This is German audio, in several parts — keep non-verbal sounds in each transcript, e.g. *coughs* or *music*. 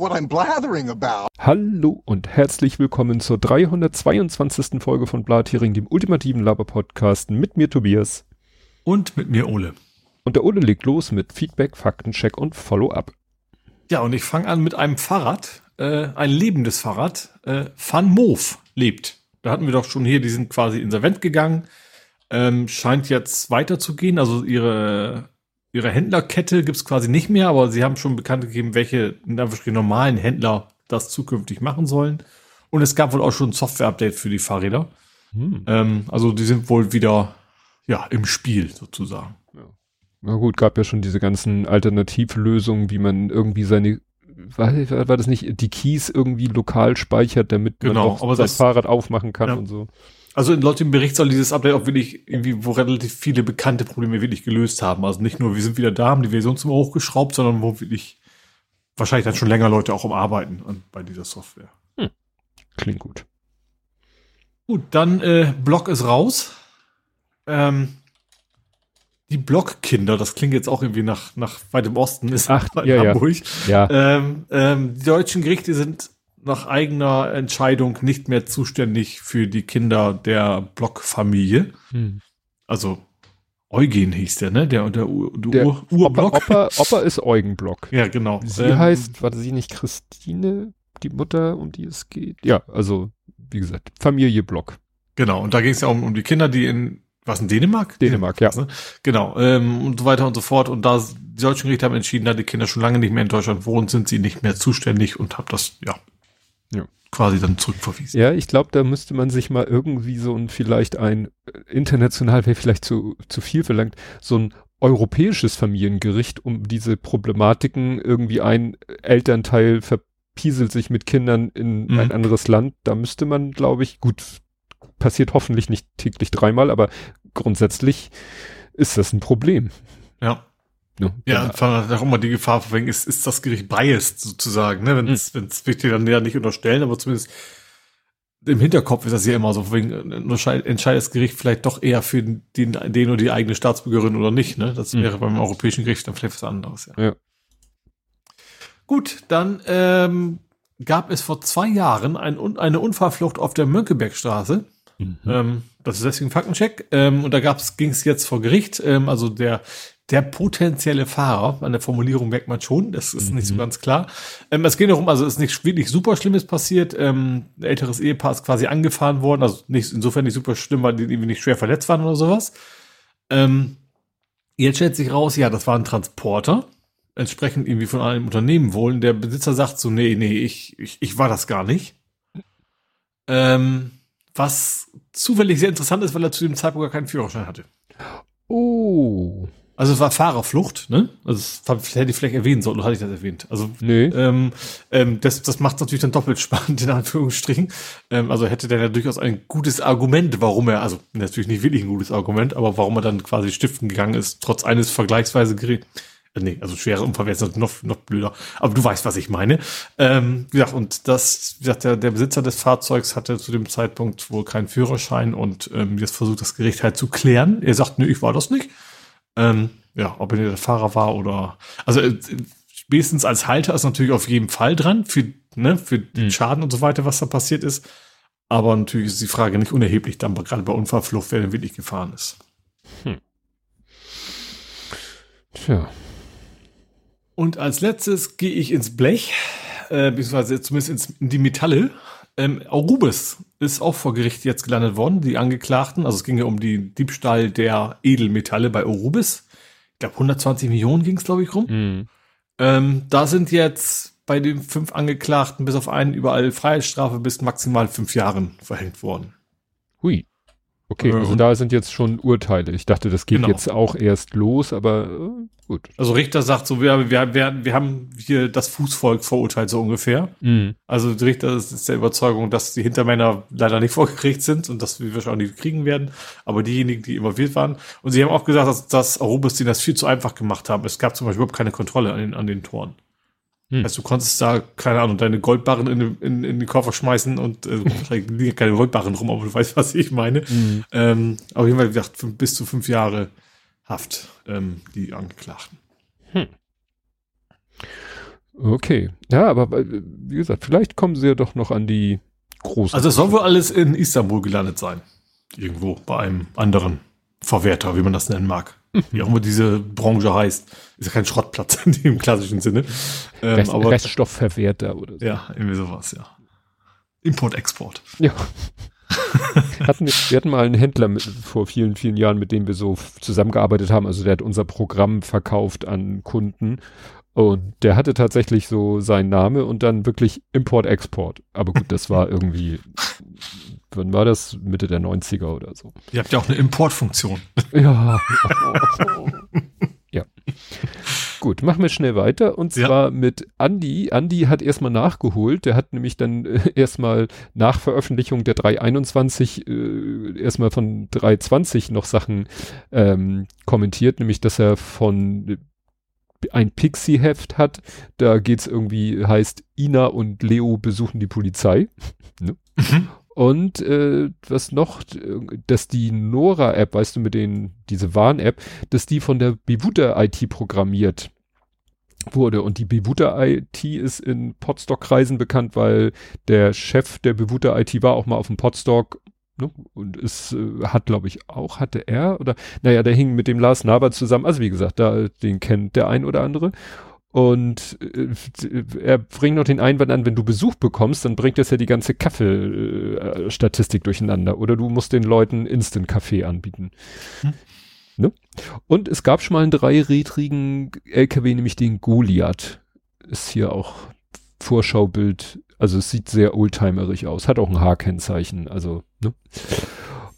what I'm blathering about. Hallo und herzlich willkommen zur 322. Folge von Blathering, dem ultimativen Laber-Podcast mit mir Tobias. Und mit mir Ole. Und der Ole legt los mit Feedback, Faktencheck und Follow-up. Ja, und ich fange an mit einem Fahrrad, äh, ein lebendes Fahrrad. Äh, Van Moof lebt. Da hatten wir doch schon hier, die sind quasi insolvent gegangen. Ähm, scheint jetzt weiterzugehen. Also ihre, ihre Händlerkette gibt's quasi nicht mehr, aber sie haben schon bekannt gegeben, welche normalen Händler das zukünftig machen sollen. Und es gab wohl auch schon ein Software-Update für die Fahrräder. Hm. Ähm, also die sind wohl wieder ja, im Spiel sozusagen. Ja. Na gut, gab ja schon diese ganzen Alternativlösungen, wie man irgendwie seine war, war das nicht, die Keys irgendwie lokal speichert, damit genau, man aber das, das Fahrrad aufmachen kann ja. und so. Also laut dem Bericht soll dieses Update auch wirklich irgendwie, wo relativ viele bekannte Probleme wirklich gelöst haben. Also nicht nur, wir sind wieder da, haben die Version zum hochgeschraubt, sondern wo wirklich wahrscheinlich dann schon länger Leute auch Arbeiten an, bei dieser Software. Hm. Klingt gut. Gut, dann äh, Block ist raus. Ähm, die Blockkinder, das klingt jetzt auch irgendwie nach, nach weitem Osten, ist Ach, *laughs* ja, Hamburg. Ja. Ähm, ähm, die deutschen Gerichte sind nach eigener Entscheidung nicht mehr zuständig für die Kinder der Blockfamilie. Hm. Also Eugen hieß der, ne? Der, der, Ur, der Ur, Urblock. Opa, Opa, Opa ist Eugen Block. Ja, genau. Sie ähm, heißt, war sie nicht Christine, die Mutter, um die es geht? Ja, also, wie gesagt, Familie Block. Genau, und da ging es ja um, um die Kinder, die in, was in Dänemark? Dänemark, Dänemark ja. Ne? Genau, ähm, und so weiter und so fort. Und da die deutschen Gerichte haben entschieden, da die Kinder schon lange nicht mehr in Deutschland wohnen, sind sie nicht mehr zuständig und habe das, ja, ja, quasi dann zurückverwiesen. Ja, ich glaube, da müsste man sich mal irgendwie so ein vielleicht ein äh, international wäre vielleicht zu, zu viel verlangt, so ein europäisches Familiengericht, um diese Problematiken irgendwie ein Elternteil verpieselt sich mit Kindern in mhm. ein anderes Land. Da müsste man, glaube ich, gut, passiert hoffentlich nicht täglich dreimal, aber grundsätzlich ist das ein Problem. Ja. Ne? Ja, und ja. auch immer die Gefahr verwendet ist, ist das Gericht biased sozusagen, ne? Wenn es hm. wenn's dann ja nicht unterstellen, aber zumindest im Hinterkopf ist das ja immer so, wegen entscheidet das Gericht vielleicht doch eher für den, den oder die eigene Staatsbürgerin oder nicht, ne? Das hm. wäre mhm. beim Europäischen Gericht dann vielleicht was anderes, ja. ja. Gut, dann ähm, gab es vor zwei Jahren ein, eine Unfallflucht auf der Mönckebergstraße. Mhm. Ähm, das ist deswegen Faktencheck. Ähm, und da ging es jetzt vor Gericht. Ähm, also der der potenzielle Fahrer. An der Formulierung merkt man schon, das ist mhm. nicht so mhm. ganz klar. Ähm, es geht darum, also es ist nicht wirklich super Schlimmes passiert. Ähm, ein älteres Ehepaar ist quasi angefahren worden, also nicht, insofern nicht super schlimm, weil die irgendwie nicht schwer verletzt waren oder sowas. Ähm, jetzt stellt sich raus, ja, das war ein Transporter, entsprechend irgendwie von einem Unternehmen wohl. Und der Besitzer sagt so, nee, nee, ich, ich, ich war das gar nicht. Ähm, was zufällig sehr interessant ist, weil er zu dem Zeitpunkt gar keinen Führerschein hatte. Oh. Also es war Fahrerflucht, ne? Also das hätte ich vielleicht erwähnen sollen, oder hatte ich das erwähnt? Also nee. ähm, ähm, das, das macht natürlich dann doppelt *laughs* spannend, in Anführungsstrichen. Ähm, also hätte der ja durchaus ein gutes Argument, warum er, also natürlich nicht wirklich ein gutes Argument, aber warum er dann quasi stiften gegangen ist, trotz eines vergleichsweise geringen äh, nee, also schwere Unfall wäre jetzt noch, noch blöder. Aber du weißt, was ich meine. Ähm, wie gesagt, und das, wie gesagt, der, der Besitzer des Fahrzeugs hatte zu dem Zeitpunkt wohl keinen Führerschein und ähm, jetzt versucht das Gericht halt zu klären. Er sagt, nö, ich war das nicht. Ähm, ja, ob er der Fahrer war oder. Also äh, spätestens als Halter ist natürlich auf jeden Fall dran für, ne, für den mhm. Schaden und so weiter, was da passiert ist. Aber natürlich ist die Frage nicht unerheblich, dann gerade bei Unfallflucht, wer denn wirklich gefahren ist. Hm. Tja. Und als letztes gehe ich ins Blech, äh, beziehungsweise zumindest ins, in die Metalle. Ähm, Arubis ist auch vor Gericht jetzt gelandet worden, die Angeklagten. Also es ging ja um die Diebstahl der Edelmetalle bei Orubis. Ich glaube, 120 Millionen ging es, glaube ich, rum. Mhm. Ähm, da sind jetzt bei den fünf Angeklagten bis auf einen überall Freiheitsstrafe bis maximal fünf Jahren verhängt worden. Hui. Okay, also da sind jetzt schon Urteile. Ich dachte, das geht genau. jetzt auch erst los, aber äh, gut. Also Richter sagt so, wir, wir, wir, wir haben hier das Fußvolk verurteilt, so ungefähr. Mhm. Also Richter ist der Überzeugung, dass die Hintermänner leider nicht vor Gericht sind und dass wir wahrscheinlich nicht kriegen werden, aber diejenigen, die involviert waren. Und sie haben auch gesagt, dass, dass Arubis denen das viel zu einfach gemacht haben. Es gab zum Beispiel überhaupt keine Kontrolle an den, an den Toren. Hm. Also du konntest da, keine Ahnung, deine Goldbarren in, in, in den Koffer schmeißen und äh, *laughs* liegen keine Goldbarren rum, aber du weißt, was ich meine. Hm. Ähm, auf jeden Fall, wie gesagt, bis zu fünf Jahre Haft, ähm, die Angeklagten. Hm. Okay. Ja, aber äh, wie gesagt, vielleicht kommen sie ja doch noch an die großen. Also es soll wohl alles in Istanbul gelandet sein. Irgendwo bei einem anderen Verwerter, wie man das nennen mag. *laughs* Wie auch immer diese Branche heißt. Ist ja kein Schrottplatz *laughs* in dem klassischen Sinne. Ähm, Rest, aber, Reststoffverwerter oder so. Ja, irgendwie sowas, ja. Import-Export. Ja. *laughs* hatten wir, wir hatten mal einen Händler mit, vor vielen, vielen Jahren, mit dem wir so zusammengearbeitet haben. Also der hat unser Programm verkauft an Kunden und der hatte tatsächlich so seinen Name und dann wirklich Import-Export. Aber gut, das war irgendwie, wann war das? Mitte der 90er oder so. Ihr habt ja auch eine Importfunktion. *laughs* Ja. *laughs* ja. Gut, machen wir schnell weiter. Und zwar ja. mit Andy. Andy hat erstmal nachgeholt. Der hat nämlich dann äh, erstmal nach Veröffentlichung der 321 äh, erstmal von 320 noch Sachen ähm, kommentiert, nämlich dass er von ein Pixie-Heft hat. Da geht's irgendwie, heißt Ina und Leo besuchen die Polizei. *laughs* ne? mhm. Und äh, was noch, dass die Nora-App, weißt du, mit den, diese Warn-App, dass die von der Bewuter-IT programmiert wurde. Und die Bewuter-IT ist in Podstock-Kreisen bekannt, weil der Chef der Bewuter-IT war auch mal auf dem Podstock Ne? Und es äh, hat, glaube ich, auch, hatte er oder, naja, der hing mit dem Lars Naber zusammen. Also wie gesagt, da, den kennt der ein oder andere. Und äh, er bringt noch den Einwand an, wenn du Besuch bekommst, dann bringt das ja die ganze Kaffeestatistik äh, durcheinander. Oder du musst den Leuten Instant-Kaffee anbieten. Hm. Ne? Und es gab schon mal einen dreirädrigen LKW, nämlich den Goliath. Ist hier auch Vorschaubild also es sieht sehr oldtimerig aus, hat auch ein H-Kennzeichen, also, ne?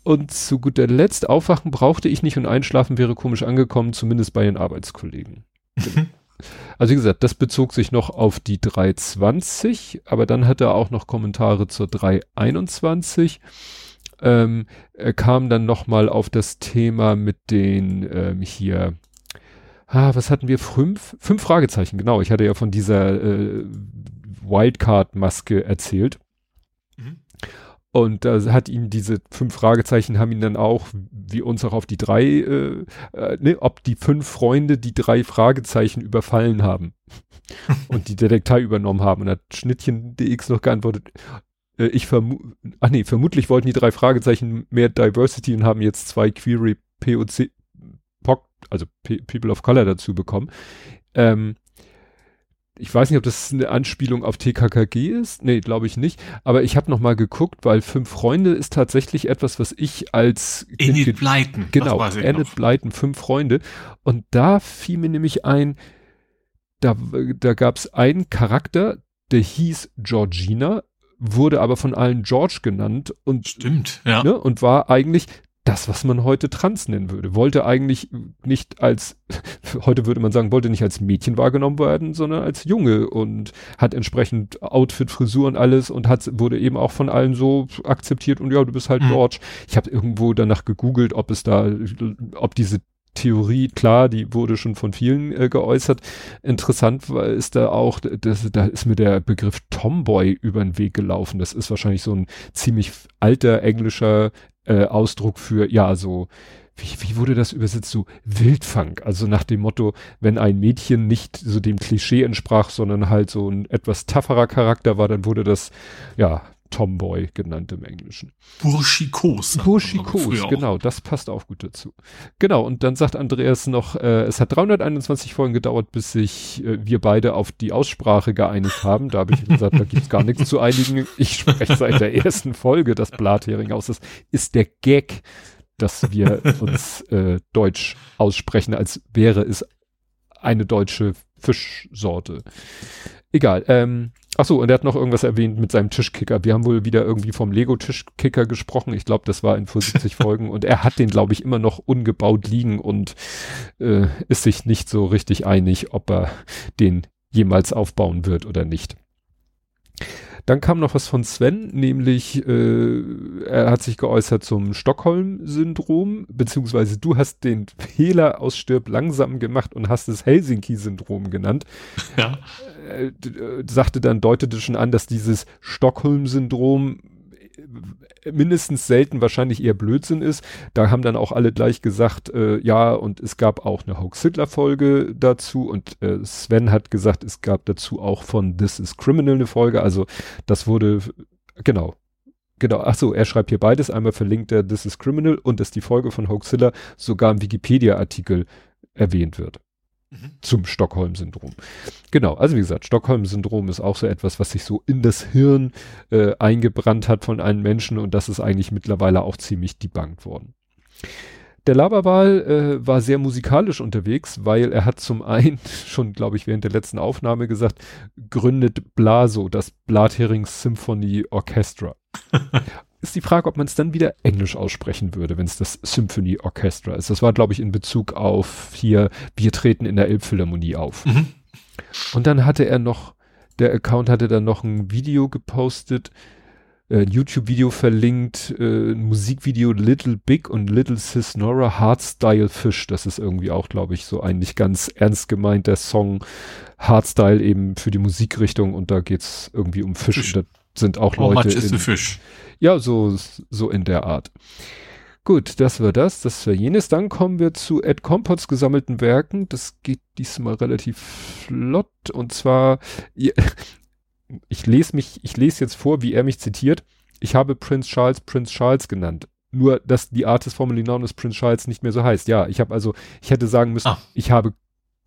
Und zu guter Letzt, aufwachen brauchte ich nicht und einschlafen wäre komisch angekommen, zumindest bei den Arbeitskollegen. *laughs* also wie gesagt, das bezog sich noch auf die 320, aber dann hat er auch noch Kommentare zur 321. Ähm, er kam dann nochmal auf das Thema mit den ähm, hier, ah, was hatten wir? Fünf, fünf Fragezeichen, genau. Ich hatte ja von dieser äh, Wildcard-Maske erzählt. Und da hat ihn diese fünf Fragezeichen haben ihn dann auch, wie uns auch auf die drei, äh, äh, ne, ob die fünf Freunde die drei Fragezeichen überfallen haben *laughs* und die Detektei übernommen haben. Und hat Schnittchen.dx noch geantwortet, äh, ich vermute, ach nee, vermutlich wollten die drei Fragezeichen mehr Diversity und haben jetzt zwei Query POC, POC, also P People of Color dazu bekommen. Ähm, ich weiß nicht, ob das eine Anspielung auf TKKG ist. Nee, glaube ich nicht. Aber ich habe noch mal geguckt, weil Fünf Freunde ist tatsächlich etwas, was ich als Enid Blyton. Genau, Enid Blyton, Fünf Freunde. Und da fiel mir nämlich ein, da, da gab es einen Charakter, der hieß Georgina, wurde aber von allen George genannt und stimmt, ja. Ne, und war eigentlich das, was man heute trans nennen würde. Wollte eigentlich nicht als, *laughs* heute würde man sagen, wollte nicht als Mädchen wahrgenommen werden, sondern als Junge und hat entsprechend Outfit, Frisur und alles und hat, wurde eben auch von allen so akzeptiert und ja, du bist halt mhm. George. Ich habe irgendwo danach gegoogelt, ob es da, ob diese Theorie, klar, die wurde schon von vielen äh, geäußert. Interessant ist da auch, das, da ist mir der Begriff Tomboy über den Weg gelaufen. Das ist wahrscheinlich so ein ziemlich alter englischer äh, Ausdruck für, ja, so, wie, wie wurde das übersetzt? So Wildfang. Also nach dem Motto, wenn ein Mädchen nicht so dem Klischee entsprach, sondern halt so ein etwas tougherer Charakter war, dann wurde das, ja, Tomboy genannt im Englischen. Burschikos. Burschikos, genau, das passt auch gut dazu. Genau, und dann sagt Andreas noch, äh, es hat 321 Folgen gedauert, bis sich äh, wir beide auf die Aussprache geeinigt haben. Da habe ich gesagt, da gibt's gar nichts zu einigen. Ich spreche seit der ersten Folge das Blathering aus. Das ist der Gag, dass wir uns äh, Deutsch aussprechen, als wäre es eine deutsche Fischsorte. Egal. Ähm, ach so, und er hat noch irgendwas erwähnt mit seinem Tischkicker. Wir haben wohl wieder irgendwie vom Lego-Tischkicker gesprochen. Ich glaube, das war in vor 70 *laughs* Folgen. Und er hat den, glaube ich, immer noch ungebaut liegen und äh, ist sich nicht so richtig einig, ob er den jemals aufbauen wird oder nicht. Dann kam noch was von Sven, nämlich äh, er hat sich geäußert zum Stockholm-Syndrom, beziehungsweise du hast den Fehler aus Stirb langsam gemacht und hast es Helsinki-Syndrom genannt. Ja. Äh, äh, sagte dann, deutete schon an, dass dieses Stockholm-Syndrom mindestens selten wahrscheinlich eher Blödsinn ist. Da haben dann auch alle gleich gesagt, äh, ja, und es gab auch eine Hoax-Hitler-Folge dazu und äh, Sven hat gesagt, es gab dazu auch von This is Criminal eine Folge. Also das wurde, genau, Genau, ach er schreibt hier beides. Einmal verlinkt er This is Criminal und dass die Folge von Hoaxilla sogar im Wikipedia-Artikel erwähnt wird. Mhm. Zum Stockholm-Syndrom. Genau, also wie gesagt, Stockholm-Syndrom ist auch so etwas, was sich so in das Hirn äh, eingebrannt hat von einem Menschen und das ist eigentlich mittlerweile auch ziemlich debunked worden. Der Laberwahl äh, war sehr musikalisch unterwegs, weil er hat zum einen *laughs* schon, glaube ich, während der letzten Aufnahme gesagt, gründet Blaso, das Blatherings Symphony Orchestra. *laughs* ist die Frage, ob man es dann wieder Englisch aussprechen würde, wenn es das Symphony Orchestra ist. Das war, glaube ich, in Bezug auf hier, wir treten in der Elbphilharmonie auf. Mhm. Und dann hatte er noch, der Account hatte dann noch ein Video gepostet, äh, YouTube-Video verlinkt, äh, ein Musikvideo Little Big und Little Sis Nora Hardstyle Fish. Das ist irgendwie auch, glaube ich, so ein nicht ganz ernst gemeinter Song. Hardstyle eben für die Musikrichtung und da geht's irgendwie um Fisch. Fisch. Da sind auch How Leute. Much in, Fish? Ja, so, so in der Art. Gut, das war das, das war jenes. Dann kommen wir zu Ed Compots gesammelten Werken. Das geht diesmal relativ flott. Und zwar, ich lese mich, ich lese jetzt vor, wie er mich zitiert. Ich habe Prince Charles Prince Charles genannt. Nur, dass die Artist formerly known as Prince Charles nicht mehr so heißt. Ja, ich habe also, ich hätte sagen müssen, ah. ich habe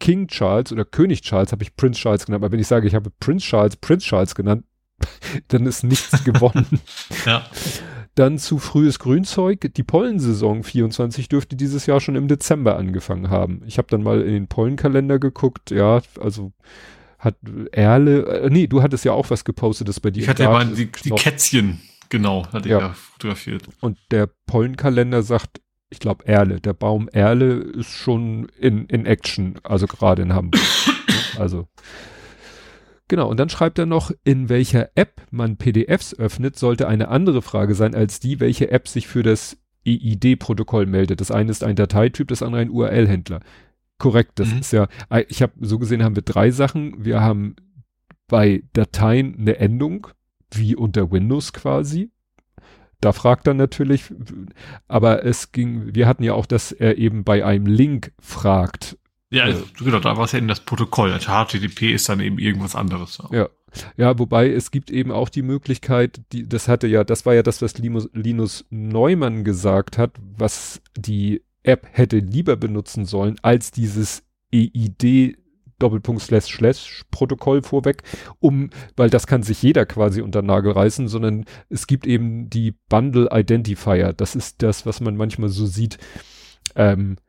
King Charles oder König Charles habe ich Prince Charles genannt. Aber wenn ich sage, ich habe Prince Charles Prince Charles genannt, *laughs* dann ist nichts gewonnen. *laughs* ja. Dann zu frühes Grünzeug. Die Pollensaison 24 dürfte dieses Jahr schon im Dezember angefangen haben. Ich habe dann mal in den Pollenkalender geguckt. Ja, also hat Erle, äh, nee, du hattest ja auch was gepostet, das bei dir. Ich hatte ja mal die, die Kätzchen, genau, hatte ja. ich ja fotografiert. Und der Pollenkalender sagt, ich glaube Erle, der Baum Erle ist schon in, in Action, also gerade in Hamburg. *coughs* also Genau, und dann schreibt er noch, in welcher App man PDFs öffnet, sollte eine andere Frage sein als die, welche App sich für das EID-Protokoll meldet. Das eine ist ein Dateityp, das andere ein URL-Händler. Korrekt, das mhm. ist ja, äh, ich habe so gesehen haben wir drei Sachen. Wir haben bei Dateien eine Endung, wie unter Windows quasi. Da fragt er natürlich, aber es ging, wir hatten ja auch, dass er eben bei einem Link fragt, ja, also, genau, da war es ja eben das Protokoll. Also HTTP ist dann eben irgendwas anderes. Ja. Ja, wobei es gibt eben auch die Möglichkeit, die, das hatte ja, das war ja das, was Linus, Linus Neumann gesagt hat, was die App hätte lieber benutzen sollen, als dieses EID Doppelpunkt slash slash Protokoll vorweg, um, weil das kann sich jeder quasi unter Nagel reißen, sondern es gibt eben die Bundle Identifier. Das ist das, was man manchmal so sieht. Ähm, äh,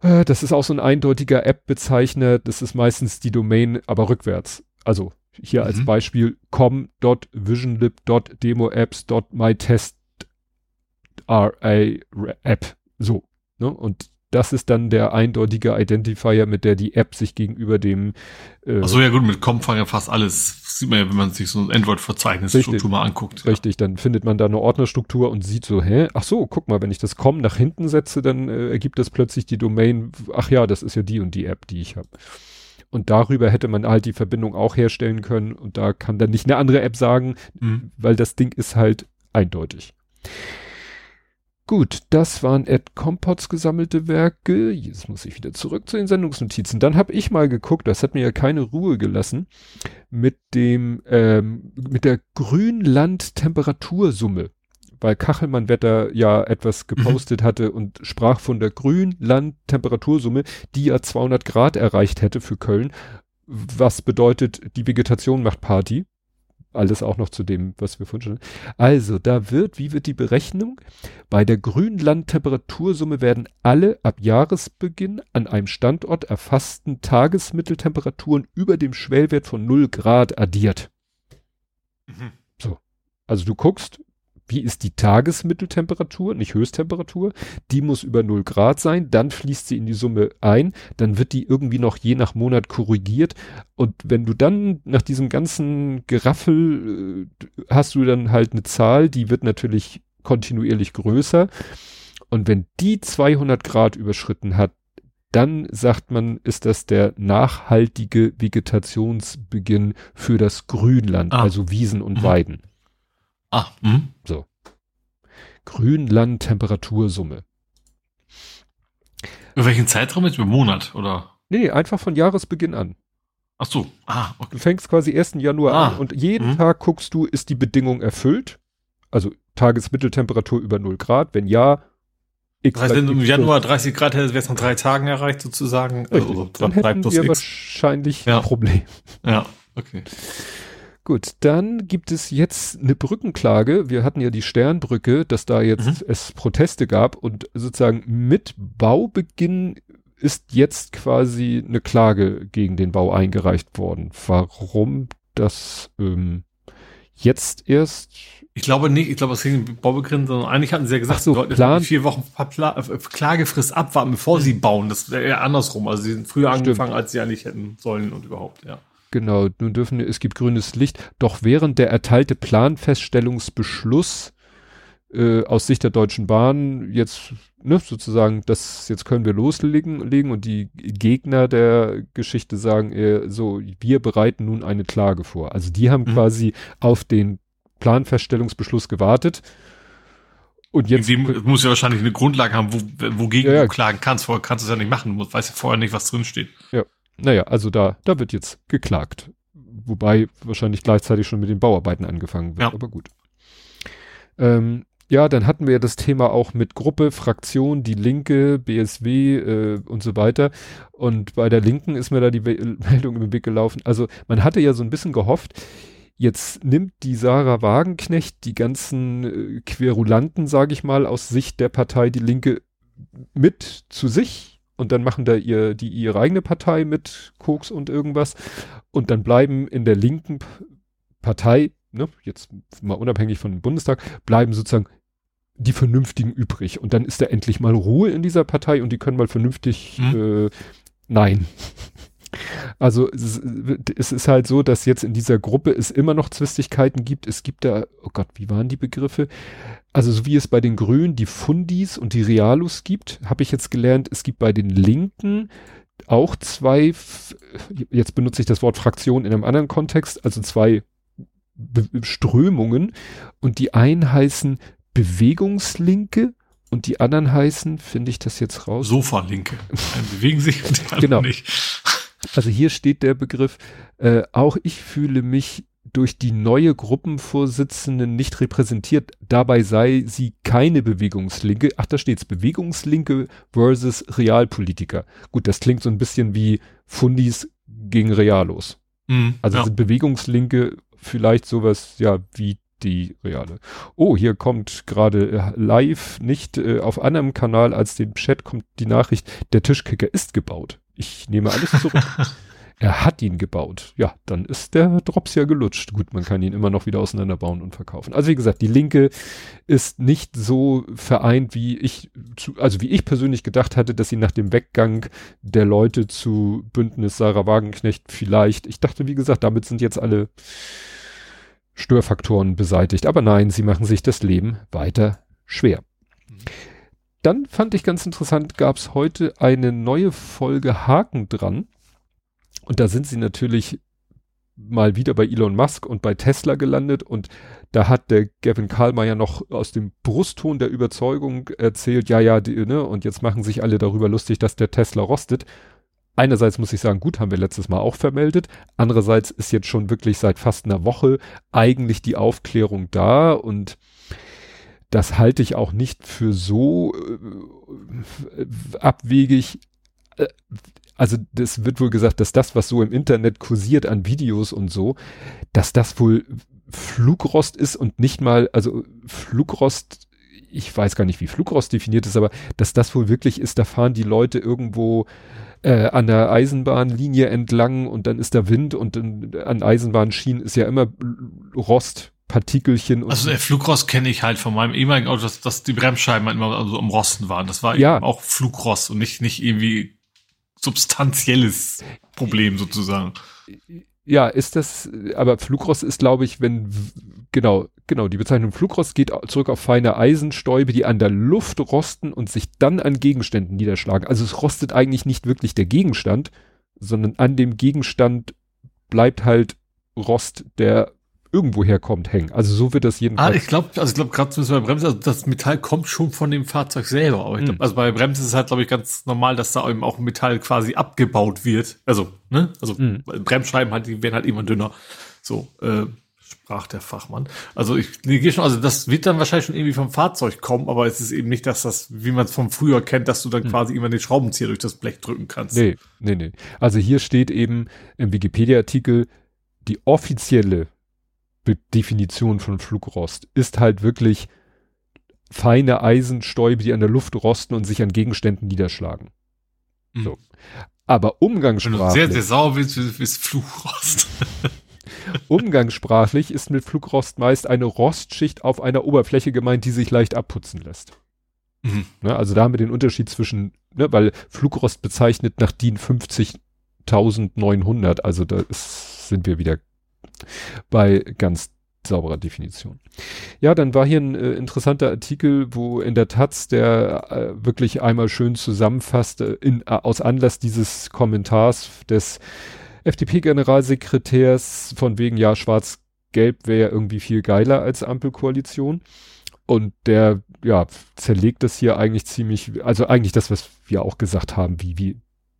das ist auch so ein eindeutiger App-Bezeichner. Das ist meistens die Domain, aber rückwärts. Also hier mhm. als Beispiel com.visionlib.demotest.mytest.ra-app. So. Ne? Und das ist dann der eindeutige Identifier, mit der die App sich gegenüber dem. Äh, Ach so, ja gut, mit COM fangen ja fast alles. Das sieht man ja, wenn man sich so ein Android-Verzeichnisstruktur mal anguckt. Richtig, ja. dann findet man da eine Ordnerstruktur und sieht so, hä, ach so, guck mal, wenn ich das COM nach hinten setze, dann äh, ergibt das plötzlich die Domain, ach ja, das ist ja die und die App, die ich habe. Und darüber hätte man halt die Verbindung auch herstellen können und da kann dann nicht eine andere App sagen, mhm. weil das Ding ist halt eindeutig. Gut, das waren Ed Compots gesammelte Werke. Jetzt muss ich wieder zurück zu den Sendungsnotizen. Dann habe ich mal geguckt, das hat mir ja keine Ruhe gelassen, mit dem, ähm, mit der Grünland-Temperatursumme. Weil Kachelmann Wetter ja etwas mhm. gepostet mhm. hatte und sprach von der Grünland-Temperatursumme, die ja 200 Grad erreicht hätte für Köln. Was bedeutet, die Vegetation macht Party alles auch noch zu dem, was wir vorhin schon. Also, da wird, wie wird die Berechnung? Bei der Grünlandtemperatursumme werden alle ab Jahresbeginn an einem Standort erfassten Tagesmitteltemperaturen über dem Schwellwert von 0 Grad addiert. Mhm. So. Also du guckst, wie ist die Tagesmitteltemperatur, nicht Höchsttemperatur, die muss über 0 Grad sein, dann fließt sie in die Summe ein, dann wird die irgendwie noch je nach Monat korrigiert und wenn du dann nach diesem ganzen Geraffel äh, hast du dann halt eine Zahl, die wird natürlich kontinuierlich größer und wenn die 200 Grad überschritten hat, dann sagt man, ist das der nachhaltige Vegetationsbeginn für das Grünland, ah. also Wiesen und mhm. Weiden. Ah, hm. So. Grünland-Temperatursumme. Über welchen Zeitraum jetzt? Über Monat, oder? Nee, einfach von Jahresbeginn an. Ach so. Ah, Du fängst quasi 1. Januar Ah. an und jeden Mhm. Tag guckst du, ist die Bedingung erfüllt? Also Tagesmitteltemperatur über 0 Grad. Wenn ja, X Das heißt, wenn du im Januar 30 Grad hättest, wäre es nach drei Tagen erreicht, sozusagen. Richtig. Also, dann drei hätten wir X. wahrscheinlich Ja. ein Problem. Ja, okay. Gut, dann gibt es jetzt eine Brückenklage. Wir hatten ja die Sternbrücke, dass da jetzt Mhm. es Proteste gab und sozusagen mit Baubeginn ist jetzt quasi eine Klage gegen den Bau eingereicht worden. Warum das ähm, jetzt erst? Ich glaube nicht, ich glaube, es ging Baubegrenzen, sondern eigentlich hatten sie ja gesagt, Ach so, jetzt Plan- vier Wochen Pla äh, Klagefrist abwarten, bevor sie bauen. Das wäre eher andersrum. Also sie sind früher Stimmt. angefangen, als sie eigentlich hätten sollen und überhaupt, ja. Genau, nun dürfen, es gibt grünes Licht. Doch während der erteilte Planfeststellungsbeschluss äh, aus Sicht der Deutschen Bahn jetzt, ne, sozusagen, das, jetzt können wir loslegen legen und die Gegner der Geschichte sagen, äh, so, wir bereiten nun eine Klage vor. Also die haben Mhm. quasi auf den Planfeststellungsbeschluss gewartet. Und jetzt, Sie muss ja wahrscheinlich eine Grundlage haben, wo, wogegen Ja, ja. du klagen kannst. Vorher kannst du es ja nicht machen. Du weißt ja vorher nicht, was drinsteht. Naja, also da, da wird jetzt geklagt. Wobei wahrscheinlich gleichzeitig schon mit den Bauarbeiten angefangen wird, Ja. aber gut. Ähm, ja, dann hatten wir ja das Thema auch mit Gruppe, Fraktion, die Linke, BSW äh, und so weiter. Und bei der Linken ist mir da die We *laughs* Meldung im Weg gelaufen. Also man hatte ja so ein bisschen gehofft, jetzt nimmt die Sarah Wagenknecht die ganzen äh, Querulanten, sage ich mal, aus Sicht der Partei Die Linke mit zu sich und dann machen da ihr, die ihre eigene Partei mit Koks und irgendwas. Und dann bleiben in der linken Partei, ne, jetzt mal unabhängig von dem Bundestag, bleiben sozusagen die Vernünftigen übrig. Und dann ist da endlich mal Ruhe in dieser Partei und die können mal vernünftig, äh, nein. Also es, es ist halt so, dass jetzt in dieser Gruppe es immer noch Zwistigkeiten gibt. Es gibt da, oh Gott, wie waren die Begriffe? Also so wie es bei den Grünen die Fundis und die Realos gibt, habe ich jetzt gelernt, es gibt bei den Linken auch zwei, jetzt benutze ich das Wort Fraktion in einem anderen Kontext, also zwei Be Strömungen und die einen heißen Bewegungslinke und die anderen heißen, finde ich das jetzt raus? Sofa-Linke. Bewegen sich und die anderen Genau. nicht. Also hier steht der Begriff, äh, auch ich fühle mich durch die neue Gruppenvorsitzende nicht repräsentiert. Dabei sei sie keine Bewegungslinke. Ach, da steht's. Bewegungslinke versus Realpolitiker. Gut, das klingt so ein bisschen wie Fundis gegen Realos. Mhm, Also ja. sind Bewegungslinke vielleicht sowas, ja, wie die Reale. Oh, hier kommt gerade äh, live, nicht äh, auf anderem Kanal als dem Chat, kommt die Nachricht, der Tischkicker ist gebaut. Ich nehme alles zurück. *laughs* er hat ihn gebaut. Ja, dann ist der Drops ja gelutscht. Gut, man kann ihn immer noch wieder auseinanderbauen und verkaufen. Also wie gesagt, die Linke ist nicht so vereint, wie ich, zu, also wie ich persönlich gedacht hatte, dass sie nach dem Weggang der Leute zu Bündnis Sarah Wagenknecht vielleicht, ich dachte, wie gesagt, damit sind jetzt alle Störfaktoren beseitigt. Aber nein, sie machen sich das Leben weiter schwer. Dann fand ich ganz interessant, gab es heute eine neue Folge Haken dran. Und da sind sie natürlich mal wieder bei Elon Musk und bei Tesla gelandet und da hat der Gavin Karlmeier noch aus dem Brustton der Überzeugung erzählt, ja, ja, die, ne, und jetzt machen sich alle darüber lustig, dass der Tesla rostet. Einerseits muss ich sagen, gut, haben wir letztes Mal auch vermeldet. Andererseits ist jetzt schon wirklich seit fast einer Woche eigentlich die Aufklärung da und das halte ich auch nicht für so äh, abwegig. Äh, also das wird wohl gesagt, dass das, was so im Internet kursiert an Videos und so, dass das wohl Flugrost ist und nicht mal, also Flugrost, ich weiß gar nicht, wie Flugrost definiert ist, aber dass das wohl wirklich ist, da fahren die Leute irgendwo äh, an der Eisenbahnlinie entlang und dann ist da Wind und dann an Eisenbahnschienen ist ja immer Rost, Partikelchen und Also der Flugrost kenne ich halt von meinem ehemaligen Auto, dass, dass die Bremsscheiben halt immer also am Rosten waren. Das war Ja. eben auch Flugrost und nicht, nicht irgendwie substanzielles Problem sozusagen. Ja, ist das, aber Flugrost ist, glaube ich, wenn, genau, genau, die Bezeichnung Flugrost geht zurück auf feine Eisenstäube, die an der Luft rosten und sich dann an Gegenständen niederschlagen. Also es rostet eigentlich nicht wirklich der Gegenstand, sondern an dem Gegenstand bleibt halt Rost, der irgendwoher kommt, hängen. Also so wird das Ah, jedenfalls. ich glaube, also ich glaube gerade zumindest bei Bremse, also das Metall kommt schon von dem Fahrzeug selber. Aber ich glaub, Hm. also bei Bremse ist es halt, glaube ich, ganz normal, dass da eben auch Metall quasi abgebaut wird. Also, ne? Also Hm. Bremsscheiben halt, die werden halt immer dünner. So, äh, sprach der Fachmann. Also ich gehe schon, also das wird dann wahrscheinlich schon irgendwie vom Fahrzeug kommen, aber es ist eben nicht, dass das, wie man es von früher kennt, dass du dann quasi immer den Schraubenzieher durch das Blech drücken kannst. Nee, nee, nee. Also hier steht eben im Wikipedia-Artikel, die offizielle Definition von Flugrost ist halt wirklich feine Eisenstäube, die an der Luft rosten und sich an Gegenständen niederschlagen. Mhm. So. Aber umgangssprachlich, sehr, sehr sauer ist- Fluchrost. *laughs* umgangssprachlich ist mit Flugrost meist eine Rostschicht auf einer Oberfläche gemeint, die sich leicht abputzen lässt. Mhm. Ne, also da haben wir den Unterschied zwischen, ne, weil Flugrost bezeichnet nach DIN 50900, also da ist, sind wir wieder bei ganz sauberer Definition. Ja, dann war hier ein äh, interessanter Artikel, wo in der Taz der äh, wirklich einmal schön zusammenfasste, äh, aus Anlass dieses Kommentars des FDP-Generalsekretärs von wegen, ja, schwarz-gelb wäre irgendwie viel geiler als Ampelkoalition. Und der, ja, zerlegt das hier eigentlich ziemlich, also eigentlich das, was wir auch gesagt haben, wie, wie,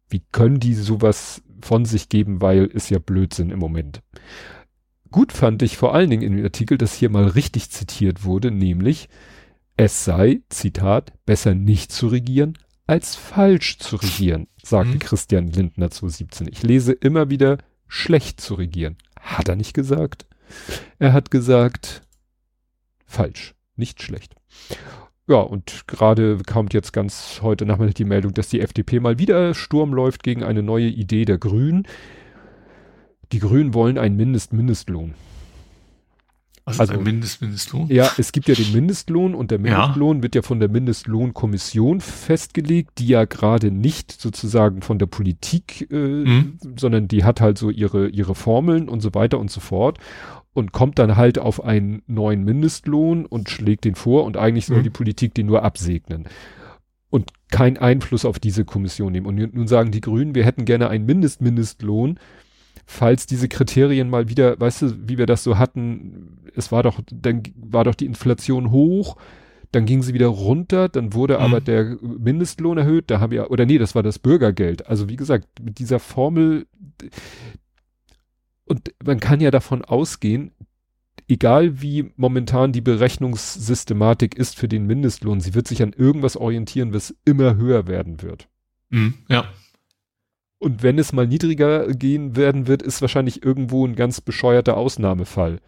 wie können die sowas von sich geben, weil ist ja Blödsinn im Moment. Gut fand ich vor allen Dingen in dem Artikel, dass hier mal richtig zitiert wurde, nämlich es sei, Zitat, besser nicht zu regieren, als falsch zu regieren, sagte Mhm. Christian Lindner 2017. Ich lese immer wieder, schlecht zu regieren. Hat er nicht gesagt. Er hat gesagt, falsch, nicht schlecht. Ja, und gerade kommt jetzt ganz heute Nachmittag die Meldung, dass die FDP mal wieder Sturm läuft gegen eine neue Idee der Grünen. Die Grünen wollen einen Mindest-Mindestlohn. Was Also- ist ein Mindest, Mindestlohn? Ja, es gibt ja den Mindestlohn und der Ja. Mindestlohn wird ja von der Mindestlohnkommission festgelegt, die ja gerade nicht sozusagen von der Politik, äh, Mhm. sondern die hat halt so ihre, ihre Formeln und so weiter und so fort und kommt dann halt auf einen neuen Mindestlohn und schlägt den vor und eigentlich soll Mhm. die Politik den nur absegnen und keinen Einfluss auf diese Kommission nehmen. Und nun sagen die Grünen, wir hätten gerne einen Mindest-Mindestlohn, falls diese Kriterien mal wieder, weißt du, wie wir das so hatten, es war doch, dann war doch die Inflation hoch, dann ging sie wieder runter, dann wurde Mhm. aber der Mindestlohn erhöht, da haben wir, oder nee, das war das Bürgergeld. Also wie gesagt, mit dieser Formel, und man kann ja davon ausgehen, egal wie momentan die Berechnungssystematik ist für den Mindestlohn, sie wird sich an irgendwas orientieren, was immer höher werden wird. Mhm. Ja. Und wenn es mal niedriger gehen werden wird, ist wahrscheinlich irgendwo ein ganz bescheuerter Ausnahmefall.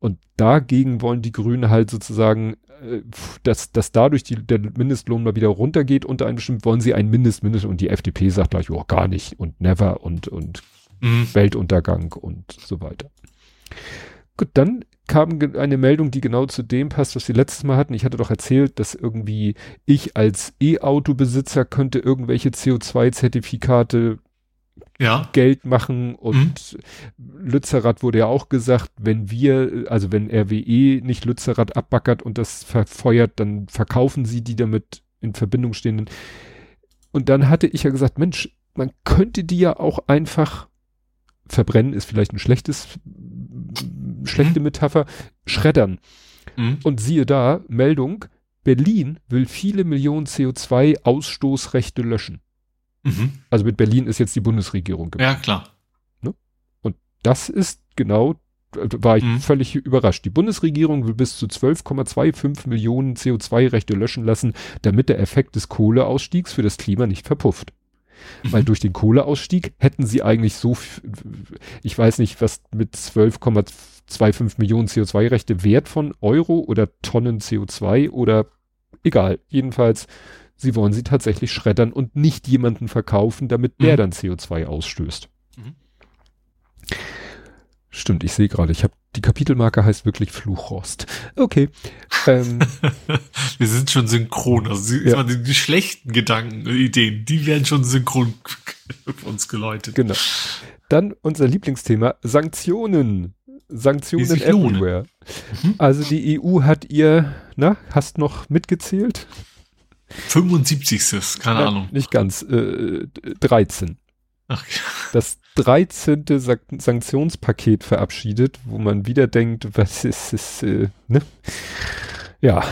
Und dagegen wollen die Grünen halt sozusagen, äh, dass, dass dadurch die, der Mindestlohn mal wieder runtergeht unter einem bestimmten, wollen sie einen Mindest, Mindest und die FDP sagt gleich, oh, gar nicht und never und, und Mhm. Weltuntergang und so weiter. Gut, dann kam eine Meldung, die genau zu dem passt, was wir letztes Mal hatten. Ich hatte doch erzählt, dass irgendwie ich als E-Auto-Besitzer könnte irgendwelche CO2-Zertifikate Ja. Geld machen und Lützerath wurde ja auch gesagt, wenn wir, also wenn RWE nicht Lützerath abbackert und das verfeuert, dann verkaufen sie die damit in Verbindung stehenden. Und dann hatte ich ja gesagt, Mensch, man könnte die ja auch einfach verbrennen, ist vielleicht ein schlechtes, schlechte Metapher, schreddern. Mhm. Und siehe da, Meldung, Berlin will viele Millionen CO2-Ausstoßrechte löschen. Mhm. Also mit Berlin ist jetzt die Bundesregierung gemeint. Ja, klar. Das ist genau, äh, war ich Mhm. völlig überrascht. Die Bundesregierung will bis zu 12,25 Millionen CO2-Rechte löschen lassen, damit der Effekt des Kohleausstiegs für das Klima nicht verpufft. *laughs* Weil Mhm. durch den Kohleausstieg hätten sie eigentlich so, ich weiß nicht, was mit 12,25 Millionen CO2-Rechte Wert von Euro oder Tonnen CO2 oder egal. Jedenfalls, sie wollen sie tatsächlich schreddern und nicht jemanden verkaufen, damit der Mhm. dann CO2 ausstößt. Mhm. Stimmt, ich sehe gerade, ich habe die Kapitelmarke heißt wirklich Fluchrost. Okay. ähm, *laughs* Wir sind schon synchron. Also sie, Ja. die, schlechten Gedanken, äh, Ideen, die werden schon synchron *laughs* für uns geläutet. genau. Dann unser Lieblingsthema, Sanktionen. Sanktionen everywhere. Mhm. Also die EU hat ihr, na, hast noch mitgezählt? 75. Keine Ja, Ahnung. Nicht ganz, äh, 13. Ach. das 13. San Sanktionspaket verabschiedet, wo man wieder denkt, was ist es, äh, ne? Ja,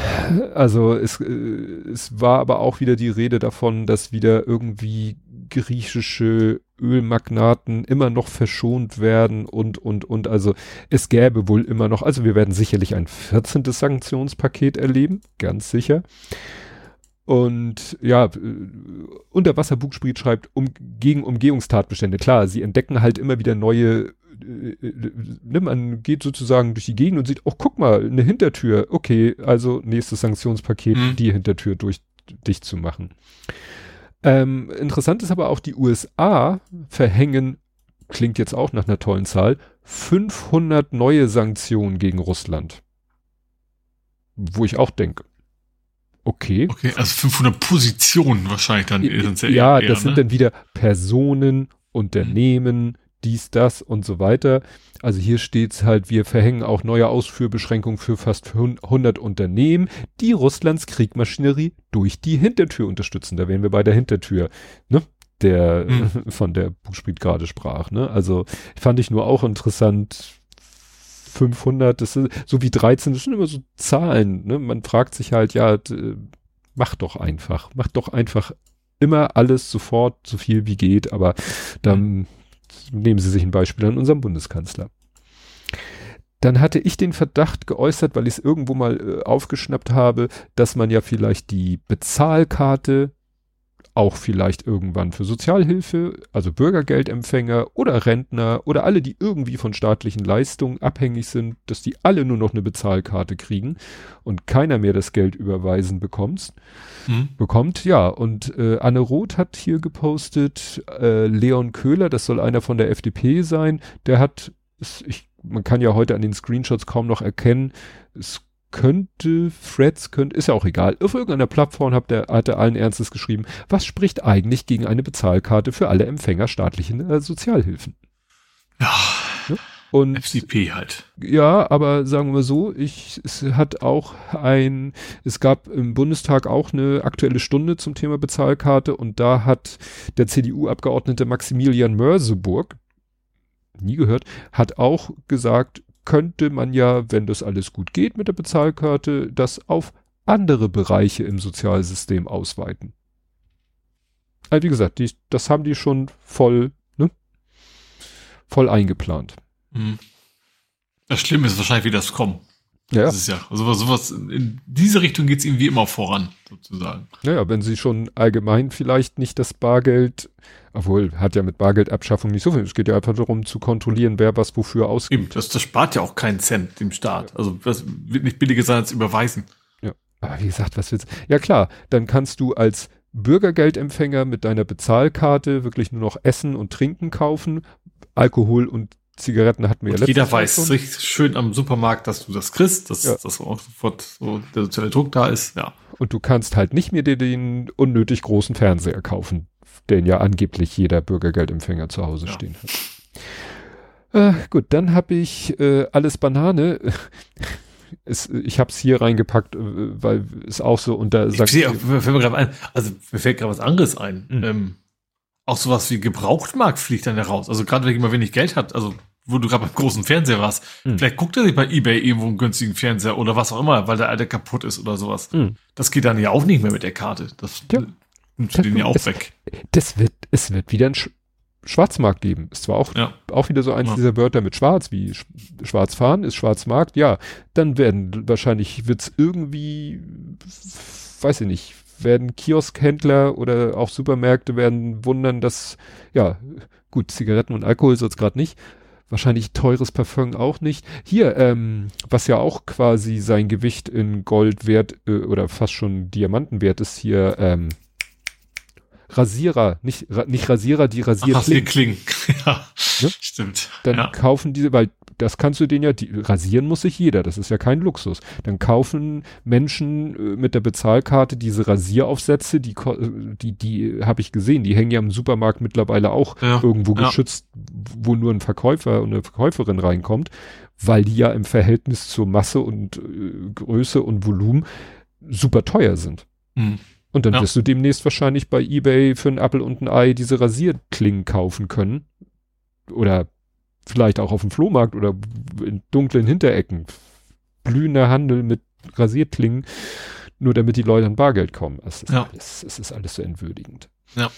also es, äh, es war aber auch wieder die Rede davon, dass wieder irgendwie griechische Ölmagnaten immer noch verschont werden und, und, und. Also es gäbe wohl immer noch, also wir werden sicherlich ein 14. Sanktionspaket erleben, ganz sicher. Und ja, äh, Unterwasserbugspiel schreibt, um, gegen Umgehungstatbestände. Klar, sie entdecken halt immer wieder neue äh, äh, ne, man geht sozusagen durch die Gegend und sieht, oh, guck mal, eine Hintertür. Okay, also nächstes Sanktionspaket, mhm. die Hintertür durch dicht zu machen. Ähm, interessant ist aber auch, die USA verhängen, klingt jetzt auch nach einer tollen Zahl, 500 neue Sanktionen gegen Russland. Wo ich auch denke, okay. Okay, also 500 Positionen wahrscheinlich dann. Ja, ja eher, das ne? sind dann wieder Personen, Unternehmen, mhm dies, das und so weiter. Also hier steht's halt, wir verhängen auch neue Ausführbeschränkungen für fast 100 Unternehmen, die Russlands Kriegmaschinerie durch die Hintertür unterstützen. Da wären wir bei der Hintertür, ne? Der, mhm. *laughs* von der Buchspriet gerade sprach, ne? Also fand ich nur auch interessant. 500, das ist, so wie 13, das sind immer so Zahlen, ne? Man fragt sich halt, ja, mach doch einfach, mach doch einfach immer alles sofort, so viel wie geht, aber dann nehmen Sie sich ein Beispiel an unserem Bundeskanzler. Dann hatte ich den Verdacht geäußert, weil ich es irgendwo mal äh, aufgeschnappt habe, dass man ja vielleicht die Bezahlkarte auch vielleicht irgendwann für Sozialhilfe, also Bürgergeldempfänger oder Rentner oder alle, die irgendwie von staatlichen Leistungen abhängig sind, dass die alle nur noch eine Bezahlkarte kriegen und keiner mehr das Geld überweisen bekommt. Mhm. Bekommt, ja. Und äh, Anne Roth hat hier gepostet, äh, Leon Köhler, das soll einer von der FDP sein, der hat, ich, man kann ja heute an den Screenshots kaum noch erkennen, es könnte, Freds könnte, ist ja auch egal. Auf irgendeiner Plattform hat, der, hat er allen Ernstes geschrieben, was spricht eigentlich gegen eine Bezahlkarte für alle Empfänger staatlichen äh, Sozialhilfen? Ja. ja? Und FDP halt. Ja, aber sagen wir so, ich, es hat auch ein, es gab im Bundestag auch eine aktuelle Stunde zum Thema Bezahlkarte und da hat der CDU-Abgeordnete Maximilian Mörseburg, nie gehört, hat auch gesagt, könnte man ja, wenn das alles gut geht mit der Bezahlkarte, das auf andere Bereiche im Sozialsystem ausweiten. Also wie gesagt, die, das haben die schon voll, ne? Voll eingeplant. Mhm. Das Schlimme ist wahrscheinlich, wie das kommt. Ja. Das ist ja, also sowas, in diese Richtung geht es irgendwie immer voran, sozusagen. Naja, wenn sie schon allgemein vielleicht nicht das Bargeld, obwohl hat ja mit Bargeldabschaffung nicht so viel, es geht ja einfach darum zu kontrollieren, wer was wofür ausgibt. Eben, das, das spart ja auch keinen Cent dem Staat. Ja. Also das wird nicht billiger sein als überweisen. Ja, aber wie gesagt, was willst Ja klar, dann kannst du als Bürgergeldempfänger mit deiner Bezahlkarte wirklich nur noch Essen und Trinken kaufen, Alkohol und Zigaretten hatten wir und ja Jeder weiß richtig schön am Supermarkt, dass du das kriegst, dass, ja. dass auch sofort so der soziale Druck da ist, ja. Und du kannst halt nicht mehr dir den unnötig großen Fernseher kaufen, den ja angeblich jeder Bürgergeldempfänger zu Hause ja. stehen hat. Äh, gut, dann habe ich äh, alles Banane. *laughs* es, ich habe es hier reingepackt, äh, weil es auch so unter. Ich sehe, fällt mir gerade ein, also mir fällt gerade was anderes ein. Mhm. Ähm, auch sowas wie Gebrauchtmarkt fliegt dann heraus. Also gerade wenn jemand wenig Geld hat, also wo du gerade beim großen Fernseher warst, mhm. vielleicht guckt er sich bei eBay irgendwo einen günstigen Fernseher oder was auch immer, weil der alte kaputt ist oder sowas. Mhm. Das geht dann ja auch nicht mehr mit der Karte. Das ja. nimmt den ja auch es, weg. Das wird, es wird wieder ein Sch Schwarzmarkt geben. Ist zwar auch, ja. auch wieder so eins ja. dieser Wörter mit Schwarz, wie Sch Schwarz fahren ist Schwarzmarkt, ja. Dann werden wahrscheinlich wird's irgendwie, weiß ich nicht, werden Kioskhändler oder auch Supermärkte werden wundern, dass, ja, gut, Zigaretten und Alkohol soll es gerade nicht. Wahrscheinlich teures Parfum auch nicht. Hier, ähm, was ja auch quasi sein Gewicht in Gold wert äh, oder fast schon Diamanten wert ist, hier, ähm, Rasierer, nicht, ra, nicht Rasierer, die Rasierklingen. Rasierklingen, *laughs* ja, ne? stimmt. Dann ja. kaufen diese, weil das kannst du den ja, die, rasieren muss sich jeder, das ist ja kein Luxus. Dann kaufen Menschen äh, mit der Bezahlkarte diese Rasieraufsätze, die, äh, die, die habe ich gesehen, die hängen ja im Supermarkt mittlerweile auch ja, irgendwo ja. geschützt, wo nur ein Verkäufer und eine Verkäuferin reinkommt, weil die ja im Verhältnis zur Masse und äh, Größe und Volumen super teuer sind. Mhm. Und dann ja. wirst du demnächst wahrscheinlich bei Ebay für einen Apfel und ein Ei diese Rasierklingen kaufen können. Oder vielleicht auch auf dem Flohmarkt oder in dunklen Hinterecken. Blühender Handel mit Rasierklingen, nur damit die Leute an Bargeld kommen. Es ist, ja. alles, es ist alles so entwürdigend. Ja.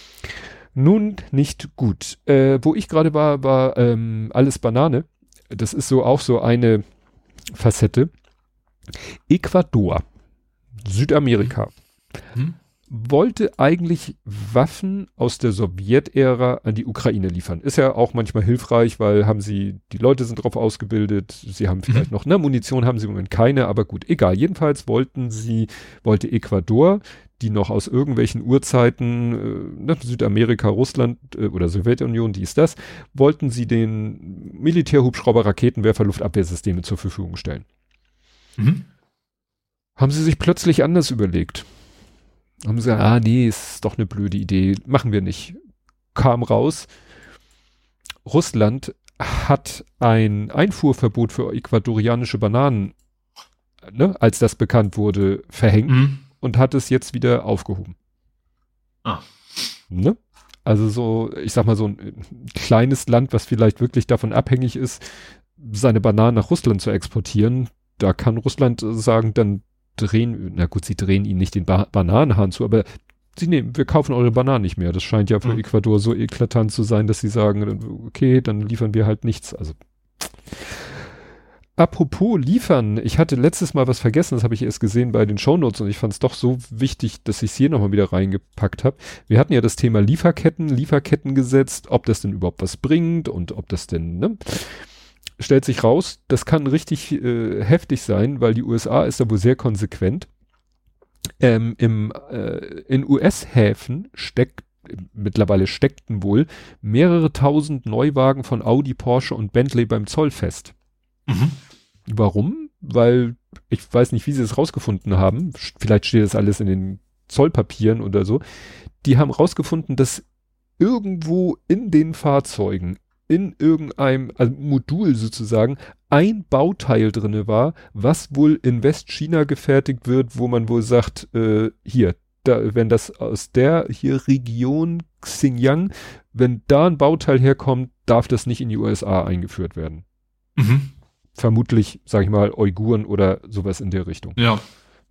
Nun nicht gut. Äh, wo ich gerade war, war ähm, alles Banane. Das ist so auch so eine Facette. Ecuador, Südamerika. Hm? Wollte eigentlich Waffen aus der Sowjetära an die Ukraine liefern. Ist ja auch manchmal hilfreich, weil haben sie, die Leute sind drauf ausgebildet, sie haben vielleicht mhm. noch, ne, Munition haben sie im Moment keine, aber gut, egal. Jedenfalls wollten sie, wollte Ecuador, die noch aus irgendwelchen Urzeiten, äh, ne, Südamerika, Russland äh, oder Sowjetunion, dies, das, wollten sie den Militärhubschrauber, Raketenwerfer, Luftabwehrsysteme zur Verfügung stellen. Mhm. Haben sie sich plötzlich anders überlegt haben sie gesagt, ah nee, ist doch eine blöde Idee, machen wir nicht. Kam raus, Russland hat ein Einfuhrverbot für ecuadorianische Bananen, ne, als das bekannt wurde, verhängt mhm. und hat es jetzt wieder aufgehoben. Ah. Ne? Also so, ich sag mal, so ein kleines Land, was vielleicht wirklich davon abhängig ist, seine Bananen nach Russland zu exportieren, da kann Russland sagen, dann drehen, na gut, sie drehen ihnen nicht den ba Bananenhahn zu, aber sie nehmen, wir kaufen eure Bananen nicht mehr. Das scheint ja für mhm. Ecuador so eklatant zu sein, dass sie sagen, okay, dann liefern wir halt nichts. Also Apropos liefern, ich hatte letztes Mal was vergessen, das habe ich erst gesehen bei den Shownotes und ich fand es doch so wichtig, dass ich es hier nochmal wieder reingepackt habe. Wir hatten ja das Thema Lieferketten, Lieferketten gesetzt, ob das denn überhaupt was bringt und ob das denn, ne? Stellt sich raus, das kann richtig äh, heftig sein, weil die USA ist da wohl sehr konsequent. Ähm, im, äh, in US-Häfen steckt, mittlerweile steckten wohl mehrere tausend Neuwagen von Audi, Porsche und Bentley beim Zoll fest. Mhm. Warum? Weil ich weiß nicht, wie sie es rausgefunden haben. Vielleicht steht das alles in den Zollpapieren oder so. Die haben rausgefunden, dass irgendwo in den Fahrzeugen in irgendeinem also Modul sozusagen ein Bauteil drinne war, was wohl in Westchina gefertigt wird, wo man wohl sagt, äh, hier, da, wenn das aus der hier Region Xinjiang, wenn da ein Bauteil herkommt, darf das nicht in die USA eingeführt werden. Mhm. Vermutlich, sag ich mal, Uiguren oder sowas in der Richtung. Ja.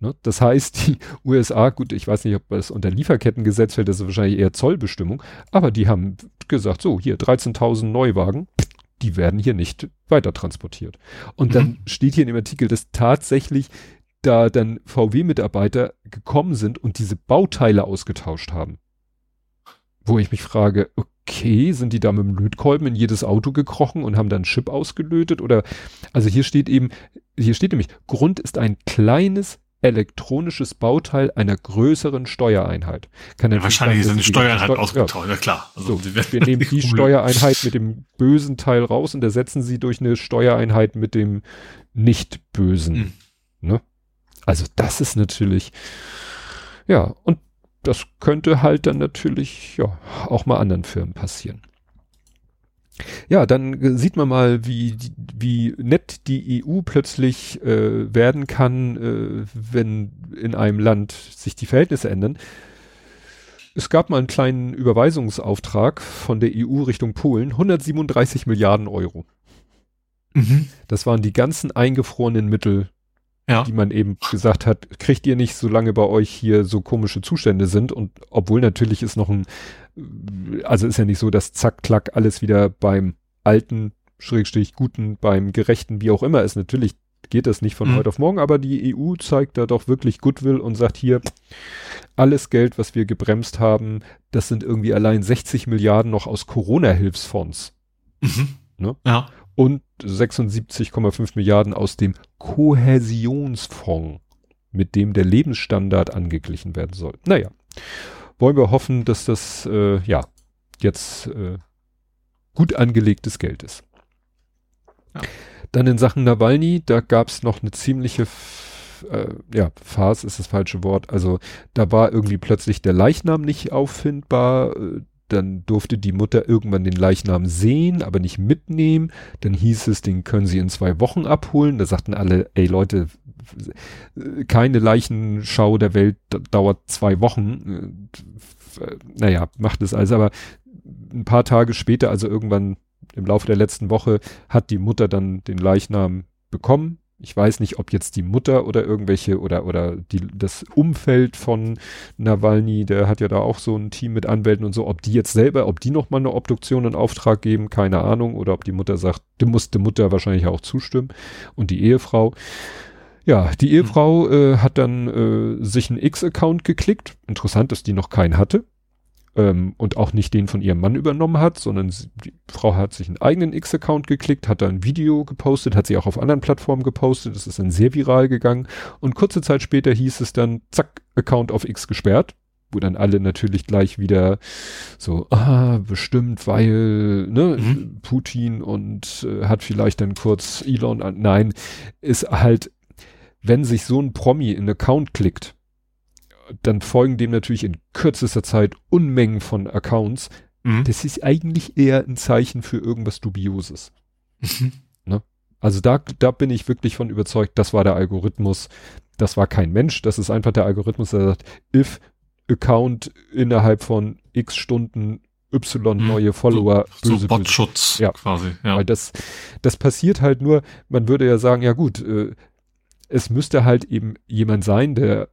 Ne? Das heißt, die USA, gut, ich weiß nicht, ob das unter Lieferkettengesetz fällt, das ist wahrscheinlich eher Zollbestimmung, aber die haben gesagt, so, hier 13.000 Neuwagen, die werden hier nicht weiter transportiert. Und mhm. dann steht hier in dem Artikel, dass tatsächlich da dann VW-Mitarbeiter gekommen sind und diese Bauteile ausgetauscht haben. Wo ich mich frage, okay, sind die da mit dem Lötkolben in jedes Auto gekrochen und haben dann Chip ausgelötet oder, also hier steht eben, hier steht nämlich, Grund ist ein kleines elektronisches Bauteil einer größeren Steuereinheit. Kann ja, wahrscheinlich ist eine Steuereinheit Steu ausgetauscht, ja. ja klar. Also so, wir nehmen *laughs* die Steuereinheit mit dem bösen Teil raus und ersetzen sie durch eine Steuereinheit mit dem nicht bösen. Mhm. Ne? Also das ist natürlich, ja, und das könnte halt dann natürlich, ja, auch mal anderen Firmen passieren. Ja, dann sieht man mal, wie, wie nett die EU plötzlich äh, werden kann, äh, wenn in einem Land sich die Verhältnisse ändern. Es gab mal einen kleinen Überweisungsauftrag von der EU Richtung Polen, 137 Milliarden Euro. Mhm. Das waren die ganzen eingefrorenen Mittel, ja. die man eben gesagt hat, kriegt ihr nicht, solange bei euch hier so komische Zustände sind. Und obwohl natürlich ist noch ein also ist ja nicht so, dass zack, klack alles wieder beim alten, schrägstrich guten, beim gerechten, wie auch immer ist. Natürlich geht das nicht von mhm. heute auf morgen, aber die EU zeigt da doch wirklich Goodwill und sagt hier, alles Geld, was wir gebremst haben, das sind irgendwie allein 60 Milliarden noch aus Corona-Hilfsfonds. Mhm. Ne? Ja. Und 76,5 Milliarden aus dem Kohäsionsfonds, mit dem der Lebensstandard angeglichen werden soll. Naja wollen wir hoffen, dass das äh, ja jetzt äh, gut angelegtes Geld ist. Ja. Dann in Sachen Nawalny, da gab es noch eine ziemliche äh, ja, Farce ist das falsche Wort. Also da war irgendwie plötzlich der Leichnam nicht auffindbar. Dann durfte die Mutter irgendwann den Leichnam sehen, aber nicht mitnehmen. Dann hieß es, den können sie in zwei Wochen abholen. Da sagten alle, ey Leute, keine Leichenschau der Welt dauert zwei Wochen. Äh, naja, macht es also, aber ein paar Tage später, also irgendwann im Laufe der letzten Woche, hat die Mutter dann den Leichnam bekommen. Ich weiß nicht, ob jetzt die Mutter oder irgendwelche oder oder die das Umfeld von Nawalny, der hat ja da auch so ein Team mit Anwälten und so, ob die jetzt selber, ob die noch mal eine Obduktion in Auftrag geben, keine Ahnung, oder ob die Mutter sagt, die musste Mutter wahrscheinlich auch zustimmen und die Ehefrau. Ja, die Ehefrau äh, hat dann äh, sich einen X-Account geklickt. Interessant, dass die noch keinen hatte ähm, und auch nicht den von ihrem Mann übernommen hat, sondern sie, die Frau hat sich einen eigenen X-Account geklickt, hat da ein Video gepostet, hat sie auch auf anderen Plattformen gepostet, das ist dann sehr viral gegangen und kurze Zeit später hieß es dann, zack, Account auf X gesperrt, wo dann alle natürlich gleich wieder so, ah, bestimmt, weil, ne, mhm. Putin und äh, hat vielleicht dann kurz Elon an, nein, ist halt, wenn sich so ein Promi in Account klickt, dann folgen dem natürlich in kürzester Zeit Unmengen von Accounts. Mhm. Das ist eigentlich eher ein Zeichen für irgendwas Dubioses. Mhm. Ne? Also da, da bin ich wirklich von überzeugt, das war der Algorithmus. Das war kein Mensch, das ist einfach der Algorithmus, der sagt, if Account innerhalb von x Stunden Y mhm. neue Follower. So, böse, so Botschutz ja. quasi. Ja. Weil das, das passiert halt nur, man würde ja sagen, ja gut, äh, es müsste halt eben jemand sein, der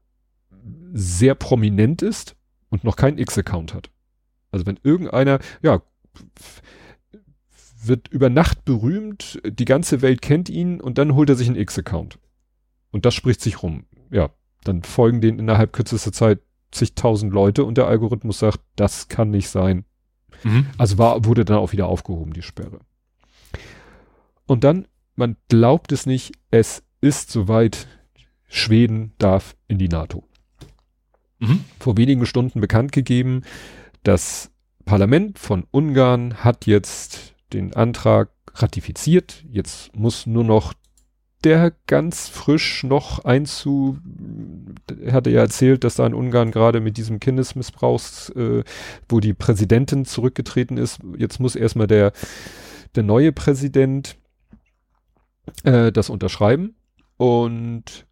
sehr prominent ist und noch keinen X-Account hat. Also wenn irgendeiner, ja, wird über Nacht berühmt, die ganze Welt kennt ihn und dann holt er sich einen X-Account. Und das spricht sich rum. Ja, dann folgen denen innerhalb kürzester Zeit zigtausend Leute und der Algorithmus sagt, das kann nicht sein. Mhm. Also war, wurde dann auch wieder aufgehoben, die Sperre. Und dann, man glaubt es nicht, es ist soweit, Schweden darf in die NATO mhm. vor wenigen Stunden bekannt gegeben. Das Parlament von Ungarn hat jetzt den Antrag ratifiziert. Jetzt muss nur noch der ganz frisch noch einzu, er hatte ja erzählt, dass da in Ungarn gerade mit diesem Kindesmissbrauchs, äh, wo die Präsidentin zurückgetreten ist, jetzt muss erstmal der, der neue Präsident äh, das unterschreiben und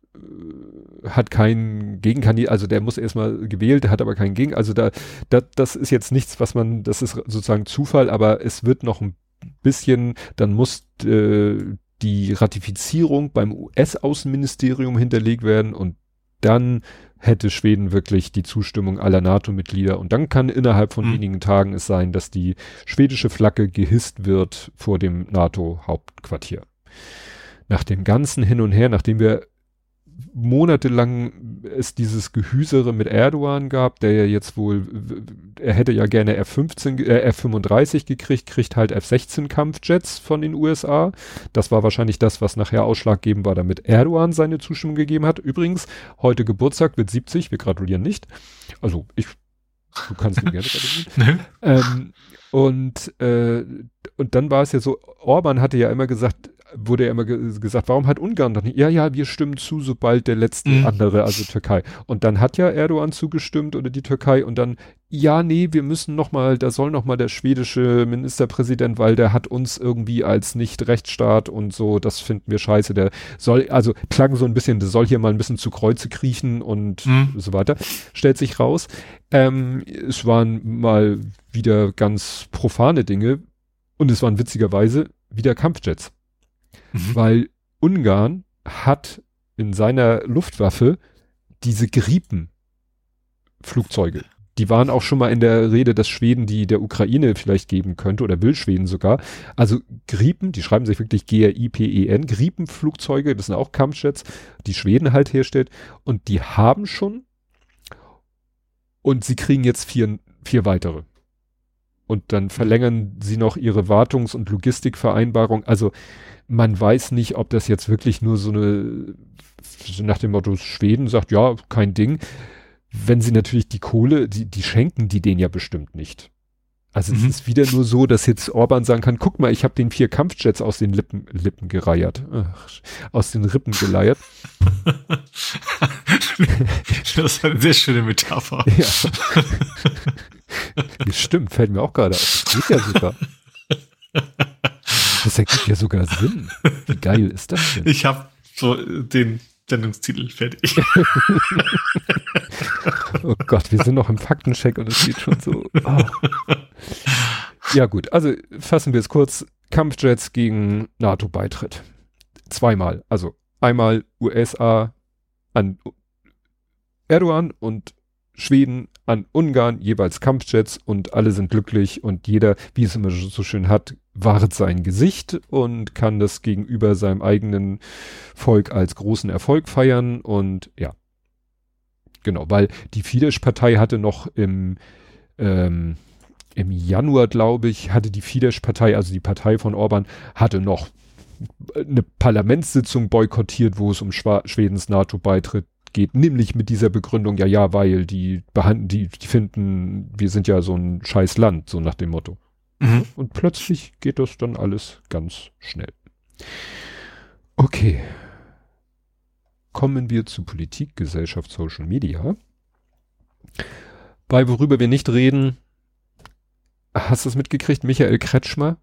hat keinen Gegenkandidat, also der muss erstmal gewählt, der hat aber keinen Gegen, also da, da, das ist jetzt nichts, was man, das ist sozusagen Zufall, aber es wird noch ein bisschen, dann muss äh, die Ratifizierung beim US-Außenministerium hinterlegt werden und dann hätte Schweden wirklich die Zustimmung aller NATO-Mitglieder und dann kann innerhalb von mhm. wenigen Tagen es sein, dass die schwedische Flagge gehisst wird vor dem NATO-Hauptquartier. Nach dem ganzen Hin und Her, nachdem wir monatelang es dieses Gehüsere mit Erdogan gab, der ja jetzt wohl, er hätte ja gerne F-15, äh, F-35 gekriegt, kriegt halt F-16 Kampfjets von den USA. Das war wahrscheinlich das, was nachher ausschlaggebend war, damit Erdogan seine Zustimmung gegeben hat. Übrigens, heute Geburtstag wird 70, wir gratulieren nicht. Also ich, du kannst mir gerne *laughs* gratulieren. ähm, und, äh, und dann war es ja so, Orban hatte ja immer gesagt, wurde ja immer ge gesagt, warum hat Ungarn doch nicht? Ja, ja, wir stimmen zu, sobald der letzte mhm. andere, also Türkei. Und dann hat ja Erdogan zugestimmt oder die Türkei und dann, ja, nee, wir müssen noch mal, da soll noch mal der schwedische Ministerpräsident, weil der hat uns irgendwie als Nicht-Rechtsstaat und so, das finden wir scheiße. Der soll, also klang so ein bisschen, der soll hier mal ein bisschen zu Kreuze kriechen und mhm. so weiter. Stellt sich raus. Ähm, es waren mal wieder ganz profane Dinge und es waren witzigerweise wieder Kampfjets mhm. weil Ungarn hat in seiner Luftwaffe diese Gripen-Flugzeuge. Die waren auch schon mal in der Rede, dass Schweden die der Ukraine vielleicht geben könnte oder will Schweden sogar. Also Gripen, die schreiben sich wirklich G-R-I-P-E-N, Gripen-Flugzeuge, das sind auch Kampfjets, die Schweden halt herstellt. Und die haben schon und sie kriegen jetzt vier, vier weitere. Und dann verlängern sie noch ihre Wartungs- und Logistikvereinbarung. Also man weiß nicht, ob das jetzt wirklich nur so eine, nach dem Motto Schweden sagt, ja, kein Ding. Wenn sie natürlich die Kohle, die, die schenken die denen ja bestimmt nicht. Also mhm. es ist wieder nur so, dass jetzt Orban sagen kann, guck mal, ich habe den vier Kampfjets aus den Lippen, Lippen gereiert. Ach, aus den Rippen geleiert. *laughs* das ist eine sehr schöne Metapher. Ja. Stimmt, fällt mir auch gerade auf. Das geht ja sogar. Das ergibt ja sogar Sinn. Wie geil ist das denn? Ich habe so den Sendungstitel fertig. *laughs* *laughs* oh Gott, wir sind noch im Faktencheck und es geht schon so. Oh. Ja gut, also fassen wir es kurz. Kampfjets gegen NATO-Beitritt. Zweimal. Also einmal USA an Erdogan und Schweden an Ungarn jeweils Kampfjets und alle sind glücklich und jeder, wie es immer so schön hat, wahrt sein Gesicht und kann das gegenüber seinem eigenen Volk als großen Erfolg feiern und ja. Genau, weil die Fidesz-Partei hatte noch im, ähm, im Januar, glaube ich, hatte die Fidesz-Partei, also die Partei von Orban, hatte noch eine Parlamentssitzung boykottiert, wo es um Schwa Schwedens NATO-Beitritt geht, nämlich mit dieser Begründung, ja, ja, weil die behandeln, die, die finden, wir sind ja so ein scheiß Land, so nach dem Motto. Mhm. Und plötzlich geht das dann alles ganz schnell. Okay. Kommen wir zu Politik, Gesellschaft, Social Media. Bei worüber wir nicht reden, hast du es mitgekriegt, Michael Kretschmer,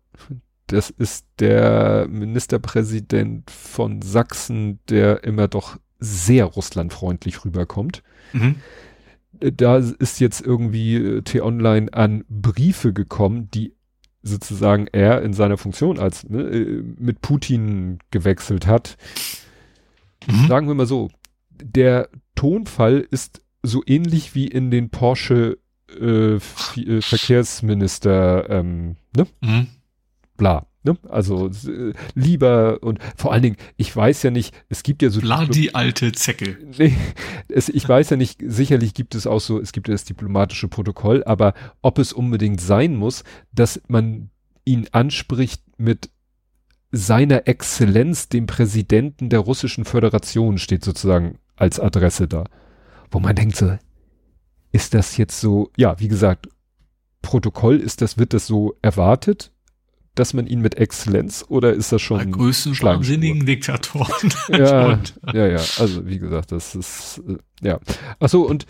das ist der Ministerpräsident von Sachsen, der immer doch sehr russlandfreundlich rüberkommt. Mhm. Da ist jetzt irgendwie äh, T-Online an Briefe gekommen, die sozusagen er in seiner Funktion als ne, äh, mit Putin gewechselt hat. Mhm. Sagen wir mal so, der Tonfall ist so ähnlich wie in den Porsche äh, äh Verkehrsminister, ähm, ne? Mhm. Bla. Ne? Also äh, lieber und vor allen Dingen, ich weiß ja nicht, es gibt ja so. Bla die alte Zecke. Nee, es, ich weiß ja nicht, sicherlich gibt es auch so, es gibt ja das diplomatische Protokoll, aber ob es unbedingt sein muss, dass man ihn anspricht mit seiner Exzellenz, dem Präsidenten der russischen Föderation, steht sozusagen als Adresse da. Wo man denkt so, ist das jetzt so, ja, wie gesagt, Protokoll ist das, wird das so erwartet? Dass man ihn mit Exzellenz oder ist das schon Bei größten wahnsinnigen Diktatoren. *laughs* *laughs* ja, ja, ja, also wie gesagt, das ist äh, ja. Achso, und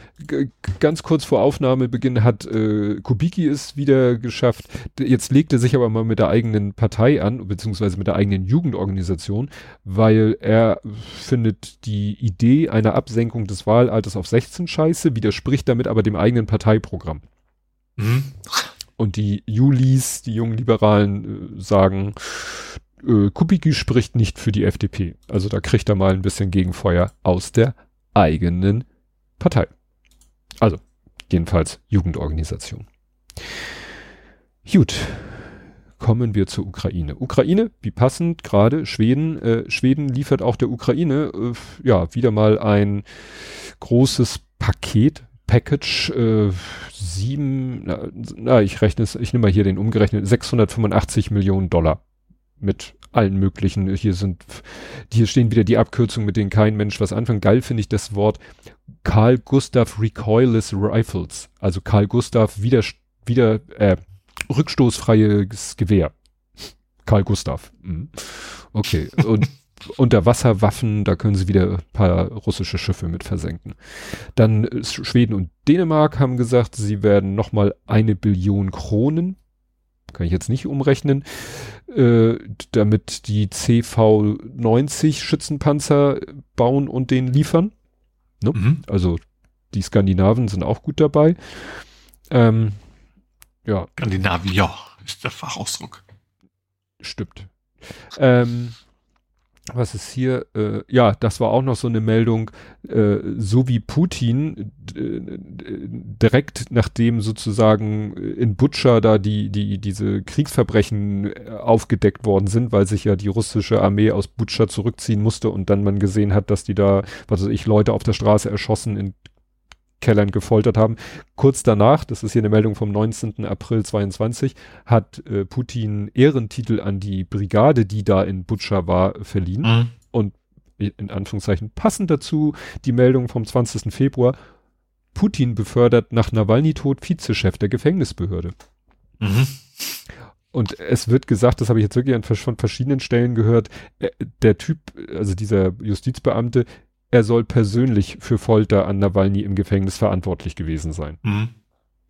ganz kurz vor Aufnahmebeginn hat äh, Kubicki es wieder geschafft. Jetzt legt er sich aber mal mit der eigenen Partei an, beziehungsweise mit der eigenen Jugendorganisation, weil er findet die Idee einer Absenkung des Wahlalters auf 16 scheiße, widerspricht damit aber dem eigenen Parteiprogramm. Mhm. Und die Julis, die jungen Liberalen, äh, sagen, äh, Kubicki spricht nicht für die FDP. Also da kriegt er mal ein bisschen Gegenfeuer aus der eigenen Partei. Also, jedenfalls Jugendorganisation. Gut, kommen wir zur Ukraine. Ukraine, wie passend, gerade Schweden. Äh, Schweden liefert auch der Ukraine äh, ja wieder mal ein großes Paket, Package äh, sieben, na, na, ich rechne es, ich nehme mal hier den umgerechnet, 685 Millionen Dollar mit allen möglichen, hier sind, hier stehen wieder die Abkürzungen, mit denen kein Mensch was anfängt. Geil finde ich das Wort Carl Gustav Recoilless Rifles, also Carl Gustav wieder, wieder, äh, rückstoßfreies Gewehr. Carl Gustav. Mhm. Okay. Und Unterwasserwaffen, da können sie wieder ein paar russische Schiffe mit versenken. Dann Schweden und Dänemark haben gesagt, sie werden nochmal eine Billion Kronen, kann ich jetzt nicht umrechnen, äh, damit die CV-90 Schützenpanzer bauen und den liefern. Ne? Mhm. Also die Skandinaven sind auch gut dabei. Ähm, ja. Skandinavier ist der Fachausdruck. Stimmt. Ähm, was ist hier? Äh, ja, das war auch noch so eine Meldung, äh, so wie Putin äh, direkt nachdem sozusagen in Butscha da die, die, diese Kriegsverbrechen äh, aufgedeckt worden sind, weil sich ja die russische Armee aus Butscha zurückziehen musste und dann man gesehen hat, dass die da, was weiß ich, Leute auf der Straße erschossen in Kellern gefoltert haben. Kurz danach, das ist hier eine Meldung vom 19. April 22, hat äh, Putin Ehrentitel an die Brigade, die da in Butscha war, verliehen. Mhm. Und in Anführungszeichen passend dazu die Meldung vom 20. Februar. Putin befördert nach Nawalny-Tod Vizechef der Gefängnisbehörde. Mhm. Und es wird gesagt, das habe ich jetzt wirklich an, von verschiedenen Stellen gehört, äh, der Typ, also dieser Justizbeamte, er soll persönlich für Folter an Nawalny im Gefängnis verantwortlich gewesen sein. Mhm.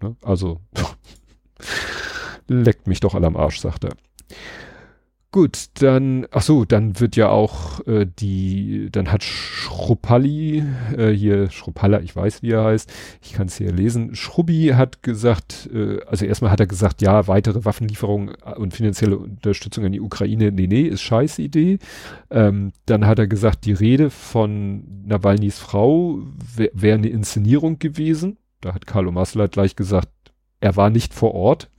Ne? Also *laughs* leckt mich doch alle am Arsch, sagt er. Gut, dann, ach so, dann wird ja auch äh, die, dann hat Schruppalli, äh, hier Schruppalla, ich weiß, wie er heißt, ich kann es hier lesen. Schrubbi hat gesagt, äh, also erstmal hat er gesagt, ja, weitere Waffenlieferungen und finanzielle Unterstützung an die Ukraine, nee, nee, ist scheiß Idee. Ähm, dann hat er gesagt, die Rede von Nawalnys Frau wäre wär eine Inszenierung gewesen. Da hat Carlo Masleit gleich gesagt, er war nicht vor Ort.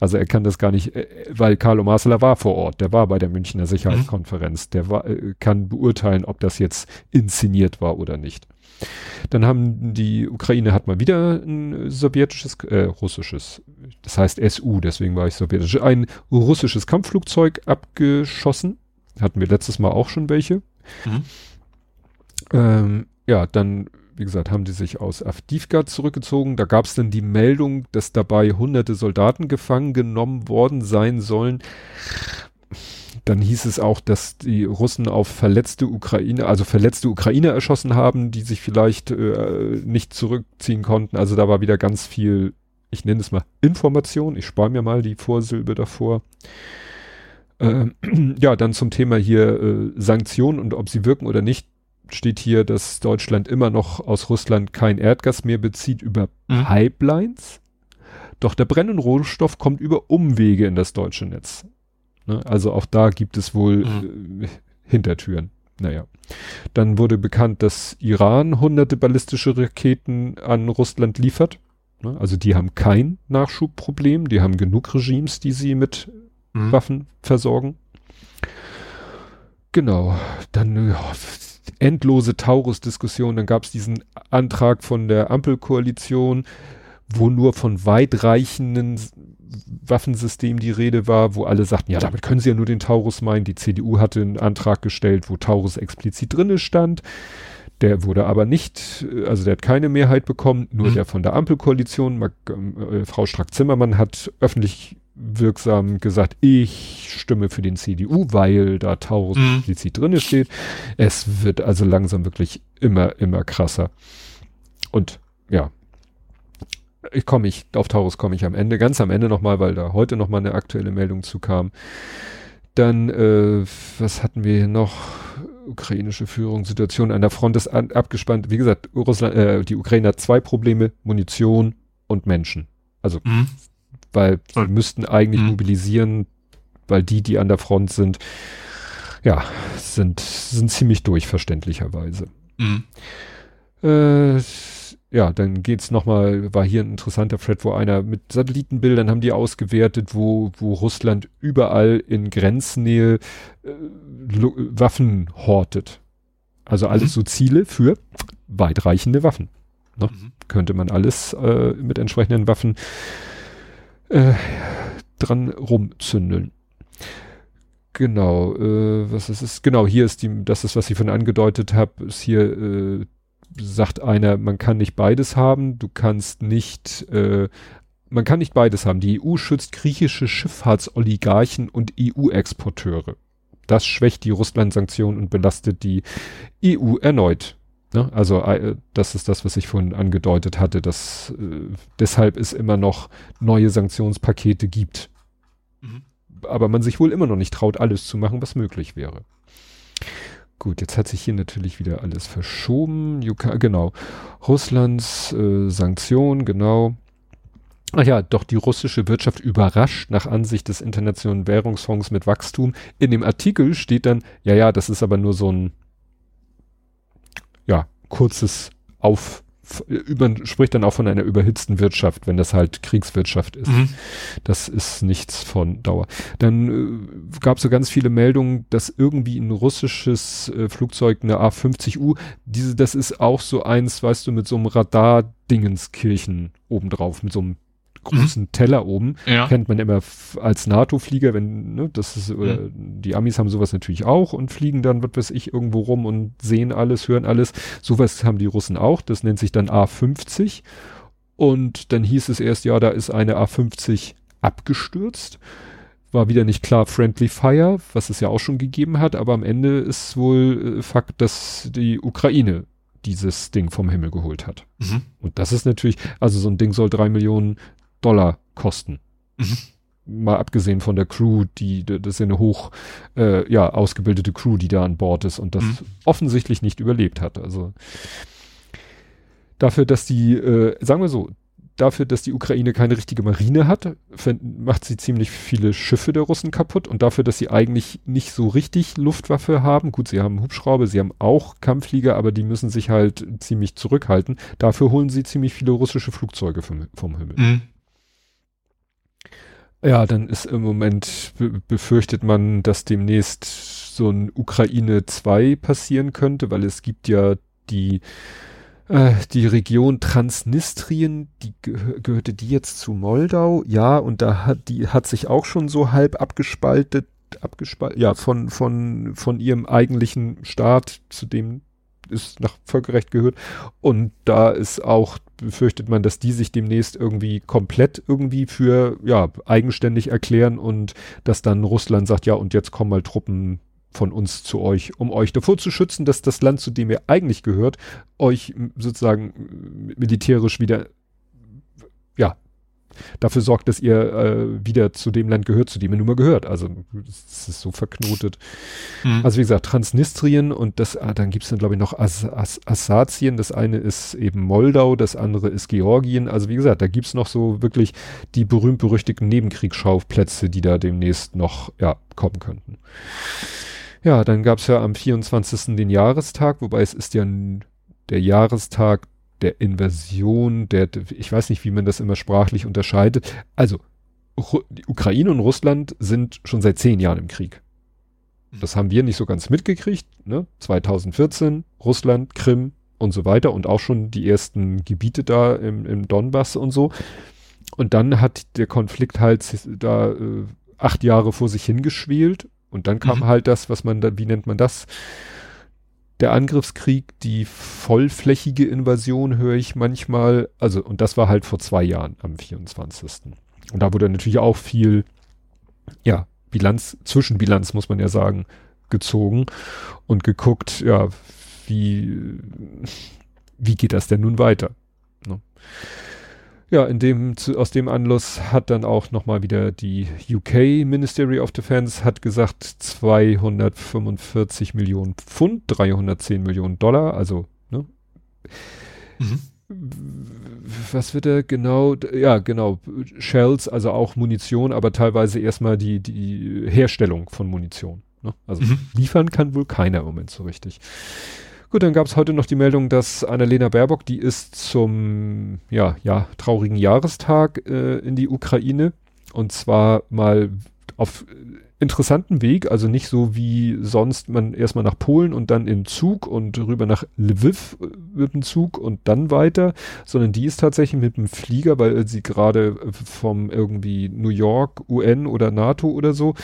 Also er kann das gar nicht, äh, weil Carlo Marsala war vor Ort. Der war bei der Münchner Sicherheitskonferenz. Der war, äh, kann beurteilen, ob das jetzt inszeniert war oder nicht. Dann haben die Ukraine hat mal wieder ein sowjetisches, äh, russisches, das heißt SU, deswegen war ich sowjetisch, ein russisches Kampfflugzeug abgeschossen. Hatten wir letztes Mal auch schon welche. Mhm. Ähm, ja, dann wie gesagt, haben die sich aus Avdivka zurückgezogen. Da gab es dann die Meldung, dass dabei hunderte Soldaten gefangen genommen worden sein sollen. Dann hieß es auch, dass die Russen auf verletzte Ukraine, also verletzte Ukraine erschossen haben, die sich vielleicht äh, nicht zurückziehen konnten. Also da war wieder ganz viel, ich nenne es mal Information. Ich spare mir mal die Vorsilbe davor. Ähm, *clears throat* ja, dann zum Thema hier äh, Sanktionen und ob sie wirken oder nicht steht hier, dass Deutschland immer noch aus Russland kein Erdgas mehr bezieht über mhm. Pipelines. Doch der brennende Rohstoff kommt über Umwege in das deutsche Netz. Ne? Also auch da gibt es wohl mhm. äh, Hintertüren. Naja. Dann wurde bekannt, dass Iran hunderte ballistische Raketen an Russland liefert. Ne? Also die haben kein Nachschubproblem. Die haben genug Regimes, die sie mit mhm. Waffen versorgen. Genau. Dann ja, endlose Taurus-Diskussion. Dann gab es diesen Antrag von der Ampelkoalition, wo nur von weitreichenden Waffensystemen die Rede war, wo alle sagten, ja, damit können sie ja nur den Taurus meinen. Die CDU hatte einen Antrag gestellt, wo Taurus explizit drinne stand. Der wurde aber nicht, also der hat keine Mehrheit bekommen, nur mhm. der von der Ampelkoalition. Äh, Frau Strack-Zimmermann hat öffentlich wirksam gesagt, ich stimme für den CDU, weil da Taurus mhm. explizit drin steht. Es wird also langsam wirklich immer, immer krasser. Und ja, ich komme ich, auf Taurus komme ich am Ende, ganz am Ende nochmal, weil da heute nochmal eine aktuelle Meldung zu kam. Dann, äh, was hatten wir hier noch? Ukrainische Führungssituation an der Front ist an, abgespannt. Wie gesagt, Russland, äh, die Ukraine hat zwei Probleme, Munition und Menschen. Also mhm weil sie müssten eigentlich mhm. mobilisieren, weil die, die an der Front sind, ja, sind, sind ziemlich durch, verständlicherweise. Mhm. Äh, ja, dann geht's nochmal, war hier ein interessanter Thread, wo einer mit Satellitenbildern haben die ausgewertet, wo, wo Russland überall in Grenznähe äh, Waffen hortet. Also alles mhm. so Ziele für weitreichende Waffen. Ne? Mhm. Könnte man alles äh, mit entsprechenden Waffen äh, dran rumzündeln. Genau, äh, was ist es? Genau, hier ist die, das ist, was ich von angedeutet habe, ist hier, äh, sagt einer, man kann nicht beides haben, du kannst nicht, äh, man kann nicht beides haben. Die EU schützt griechische Schifffahrtsoligarchen und EU-Exporteure. Das schwächt die Russland-Sanktionen und belastet die EU erneut. Ne? Also äh, das ist das, was ich vorhin angedeutet hatte, dass äh, deshalb es immer noch neue Sanktionspakete gibt. Mhm. Aber man sich wohl immer noch nicht traut, alles zu machen, was möglich wäre. Gut, jetzt hat sich hier natürlich wieder alles verschoben. UK, genau. Russlands äh, Sanktionen, genau. Ach ja, doch die russische Wirtschaft überrascht nach Ansicht des Internationalen Währungsfonds mit Wachstum. In dem Artikel steht dann, ja, ja, das ist aber nur so ein ja, kurzes Auf, über, spricht dann auch von einer überhitzten Wirtschaft, wenn das halt Kriegswirtschaft ist. Mhm. Das ist nichts von Dauer. Dann äh, gab es so ganz viele Meldungen, dass irgendwie ein russisches äh, Flugzeug, eine A50U, diese, das ist auch so eins, weißt du, mit so einem Radar-Dingenskirchen obendrauf, mit so einem großen mhm. Teller oben. Ja. Kennt man immer als NATO-Flieger, wenn, ne, das ist, oder mhm. die Amis haben sowas natürlich auch und fliegen dann, was weiß ich, irgendwo rum und sehen alles, hören alles. Sowas haben die Russen auch, das nennt sich dann A50. Und dann hieß es erst, ja, da ist eine A50 abgestürzt. War wieder nicht klar Friendly Fire, was es ja auch schon gegeben hat, aber am Ende ist wohl äh, Fakt, dass die Ukraine dieses Ding vom Himmel geholt hat. Mhm. Und das ist natürlich, also so ein Ding soll drei Millionen Dollar kosten. Mhm. Mal abgesehen von der Crew, die, das ist ja eine hoch, äh, ja, ausgebildete Crew, die da an Bord ist und das mhm. offensichtlich nicht überlebt hat. Also dafür, dass die, äh, sagen wir so, dafür, dass die Ukraine keine richtige Marine hat, macht sie ziemlich viele Schiffe der Russen kaputt und dafür, dass sie eigentlich nicht so richtig Luftwaffe haben, gut, sie haben Hubschrauber, sie haben auch Kampfflieger, aber die müssen sich halt ziemlich zurückhalten. Dafür holen sie ziemlich viele russische Flugzeuge vom, vom Himmel. Mhm. Ja, dann ist im Moment befürchtet man, dass demnächst so ein Ukraine 2 passieren könnte, weil es gibt ja die äh, die Region Transnistrien, die geh gehörte die jetzt zu Moldau? Ja, und da hat die hat sich auch schon so halb abgespaltet, abgespaltet, ja, von von von ihrem eigentlichen Staat, zu dem es nach Völkerrecht gehört. Und da ist auch befürchtet man, dass die sich demnächst irgendwie komplett irgendwie für ja eigenständig erklären und dass dann Russland sagt, ja und jetzt kommen mal Truppen von uns zu euch, um euch davor zu schützen, dass das Land, zu dem ihr eigentlich gehört, euch sozusagen militärisch wieder, ja, dafür sorgt, dass ihr äh, wieder zu dem Land gehört, zu dem ihr nun mal gehört. Also es ist so verknotet. Mhm. Also wie gesagt, Transnistrien und das, ah, dann gibt es dann glaube ich noch As As Assatien. Das eine ist eben Moldau, das andere ist Georgien. Also wie gesagt, da gibt es noch so wirklich die berühmt-berüchtigten Nebenkriegsschauplätze, die da demnächst noch ja, kommen könnten. Ja, dann gab es ja am 24. den Jahrestag, wobei es ist ja der Jahrestag der Invasion, der, ich weiß nicht, wie man das immer sprachlich unterscheidet. Also, die Ukraine und Russland sind schon seit zehn Jahren im Krieg. Mhm. Das haben wir nicht so ganz mitgekriegt. Ne? 2014, Russland, Krim und so weiter und auch schon die ersten Gebiete da im, im Donbass und so. Und dann hat der Konflikt halt da äh, acht Jahre vor sich hingeschwelt und dann kam mhm. halt das, was man da, wie nennt man das? Der Angriffskrieg, die vollflächige Invasion höre ich manchmal, also, und das war halt vor zwei Jahren am 24. Und da wurde natürlich auch viel, ja, Bilanz, Zwischenbilanz muss man ja sagen, gezogen und geguckt, ja, wie, wie geht das denn nun weiter? Ne? Ja, in dem, aus dem Anlass hat dann auch nochmal wieder die UK Ministry of Defense hat gesagt 245 Millionen Pfund, 310 Millionen Dollar, also, ne? Mhm. Was wird er genau? Ja, genau. Shells, also auch Munition, aber teilweise erstmal die, die Herstellung von Munition. Ne? Also mhm. liefern kann wohl keiner im Moment so richtig. Gut, dann gab es heute noch die Meldung, dass Annalena Baerbock, die ist zum ja, ja, traurigen Jahrestag äh, in die Ukraine. Und zwar mal auf interessanten Weg, also nicht so wie sonst man erstmal nach Polen und dann in Zug und rüber nach Lviv äh, mit dem Zug und dann weiter, sondern die ist tatsächlich mit dem Flieger, weil sie gerade vom irgendwie New York, UN oder NATO oder so,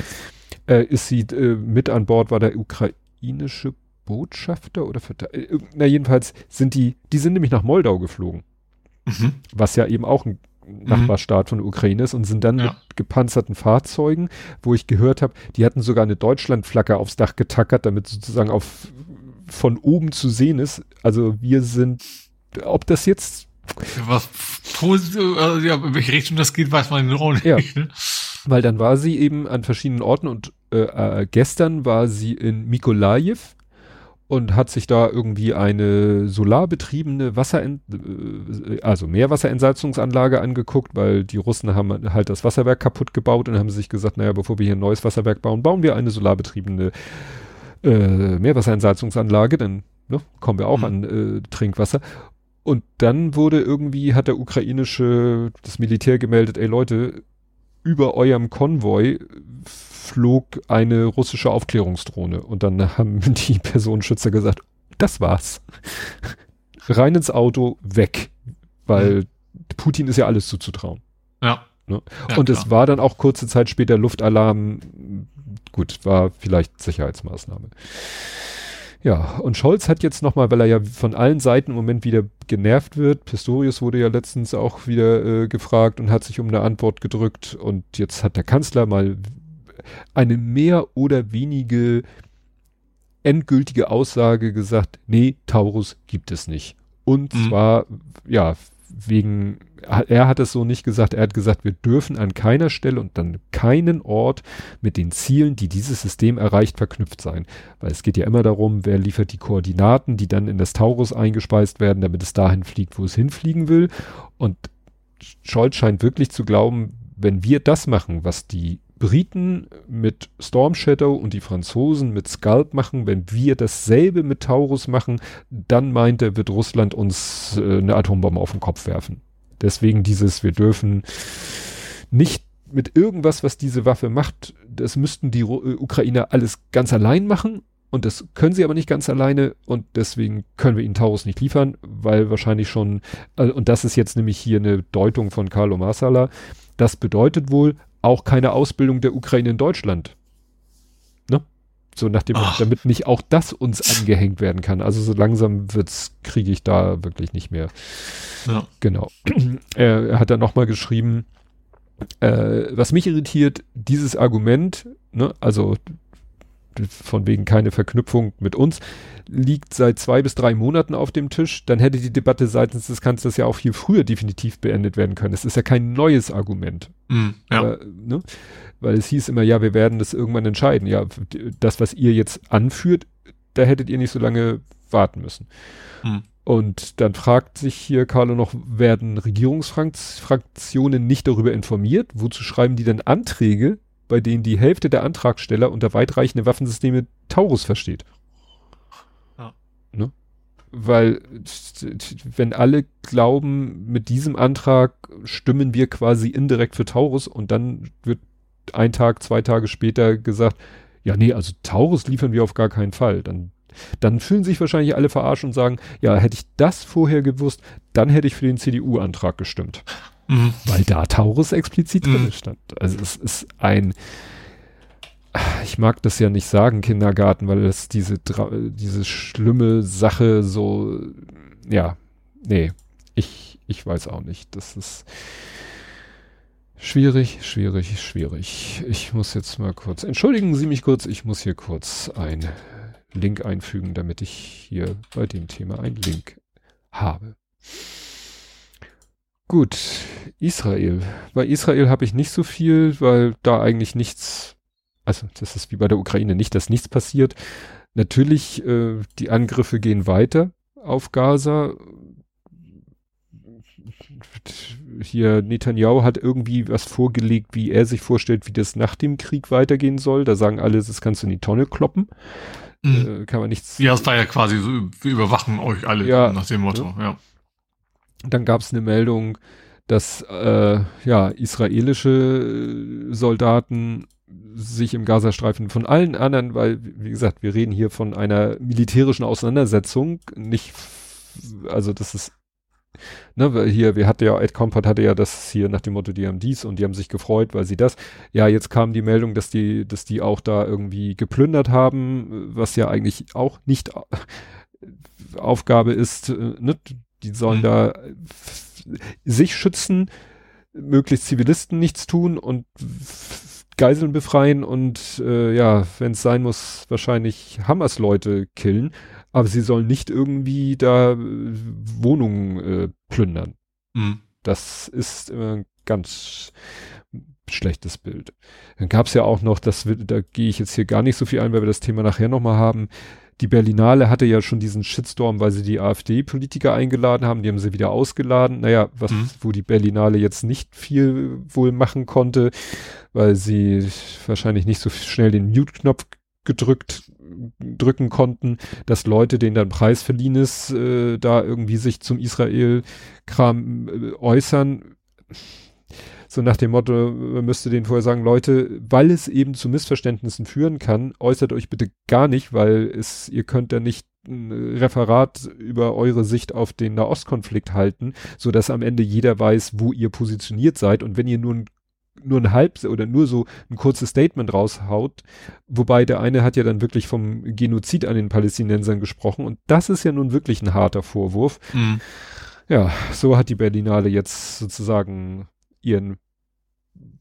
äh, ist sie äh, mit an Bord, war der ukrainische Botschafter oder äh, na jedenfalls sind die, die sind nämlich nach Moldau geflogen. Mhm. Was ja eben auch ein Nachbarstaat von der Ukraine ist und sind dann ja. mit gepanzerten Fahrzeugen, wo ich gehört habe, die hatten sogar eine Deutschlandflagge aufs Dach getackert, damit sozusagen auf von oben zu sehen ist. Also wir sind, ob das jetzt was also ja, in welche Richtung das geht, weiß man auch nicht. Ja. Ne? Weil dann war sie eben an verschiedenen Orten und äh, äh, gestern war sie in Mikolajew und hat sich da irgendwie eine solarbetriebene Wasser, äh, also Meerwasserentsalzungsanlage angeguckt, weil die Russen haben halt das Wasserwerk kaputt gebaut und haben sich gesagt, naja, bevor wir hier ein neues Wasserwerk bauen, bauen wir eine solarbetriebene äh, Meerwasserentsalzungsanlage, dann ne, kommen wir auch mhm. an äh, Trinkwasser. Und dann wurde irgendwie, hat der ukrainische, das Militär gemeldet, ey Leute, über eurem Konvoi flog eine russische Aufklärungsdrohne und dann haben *laughs* die Personenschützer gesagt, das war's. *laughs* Rein ins Auto, weg. Weil mhm. Putin ist ja alles zuzutrauen. Ja. Ne? ja und klar. es war dann auch kurze Zeit später Luftalarm. Gut, war vielleicht Sicherheitsmaßnahme. Ja, und Scholz hat jetzt nochmal, weil er ja von allen Seiten im Moment wieder genervt wird, Pistorius wurde ja letztens auch wieder äh, gefragt und hat sich um eine Antwort gedrückt und jetzt hat der Kanzler mal eine mehr oder wenige endgültige Aussage gesagt, nee, Taurus gibt es nicht. Und mhm. zwar, ja, wegen, er hat es so nicht gesagt, er hat gesagt, wir dürfen an keiner Stelle und dann keinen Ort mit den Zielen, die dieses System erreicht, verknüpft sein. Weil es geht ja immer darum, wer liefert die Koordinaten, die dann in das Taurus eingespeist werden, damit es dahin fliegt, wo es hinfliegen will. Und Scholz scheint wirklich zu glauben, wenn wir das machen, was die Briten mit Storm Shadow und die Franzosen mit Scalp machen, wenn wir dasselbe mit Taurus machen, dann meint er, wird Russland uns äh, eine Atombombe auf den Kopf werfen. Deswegen dieses, wir dürfen nicht mit irgendwas, was diese Waffe macht, das müssten die äh, Ukrainer alles ganz allein machen und das können sie aber nicht ganz alleine und deswegen können wir ihnen Taurus nicht liefern, weil wahrscheinlich schon, äh, und das ist jetzt nämlich hier eine Deutung von Carlo Marsala, das bedeutet wohl, auch keine Ausbildung der Ukraine in Deutschland. So nach dem, Ach. damit nicht auch das uns angehängt werden kann. Also so langsam wird's, kriege ich da wirklich nicht mehr. Ja. Genau. er, *clears throat* er hat dann nochmal geschrieben, äh, was mich irritiert, dieses Argument, ne, also von wegen keine Verknüpfung mit uns, liegt seit zwei bis drei Monaten auf dem Tisch, dann hätte die Debatte seitens des Kanzlers ja auch viel früher definitiv beendet werden können. Es ist ja kein neues Argument. Mm, ja. äh, ne? Weil es hieß immer, ja, wir werden das irgendwann entscheiden. Ja, das, was ihr jetzt anführt, da hättet ihr nicht so lange warten müssen. Mm. Und dann fragt sich hier Carlo noch, werden Regierungsfraktionen nicht darüber informiert? Wozu schreiben die denn Anträge, bei denen die Hälfte der Antragsteller unter weitreichende Waffensysteme Taurus versteht? Ne? Weil, wenn alle glauben, mit diesem Antrag stimmen wir quasi indirekt für Taurus und dann wird ein Tag, zwei Tage später gesagt, ja, nee, also Taurus liefern wir auf gar keinen Fall. Dann, dann fühlen sich wahrscheinlich alle verarscht und sagen, ja, hätte ich das vorher gewusst, dann hätte ich für den CDU-Antrag gestimmt. Mhm. Weil da Taurus explizit mhm. drin stand. Also es ist ein, ich mag das ja nicht sagen, Kindergarten, weil das diese, diese schlimme Sache so, ja, nee, ich, ich weiß auch nicht. Das ist schwierig, schwierig, schwierig. Ich muss jetzt mal kurz, entschuldigen Sie mich kurz, ich muss hier kurz ein Link einfügen, damit ich hier bei dem Thema einen Link habe. Gut, Israel. Bei Israel habe ich nicht so viel, weil da eigentlich nichts also das ist wie bei der Ukraine nicht, dass nichts passiert. Natürlich, äh, die Angriffe gehen weiter auf Gaza. Hier Netanyahu hat irgendwie was vorgelegt, wie er sich vorstellt, wie das nach dem Krieg weitergehen soll. Da sagen alle, das kannst du in die Tonne kloppen. Mhm. Äh, kann man nichts. Ja, es war ja quasi so, wir überwachen euch alle ja, nach dem Motto, ja. ja. Dann gab es eine Meldung, dass äh, ja israelische Soldaten sich im Gazastreifen von allen anderen, weil, wie gesagt, wir reden hier von einer militärischen Auseinandersetzung, nicht, also das ist, ne, weil hier, wir hatten ja, Ed Comport hatte ja das hier nach dem Motto, die haben dies und die haben sich gefreut, weil sie das, ja, jetzt kam die Meldung, dass die, dass die auch da irgendwie geplündert haben, was ja eigentlich auch nicht Aufgabe ist, äh, ne, die sollen mhm. da sich schützen, möglichst Zivilisten nichts tun und Geiseln befreien und äh, ja, wenn es sein muss, wahrscheinlich Hamas-Leute killen, aber sie sollen nicht irgendwie da äh, Wohnungen äh, plündern. Mhm. Das ist immer ein ganz schlechtes Bild. Dann gab es ja auch noch, das da gehe ich jetzt hier gar nicht so viel ein, weil wir das Thema nachher nochmal haben, die Berlinale hatte ja schon diesen Shitstorm, weil sie die AfD-Politiker eingeladen haben. Die haben sie wieder ausgeladen. Naja, was, mhm. wo die Berlinale jetzt nicht viel wohl machen konnte, weil sie wahrscheinlich nicht so schnell den Mute-Knopf gedrückt drücken konnten, dass Leute, denen dann Preis verliehen ist, äh, da irgendwie sich zum Israel-Kram äh, äußern so nach dem Motto, man müsste denen vorher sagen, Leute, weil es eben zu Missverständnissen führen kann, äußert euch bitte gar nicht, weil es, ihr könnt ja nicht ein Referat über eure Sicht auf den Nahostkonflikt halten, so dass am Ende jeder weiß, wo ihr positioniert seid. Und wenn ihr nur ein nur ein halb oder nur so ein kurzes Statement raushaut, wobei der eine hat ja dann wirklich vom Genozid an den Palästinensern gesprochen und das ist ja nun wirklich ein harter Vorwurf. Mhm. Ja, so hat die Berlinale jetzt sozusagen ihren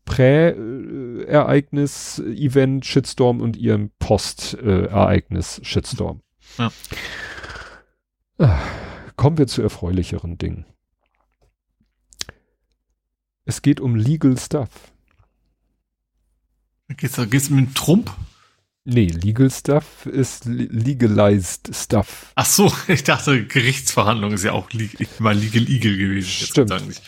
Prä-Ereignis, Event, Shitstorm und ihrem Post-Ereignis, Shitstorm. *laughs* Ja. Ah, kommen wir zu erfreulicheren Dingen. Es geht um Legal Stuff. Geht's, geht's mit Trump? Nee, Legal Stuff ist legalized Stuff. Ach so, *laughs* ich dachte, Gerichtsverhandlung ist ja auch mal Legal Eagle gewesen. Stimmt. *laughs*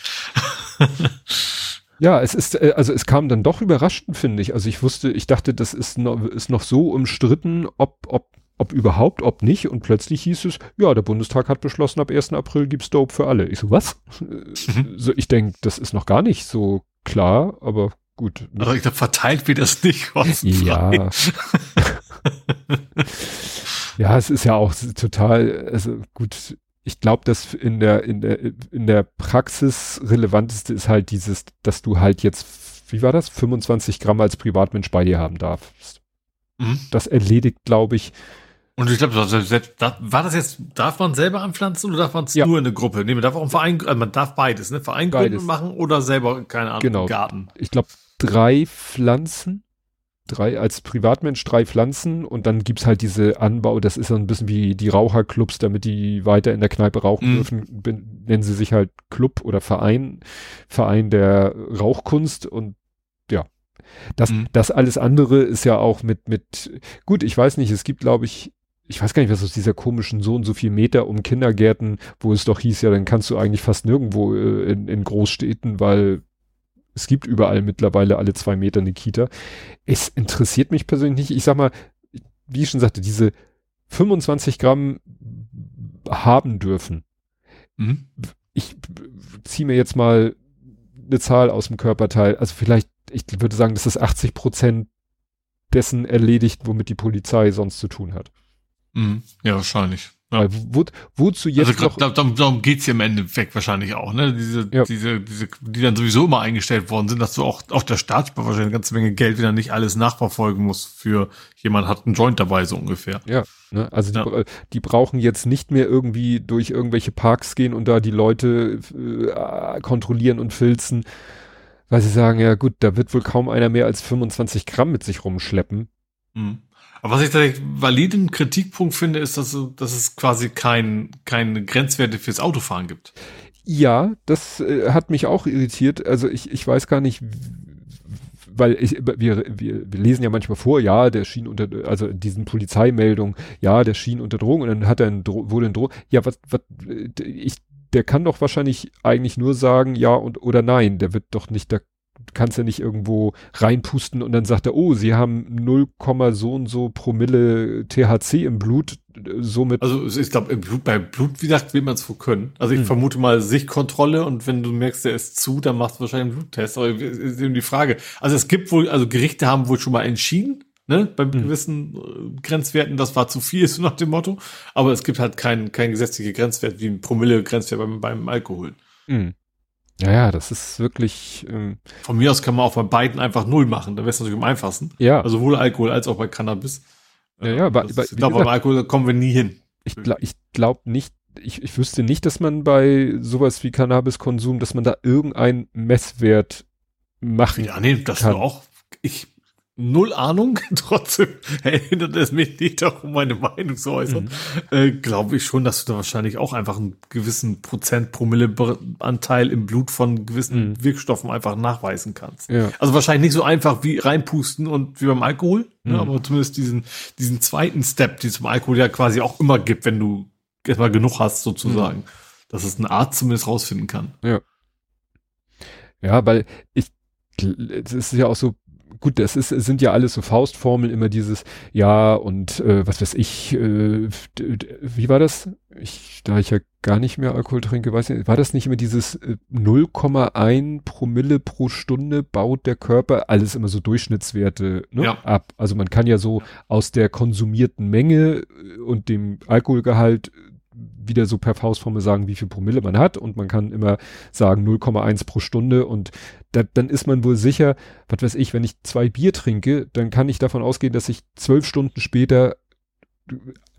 ja, es ist, äh, also es kam dann doch überraschend, finde ich. Also ich wusste, ich dachte, das ist noch, ist noch so umstritten, ob, ob, ob überhaupt, ob nicht. Und plötzlich hieß es, ja, der Bundestag hat beschlossen, ab 1. April gibt's Dope für alle. Ich so, was? Mhm. so, ich denke, das ist noch gar nicht so klar, aber gut. Also ich glaube, verteilt wird das nicht kostenfrei. Ja. *laughs* ja, es ist ja auch total, also gut, ich glaube, dass in der, in der, in der Praxis relevanteste ist halt dieses, dass du halt jetzt, wie war das, 25 Gramm als Privatmensch bei dir haben darfst. Mhm. Das erledigt, glaube ich, und ich glaube, war das jetzt, darf man selber anpflanzen oder darf man es ja. nur in der Gruppe? Nee, man darf auch einen Verein, also man darf beides, ne? Verein gründen machen oder selber, keine Ahnung, genau. Garten. Ich glaube, drei Pflanzen, drei, als Privatmensch drei Pflanzen und dann gibt's halt diese Anbau, das ist so ein bisschen wie die Raucherclubs, damit die weiter in der Kneipe rauchen mhm. dürfen, nennen sie sich halt Club oder Verein, Verein der Rauchkunst und ja. Das, mhm. das alles andere ist ja auch mit, mit, gut, ich weiß nicht, es gibt, glaube ich, ich weiß gar nicht, was aus dieser komischen so und so viel Meter um Kindergärten, wo es doch hieß, ja, dann kannst du eigentlich fast nirgendwo äh, in, in Großstädten, weil es gibt überall mittlerweile alle zwei Meter eine Kita. Es interessiert mich persönlich nicht. Ich sag mal, wie ich schon sagte, diese 25 Gramm haben dürfen. Mhm. Ich ziehe mir jetzt mal eine Zahl aus dem Körperteil. Also vielleicht, ich würde sagen, dass das 80 Prozent dessen erledigt, womit die Polizei sonst zu tun hat. Mhm. Ja, wahrscheinlich. Ja. Wo, wozu jetzt also, noch? Darum, darum geht's ja im Endeffekt wahrscheinlich auch, ne? Diese, ja. diese, diese, die dann sowieso immer eingestellt worden sind, dass du auch, auch der Staat wahrscheinlich eine ganze Menge Geld wieder nicht alles nachverfolgen muss für jemand hat einen Joint dabei, so ungefähr. Ja, ne? Also die, ja. die brauchen jetzt nicht mehr irgendwie durch irgendwelche Parks gehen und da die Leute äh, kontrollieren und filzen, weil sie sagen, ja gut, da wird wohl kaum einer mehr als 25 Gramm mit sich rumschleppen. Mhm. Aber was ich tatsächlich validen Kritikpunkt finde, ist, dass, dass es quasi kein, keine Grenzwerte fürs Autofahren gibt. Ja, das äh, hat mich auch irritiert. Also ich, ich weiß gar nicht, weil ich, wir, wir, wir lesen ja manchmal vor, ja, der schien unter, also diesen Polizeimeldungen, ja, der schien unter Drohung und dann hat er ein Dro wurde ein Drohung. Ja, was, was, ich, der kann doch wahrscheinlich eigentlich nur sagen, ja und oder nein. Der wird doch nicht, da kannst ja nicht irgendwo reinpusten und dann sagt er, oh, sie haben 0, so und so Promille THC im Blut, somit. Also ich glaube, im Blut, bei Blut, wie gesagt, will man es wohl können. Also ich hm. vermute mal Sichtkontrolle und wenn du merkst, der ist zu, dann machst du wahrscheinlich einen Bluttest. Aber ist eben die Frage. Also es gibt wohl, also Gerichte haben wohl schon mal entschieden, ne, bei hm. gewissen äh, Grenzwerten, das war zu viel, *laughs* so nach dem Motto. Aber es gibt halt keinen kein gesetzliche Grenzwert wie ein Promille-Grenzwert beim, beim Alkohol. Hm. Ja, ja, das ist wirklich. Ähm, Von mir aus kann man auch bei beiden einfach null machen. Da wäre es natürlich am einfachsten. Ja. Also sowohl Alkohol als auch bei Cannabis. Ja, ja, aber, das, ich glaube, beim Alkohol kommen wir nie hin. Ich glaube ich glaub nicht, ich, ich wüsste nicht, dass man bei sowas wie Cannabiskonsum, dass man da irgendeinen Messwert machen Ja, nee, das kann. auch. Ich null Ahnung, *laughs* trotzdem erinnert es mich nicht darum, meine Meinung zu äußern, mhm. äh, glaube ich schon, dass du da wahrscheinlich auch einfach einen gewissen Prozent Promille-Anteil im Blut von gewissen mhm. Wirkstoffen einfach nachweisen kannst. Ja. Also wahrscheinlich nicht so einfach wie reinpusten und wie beim Alkohol, ne, mhm. ne, aber zumindest diesen, diesen zweiten Step, die es beim Alkohol ja quasi auch immer gibt, wenn du erstmal genug hast, sozusagen, mhm. dass es eine Art zumindest rausfinden kann. Ja. Ja, weil ich, es ist ja auch so, gut, das ist, sind ja alles so Faustformeln, immer dieses, ja, und äh, was weiß ich, äh, wie war das? Ich, da ich ja gar nicht mehr Alkohol trinke, weiß nicht, war das nicht immer dieses äh, 0,1 Promille pro Stunde baut der Körper, alles immer so Durchschnittswerte ne, ja. ab. Also man kann ja so aus der konsumierten Menge äh, und dem Alkoholgehalt wieder so per Faustformel sagen, wie viel Promille man hat und man kann immer sagen 0,1 pro Stunde und da, dann ist man wohl sicher, was weiß ich, wenn ich zwei Bier trinke, dann kann ich davon ausgehen, dass ich zwölf Stunden später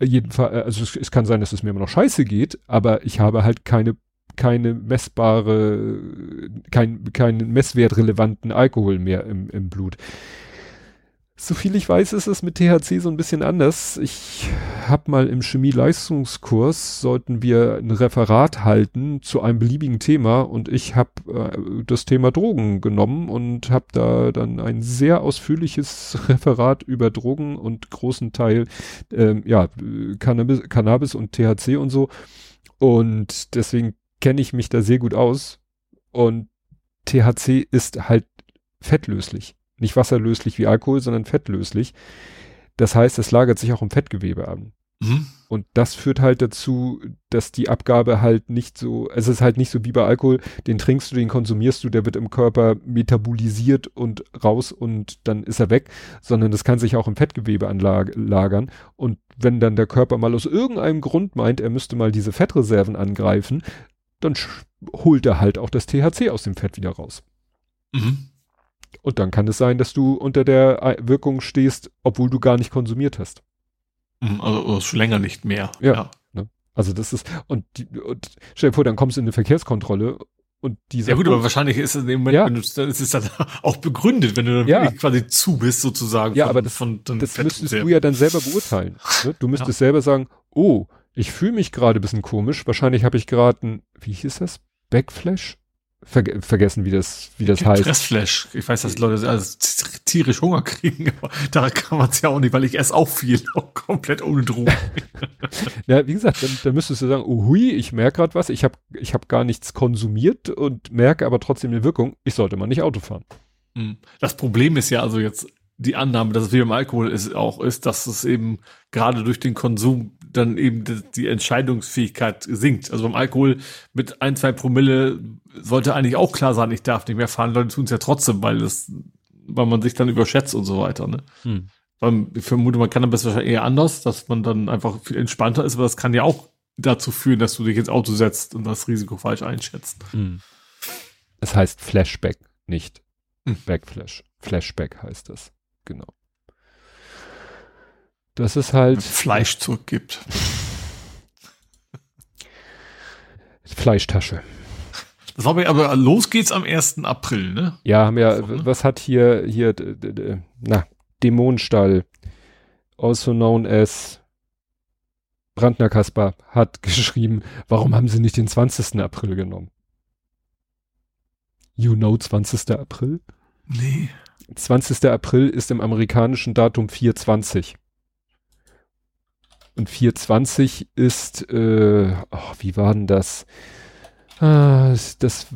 jedenfalls, also es, es, kann sein, dass es mir immer noch scheiße geht, aber ich habe halt keine keine messbare, kein, keinen messwertrelevanten Alkohol mehr im, im Blut. Soviel ich weiß, ist es mit THC so ein bisschen anders. Ich habe mal im Chemie-Leistungskurs, sollten wir ein Referat halten zu einem beliebigen Thema und ich habe äh, das Thema Drogen genommen und habe da dann ein sehr ausführliches *laughs* Referat über Drogen und großen Teil, ähm, ja, Cannabis, Cannabis und THC und so. Und deswegen kenne ich mich da sehr gut aus. Und THC ist halt fettlöslich nicht wasserlöslich wie Alkohol, sondern fettlöslich. Das heißt, es lagert sich auch im Fettgewebe an. Mhm. Und das führt halt dazu, dass die Abgabe halt nicht so, es ist halt nicht so wie bei Alkohol, den trinkst du, den konsumierst du, der wird im Körper metabolisiert und raus und dann ist er weg, sondern das kann sich auch im Fettgewebe anlagern. Und wenn dann der Körper mal aus irgendeinem Grund meint, er müsste mal diese Fettreserven angreifen, dann holt er halt auch das THC aus dem Fett wieder raus. Mhm. Und dann kann es sein, dass du unter der Wirkung stehst, obwohl du gar nicht konsumiert hast. Mhm, also schon länger nicht mehr. Ja. ja. Ne? Also das ist, und, die, und stell dir vor, dann kommst du in eine Verkehrskontrolle und diese. Ja gut, aber wahrscheinlich ist es in dem Moment, ja. wenn du, dann ist es dann *laughs* auch begründet, wenn du dann ja. quasi zu bist sozusagen. Ja, von, aber das, von, das müsstest du ja dann selber beurteilen. Ne? Du müsstest selber sagen, oh, ich fühle mich gerade ein bisschen komisch. Wahrscheinlich habe ich gerade ein, wie hieß das? Backflash? Ver vergessen, wie das, wie das heißt. Fressflash. Ich weiß, dass Leute also tierisch Hunger kriegen, aber da kann man es ja auch nicht, weil ich esse auch viel, *laughs* auch komplett ohne Drogen. *laughs* ja, wie gesagt, dann, dann müsstest du sagen, oh hui, ich merke gerade was, ich habe ich hab gar nichts konsumiert und merke aber trotzdem eine Wirkung, ich sollte mal nicht Auto fahren. Hm. Das Problem ist ja also jetzt die Annahme, dass es wie beim Alkohol ist, auch ist, dass es eben gerade durch den Konsum dann eben die, Entscheidungsfähigkeit sinkt. Also beim Alkohol mit ein, zwei Promille sollte eigentlich auch klar sein, ich darf nicht mehr fahren. Leute tun es ja trotzdem, weil es, weil man sich dann überschätzt und so weiter. Ne? Hm. Ich vermute, man kann dann besser eher anders, dass man dann einfach viel entspannter ist, aber das kann ja auch dazu führen, dass du dich ins Auto setzt und das Risiko falsch einschätzt. Hm. Es heißt Flashback, nicht hm. Backflash. Flashback heißt das. Genau. Das ist halt. Fleisch zurückgibt. Fleischtasche. Das war aber, los geht's am 1. April, ne? Ja, haben ja, so, ne? was hat hier, hier, na, Dämonenstall, also known as Brandner Kaspar, hat *laughs* geschrieben, warum haben sie nicht den 20. April genommen? You know 20. April? Nee. 20. April ist im amerikanischen Datum 420. Und 420 ist, äh, oh, wie war denn das? Ah, das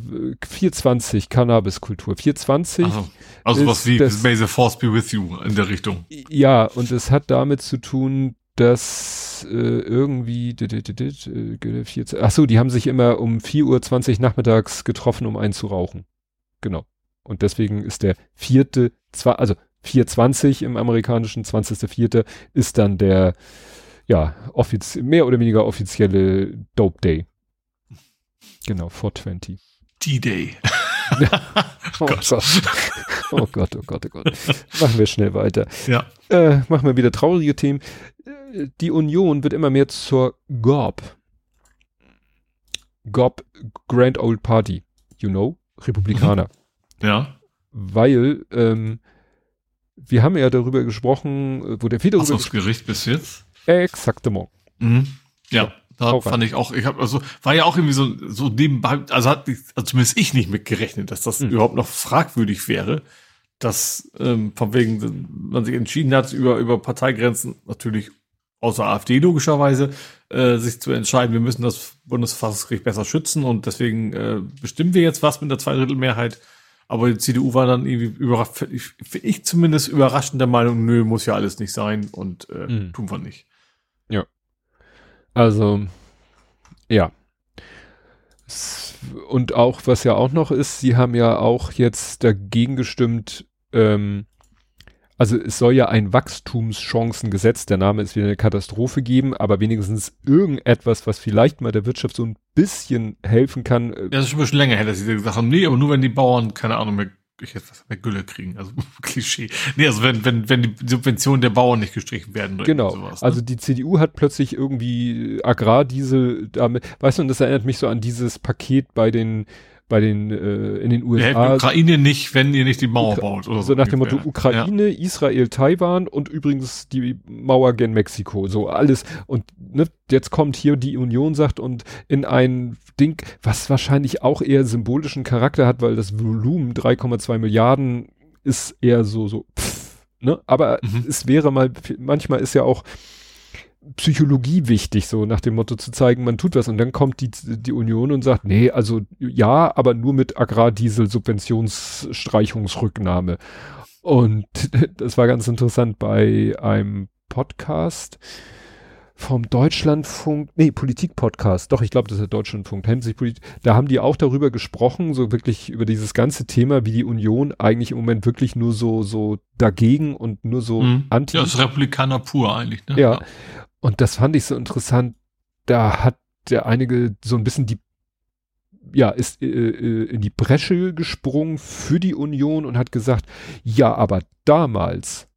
420 Cannabiskultur. 420. Also, also was wie das, May the Force be with you in der Richtung. Ja, und es hat damit zu tun, dass äh, irgendwie äh, ach so, die haben sich immer um 4.20 Uhr nachmittags getroffen, um einzurauchen. Genau. Und deswegen ist der vierte, also 420 im amerikanischen, 20.04. ist dann der ja, mehr oder weniger offizielle Dope Day. Genau, 420. D-Day. *laughs* oh, Gott. oh Gott, oh Gott, oh Gott. Machen wir schnell weiter. Ja. Äh, machen wir wieder traurige Themen. Äh, die Union wird immer mehr zur GOP. GOP, Grand Old Party. You know? Republikaner. Ja. Weil, ähm, wir haben ja darüber gesprochen, äh, wo der viel darüber. Ach, Gericht bis jetzt? Exaktement. Mhm. Ja, da fand rein. ich auch, ich habe also war ja auch irgendwie so so nebenbei, also hat also zumindest ich nicht mitgerechnet, dass das mhm. überhaupt noch fragwürdig wäre, dass ähm, von wegen man sich entschieden hat über über Parteigrenzen natürlich außer AfD logischerweise äh, sich zu entscheiden, wir müssen das Bundesverfassungsgericht besser schützen und deswegen äh, bestimmen wir jetzt was mit der Zweidrittelmehrheit. Aber die CDU war dann irgendwie überrascht, ich, ich zumindest überraschend der Meinung, nö, muss ja alles nicht sein und äh, mhm. tun wir nicht. Ja. Also, ja. Und auch, was ja auch noch ist, sie haben ja auch jetzt dagegen gestimmt, ähm, also es soll ja ein Wachstumschancengesetz, der Name ist wieder eine Katastrophe geben, aber wenigstens irgendetwas, was vielleicht mal der Wirtschaft so ein bisschen helfen kann. Ja, das ist schon ein bisschen länger her, dass sie gesagt haben, nee, aber nur wenn die Bauern, keine Ahnung, mehr ich hätte was mit Gülle kriegen, also *laughs* Klischee. Nee, also wenn, wenn, wenn die Subventionen der Bauern nicht gestrichen werden. Oder genau. Sowas, ne? Also die CDU hat plötzlich irgendwie Agrardiesel damit, weißt du, und das erinnert mich so an dieses Paket bei den bei den äh, in den USA. Ja, Ukraine nicht, wenn ihr nicht die Mauer Ukra baut. Oder so, so nach dem Motto Ukraine, ja. Israel, Taiwan und übrigens die Mauer gen Mexiko. So alles. Und ne, jetzt kommt hier die Union sagt und in ein Ding, was wahrscheinlich auch eher symbolischen Charakter hat, weil das Volumen 3,2 Milliarden ist eher so so. Pff, ne? Aber mhm. es wäre mal manchmal ist ja auch Psychologie wichtig, so nach dem Motto zu zeigen, man tut was und dann kommt die, die Union und sagt, nee, also ja, aber nur mit Agrardiesel-Subventionsstreichungsrücknahme. Und *laughs* das war ganz interessant bei einem Podcast vom Deutschlandfunk, nee, Politik-Podcast, doch, ich glaube, das ist der Deutschlandfunk, da haben die auch darüber gesprochen, so wirklich über dieses ganze Thema, wie die Union eigentlich im Moment wirklich nur so, so dagegen und nur so mhm. anti. Ja, das ist Republikaner pur eigentlich, ne? Ja. Und das fand ich so interessant. Da hat der einige so ein bisschen die, ja, ist äh, äh in die Bresche gesprungen für die Union und hat gesagt, ja, aber damals,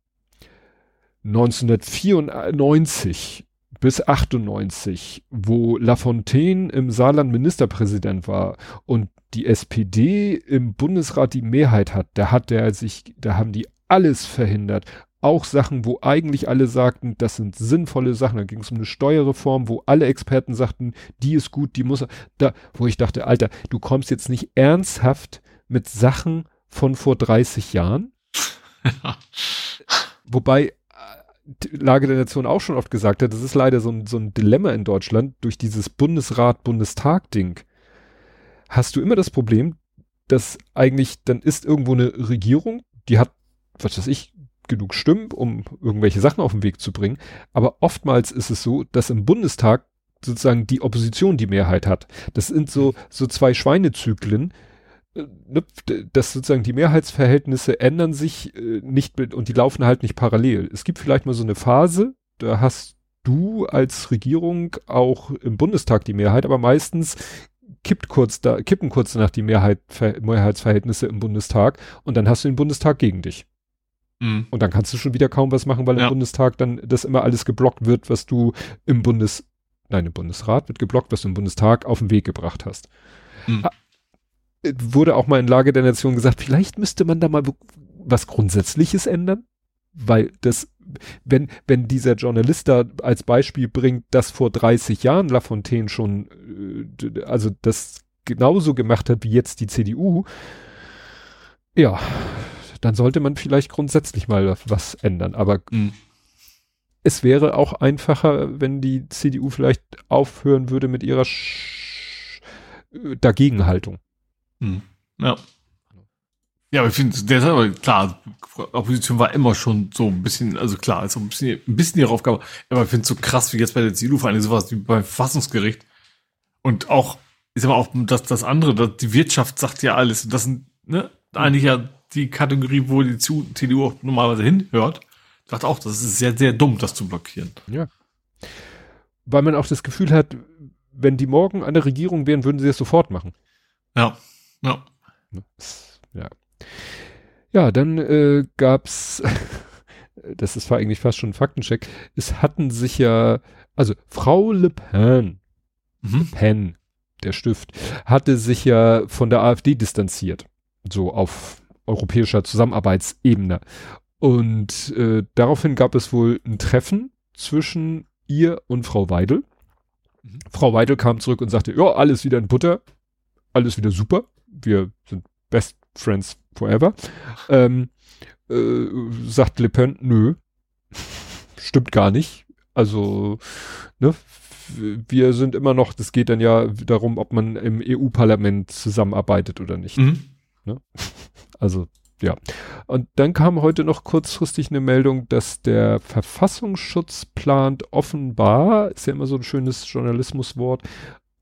1994 bis 98, wo Lafontaine im Saarland Ministerpräsident war und die SPD im Bundesrat die Mehrheit hat, da hat der sich, da haben die alles verhindert auch Sachen, wo eigentlich alle sagten, das sind sinnvolle Sachen. Da ging es um eine Steuerreform, wo alle Experten sagten, die ist gut, die muss, da, wo ich dachte, Alter, du kommst jetzt nicht ernsthaft mit Sachen von vor 30 Jahren. *laughs* Wobei Lage der Nation auch schon oft gesagt hat, das ist leider so ein, so ein Dilemma in Deutschland durch dieses Bundesrat-Bundestag-Ding. Hast du immer das Problem, dass eigentlich, dann ist irgendwo eine Regierung, die hat, was weiß ich, genug Stimmen, um irgendwelche Sachen auf den Weg zu bringen. Aber oftmals ist es so, dass im Bundestag sozusagen die Opposition die Mehrheit hat. Das sind so, so zwei Schweinezyklen, äh, dass sozusagen die Mehrheitsverhältnisse ändern sich äh, nicht mit, und die laufen halt nicht parallel. Es gibt vielleicht mal so eine Phase, da hast du als Regierung auch im Bundestag die Mehrheit, aber meistens kippt kurz da, kippen kurz danach die Mehrheit, Mehrheitsverhältnisse im Bundestag und dann hast du den Bundestag gegen dich. Mhm. Und dann kannst du schon wieder kaum was machen, weil ja. im Bundestag dann das immer alles geblockt wird, was du im Bundes, nein, im Bundesrat wird geblockt, was du im Bundestag auf den Weg gebracht hast. Mhm. Wurde auch mal in Lage der Nation gesagt, vielleicht müsste man da mal was Grundsätzliches ändern, weil das, wenn, wenn dieser Journalist da als Beispiel bringt, dass vor 30 Jahren Lafontaine schon, äh, also das genauso gemacht hat wie jetzt die CDU, ja, dann sollte man vielleicht grundsätzlich mal was ändern. Aber mhm. es wäre auch einfacher, wenn die CDU vielleicht aufhören würde mit ihrer Sch Dagegenhaltung. Mhm. Ja. Ja, aber ich finde, der ist aber klar, Opposition war immer schon so ein bisschen, also klar, also ein bisschen, ein bisschen ihre Aufgabe, aber ich finde es so krass, wie jetzt bei der CDU vor allem sowas wie beim Verfassungsgericht und auch, ich sag mal, auch das, das andere, das, die Wirtschaft sagt ja alles, das sind, ne, eigentlich ja die Kategorie, wo die CDU auch normalerweise hinhört, sagt auch, das ist sehr, sehr dumm, das zu blockieren. Ja. Weil man auch das Gefühl hat, wenn die morgen an der Regierung wären, würden sie das sofort machen. Ja, ja. Ja. Ja, dann äh, gab's, *laughs* das ist eigentlich fast schon ein Faktencheck, es hatten sich ja, also Frau Le Pen, mhm. Le Pen, der Stift, hatte sich ja von der AfD distanziert. So auf europäischer Zusammenarbeitsebene. Und äh, daraufhin gab es wohl ein Treffen zwischen ihr und Frau Weidel. Mhm. Frau Weidel kam zurück und sagte, ja, alles wieder in Butter, alles wieder super, wir sind best friends forever. Ähm, äh, sagt Le Pen, nö, *laughs* stimmt gar nicht. Also, ne, wir sind immer noch, das geht dann ja darum, ob man im EU-Parlament zusammenarbeitet oder nicht. Mhm. Ne? *laughs* Also ja. Und dann kam heute noch kurzfristig eine Meldung, dass der Verfassungsschutz plant offenbar, ist ja immer so ein schönes Journalismuswort,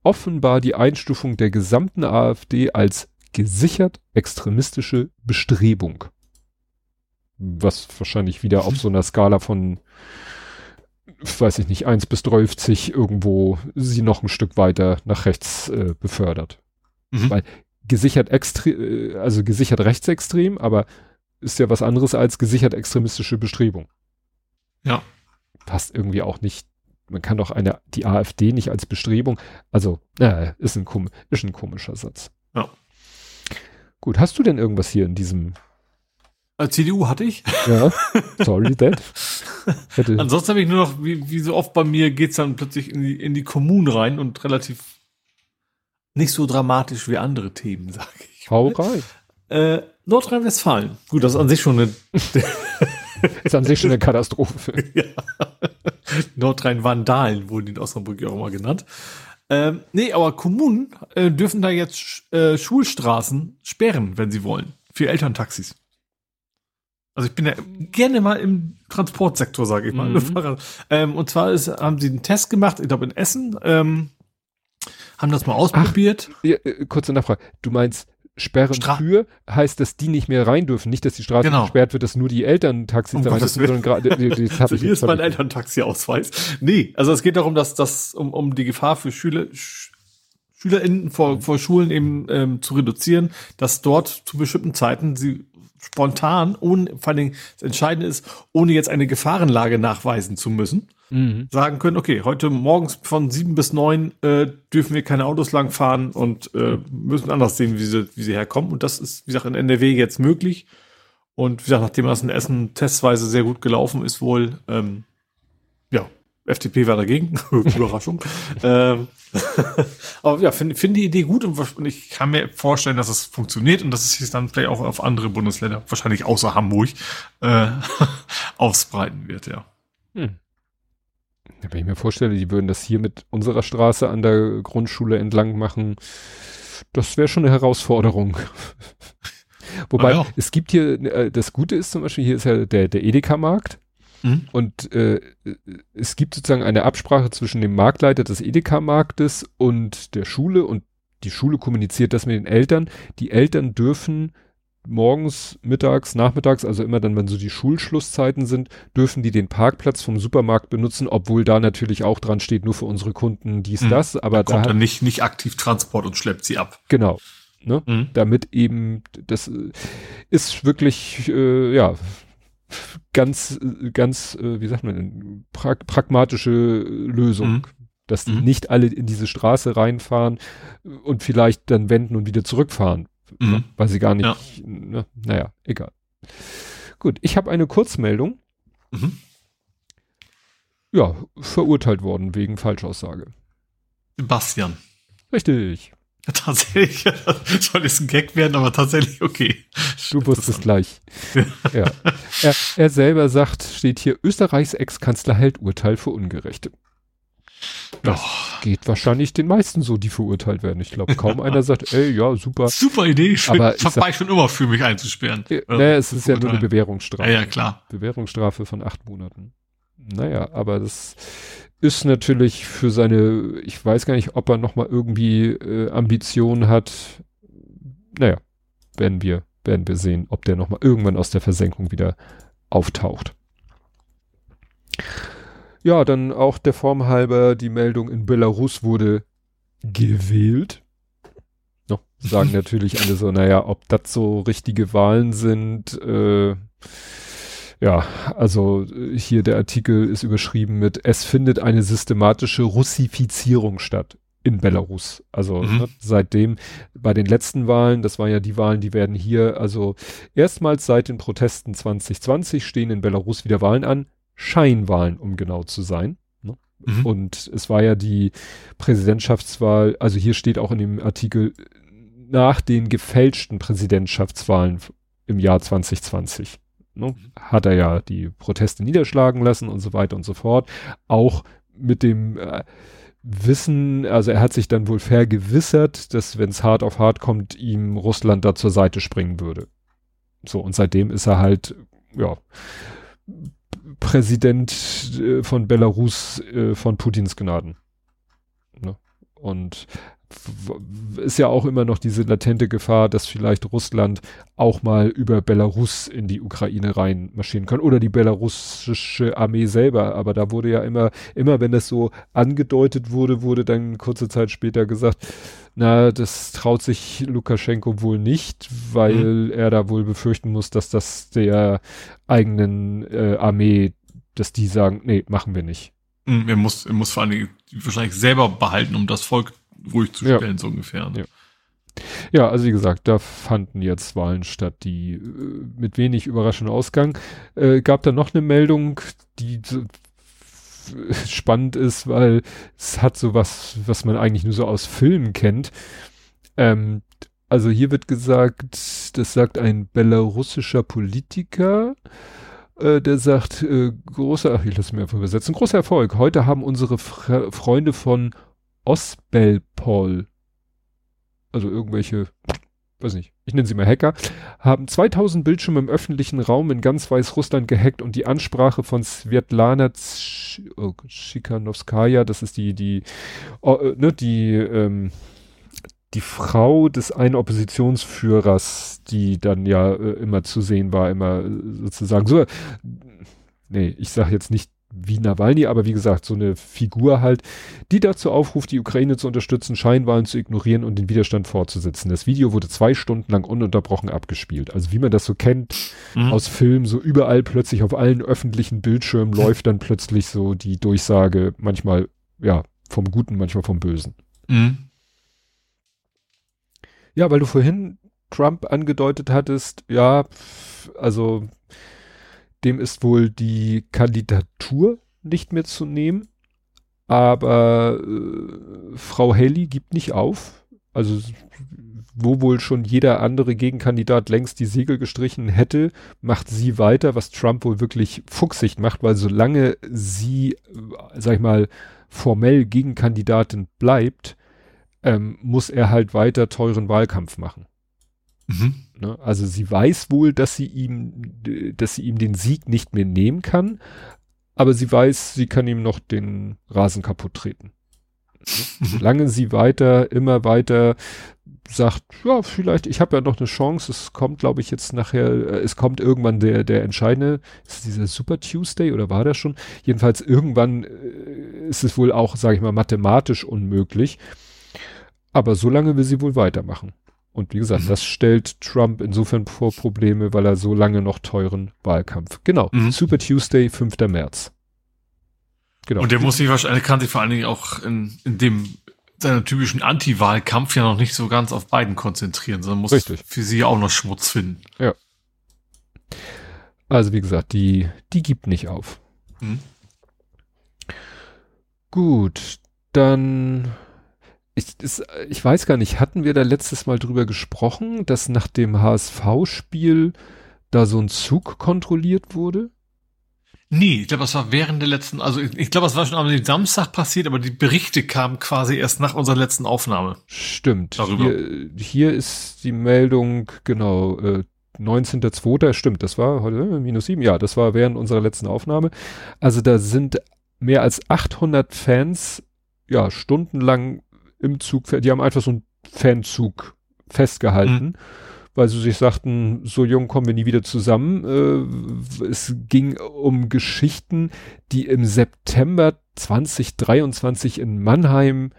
offenbar die Einstufung der gesamten AfD als gesichert extremistische Bestrebung. Was wahrscheinlich wieder auf so einer Skala von, weiß ich nicht, 1 bis 30 irgendwo sie noch ein Stück weiter nach rechts äh, befördert. Mhm. Weil gesichert extre also gesichert rechtsextrem, aber ist ja was anderes als gesichert extremistische Bestrebung. Ja. Passt irgendwie auch nicht. Man kann doch eine, die AfD nicht als Bestrebung, also, äh, ist ein, ist ein komischer Satz. Ja. Gut, hast du denn irgendwas hier in diesem äh, CDU hatte ich. Ja, sorry. *laughs* Hätte. Ansonsten habe ich nur noch, wie, wie so oft bei mir, geht's dann plötzlich in die, in die Kommunen rein und relativ nicht so dramatisch wie andere Themen, *laughs* sage ich. Hau rein. Äh, Nordrhein-Westfalen. Gut, das ist an sich schon eine. *laughs* *laughs* ist an sich schon eine Katastrophe. *laughs* ja. Nordrhein-Vandalen wurden in Osnabrück ja auch immer genannt. Ähm, nee, aber Kommunen äh, dürfen da jetzt äh, Schulstraßen sperren, wenn sie wollen. Für Elterntaxis. Also ich bin ja gerne mal im Transportsektor, sage ich mal. Mhm. *laughs* Ähm, und zwar ist, haben sie einen Test gemacht, ich glaube in Essen, ähm, haben das mal ausprobiert. Ach, ja, äh, kurze Nachfrage. Du meinst Sperren Stra für heißt, dass die nicht mehr rein dürfen, nicht, dass die Straße genau. gesperrt wird, dass nur die Elterntaxis um da rein dürfen, sondern gerade also hier ist mein Elterntaxi-Ausweis. Nee, also es geht darum, dass das um, um die Gefahr für Schüler Sch SchülerInnen vor, vor Schulen eben ähm, zu reduzieren, dass dort zu bestimmten Zeiten sie spontan, ohne, vor allen Dingen, das Entscheidende ist, ohne jetzt eine Gefahrenlage nachweisen zu müssen, mhm. sagen können, okay, heute morgens von sieben bis neun äh, dürfen wir keine Autos langfahren und äh, müssen anders sehen, wie sie, wie sie herkommen. Und das ist, wie gesagt, in NRW jetzt möglich. Und wie gesagt, nachdem das in Essen testweise sehr gut gelaufen ist, wohl, ähm, ja, FDP war dagegen. *laughs* Überraschung. *laughs* ähm, *laughs* aber ja, finde find die Idee gut und ich kann mir vorstellen, dass es funktioniert und dass es sich dann vielleicht auch auf andere Bundesländer, wahrscheinlich außer Hamburg, äh, ausbreiten wird, ja. Hm. Wenn ich mir vorstelle, die würden das hier mit unserer Straße an der Grundschule entlang machen, das wäre schon eine Herausforderung. *laughs* Wobei, ja. es gibt hier, äh, das Gute ist zum Beispiel, hier ist ja der, der Edeka-Markt. Mhm. Und äh, es gibt sozusagen eine Absprache zwischen dem Marktleiter des Edeka-Marktes und der Schule und die Schule kommuniziert das mit den Eltern. Die Eltern dürfen morgens, mittags, nachmittags, also immer dann, wenn so die Schulschlusszeiten sind, dürfen die den Parkplatz vom Supermarkt benutzen, obwohl da natürlich auch dran steht, nur für unsere Kunden dies, mhm. das. Aber da kommt da dann nicht, nicht aktiv Transport und schleppt sie ab. Genau. Ne? Mhm. Damit eben, das ist wirklich, äh, ja, ganz, ganz, äh, wie sagt man denn, pra pragmatische Lösung. Mhm. Dass die mhm. nicht alle in diese Straße reinfahren und vielleicht dann wenden und wieder zurückfahren. Mhm. Ne? Weil sie gar nicht, ja. ne? naja, egal. Gut, ich habe eine Kurzmeldung. Mhm. Ja, verurteilt worden wegen Falschaussage. Sebastian. Richtig. *laughs* Tatsächlich, soll es ein Gag werden, aber tatsächlich okay. Du wusstest gleich. ja. Er, er, selber sagt, steht hier, Österreichs Ex-Kanzler hält Urteil für Ungerechte. Das oh. geht wahrscheinlich den meisten so, die verurteilt werden. Ich glaube, kaum einer *laughs* sagt, ey, ja, super. Super Idee. Ich aber ich war schon immer für mich einzusperren. Äh, naja, es ist ja nur eine Bewährungsstrafe. Ja, ja, klar. Bewährungsstrafe von acht Monaten. Naja, aber das ist natürlich für seine, ich weiß gar nicht, ob er nochmal irgendwie äh, Ambitionen hat. Naja, werden wir, werden wir sehen, ob der nochmal irgendwann aus der Versenkung wieder auftaucht. Ja, dann auch der Form halber die Meldung in Belarus wurde gewählt. No, sagen *laughs* natürlich alle so, naja, ob das so richtige Wahlen sind, äh, ja, also äh, hier der Artikel ist überschrieben mit, es findet eine systematische Russifizierung statt in Belarus. Also mhm. ne, seitdem bei den letzten Wahlen, das waren ja die Wahlen, die werden hier, also erstmals seit den Protesten 2020 stehen in Belarus wieder Wahlen an, Scheinwahlen, um genau zu sein. Ne? Mhm. Und es war ja die Präsidentschaftswahl, also hier steht auch in dem Artikel, nach den gefälschten Präsidentschaftswahlen im Jahr 2020 ne, hat er ja die Proteste niederschlagen lassen und so weiter und so fort. Auch mit dem äh, Wissen, also er hat sich dann wohl vergewissert, dass wenn es hart auf hart kommt, ihm Russland da zur Seite springen würde. So, und seitdem ist er halt, ja, Präsident äh, von Belarus äh, von Putins Gnaden. Ne? Und ist ja auch immer noch diese latente Gefahr, dass vielleicht Russland auch mal über Belarus in die Ukraine reinmarschieren kann oder die belarussische Armee selber. Aber da wurde ja immer, immer wenn das so angedeutet wurde, wurde dann kurze Zeit später gesagt, na, das traut sich Lukaschenko wohl nicht, weil mhm. er da wohl befürchten muss, dass das der eigenen äh, Armee, dass die sagen, nee, machen wir nicht. Mhm, er muss, er muss vor allen Dingen wahrscheinlich selber behalten, um das Volk ruhig zu stellen, ja. so ungefähr. Ne? Ja. Ja, also wie gesagt, da fanden jetzt Wahlen statt, die äh, mit wenig überraschendem Ausgang. Äh, gab da noch eine Meldung, die *laughs* spannend ist, weil es hat so was, was man eigentlich nur so aus Filmen kennt. Ähm, also hier wird gesagt, das sagt ein belarussischer Politiker, äh, der sagt, äh, großer, ach, ich lasse mir einfach übersetzen, großer Erfolg. Heute haben unsere Fre Freunde von Osbelpol, also irgendwelche, weiß nicht, ich nenne sie mal Hacker, haben 2000 Bildschirme im öffentlichen Raum in ganz Weißrussland gehackt und die Ansprache von Svetlana oh, das ist die, die, oh, ne, die, ähm, die Frau des einen Oppositionsführers, die dann ja äh, immer zu sehen war, immer äh, sozusagen. So, nee, ich sage jetzt nicht wie Nawalny, aber wie gesagt, so eine Figur halt, die dazu aufruft, die Ukraine zu unterstützen, Scheinwahlen zu ignorieren und den Widerstand fortzusetzen. Das Video wurde zwei Stunden lang ununterbrochen abgespielt. Also wie man das so kennt mhm. aus Filmen, so überall plötzlich auf allen öffentlichen Bildschirmen *laughs* läuft dann plötzlich so die Durchsage, manchmal ja vom Guten, manchmal vom Bösen. Mhm. Ja, weil du vorhin Trump angedeutet hattest, ja, also dem ist wohl die Kandidatur nicht mehr zu nehmen. Aber äh, Frau Haley gibt nicht auf. Also wo wohl schon jeder andere Gegenkandidat längst die Segel gestrichen hätte, macht sie weiter, was Trump wohl wirklich fuchsig macht, weil solange sie, sag ich mal, formell Gegenkandidatin bleibt, ähm, muss er halt weiter teuren Wahlkampf machen. Mhm. Ne? Also sie weiß wohl, dass sie ihm, dass sie ihm den Sieg nicht mehr nehmen kann, aber sie weiß, sie kann ihm noch den Rasen kaputt treten. *laughs* Solange sie weiter, immer weiter sagt, ja, vielleicht, ich habe ja noch eine Chance, es kommt, glaube ich, jetzt nachher, äh, es kommt irgendwann der, der entscheidende, ist dieser Super Tuesday oder war das schon? Jedenfalls irgendwann äh, ist es wohl auch, sage ich mal, mathematisch unmöglich. Aber so lange will sie wohl weitermachen. Und wie gesagt, mhm. das stellt Trump insofern vor Probleme, weil er so lange noch teuren Wahlkampf. Genau. Mhm. Super Tuesday, 5. März. Genau. Und der muss sich wahrscheinlich, kann sich vor allen Dingen auch in, in dem seiner typischen Anti-Wahlkampf ja noch nicht so ganz auf beiden konzentrieren, sondern muss Richtig. für sie auch noch Schmutz finden. Ja. Also wie gesagt, die, die gibt nicht auf. Mhm. Gut, dann ich, ist, ich weiß gar nicht, hatten wir da letztes Mal drüber gesprochen, dass nach dem HSV-Spiel da so ein Zug kontrolliert wurde? Nee, ich glaube, das war während der letzten, also ich, ich glaube, das war schon am Samstag passiert, aber die Berichte kamen quasi erst nach unserer letzten Aufnahme. Stimmt. Darüber. Hier, hier ist die Meldung, genau, äh, 19.02. Stimmt, das war heute äh, minus sieben. Ja, das war während unserer letzten Aufnahme. Also da sind mehr als 800 Fans ja stundenlang im Zug, die haben einfach so einen Fanzug festgehalten, mhm. weil sie sich sagten, so jung kommen wir nie wieder zusammen. Äh, es ging um Geschichten, die im September 2023 in Mannheim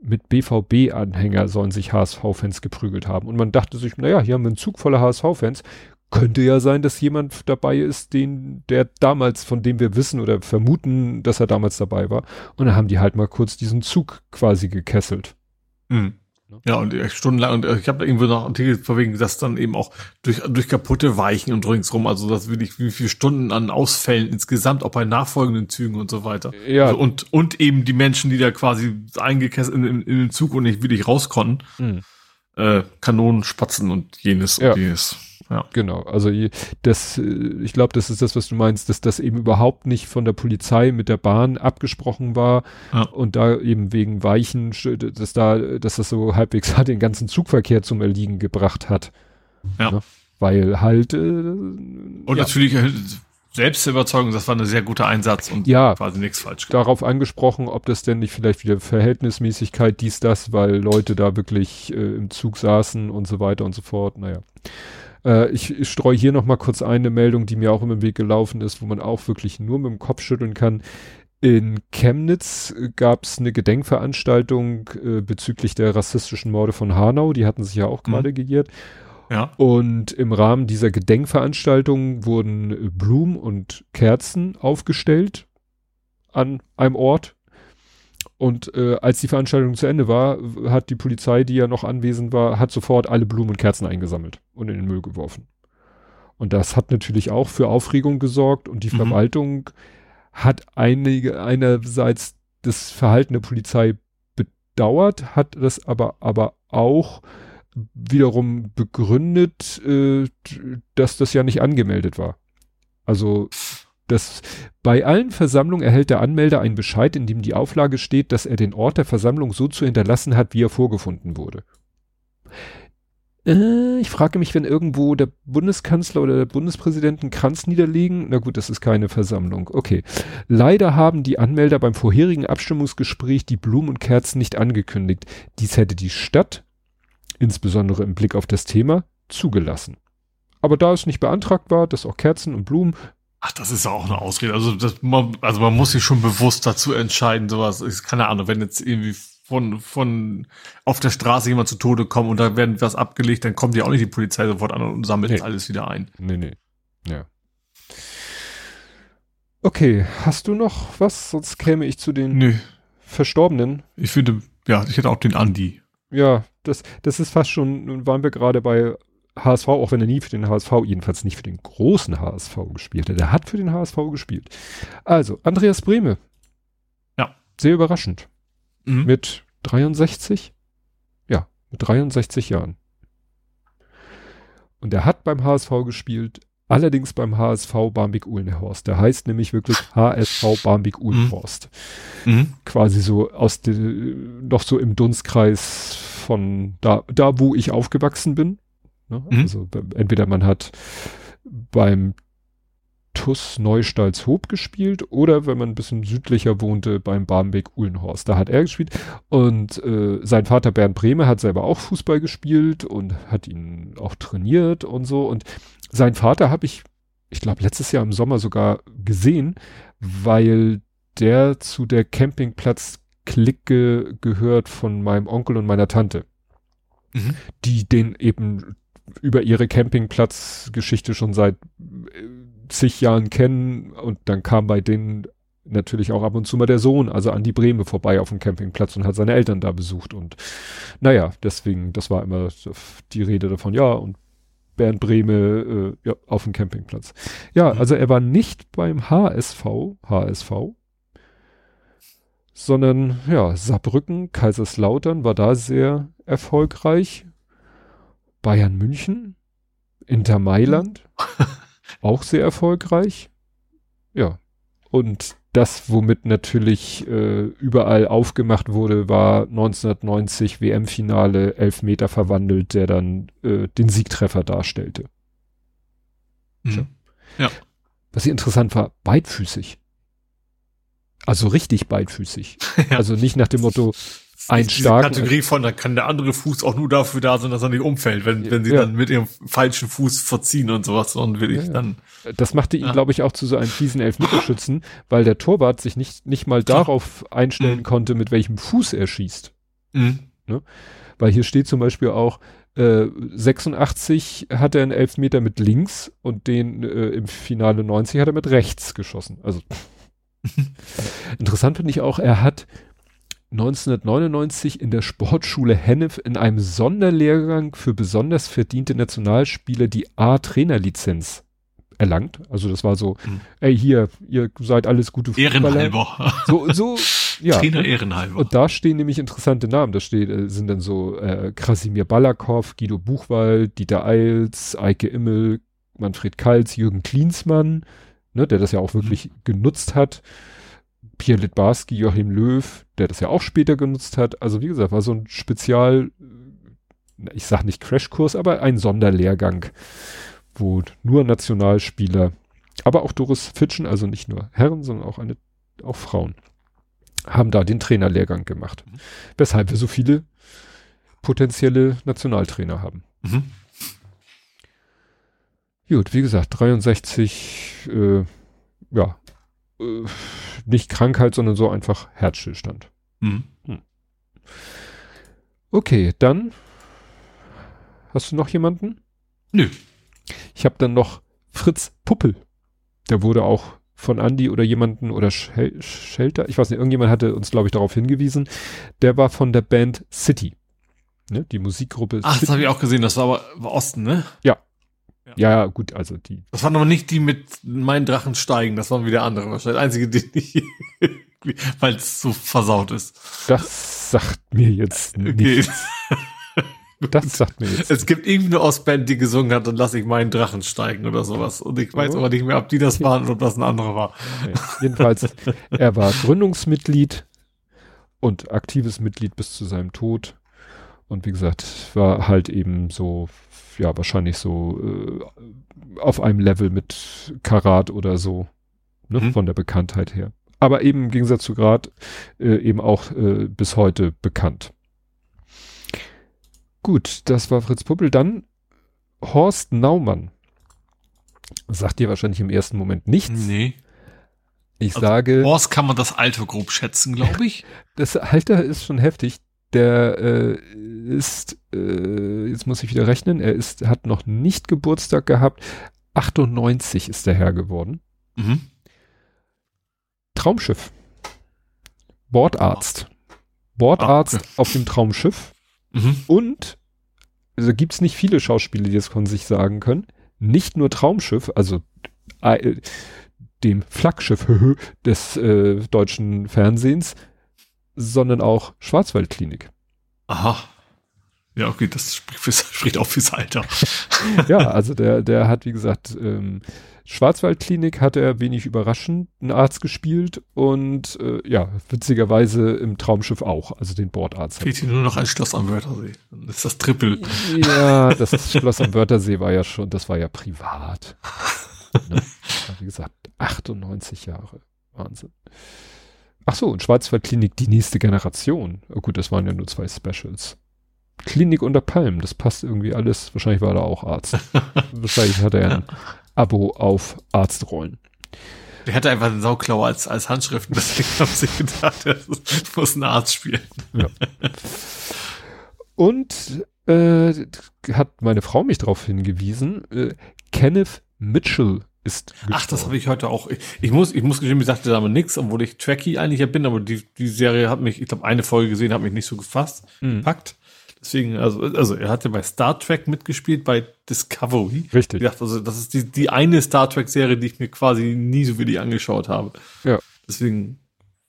mit BVB-Anhänger sollen sich HSV-Fans geprügelt haben. Und man dachte sich, naja, hier haben wir einen Zug voller HSV-Fans. Könnte ja sein, dass jemand dabei ist, den, der damals, von dem wir wissen oder vermuten, dass er damals dabei war. Und dann haben die halt mal kurz diesen Zug quasi gekesselt. Mhm. Ja, und stundenlang, und ich habe irgendwo noch Artikel verwegen, dass dann eben auch durch, durch kaputte Weichen und ringsrum, also das wirklich wie viele Stunden an Ausfällen insgesamt, auch bei nachfolgenden Zügen und so weiter. Ja. Also und, und eben die Menschen, die da quasi eingekesselt in, in, in den Zug und nicht wirklich raus konnten. Mhm. Äh, Kanonen, Spatzen und jenes ja. und jenes. Ja. Genau, also das, äh, ich glaube, das ist das, was du meinst, dass das eben überhaupt nicht von der Polizei mit der Bahn abgesprochen war ja. und da eben wegen Weichen, dass da, dass das so halbwegs halt *laughs* den ganzen Zugverkehr zum Erliegen gebracht hat. Ja. Ne? Weil halt. Äh, und ja. natürlich äh, Selbstüberzeugung, das war ein sehr guter Einsatz und ja, quasi nichts falsch. Darauf angesprochen, ob das denn nicht vielleicht wieder Verhältnismäßigkeit, dies, das, weil Leute da wirklich äh, im Zug saßen und so weiter und so fort. Naja. Äh, ich, ich streue hier noch mal kurz eine Meldung, die mir auch im Weg gelaufen ist, wo man auch wirklich nur mit dem Kopf schütteln kann. In Chemnitz gab es eine Gedenkveranstaltung äh, bezüglich der rassistischen Morde von Hanau. Die hatten sich ja auch gerade mhm. gegiert. Ja. Und im Rahmen dieser Gedenkveranstaltung wurden Blumen und Kerzen aufgestellt an einem Ort. Und äh, als die Veranstaltung zu Ende war, hat die Polizei, die ja noch anwesend war, hat sofort alle Blumen und Kerzen eingesammelt und in den Müll geworfen. Und das hat natürlich auch für Aufregung gesorgt und die mhm. Verwaltung hat einige, einerseits das Verhalten der Polizei bedauert, hat das aber, aber auch wiederum begründet, äh, dass das ja nicht angemeldet war. Also das, bei allen Versammlungen erhält der Anmelder einen Bescheid, in dem die Auflage steht, dass er den Ort der Versammlung so zu hinterlassen hat, wie er vorgefunden wurde. Äh, ich frage mich, wenn irgendwo der Bundeskanzler oder der Bundespräsident einen Kranz niederlegen, na gut, das ist keine Versammlung. Okay. Leider haben die Anmelder beim vorherigen Abstimmungsgespräch die Blumen und Kerzen nicht angekündigt. Dies hätte die Stadt insbesondere im Blick auf das Thema, zugelassen. Aber da es nicht beantragt war, dass auch Kerzen und Blumen Ach, das ist auch eine Ausrede. Also, das, man, also man muss sich schon bewusst dazu entscheiden, sowas. ist keine Ahnung, wenn jetzt irgendwie von, von auf der Straße jemand zu Tode kommt und da werden was abgelegt, dann kommt ja auch nicht die Polizei sofort an und sammelt nee. alles wieder ein. Nee, nee. Ja. Okay, hast du noch was? Sonst käme ich zu den Nö. Verstorbenen. Ich finde, ja, ich hätte auch den Andi. Ja, das, das ist fast schon, nun waren wir gerade bei HSV, auch wenn er nie für den HSV, jedenfalls nicht für den großen HSV gespielt hat. Er hat für den HSV gespielt. Also, Andreas Brehme. Ja. Sehr überraschend. Mhm. Mit 63? Ja, mit 63 Jahren. Und er hat beim HSV gespielt, allerdings beim HSV Barmbek-Uhlenhorst. Der heißt nämlich wirklich HSV Barmbek-Uhlenhorst. Mhm. mhm. Quasi so aus dem, noch so im Dunstkreis von da, da wo ich aufgewachsen bin. Ne? Mhm. Also entweder man hat beim TUS Neustalshoop gespielt oder wenn man ein bisschen südlicher wohnte, beim Barmbek Uhlenhorst. Da hat er gespielt und äh, sein Vater Bernd Brehme hat selber auch Fußball gespielt und hat ihn auch trainiert und so und sein Vater habe ich, ich glaube letztes Jahr im Sommer sogar gesehen, weil der zu der Campingplatz-Clique gehört von meinem Onkel und meiner Tante, mhm. die den eben über ihre Campingplatz-Geschichte schon seit äh, zig Jahren kennen und dann kam bei denen natürlich auch ab und zu mal der Sohn, also an die Breme vorbei auf dem Campingplatz und hat seine Eltern da besucht und naja, deswegen, das war immer die Rede davon, ja, und Bernd Breme äh, ja, auf dem Campingplatz. Ja, mhm. also er war nicht beim HSV, HSV, sondern ja, Saarbrücken, Kaiserslautern war da sehr erfolgreich. Bayern München, Inter Mailand, *laughs* auch sehr erfolgreich. Ja. Und das, womit natürlich äh, überall aufgemacht wurde, war 1990 WM-Finale Elfmeter verwandelt, der dann äh, den Siegtreffer darstellte. Mhm. Ja. Was hier interessant war, beidfüßig. Also richtig beidfüßig. *laughs* ja. Also nicht nach dem Motto, ein starken. Kategorie von, da kann der andere Fuß auch nur dafür da sein, dass er nicht umfällt, wenn, wenn sie ja. dann mit ihrem falschen Fuß verziehen und sowas, dann will ich ja. dann. Das machte ihn, ja. glaube ich, auch zu so einem fiesen Elfmeterschützen, weil der Torwart sich nicht, nicht mal darauf einstellen mhm. konnte, mit welchem Fuß er schießt. Mhm. Ne? Weil hier steht zum Beispiel auch, äh, 86 hat er einen Elfmeter mit links und den äh, im Finale 90 hat er mit rechts geschossen. Also *laughs* interessant finde ich auch, er hat 1999 in der Sportschule Hennef in einem Sonderlehrgang für besonders verdiente Nationalspieler die A-Trainerlizenz erlangt. Also das war so, mhm. ey hier, ihr seid alles gute Fußballer. Ehrenhalber. So, so, *laughs* ja. Trainer ehrenhalber. Und da stehen nämlich interessante Namen. Da steht, äh, sind dann so äh, Krasimir Balakow, Guido Buchwald, Dieter Eils, Eike Immel, Manfred Kals, Jürgen Klinsmann, ne, der das ja auch wirklich mhm. genutzt hat. Pierre Litbarski, Joachim Löw, der das ja auch später genutzt hat. Also wie gesagt, war so ein Spezial, ich sag nicht Crashkurs, aber ein Sonderlehrgang, wo nur Nationalspieler Aber auch Doris Fitschen, also nicht nur Herren, sondern auch eine, auch Frauen, haben da den Trainerlehrgang gemacht. Mhm. Weshalb wir so viele potenzielle Nationaltrainer haben. Mhm. Gut, wie gesagt, 63, äh, ja, äh, nicht Krankheit, sondern so einfach Herzstillstand. Mhm. Okay, dann hast du noch jemanden? Nö. Ich habe dann noch Fritz Puppel. Der wurde auch von Andy oder jemanden oder Schel Shelter, ich weiß nicht, irgendjemand hatte uns, glaube ich, darauf hingewiesen. Der war von der Band City. Ne? Die Musikgruppe Ach, das City. habe ich auch gesehen, das war aber war Osten, ne? Ja, ja, gut, also die. Das waren aber nicht die mit meinen Drachen steigen, das waren wieder andere wahrscheinlich. Einzige, die nicht, *laughs* weil es so versaut ist. Das sagt mir jetzt Okay. nichts. *laughs* Das sagt mir jetzt. Es gibt irgendeine Ostband, die gesungen hat, dann lasse ich meinen Drachen steigen oder sowas. Und ich weiß Oh. aber nicht mehr, ob die das waren oder ob das ein anderer war. Nee. Jedenfalls, *laughs* er war Gründungsmitglied und aktives Mitglied bis zu seinem Tod. Und wie gesagt, war halt eben so, ja, wahrscheinlich so äh, auf einem Level mit Karat oder so, ne, Mhm. von der Bekanntheit her. Aber eben im Gegensatz zu Grad äh, eben auch äh, bis heute bekannt. Gut, das war Fritz Puppel. Dann Horst Naumann. Sagt dir wahrscheinlich im ersten Moment nichts. Nee. Ich Also, sage, Horst kann man das Alter grob schätzen, glaube ich. *laughs* das Alter ist schon heftig. Der äh, ist, äh, jetzt muss ich wieder rechnen, er ist, hat noch nicht Geburtstag gehabt. 98 ist der Herr geworden. Mhm. Traumschiff. Bordarzt. Bordarzt Ah, okay. auf dem Traumschiff. Mhm. Und, also gibt's nicht viele Schauspieler, die das von sich sagen können. Nicht nur Traumschiff, also äh, dem Flaggschiff *laughs* des äh, deutschen Fernsehens, sondern auch Schwarzwaldklinik. Aha. Ja, okay, das spricht, *laughs* auch fürs Alter. *laughs* ja, also der, der hat, wie gesagt, ähm, Schwarzwaldklinik hat er wenig überraschend einen Arzt gespielt und äh, ja, witzigerweise im Traumschiff auch, also den Bordarzt. Fehlt hier nur noch ein Schloss am Wörthersee. Dann ist das Triple. *laughs* Ja, das Schloss am Wörthersee war ja schon, das war ja privat. Ne? Wie gesagt, 98 Jahre. Wahnsinn. Ach so, und Schwarzwaldklinik, die nächste Generation. Oh gut, das waren ja nur zwei Specials. Klinik unter Palmen, das passt irgendwie alles. Wahrscheinlich war er auch Arzt. *laughs* Wahrscheinlich hat er ein Abo auf Arztrollen. Der hatte einfach einen Sauklaue als, als Handschrift. und Deswegen haben sie gedacht, das muss ein Arzt spielen. Und äh, hat meine Frau mich darauf hingewiesen, äh, Kenneth Mitchell ist Ach, das habe ich heute auch. Ich, ich muss, ich muss gestehen, mir sagte damit nichts, obwohl ich Tracky eigentlich ja bin, aber die, die Serie hat mich, ich glaube, eine Folge gesehen, hat mich nicht so gefasst, Mhm. gepackt. Deswegen, also, also er hatte bei Star Trek mitgespielt, bei Discovery. Ich Richtig. dachte, also, das ist die, die eine Star Trek-Serie, die ich mir quasi nie so wirklich angeschaut habe. Ja. Deswegen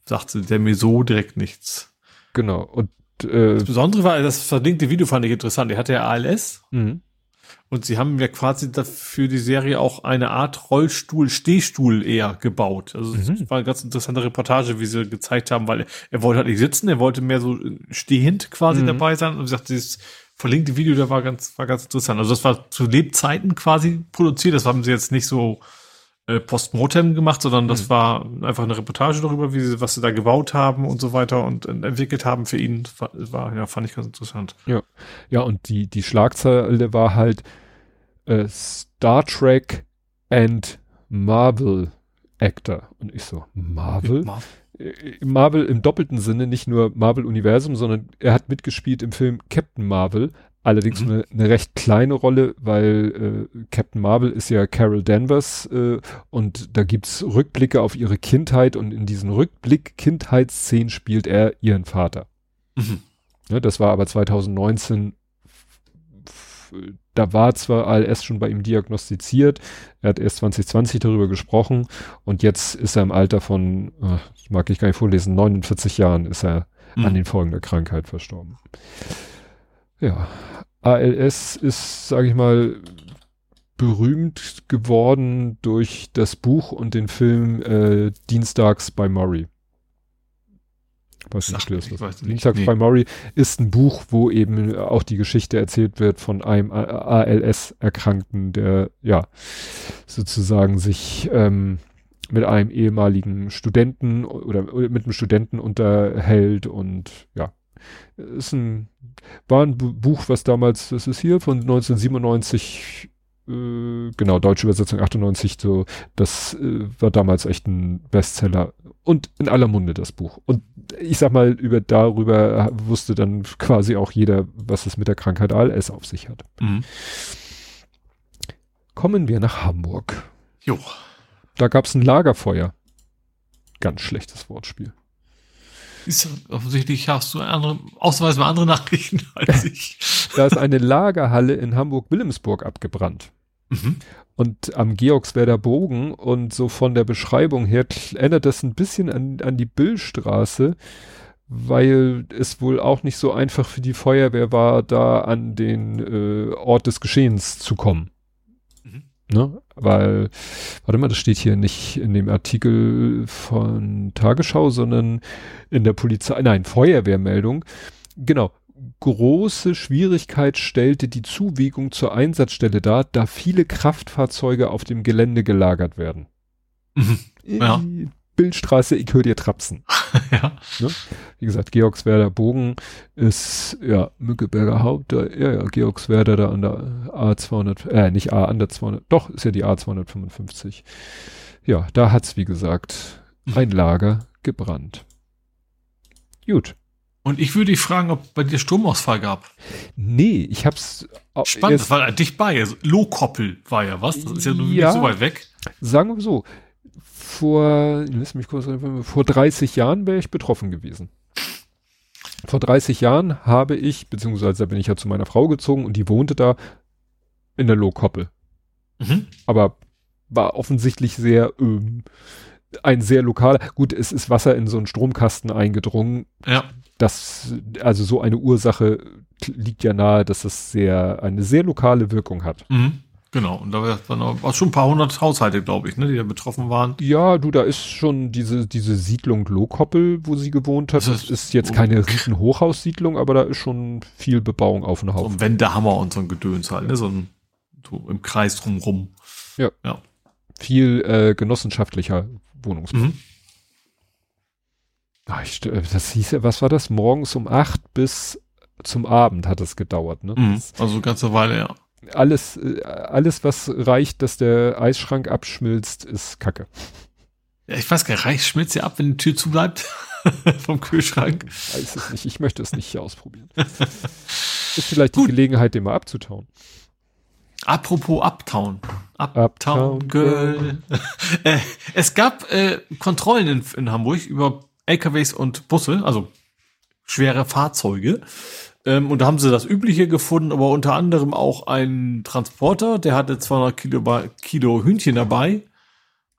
sagte der mir so direkt nichts. Genau. Und äh, Das Besondere war, das verlinkte Video fand ich interessant. Er hatte ja ALS mh. Und sie haben ja quasi dafür die Serie auch eine Art Rollstuhl, Stehstuhl eher gebaut. Also es Mhm. war eine ganz interessante Reportage, wie sie gezeigt haben, weil er wollte halt nicht sitzen, er wollte mehr so stehend quasi Mhm. dabei sein und wie gesagt, dieses verlinkte Video, da war ganz, war ganz interessant. Also das war zu Lebzeiten quasi produziert, das haben sie jetzt nicht so äh, postmortem gemacht, sondern das Mhm. war einfach eine Reportage darüber, wie sie, was sie da gebaut haben und so weiter und entwickelt haben für ihn. War, war ja, fand ich ganz interessant. Ja, und die, die Schlagzeile war halt äh, Star Trek and Marvel Actor. Und ich so, Marvel? Äh, Marvel im doppelten Sinne, nicht nur Marvel-Universum, sondern er hat mitgespielt im Film Captain Marvel. Allerdings Mhm. eine, eine recht kleine Rolle, weil äh, Captain Marvel ist ja Carol Danvers äh, und da gibt's Rückblicke auf ihre Kindheit und in diesen Rückblick-Kindheitsszenen spielt er ihren Vater. Mhm. Ne, das war aber 2019, f- da war zwar ALS schon bei ihm diagnostiziert, er hat erst 2020 darüber gesprochen und jetzt ist er im Alter von, äh, das mag ich gar nicht vorlesen, 49 Jahren ist er Mhm. an den Folgen der Krankheit verstorben. Ja, ALS ist, sage ich mal, berühmt geworden durch das Buch und den Film äh, Dienstags bei Murray. Weiß nicht, ich weiß nicht. Dienstag Nee. bei Maury ist ein Buch, wo eben auch die Geschichte erzählt wird von einem ALS-Erkrankten, der ja sozusagen sich ähm, mit einem ehemaligen Studenten oder, oder mit einem Studenten unterhält und ja, ist ein war ein Bu- Buch, was damals, das ist hier von 1997 äh, genau, deutsche Übersetzung 98, so, das äh, war damals echt ein Bestseller und in aller Munde das Buch. Und ich sag mal, über darüber wusste dann quasi auch jeder, was es mit der Krankheit ALS auf sich hat. Mhm. Kommen wir nach Hamburg. Jo. Da gab es ein Lagerfeuer. Ganz schlechtes Wortspiel. Ist, offensichtlich hast du andere, ausnahmsweise andere Nachrichten *laughs* als ich. Da ist eine Lagerhalle in Hamburg-Wilhelmsburg abgebrannt. Mhm. Und am Georgswerder Bogen und so von der Beschreibung her erinnert das ein bisschen an, an die Billstraße, weil es wohl auch nicht so einfach für die Feuerwehr war, da an den äh, Ort des Geschehens zu kommen. Ne? Weil, warte mal, das steht hier nicht in dem Artikel von Tagesschau, sondern in der Polizei, nein, Feuerwehrmeldung. Genau. Große Schwierigkeit stellte die Zuwegung zur Einsatzstelle dar, da viele Kraftfahrzeuge auf dem Gelände gelagert werden. Mhm. Ja. Bildstraße, ich höre dir trapsen. *laughs* ja. Wie gesagt, Georgswerder Bogen ist, ja, Mückeberger Haupt, da, ja, ja, Georgswerder da an der A200, äh, nicht A, an der 200, doch, ist ja die A255. Ja, da hat's, wie gesagt, Mhm. ein Lager gebrannt. Gut. Und ich würde dich fragen, ob bei dir Stromausfall gab. Nee, ich hab's Spannend, das war dicht bei. Also Lohkoppel war ja was. Das ist ja, Ja. nicht so weit weg. sagen wir so, vor, lass mich kurz, vor 30 Jahren wäre ich betroffen gewesen. Vor 30 Jahren habe ich, beziehungsweise da bin ich ja zu meiner Frau gezogen und die wohnte da in der Lohkoppel. Mhm. Aber war offensichtlich sehr, ähm, ein sehr lokaler, gut, es ist Wasser in so einen Stromkasten eingedrungen. Ja. Das, also so eine Ursache liegt ja nahe, dass es sehr, eine sehr lokale Wirkung hat. Mhm. Genau. Und da waren auch schon ein paar hundert Haushalte, glaube ich, ne, die da betroffen waren. Ja, du, da ist schon diese, diese Siedlung Lohkoppel, wo sie gewohnt hat. Das ist- ist jetzt keine riesen Hochhaussiedlung, aber da ist schon viel Bebauung auf dem So Haufen. ein Wendehammer und so ein Gedöns halt, ne? So ein so im Kreis drumrum. Viel äh, genossenschaftlicher Wohnungsbau. Mhm. Ah, ich, st- das hieß ja, was war das? Morgens um acht bis zum Abend hat es gedauert, ne? Mhm. Also eine ganze Weile, ja. Alles, äh, alles, was reicht, dass der Eisschrank abschmilzt, ist Kacke. ja. Ich weiß gar nicht, reicht schmilzt ja ab, wenn die Tür zu bleibt *laughs* vom Kühlschrank. Weiß es nicht. Ich möchte es nicht ausprobieren. *laughs* ist vielleicht die Gut. Gelegenheit, den mal abzutauen. Apropos Uptown. Uptown Uptown Girl. *laughs* äh, es gab äh, Kontrollen in, in Hamburg über LKWs und Busse, also schwere Fahrzeuge. Ähm, und da haben sie das Übliche gefunden, aber unter anderem auch einen Transporter, der hatte 200 Kilo, Kilo Hühnchen dabei,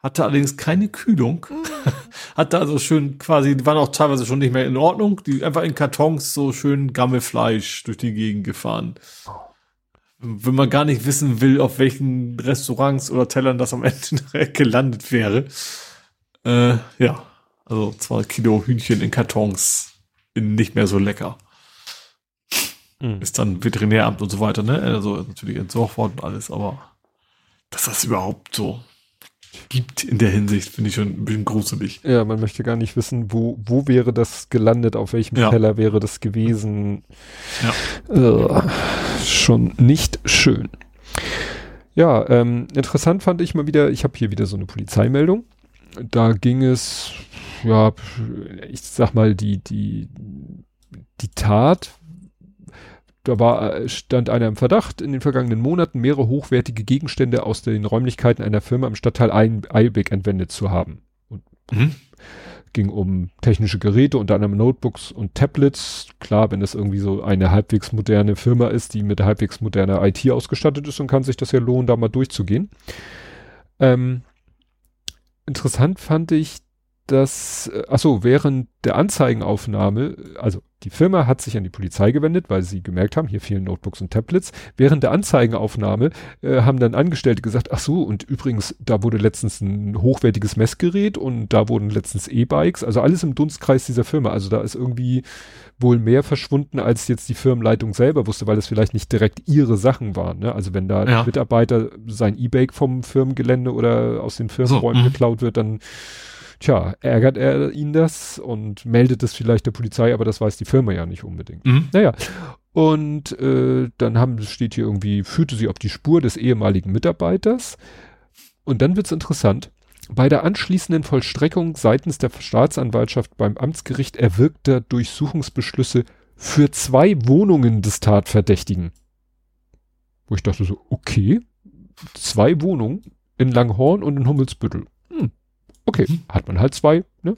hatte allerdings keine Kühlung. *laughs* hatte also schön quasi, die waren auch teilweise schon nicht mehr in Ordnung, die einfach in Kartons so schön Gammelfleisch durch die Gegend gefahren. Wenn man gar nicht wissen will, auf welchen Restaurants oder Tellern das am Ende *laughs* gelandet wäre. Äh, ja, also 200 Kilo Hühnchen in Kartons in nicht mehr so lecker. Mhm. Ist dann Veterinäramt und so weiter, ne? Also natürlich entsorgt worden und alles, aber dass das überhaupt so gibt in der Hinsicht, finde ich schon ein bisschen gruselig. Ja, man möchte gar nicht wissen, wo, wo wäre das gelandet, auf welchem Ja. Teller wäre das gewesen. Ja. Äh, schon nicht schön. Ja, ähm, interessant fand ich mal wieder, ich habe hier wieder so eine Polizeimeldung. Da ging es, ja, ich sag mal, die, die, die Tat, da war, äh, stand einer im Verdacht, in den vergangenen Monaten mehrere hochwertige Gegenstände aus den Räumlichkeiten einer Firma im Stadtteil Eilbeck entwendet zu haben Mhm. ging um technische Geräte, unter anderem Notebooks und Tablets. Klar, wenn es irgendwie so eine halbwegs moderne Firma ist, die mit halbwegs moderner IT ausgestattet ist, dann kann sich das ja lohnen, da mal durchzugehen. Ähm, interessant fand ich, dass, äh, achso, während der Anzeigenaufnahme, also Die Firma hat sich an die Polizei gewendet, weil sie gemerkt haben, hier fehlen Notebooks und Tablets. Während der Anzeigenaufnahme äh, haben dann Angestellte gesagt, ach so, und übrigens, da wurde letztens ein hochwertiges Messgerät und da wurden letztens E-Bikes, also alles im Dunstkreis dieser Firma. Also da ist irgendwie wohl mehr verschwunden, als jetzt die Firmenleitung selber wusste, weil es vielleicht nicht direkt ihre Sachen waren. Ne? Also wenn da ja. Mitarbeiter sein E-Bike vom Firmengelände oder aus den Firmenräumen so, geklaut wird, dann tja, ärgert er ihn das und meldet es vielleicht der Polizei, aber das weiß die Firma ja nicht unbedingt. Mhm. Naja, und äh, dann haben, steht hier irgendwie, führte sie auf die Spur des ehemaligen Mitarbeiters. Und dann wird's interessant. Bei der anschließenden Vollstreckung seitens der Staatsanwaltschaft beim Amtsgericht erwirkter Durchsuchungsbeschlüsse für zwei Wohnungen des Tatverdächtigen. Wo ich dachte so, okay, zwei Wohnungen in Langhorn und in Hummelsbüttel. Hm, okay, mhm. hat man halt zwei. Ne?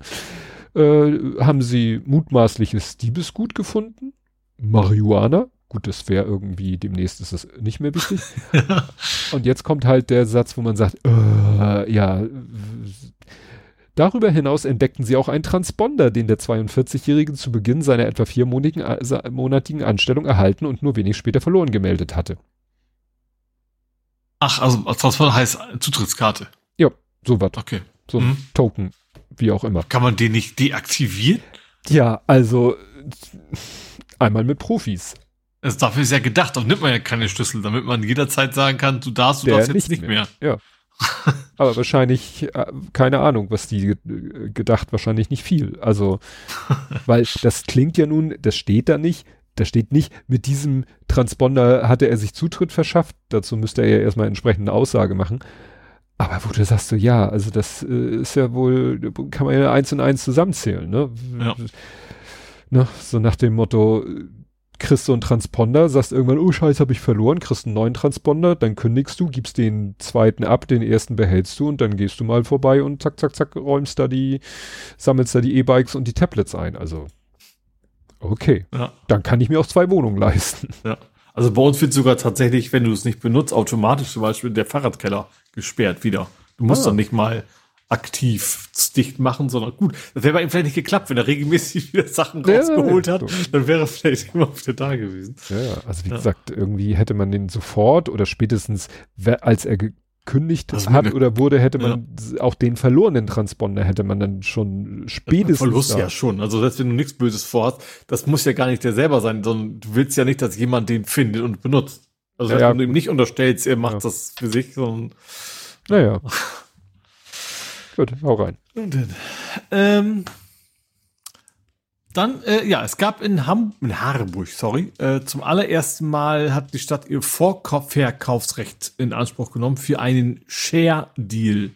Äh, haben sie mutmaßliches Diebesgut gefunden? Marihuana? Gut, das wäre irgendwie, demnächst ist das nicht mehr wichtig. *laughs* und jetzt kommt halt der Satz, wo man sagt, äh, ja, Darüber hinaus entdeckten sie auch einen Transponder, den der 42-Jährige zu Beginn seiner etwa viermonatigen Anstellung erhalten und nur wenig später verloren gemeldet hatte. Ach, also Transponder heißt Zutrittskarte. Ja, so was. Okay. So ein mhm. Token, wie auch immer. Kann man den nicht deaktivieren? Ja, also einmal mit Profis. Also dafür ist ja gedacht, auch nimmt man ja keine Schlüssel, damit man jederzeit sagen kann, du darfst, du Der darfst jetzt nicht mehr. mehr. Ja. *laughs* Aber wahrscheinlich, äh, keine Ahnung, was die gedacht, wahrscheinlich nicht viel. Also, *laughs* weil das klingt ja nun, das steht da nicht, da steht nicht, mit diesem Transponder hatte er sich Zutritt verschafft. Dazu müsste er ja erstmal entsprechende Aussage machen. Aber wo du sagst so, ja, also das äh, ist ja wohl, kann man ja eins und eins zusammenzählen, ne? Ja. ne? So nach dem Motto, kriegst du einen Transponder, sagst irgendwann, oh scheiße, habe ich verloren, kriegst einen neuen Transponder, dann kündigst du, gibst den zweiten ab, den ersten behältst du und dann gehst du mal vorbei und zack, zack, zack, räumst da die, sammelst da die E-Bikes und die Tablets ein. Also, okay. Ja. Dann kann ich mir auch zwei Wohnungen leisten. Ja. Also bei uns wird sogar tatsächlich, wenn du es nicht benutzt, automatisch zum Beispiel der Fahrradkeller gesperrt wieder. Du musst ah. dann nicht mal aktiv dicht machen, sondern gut, das wäre bei ihm vielleicht nicht geklappt, wenn er regelmäßig *laughs* wieder Sachen ja, rausgeholt hat, dann wäre er vielleicht immer wieder da gewesen. Ja, also wie ja. gesagt, irgendwie hätte man den sofort oder spätestens, als er gekündigt das hat oder wurde, hätte man ja. auch den verlorenen Transponder hätte man dann schon spätestens. Verlust da. ja schon. Also selbst wenn du nichts Böses vorhast, das muss ja gar nicht der selber sein, sondern du willst ja nicht, dass jemand den findet und benutzt. Also ja, wenn du ihm nicht unterstellst, er macht das für sich, sondern. Naja. Gut, hau rein. Ähm, dann, äh, ja, es gab in, Ham in Harburg, sorry, äh, zum allerersten Mal hat die Stadt ihr Vorverkaufsrecht in Anspruch genommen für einen Share-Deal.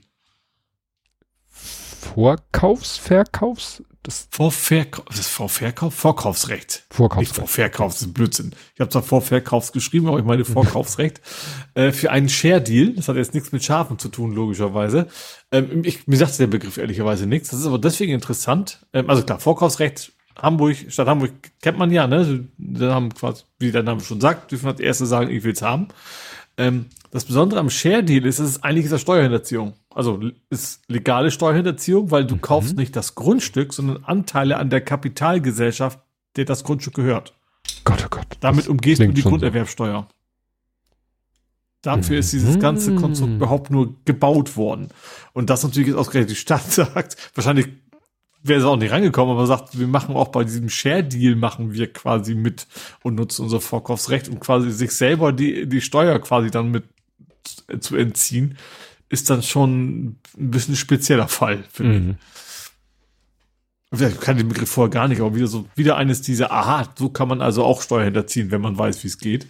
Vorkaufsverkaufs? Das Vorverkauf, das ist Vorverkauf? Vorkaufsrecht. Vorkaufsrecht. Nicht Vorverkauf, das ist Blödsinn. Ich habe zwar Vorverkaufs geschrieben, aber ich meine Vorkaufsrecht. *laughs* äh, für einen Share-Deal, das hat jetzt nichts mit Schafen zu tun, logischerweise. Ähm, ich, mir sagt der Begriff ehrlicherweise nichts. Das ist aber deswegen interessant. Ähm, also klar, Vorkaufsrecht, Hamburg, Stadt Hamburg kennt man ja, ne? Da haben quasi, wie der Name schon sagt, dürfen das erste sagen, ich will's haben. Ähm, das Besondere am Share-Deal ist, es ist eigentlich ist Steuerhinterziehung. Also ist legale Steuerhinterziehung, weil du mhm. kaufst nicht das Grundstück, sondern Anteile an der Kapitalgesellschaft, der das Grundstück gehört. Gott, oh Gott. Damit umgehst du die Grunderwerbsteuer. Dafür ist dieses ganze Konstrukt mhm. überhaupt nur gebaut worden. Und das natürlich jetzt ausgerechnet die Stadt *laughs* sagt, wahrscheinlich wäre es auch nicht reingekommen, aber sagt, wir machen auch bei diesem Share-Deal machen wir quasi mit und nutzen unser Vorkaufsrecht und quasi sich selber die, die Steuer quasi dann mit zu entziehen ist dann schon ein bisschen spezieller Fall, finde mhm. ich. Ich kann den Begriff vorher gar nicht, aber wieder so, wieder eines dieser, aha, so kann man also auch Steuer hinterziehen, wenn man weiß, wie es geht.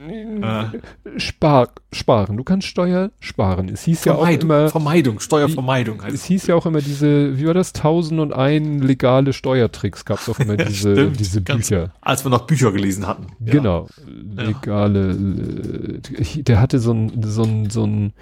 Äh, Spar, sparen. Du kannst Steuer sparen. Es hieß Vermeidung, ja auch immer. Vermeidung, Steuervermeidung heißt es. hieß ja auch immer diese, wie war das? Tausend und ein legale Steuertricks gab es auch immer *laughs* diese, ja, diese Bücher. Als wir noch Bücher gelesen hatten. Ja. Genau. Legale, ja. der hatte so ein, so ein, so ein,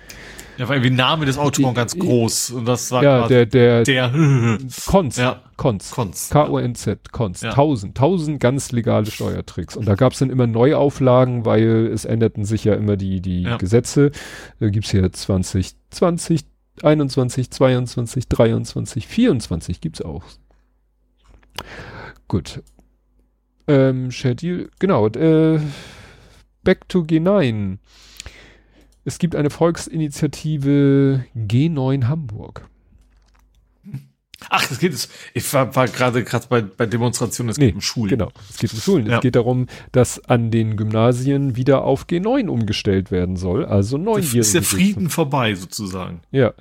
ja, war irgendwie Name des Autors ganz groß. Und das war ja, der, der, der *laughs* Konz. Ja. Konz. Konz. K-O-N-Z. Konz. Ja. Tausend. Tausend ganz legale Steuertricks. Und da gab es dann immer Neuauflagen, weil es änderten sich ja immer die, die ja. Gesetze. Da gibt's hier 20, 20, 21, 22, 23, 24 gibt's auch. Gut. Ähm, Schedule, genau, äh, Back to G9. Es gibt eine Volksinitiative G9 Hamburg. Ach, es geht es. Ich war, war gerade gerade bei, bei Demonstrationen, es Nee, geht um Schulen. Genau, es geht um Schulen. Ja. Es geht darum, dass an den Gymnasien wieder auf G9 umgestellt werden soll. Also neunjährige. Ist der Frieden vorbei, sozusagen. Ja.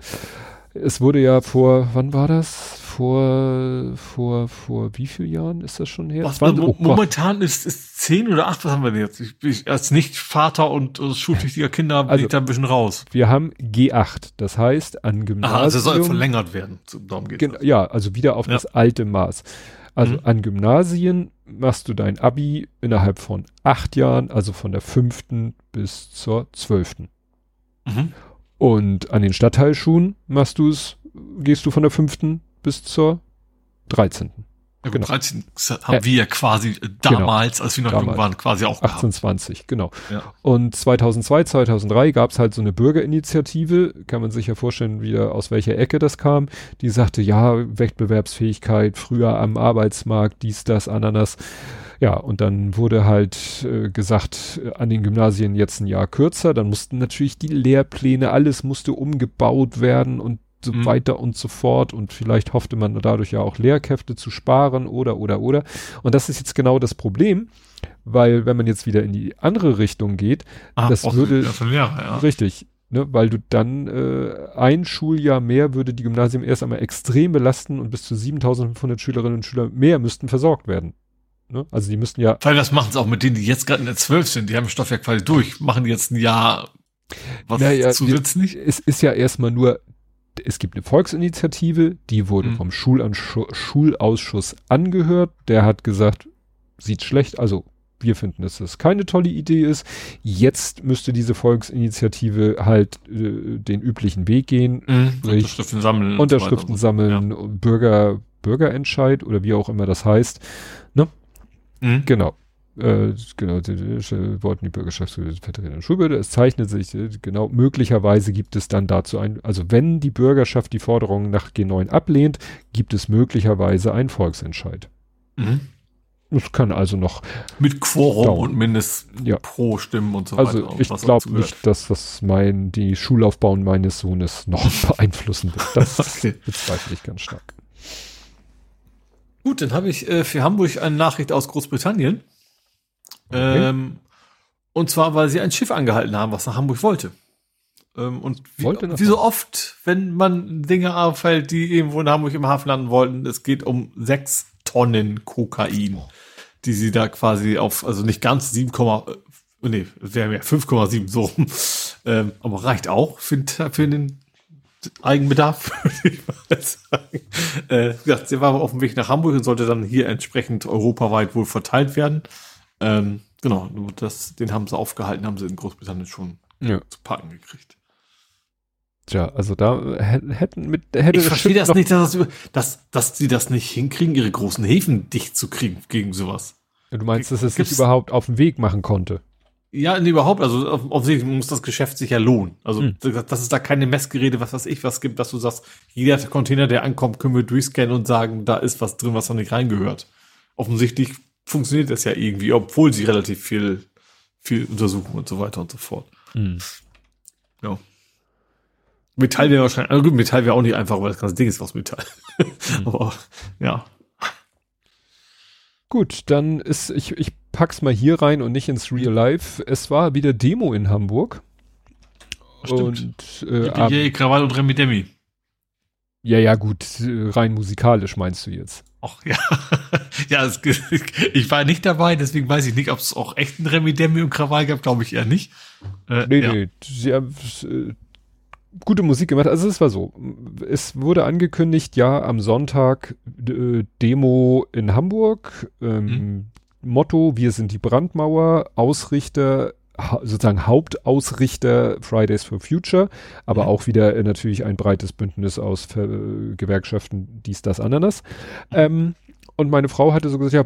Es wurde ja vor, wann war das? Vor, vor, vor wie vielen Jahren ist das schon her? Was, 20 mo oh Gott. momentan ist, ist zehn oder acht, was haben wir denn jetzt? Ich, ich, als Nicht-Vater und äh, schulpflichtiger Kinder bin Also- ich da ein bisschen raus. Wir haben G8. Das heißt, an Gymnasien. Aha, also es soll verlängert werden. So, Darum geht's. Gen ja, also wieder auf Ja. das alte Maß. Also Mhm. an Gymnasien machst du dein Abi innerhalb von acht Jahren, also von der fünften bis zur zwölften. Mhm. Und an den Stadtteilschulen machst du es, gehst du von der fünften bis zur dreizehnten. Ja, gut, Genau. 13 haben wir ja quasi äh, damals, als wir noch Damals. jung waren, quasi auch gehabt. 18, 20, genau. Ja. Und 2002, 2003 gab es halt so eine Bürgerinitiative, kann man sich ja vorstellen, wieder aus welcher Ecke das kam, die sagte, ja, Wettbewerbsfähigkeit, früher am Arbeitsmarkt, dies, das, Ananas. Ja, und dann wurde halt äh, gesagt, äh, an den Gymnasien jetzt ein Jahr kürzer, dann mussten natürlich die Lehrpläne, alles musste umgebaut werden und so Mhm. weiter und so fort und vielleicht hoffte man dadurch ja auch Lehrkräfte zu sparen oder, oder, oder. Und das ist jetzt genau das Problem, weil wenn man jetzt wieder in die andere Richtung geht, Ah, das würde- Lehrer, ja. Richtig. Ne, weil du dann äh, ein Schuljahr mehr würde die Gymnasien erst einmal extrem belasten und bis zu 7500 Schülerinnen und Schüler mehr müssten versorgt werden. Ne? Also die müssten ja, Weil was machen sie auch mit denen, die jetzt gerade in der 12 sind? Die haben Stoff ja quasi durch. Machen jetzt ein Jahr was Naja, zusätzlich? es ist ja erstmal nur, es gibt eine Volksinitiative, die wurde Mhm. vom Schulansch- Schulausschuss angehört, der hat gesagt, sieht schlecht, also wir finden, dass das keine tolle Idee ist. Jetzt müsste diese Volksinitiative halt äh, den üblichen Weg gehen, Mhm. Unterschriften sammeln. Unterschriften und so. sammeln, Bürger, Bürgerentscheid oder wie auch immer das heißt. Ja. Mhm. Genau. Äh, genau, die, wollten die Bürgerschaftsvertreter Schulbehörde. Es zeichnet sich, äh, genau, möglicherweise gibt es dann dazu ein, also wenn die Bürgerschaft die Forderungen nach G9 ablehnt, gibt es möglicherweise einen Volksentscheid. Mhm. Es kann also noch, Mit Quorum Dauern. und Mindest Ja. pro Stimmen und so also weiter. und ich glaube nicht, dass das mein, die Schullaufbahn meines Sohnes noch *laughs* beeinflussen wird. Das *laughs* Okay. bezweifle ich ganz stark. Gut, dann habe ich äh, für Hamburg eine Nachricht aus Großbritannien. Ähm, und zwar, weil sie ein Schiff angehalten haben, was nach Hamburg wollte. Ähm, und wie, wie so oft, wenn man Dinge auffällt, die irgendwo in Hamburg im Hafen landen wollten, es geht um sechs Tonnen Kokain, die sie da quasi auf, also nicht ganz 7, äh, nee, wäre mehr 5,7 so rum. *laughs* Ähm, aber reicht auch für, den- für den Eigenbedarf, *laughs* würde ich mal sagen. Äh, wie gesagt, sie war auf dem Weg nach Hamburg und sollte dann hier entsprechend europaweit wohl verteilt werden. Ähm, genau, nur das, den haben sie aufgehalten, haben sie in Großbritannien schon Ja. zu packen gekriegt. Tja, also da äh, hätten mit hätte Ich das verstehe das noch- nicht, dass, das, dass, dass sie das nicht hinkriegen, ihre großen Häfen dicht zu kriegen gegen sowas. Du meinst, dass es Gibt's- sich überhaupt auf den Weg machen konnte? Ja, nee, überhaupt. Also offensichtlich muss das Geschäft sich ja lohnen. Also Hm. dass es da keine Messgeräte, was weiß ich, was gibt, dass du sagst, jeder Container, der ankommt, können wir durchscannen und sagen, da ist was drin, was da nicht reingehört. Offensichtlich funktioniert das ja irgendwie, obwohl sie relativ viel, viel untersuchen und so weiter und so fort. Ja. Metall wäre wahrscheinlich, also gut, Metall wäre auch nicht einfach, weil das ganze Ding ist aus Metall. *laughs* Aber ja. Gut, dann ist, ich, ich pack's mal hier rein und nicht ins Real Life. Es war wieder Demo in Hamburg. Stimmt. Und äh, Krawall und Remi Demi. ja, ja, gut, äh, rein musikalisch meinst du jetzt. Ach ja. *laughs* ja, es, ich war nicht dabei, deswegen weiß ich nicht, ob es auch echten Remi Demi und Krawall gab, glaube ich eher nicht. Äh, Nee, ja. nee, sie haben äh, gute Musik gemacht. Also es war so, es wurde angekündigt, ja, am Sonntag äh, Demo in Hamburg. Ähm, Motto, wir sind die Brandmauer, Ausrichter, sozusagen Hauptausrichter Fridays for Future, aber Mhm. auch wieder äh, natürlich ein breites Bündnis aus äh, Gewerkschaften, dies, das, Ananas. Ähm, und meine Frau hatte so gesagt, ja,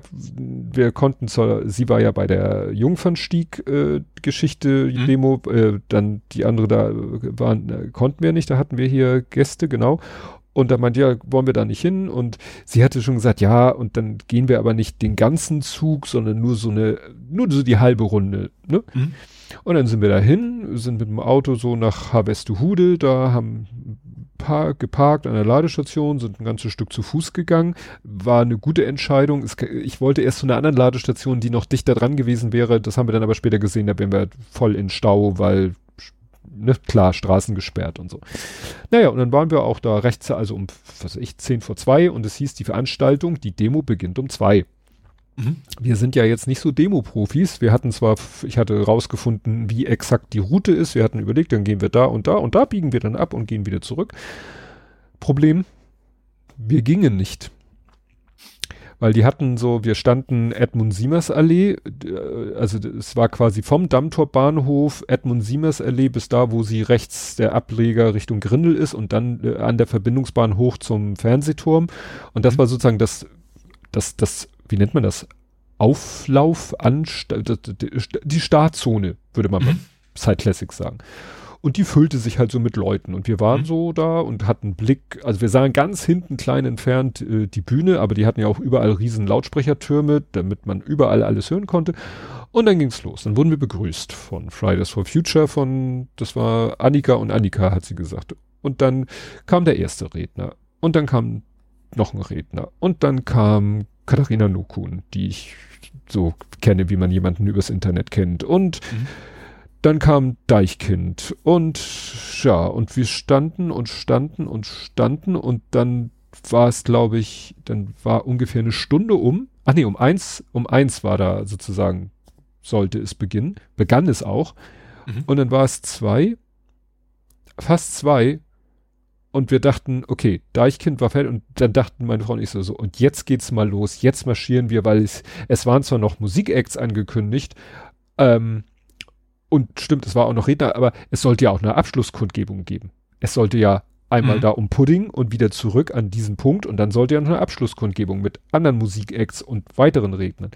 wir konnten zur, sie war ja bei der Jungfernstieg-Geschichte, Mhm. Demo, äh, dann die andere da äh, waren, äh, konnten wir nicht, da hatten wir hier Gäste, genau. Und da meinte, ja, wollen wir da nicht hin? Und sie hatte schon gesagt, ja, und dann gehen wir aber nicht den ganzen Zug, sondern nur so eine, nur so die halbe Runde. Ne? Mhm. Und dann sind wir da hin, sind mit dem Auto so nach Harvestehude, da haben geparkt an der Ladestation, sind ein ganzes Stück zu Fuß gegangen. War eine gute Entscheidung. Es, ich wollte erst zu einer anderen Ladestation, die noch dichter dran gewesen wäre. Das haben wir dann aber später gesehen, da wären wir voll in Stau, weil ne, klar, Straßen gesperrt und so. Naja, und dann waren wir auch da rechts, also um, was weiß ich, 10 vor 2 und es hieß, die Veranstaltung, die Demo beginnt um 2. Mhm. Wir sind ja jetzt nicht so Demo-Profis. Wir hatten zwar, ich hatte rausgefunden, wie exakt die Route ist. Wir hatten überlegt, dann gehen wir da und da und da biegen wir dann ab und gehen wieder zurück. Problem, wir gingen nicht weil die hatten so, wir standen Edmund Siemers Allee, äh, also es war quasi vom Dammtor Bahnhof Edmund Siemers Allee bis da, wo sie rechts der Ableger Richtung Grindel ist und dann äh, an der Verbindungsbahn hoch zum Fernsehturm. Und das mhm. war sozusagen das, das, das, wie nennt man das? Auflauf, Anstalt, die Startzone, würde man mhm. bei Side Classics sagen. Und die füllte sich halt so mit Leuten. Und wir waren mhm. so da und hatten Blick, also wir sahen ganz hinten klein entfernt äh, die Bühne, aber die hatten ja auch überall riesen Lautsprechertürme, damit man überall alles hören konnte. Und dann ging's los. Dann wurden wir begrüßt von Fridays for Future, von, das war Annika und Annika, hat sie gesagt. Und dann kam der erste Redner. Und dann kam noch ein Redner. Und dann kam Katharina Nukun, die ich so kenne, wie man jemanden übers Internet kennt. Und mhm dann kam Deichkind und ja, und wir standen und standen und standen und dann war es, glaube ich, dann war ungefähr eine Stunde um. Ach nee, um eins, um eins war da sozusagen, sollte es beginnen. Begann es auch. Mhm. Und dann war es zwei, fast zwei. Und wir dachten, okay, Deichkind war fertig. Und dann dachten meine Frau und ich so, so und jetzt geht's mal los. Jetzt marschieren wir, weil es, es waren zwar noch Musikacts angekündigt, ähm, und stimmt, es war auch noch Redner, aber es sollte ja auch eine Abschlusskundgebung geben. Es sollte ja einmal mhm. da um Pudding und wieder zurück an diesen Punkt und dann sollte ja noch eine Abschlusskundgebung mit anderen Musikacts und weiteren Rednern.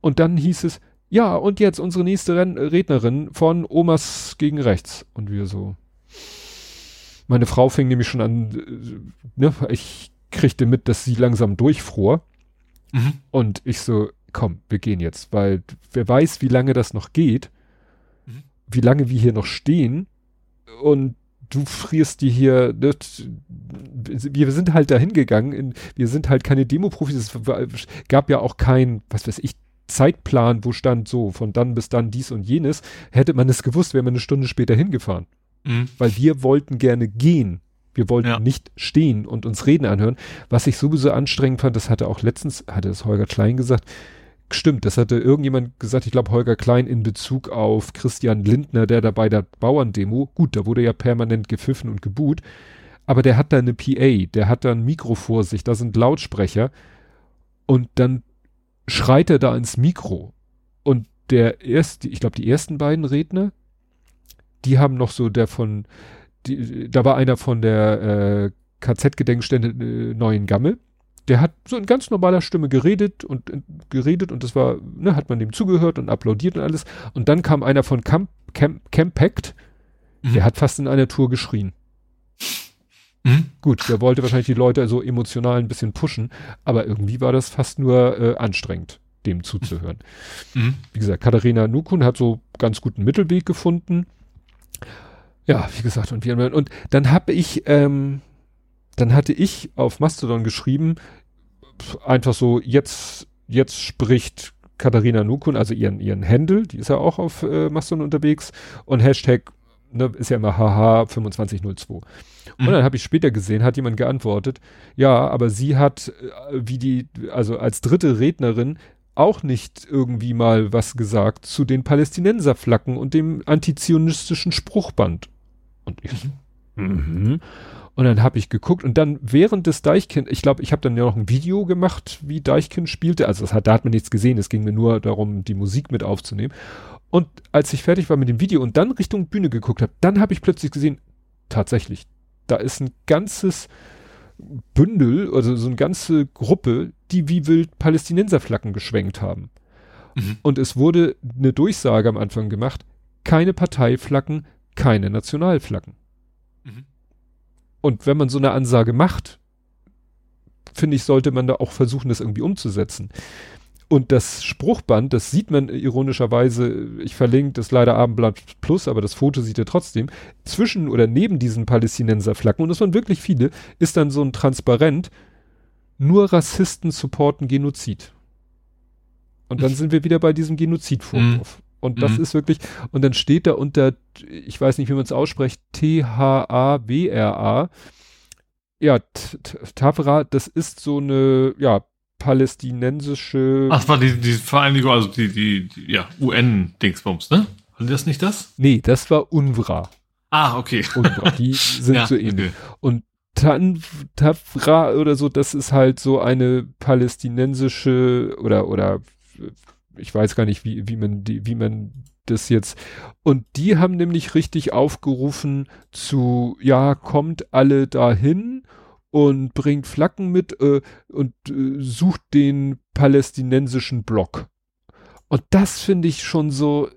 Und dann hieß es, ja, und jetzt unsere nächste Ren Rednerin von Omas gegen rechts. Und wir so. Meine Frau fing nämlich schon an, äh, ne, ich kriegte mit, dass sie langsam durchfror. Mhm. Und ich so, komm, wir gehen jetzt, weil wer weiß, wie lange das noch geht wie lange wir hier noch stehen und du frierst die hier, das, wir sind halt dahin gegangen, wir sind halt keine Demo-Profis, es gab ja auch kein, was weiß ich, Zeitplan, wo stand so, von dann bis dann dies und jenes. Hätte man es gewusst, wäre man eine Stunde später hingefahren. Mhm. Weil wir wollten gerne gehen. Wir wollten ja. nicht stehen und uns Reden anhören. Was ich sowieso anstrengend fand, das hatte auch letztens, hatte es Holger Klein gesagt, Stimmt, das hatte irgendjemand gesagt, ich glaube Holger Klein in Bezug auf Christian Lindner, der da bei der Bauerndemo, gut, da wurde ja permanent gepfiffen und gebuht, aber der hat da eine PA, der hat da ein Mikro vor sich, da sind Lautsprecher und dann schreit er da ins Mikro. Und der erste, ich glaube die ersten beiden Redner, die haben noch so der von, die, da war einer von der äh, KZ-Gedenkstätte äh, Neuen Gammel, der hat so in ganz normaler Stimme geredet und äh, geredet und das war, ne, hat man dem zugehört und applaudiert und alles. Und dann kam einer von Camp, Camp, Campact, mhm. der hat fast in einer Tour geschrien. Mhm. Gut, der wollte wahrscheinlich die Leute so emotional ein bisschen pushen, aber irgendwie war das fast nur äh, anstrengend, dem zuzuhören. Mhm. Wie gesagt, Katharina Nukun hat so ganz guten Mittelweg gefunden. Ja, wie gesagt, und wir und dann habe ich ähm, dann hatte ich auf Mastodon geschrieben, einfach so, jetzt, jetzt spricht Katharina Nukun, also ihren, ihren Handle, die ist ja auch auf äh, Mastodon unterwegs und Hashtag, ne, ist ja immer haha 2502. Mhm. Und dann habe ich später gesehen, hat jemand geantwortet, ja, aber sie hat, äh, wie die, also als dritte Rednerin, auch nicht irgendwie mal was gesagt zu den Palästinenserflaggen und dem antizionistischen Spruchband. Und ich so, mhm. Und dann habe ich geguckt und dann während des Deichkind, ich glaube, ich habe dann ja noch ein Video gemacht, wie Deichkind spielte. Also das hat, da hat man nichts gesehen, es ging mir nur darum, die Musik mit aufzunehmen. Und als ich fertig war mit dem Video und dann Richtung Bühne geguckt habe, dann habe ich plötzlich gesehen, tatsächlich, da ist ein ganzes Bündel, also so eine ganze Gruppe, die wie wild Palästinenserflaggen geschwenkt haben. Mhm. Und es wurde eine Durchsage am Anfang gemacht, keine Parteiflaggen, keine Nationalflaggen. Mhm. Und wenn man so eine Ansage macht, finde ich, sollte man da auch versuchen, das irgendwie umzusetzen. Und das Spruchband, das sieht man ironischerweise, ich verlinke das leider Abendblatt Plus, aber das Foto sieht er trotzdem, zwischen oder neben diesen Palästinenserflaggen, und das waren wirklich viele, ist dann so ein Transparent, nur Rassisten supporten Genozid. Und dann sind wir wieder bei diesem Genozidvorwurf. Und das mhm. ist wirklich, und dann steht da unter, ich weiß nicht, wie man es ausspricht, T-H-A-W-R-A. Ja, Tafra, das ist so eine, ja, palästinensische. Ach, war die, die Vereinigung, also die, die, die ja, UN-Dingsbums, ne? War das nicht das? Nee, das war UNWRA. Ah, okay. UNWRA, die *laughs* sind ja, so ähnlich. Okay. Und Tan Tafra oder so, das ist halt so eine palästinensische oder, oder ich weiß gar nicht, wie, wie man die, wie man das jetzt. Und die haben nämlich richtig aufgerufen zu, ja, kommt alle dahin und bringt Flaggen mit äh, und äh, sucht den palästinensischen Block. Und das finde ich schon so,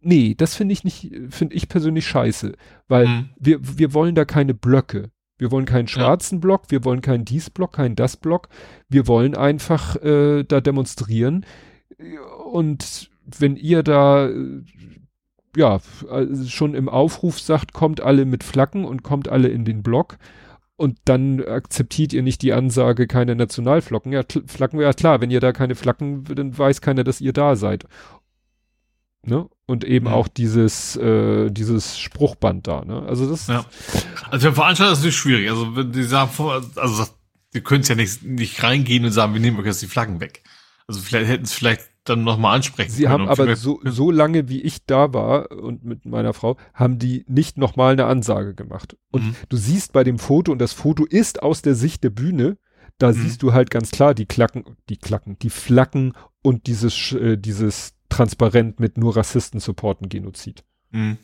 nee, das finde ich nicht, finde ich persönlich scheiße, weil mhm. wir, wir wollen da keine Blöcke. Wir wollen keinen schwarzen ja. Block, wir wollen keinen dies Block, keinen das Block. Wir wollen einfach äh, da demonstrieren. Und wenn ihr da ja schon im Aufruf sagt, kommt alle mit Flaggen und kommt alle in den Block und dann akzeptiert ihr nicht die Ansage, keine Nationalflocken. Ja, Flaggen, ja klar, wenn ihr da keine Flaggen, dann weiß keiner, dass ihr da seid. Ne? Und eben ja. auch dieses, äh, dieses Spruchband da, ne? Also das. Ja. Also für Veranstalter ist es schwierig. Also wenn die sagen, also die können es ja nicht, nicht reingehen und sagen, wir nehmen euch jetzt die Flaggen weg. Also vielleicht hätten es vielleicht dann nochmal ansprechen Sie haben aber so, so lange, wie ich da war und mit meiner Frau, haben die nicht nochmal eine Ansage gemacht. Und mhm. du siehst bei dem Foto, und das Foto ist aus der Sicht der Bühne, da mhm. siehst du halt ganz klar die Klacken, die Klacken, die Flacken und dieses, äh, dieses Transparent mit nur Rassisten supporten Genozid. Mhm.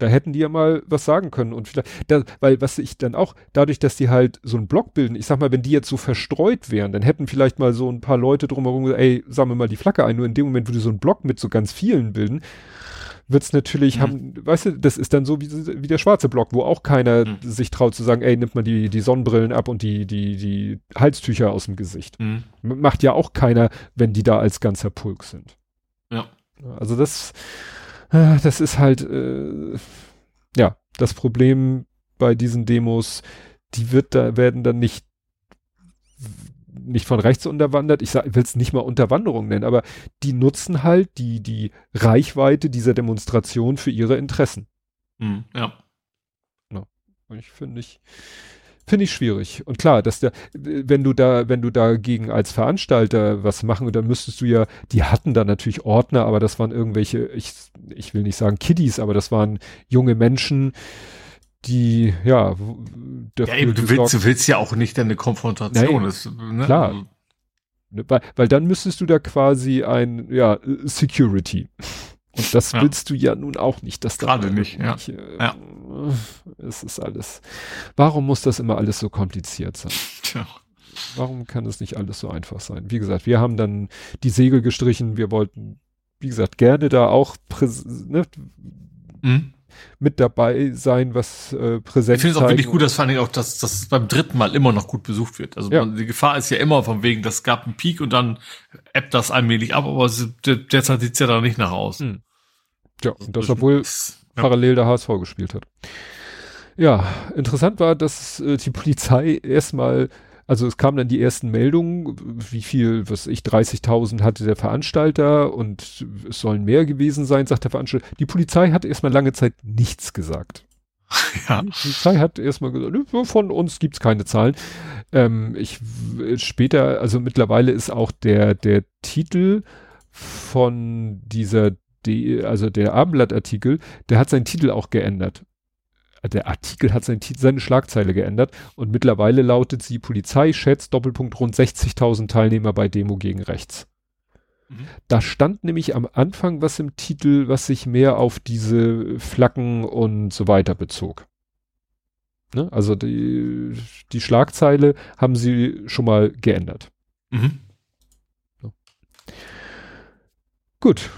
Da hätten die ja mal was sagen können und vielleicht, da, weil was ich dann auch, dadurch, dass die halt so einen Block bilden, ich sag mal, wenn die jetzt so verstreut wären, dann hätten vielleicht mal so ein paar Leute drumherum gesagt, ey, sammeln mal die Flagge ein. Nur in dem Moment, wo die so einen Block mit so ganz vielen bilden, wird's natürlich mhm. haben, weißt du, das ist dann so wie, wie der schwarze Block, wo auch keiner mhm. sich traut zu sagen, ey, nimmt mal die, die Sonnenbrillen ab und die, die, die Halstücher aus dem Gesicht. Mhm. Macht ja auch keiner, wenn die da als ganzer Pulk sind. Ja. Also das, das ist halt, äh, ja, das Problem bei diesen Demos, die wird da, werden dann nicht nicht von rechts unterwandert, ich will es nicht mal Unterwanderung nennen, aber die nutzen halt die, die Reichweite dieser Demonstration für ihre Interessen. Mhm, ja. ja. Ich finde ich, Finde ich schwierig. Und klar, dass der, wenn du da, wenn du dagegen als Veranstalter was machen, dann müsstest du ja, die hatten da natürlich Ordner, aber das waren irgendwelche, ich, ich will nicht sagen Kiddies, aber das waren junge Menschen, die, ja, ja eben, du willst, du willst ja auch nicht eine Konfrontation. Nein, ist, ne? Klar. Also ne, weil, weil dann müsstest du da quasi ein, ja, Security. Und das ja. willst du ja nun auch nicht. Dass Gerade nicht, ja. Äh, ja. Es ist alles. Warum muss das immer alles so kompliziert sein? *laughs* Tja. Warum kann es nicht alles so einfach sein? Wie gesagt, wir haben dann die Segel gestrichen. Wir wollten, wie gesagt, gerne da auch ne, mhm. Mit dabei sein, was äh, präsent Ich finde es auch wirklich gut, dass vor allem auch, dass das beim dritten Mal immer noch gut besucht wird. Also ja. man, die Gefahr ist ja immer von wegen, das gab einen Peak und dann ebbt das allmählich ab, aber derzeit sieht es ja da nicht nach aus. Mhm. Ja, und das, obwohl ja. parallel der HSV gespielt hat. Ja, interessant war, dass äh, die Polizei erstmal, also es kamen dann die ersten Meldungen, wie viel, was ich, 30.000 hatte der Veranstalter und es sollen mehr gewesen sein, sagt der Veranstalter. Die Polizei hat erstmal lange Zeit nichts gesagt. *laughs* Ja. Die Polizei hat erstmal gesagt, von uns gibt's keine Zahlen. Ähm, ich später, also mittlerweile ist auch der, der Titel von dieser die, also der Abendblattartikel, der hat seinen Titel auch geändert. Der Artikel hat seinen seine Schlagzeile geändert und mittlerweile lautet sie Polizei schätzt Doppelpunkt rund 60.000 Teilnehmer bei Demo gegen rechts. Mhm. Da stand nämlich am Anfang was im Titel, was sich mehr auf diese Flaggen und so weiter bezog. Ne? Also die, die Schlagzeile haben sie schon mal geändert. Mhm. So. Gut,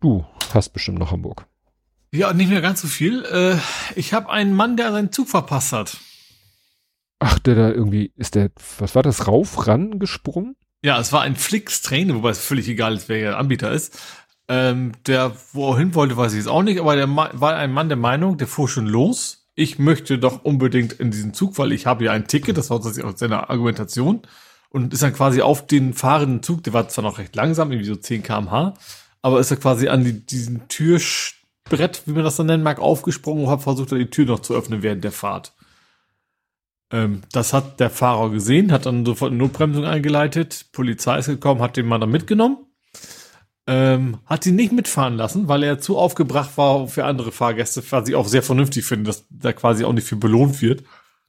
Du hast bestimmt noch Hamburg. Ja, nicht mehr ganz so viel. Äh, ich habe einen Mann, der seinen Zug verpasst hat. Ach, der da irgendwie, ist der, was war das, rauf, ran gesprungen? Ja, es war ein Flix-Train, wobei es völlig egal ist, wer der Anbieter ist. Ähm, der, wo er hin wollte, weiß ich jetzt auch nicht, aber der war ein Mann der Meinung, der fuhr schon los. Ich möchte doch unbedingt in diesen Zug, weil ich habe ja ein Ticket, das war tatsächlich auch seine Argumentation. Und ist dann quasi auf den fahrenden Zug, der war zwar noch recht langsam, irgendwie so 10 kmh, aber ist er quasi an die, diesen Türbrett, wie man das dann nennen mag, aufgesprungen und hat versucht, die Tür noch zu öffnen während der Fahrt. Ähm, das hat der Fahrer gesehen, hat dann sofort eine Notbremsung eingeleitet. Polizei ist gekommen, hat den Mann dann mitgenommen. Ähm, hat ihn nicht mitfahren lassen, weil er zu aufgebracht war für andere Fahrgäste, was ich auch sehr vernünftig finde, dass da quasi auch nicht viel belohnt wird,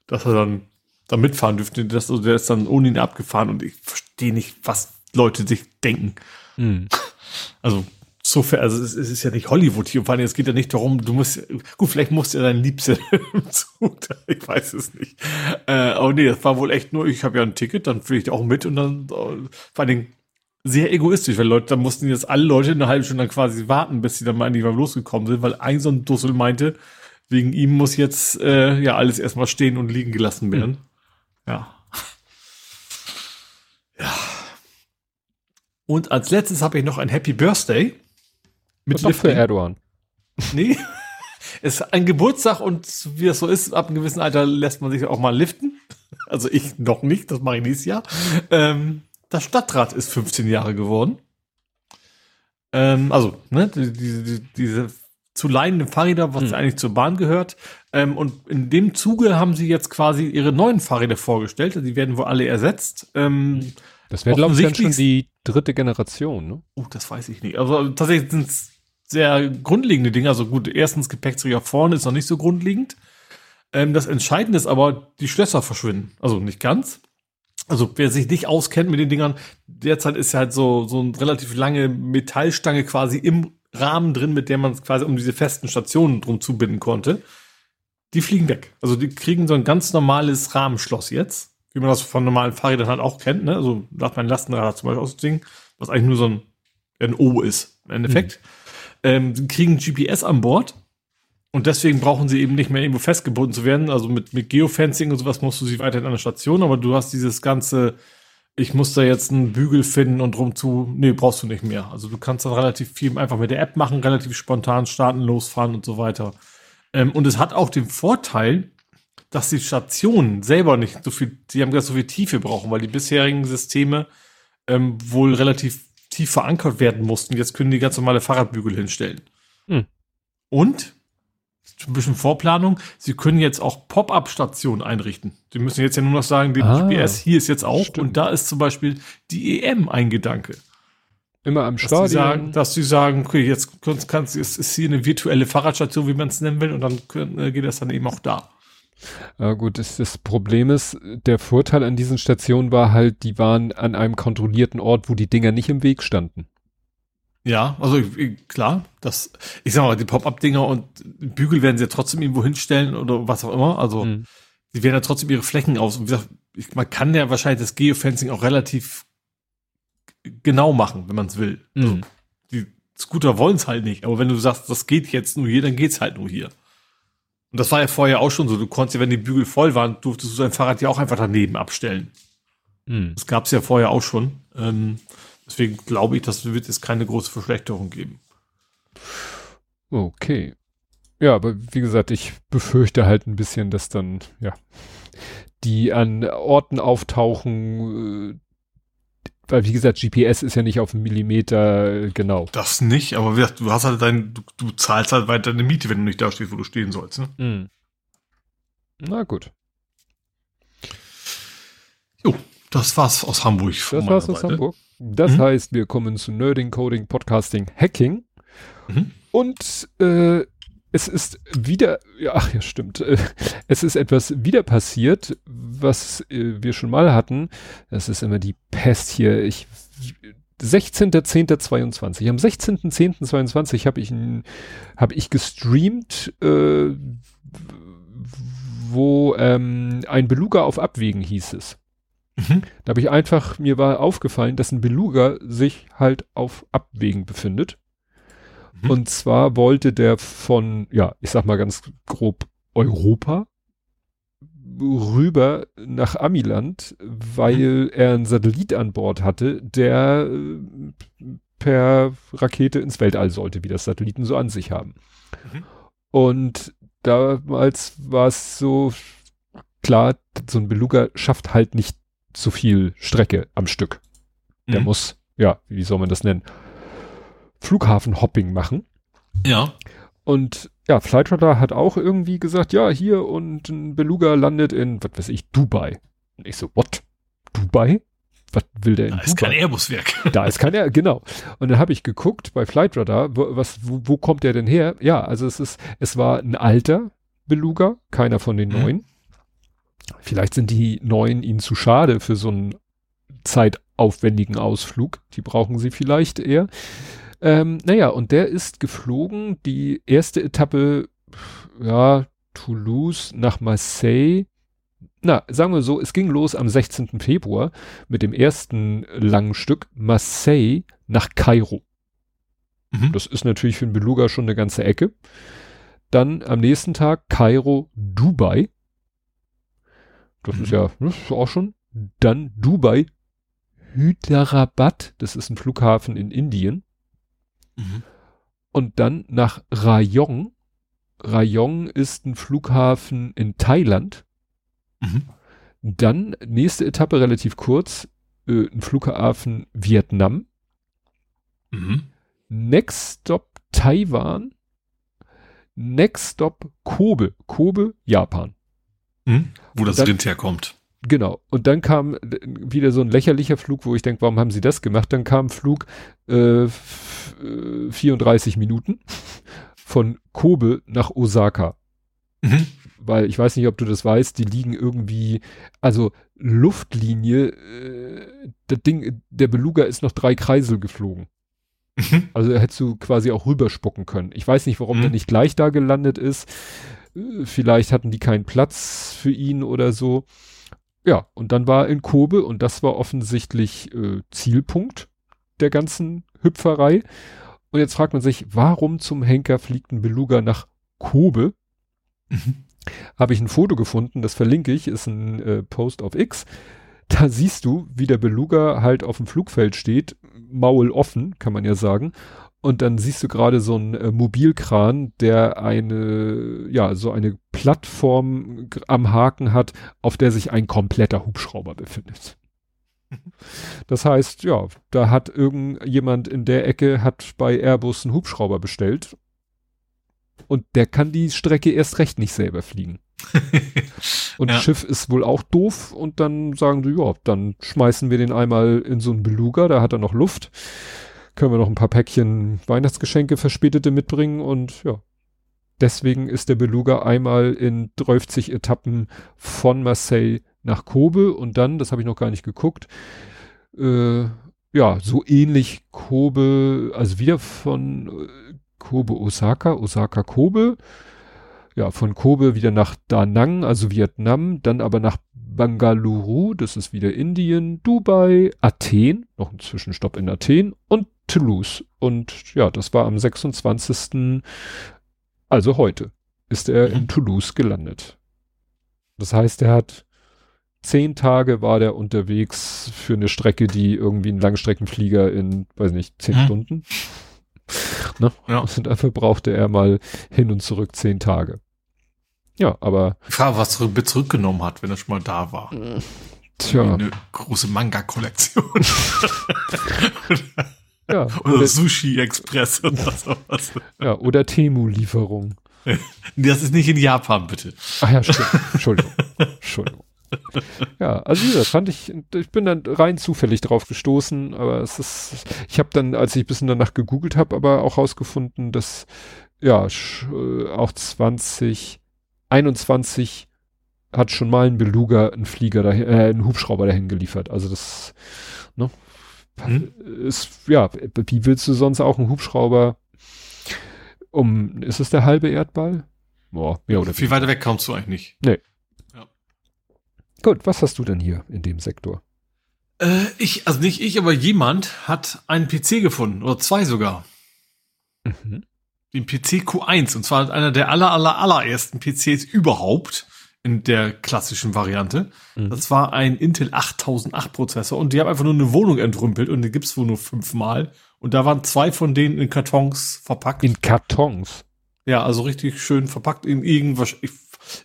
dass er dann da mitfahren dürfte. Das, also der ist dann ohne ihn abgefahren und ich verstehe nicht, was Leute sich denken. Mhm. Also sofern, also es, es, ist ja nicht Hollywood hier. Und vor allem, es geht ja nicht darum, du musst, gut, vielleicht musst du ja dein Liebste *laughs* im Zug, ich weiß es nicht. Äh, aber nee, das war wohl echt nur, ich habe ja ein Ticket, dann fliege ich auch mit und dann, äh, vor allen Dingen sehr egoistisch, weil Leute, da mussten jetzt alle Leute eine halbe Stunde quasi warten, bis sie dann mal endlich mal losgekommen sind, weil ein so ein Dussel meinte, wegen ihm muss jetzt, äh, ja, alles erstmal stehen und liegen gelassen werden. Hm. Ja. Ja. Und als letztes habe ich noch ein Happy Birthday. Mit Was für Erdogan. Nee. *laughs* Es ist ein Geburtstag und wie es so ist, ab einem gewissen Alter lässt man sich auch mal liften. *laughs* Also ich noch nicht, das mache ich nächstes Jahr. Ähm, das Stadtrat ist 15 Jahre geworden. Ähm, also, ne, die, die, diese zu leihenden Fahrräder, was hm. eigentlich zur Bahn gehört. Ähm, und in dem Zuge haben sie jetzt quasi ihre neuen Fahrräder vorgestellt. Die werden wohl alle ersetzt. Ähm, das wäre, glaube ich, schon die dritte Generation, ne? Oh, das weiß ich nicht. Also tatsächlich sind es sehr grundlegende Dinge. Also gut, erstens Gepäckträger vorne ist noch nicht so grundlegend. Ähm, das Entscheidende ist aber, die Schlösser verschwinden. Also nicht ganz. Also wer sich nicht auskennt mit den Dingern, derzeit ist ja halt so, so eine relativ lange Metallstange quasi im Rahmen drin, mit der man quasi um diese festen Stationen drum zubinden konnte. Die fliegen weg. Also die kriegen so ein ganz normales Rahmenschloss jetzt, wie man das von normalen Fahrrädern halt auch kennt. Ne? Also sagt mein Lastenrad zum Beispiel aus Ding, was eigentlich nur so ein, ein O ist im Endeffekt. Mhm ähm, kriegen GPS an Bord. Und deswegen brauchen sie eben nicht mehr irgendwo festgebunden zu werden. Also mit, mit Geofencing und sowas musst du sie weiterhin an der Station, aber du hast dieses ganze, ich muss da jetzt einen Bügel finden und rum zu, nee, brauchst du nicht mehr. Also du kannst dann relativ viel einfach mit der App machen, relativ spontan starten, losfahren und so weiter. Ähm, und es hat auch den Vorteil, dass die Stationen selber nicht so viel, die haben gar so viel Tiefe brauchen, weil die bisherigen Systeme ähm, wohl relativ tief verankert werden mussten. Jetzt können die ganz normale Fahrradbügel hinstellen. Hm. Und ein bisschen Vorplanung. Sie können jetzt auch Pop-up-Stationen einrichten. Sie müssen jetzt ja nur noch sagen, die ah, GPS hier ist jetzt auch stimmt. und da ist zum Beispiel die EM ein Gedanke. Immer am Stadion. Dass sie sagen, dass sie sagen okay, jetzt kannst, es ist hier eine virtuelle Fahrradstation, wie man es nennen will, und dann können, äh, geht das dann eben auch da. Ja, gut, das, das Problem ist, der Vorteil an diesen Stationen war halt, die waren an einem kontrollierten Ort, wo die Dinger nicht im Weg standen. Ja, also klar, das, ich sag mal, die Pop-Up-Dinger und Bügel werden sie ja trotzdem irgendwo hinstellen oder was auch immer. Also, mhm. die werden ja trotzdem ihre Flächen aus. Und wie gesagt, ich, man kann ja wahrscheinlich das Geofencing auch relativ genau machen, wenn man es will. Mhm. Also, die Scooter wollen es halt nicht. Aber wenn du sagst, das geht jetzt nur hier, dann geht's halt nur hier. Und das war ja vorher auch schon so. Du konntest ja, wenn die Bügel voll waren, durftest du dein Fahrrad ja auch einfach daneben abstellen. Hm. Das gab es ja vorher auch schon. Ähm, deswegen glaube ich, das wird es keine große Verschlechterung geben. Okay. Ja, aber wie gesagt, ich befürchte halt ein bisschen, dass dann, ja, die an Orten auftauchen, äh, weil wie gesagt, GPS ist ja nicht auf einen Millimeter äh, genau. Das nicht, aber wie gesagt, du hast halt dein, du, du zahlst halt weiter deine Miete, wenn du nicht da stehst, wo du stehen sollst. Ne? Mm. Na gut. Jo, das war's aus Hamburg. Das war's aus Hamburg. Das mhm. heißt, wir kommen zu Nerding, Coding, Podcasting, Hacking. Mhm. Und äh, es ist wieder, ach ja, stimmt, *laughs* es ist etwas wieder passiert, was äh, wir schon mal hatten. Das ist immer die Pest hier. Ich, 16.10.22. Am 16.10.22 habe ich, hab ich gestreamt, äh, wo ähm, ein Beluga auf Abwägen hieß es. Mhm. Da habe ich einfach, mir war aufgefallen, dass ein Beluga sich halt auf Abwägen befindet. Mhm. Und zwar wollte der von, ja, ich sag mal ganz grob Europa rüber nach Amiland, weil mhm. er einen Satellit an Bord hatte, der äh, per Rakete ins Weltall sollte, wie das Satelliten so an sich haben. Mhm. Und damals war es so klar, so ein Beluga schafft halt nicht zu viel Strecke am Stück. Der mhm. muss, ja, wie soll man das nennen? Flughafenhopping machen. Ja. Und ja, Flightradar hat auch irgendwie gesagt, ja, hier und ein Beluga landet in, was weiß ich, Dubai. Und ich so, what? Dubai? Was will der in da Dubai? Ist kein Airbus-Werk. *laughs* Da ist kein Airbus, genau. Und dann habe ich geguckt bei Flightradar, wo, was, wo, wo kommt der denn her? Ja, also es ist, es war ein alter Beluga, keiner von den mhm. neuen. Vielleicht sind die neuen ihnen zu schade für so einen zeitaufwendigen Ausflug. Die brauchen sie vielleicht eher. Ähm, naja, und der ist geflogen, die erste Etappe, ja, Toulouse nach Marseille. Na, sagen wir so, es ging los am 16. Februar mit dem ersten langen Stück Marseille nach Kairo. Mhm. Das ist natürlich für einen Beluga schon eine ganze Ecke. Dann am nächsten Tag Kairo, Dubai. Das mhm. ist ja ist auch schon. Dann Dubai, Hyderabad. Das ist ein Flughafen in Indien. Mhm. Und dann nach Rayong. Rayong ist ein Flughafen in Thailand. Mhm. Dann nächste Etappe relativ kurz, äh, ein Flughafen Vietnam. Mhm. Next Stop Taiwan. Next Stop Kobe. Kobe, Japan. Mhm. Wo das dann, Rind herkommt. Genau. Und dann kam wieder so ein lächerlicher Flug, wo ich denke, warum haben sie das gemacht? Dann kam Flug äh, 34 Minuten von Kobe nach Osaka. Mhm. Weil ich weiß nicht, ob du das weißt, die liegen irgendwie, also Luftlinie, äh, das Ding, der Beluga ist noch drei Kreisel geflogen. Mhm. Also hättest du quasi auch rüberspucken können. Ich weiß nicht, warum mhm. der nicht gleich da gelandet ist. Äh, vielleicht hatten die keinen Platz für ihn oder so. Ja, und dann war in Kobe und das war offensichtlich äh, Zielpunkt der ganzen Hüpferei. Und jetzt fragt man sich, warum zum Henker fliegt ein Beluga nach Kobe? Mhm. Habe ich ein Foto gefunden, das verlinke ich, ist ein äh, Post auf X. Da siehst du, wie der Beluga halt auf dem Flugfeld steht, Maul offen, kann man ja sagen. Und dann siehst du gerade so einen äh, Mobilkran, der eine, ja, so eine Plattform am Haken hat, auf der sich ein kompletter Hubschrauber befindet. *laughs* Das heißt, ja, da hat irgendjemand in der Ecke hat bei Airbus einen Hubschrauber bestellt und der kann die Strecke erst recht nicht selber fliegen. *laughs* und ja. Schiff ist wohl auch doof und dann sagen sie, ja, dann schmeißen wir den einmal in so einen Beluga, da hat er noch Luft können wir noch ein paar Päckchen Weihnachtsgeschenke verspätete mitbringen und ja. Deswegen ist der Beluga einmal in 30 Etappen von Marseille nach Kobe und dann, das habe ich noch gar nicht geguckt, äh, ja, so ähnlich Kobe, also wieder von äh, Kobe Osaka, Osaka Kobe, ja, von Kobe wieder nach Da Nang, also Vietnam, dann aber nach Bangalore, das ist wieder Indien, Dubai, Athen, noch ein Zwischenstopp in Athen und Toulouse. Und ja, das war am 26. Also heute ist er mhm. in Toulouse gelandet. Das heißt, er hat zehn Tage war der unterwegs für eine Strecke, die irgendwie ein Langstreckenflieger in, weiß nicht, zehn mhm. Stunden. *laughs* ne? Ja. Und dafür brauchte er mal hin und zurück zehn Tage. Ja, aber. Ich frage, was zurück, zurückgenommen hat, wenn er schon mal da war. Tja. Eine große Manga-Kollektion. *laughs* Ja, *laughs* oder, oder Sushi Express oder *laughs* sowas. Ja, oder Temu-Lieferung. *laughs* Das ist nicht in Japan, bitte. Ach ja, stimmt. Entschuldigung. Entschuldigung. Ja, also das fand ich, ich bin dann rein zufällig drauf gestoßen, aber es ist, ich habe dann, als ich ein bisschen danach gegoogelt habe, aber auch rausgefunden, dass ja äh, auch 2021 hat schon mal ein Beluga einen Flieger dahin, äh, einen Hubschrauber dahin geliefert. Also das, ne, hm? Ist, ja, wie willst du sonst auch einen Hubschrauber um, ist es der halbe Erdball? Boah, ja, oder Viel weiter weg kommst du eigentlich nicht. Nee. Ja. Gut, was hast du denn hier in dem Sektor? Äh, ich, also nicht ich, aber jemand hat einen PC gefunden, oder zwei sogar. Mhm. Den PC Q1, und zwar einer der aller, aller, allerersten PCs überhaupt in der klassischen Variante. Mhm. Das war ein Intel 8008 Prozessor und die haben einfach nur eine Wohnung entrümpelt und die gibt's wohl nur fünfmal. Und da waren zwei von denen in Kartons verpackt. In Kartons? Ja, also richtig schön verpackt in irgendwas. Ich,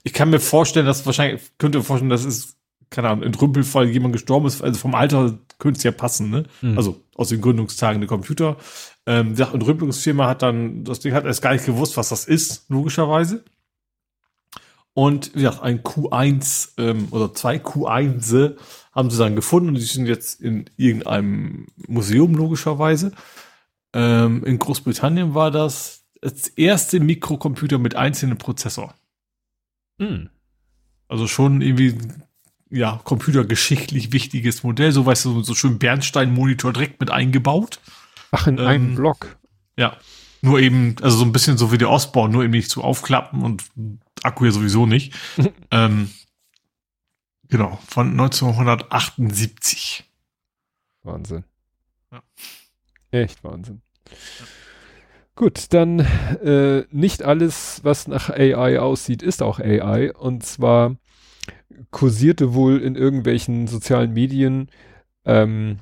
ich kann mir vorstellen, dass wahrscheinlich, könnte mir vorstellen, dass es, keine Ahnung, in Rümpelfall jemand gestorben ist. Also vom Alter könnte es ja passen, ne? Mhm. Also aus den Gründungstagen der Computer. Ähm, die Entrümpelungsfirma hat dann, das Ding hat erst gar nicht gewusst, was das ist, logischerweise. Und ja, ein Q1 ähm, oder zwei Q1 haben sie dann gefunden und die sind jetzt in irgendeinem Museum logischerweise. Ähm, in Großbritannien war das das erste Mikrocomputer mit einzelnen Prozessor. Mhm. Also schon irgendwie ja computergeschichtlich wichtiges Modell. So weißt du so schön Bernstein-Monitor direkt mit eingebaut. Ach in ähm, einem Block. Ja, nur eben also so ein bisschen so wie der Osborne, nur eben nicht zu aufklappen und Akku ja sowieso nicht. *laughs* ähm, genau, von 1978. Wahnsinn. Ja. Echt Wahnsinn. Ja. Gut, dann äh, nicht alles, was nach AI aussieht, ist auch AI. Und zwar kursierte wohl in irgendwelchen sozialen Medien ähm,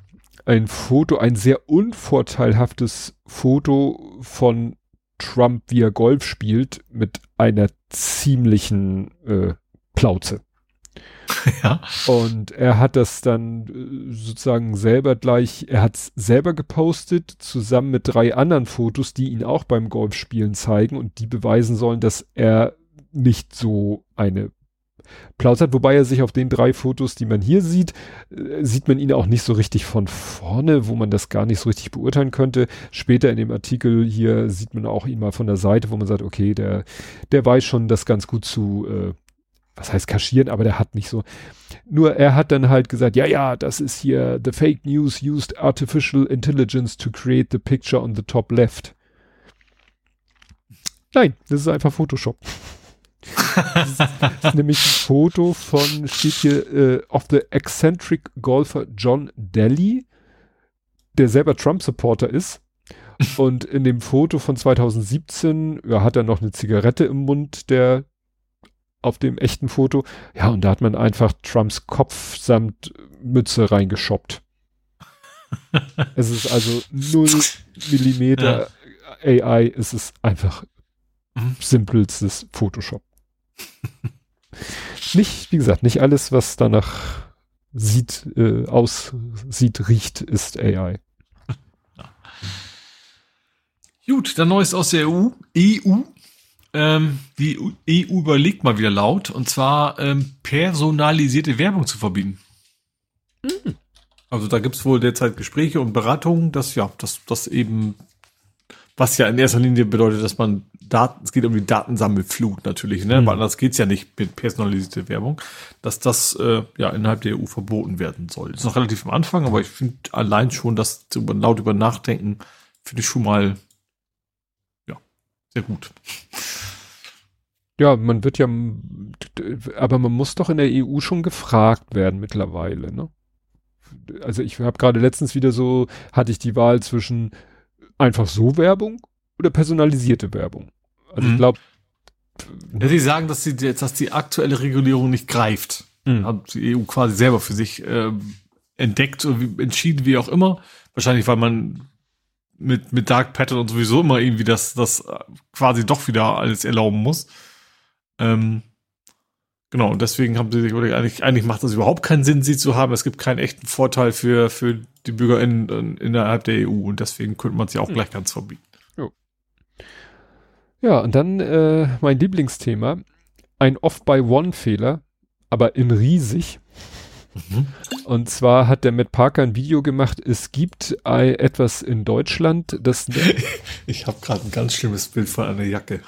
ein Foto, ein sehr unvorteilhaftes Foto von Trump, wie er Golf spielt, mit einer ziemlichen äh, Plauze. *laughs* Ja. Und er hat das dann äh, sozusagen selber gleich, er hat es selber gepostet, zusammen mit drei anderen Fotos, die ihn auch beim Golfspielen zeigen und die beweisen sollen, dass er nicht so eine Plauz hat, wobei er sich auf den drei Fotos, die man hier sieht, äh, sieht man ihn auch nicht so richtig von vorne, wo man das gar nicht so richtig beurteilen könnte. Später in dem Artikel hier sieht man auch ihn mal von der Seite, wo man sagt, okay, der, der weiß schon das ganz gut zu, äh, was heißt kaschieren, aber der hat nicht so. Nur er hat dann halt gesagt, ja, ja, das ist hier, the fake news used artificial intelligence to create the picture on the top left. Nein, das ist einfach Photoshop das, ist, das ist nämlich ein Foto von, steht hier, äh, of the eccentric golfer John Daly, der selber Trump-Supporter ist. Und in dem Foto von 2017 ja, hat er noch eine Zigarette im Mund, der auf dem echten Foto. Ja, und da hat man einfach Trumps Kopf samt Mütze reingeschoppt. es ist also null Millimeter ja. AI, es ist einfach mhm. simpelstes Photoshop *laughs* nicht, wie gesagt, nicht alles, was danach sieht, äh, aussieht, riecht, ist AI. *laughs* Gut, dann Neues aus der EU. EU. Ähm, die EU überlegt mal wieder laut, und zwar ähm, personalisierte Werbung zu verbieten. Mhm. Also da gibt es wohl derzeit Gespräche und Beratungen, dass ja, dass das eben was ja in erster Linie bedeutet, dass man Daten, es geht um die Datensammelflut natürlich, ne? Mhm. Weil anders geht's ja nicht mit personalisierter Werbung, dass das äh, ja innerhalb der EU verboten werden soll. Ist noch relativ am Anfang, aber ich finde allein schon, dass zu laut über nachdenken, finde ich schon mal ja sehr gut. Ja, man wird ja, aber man muss doch in der EU schon gefragt werden mittlerweile, ne? Also ich habe gerade letztens wieder so, hatte ich die Wahl zwischen einfach so Werbung oder personalisierte Werbung. Also mhm. ich glaube. Ja, die sagen, dass die, dass die aktuelle Regulierung nicht greift. Mhm. Hat die EU quasi selber für sich äh, entdeckt und entschieden, wie auch immer. Wahrscheinlich, weil man mit, mit Dark Pattern und sowieso immer irgendwie das, das quasi doch wieder alles erlauben muss. Ähm, genau, und deswegen haben sie sich eigentlich, eigentlich macht das überhaupt keinen Sinn, sie zu haben. Es gibt keinen echten Vorteil für, für die Bürger in, in, innerhalb der EU und deswegen könnte man sie auch mhm. gleich ganz verbieten. Ja, und dann äh, mein Lieblingsthema, ein Off-by-One-Fehler, aber in riesig. Mhm. Und zwar hat der Matt Parker ein Video gemacht, es gibt äh, etwas in Deutschland, das... *laughs* ich habe gerade ein ganz schlimmes Bild von einer Jacke.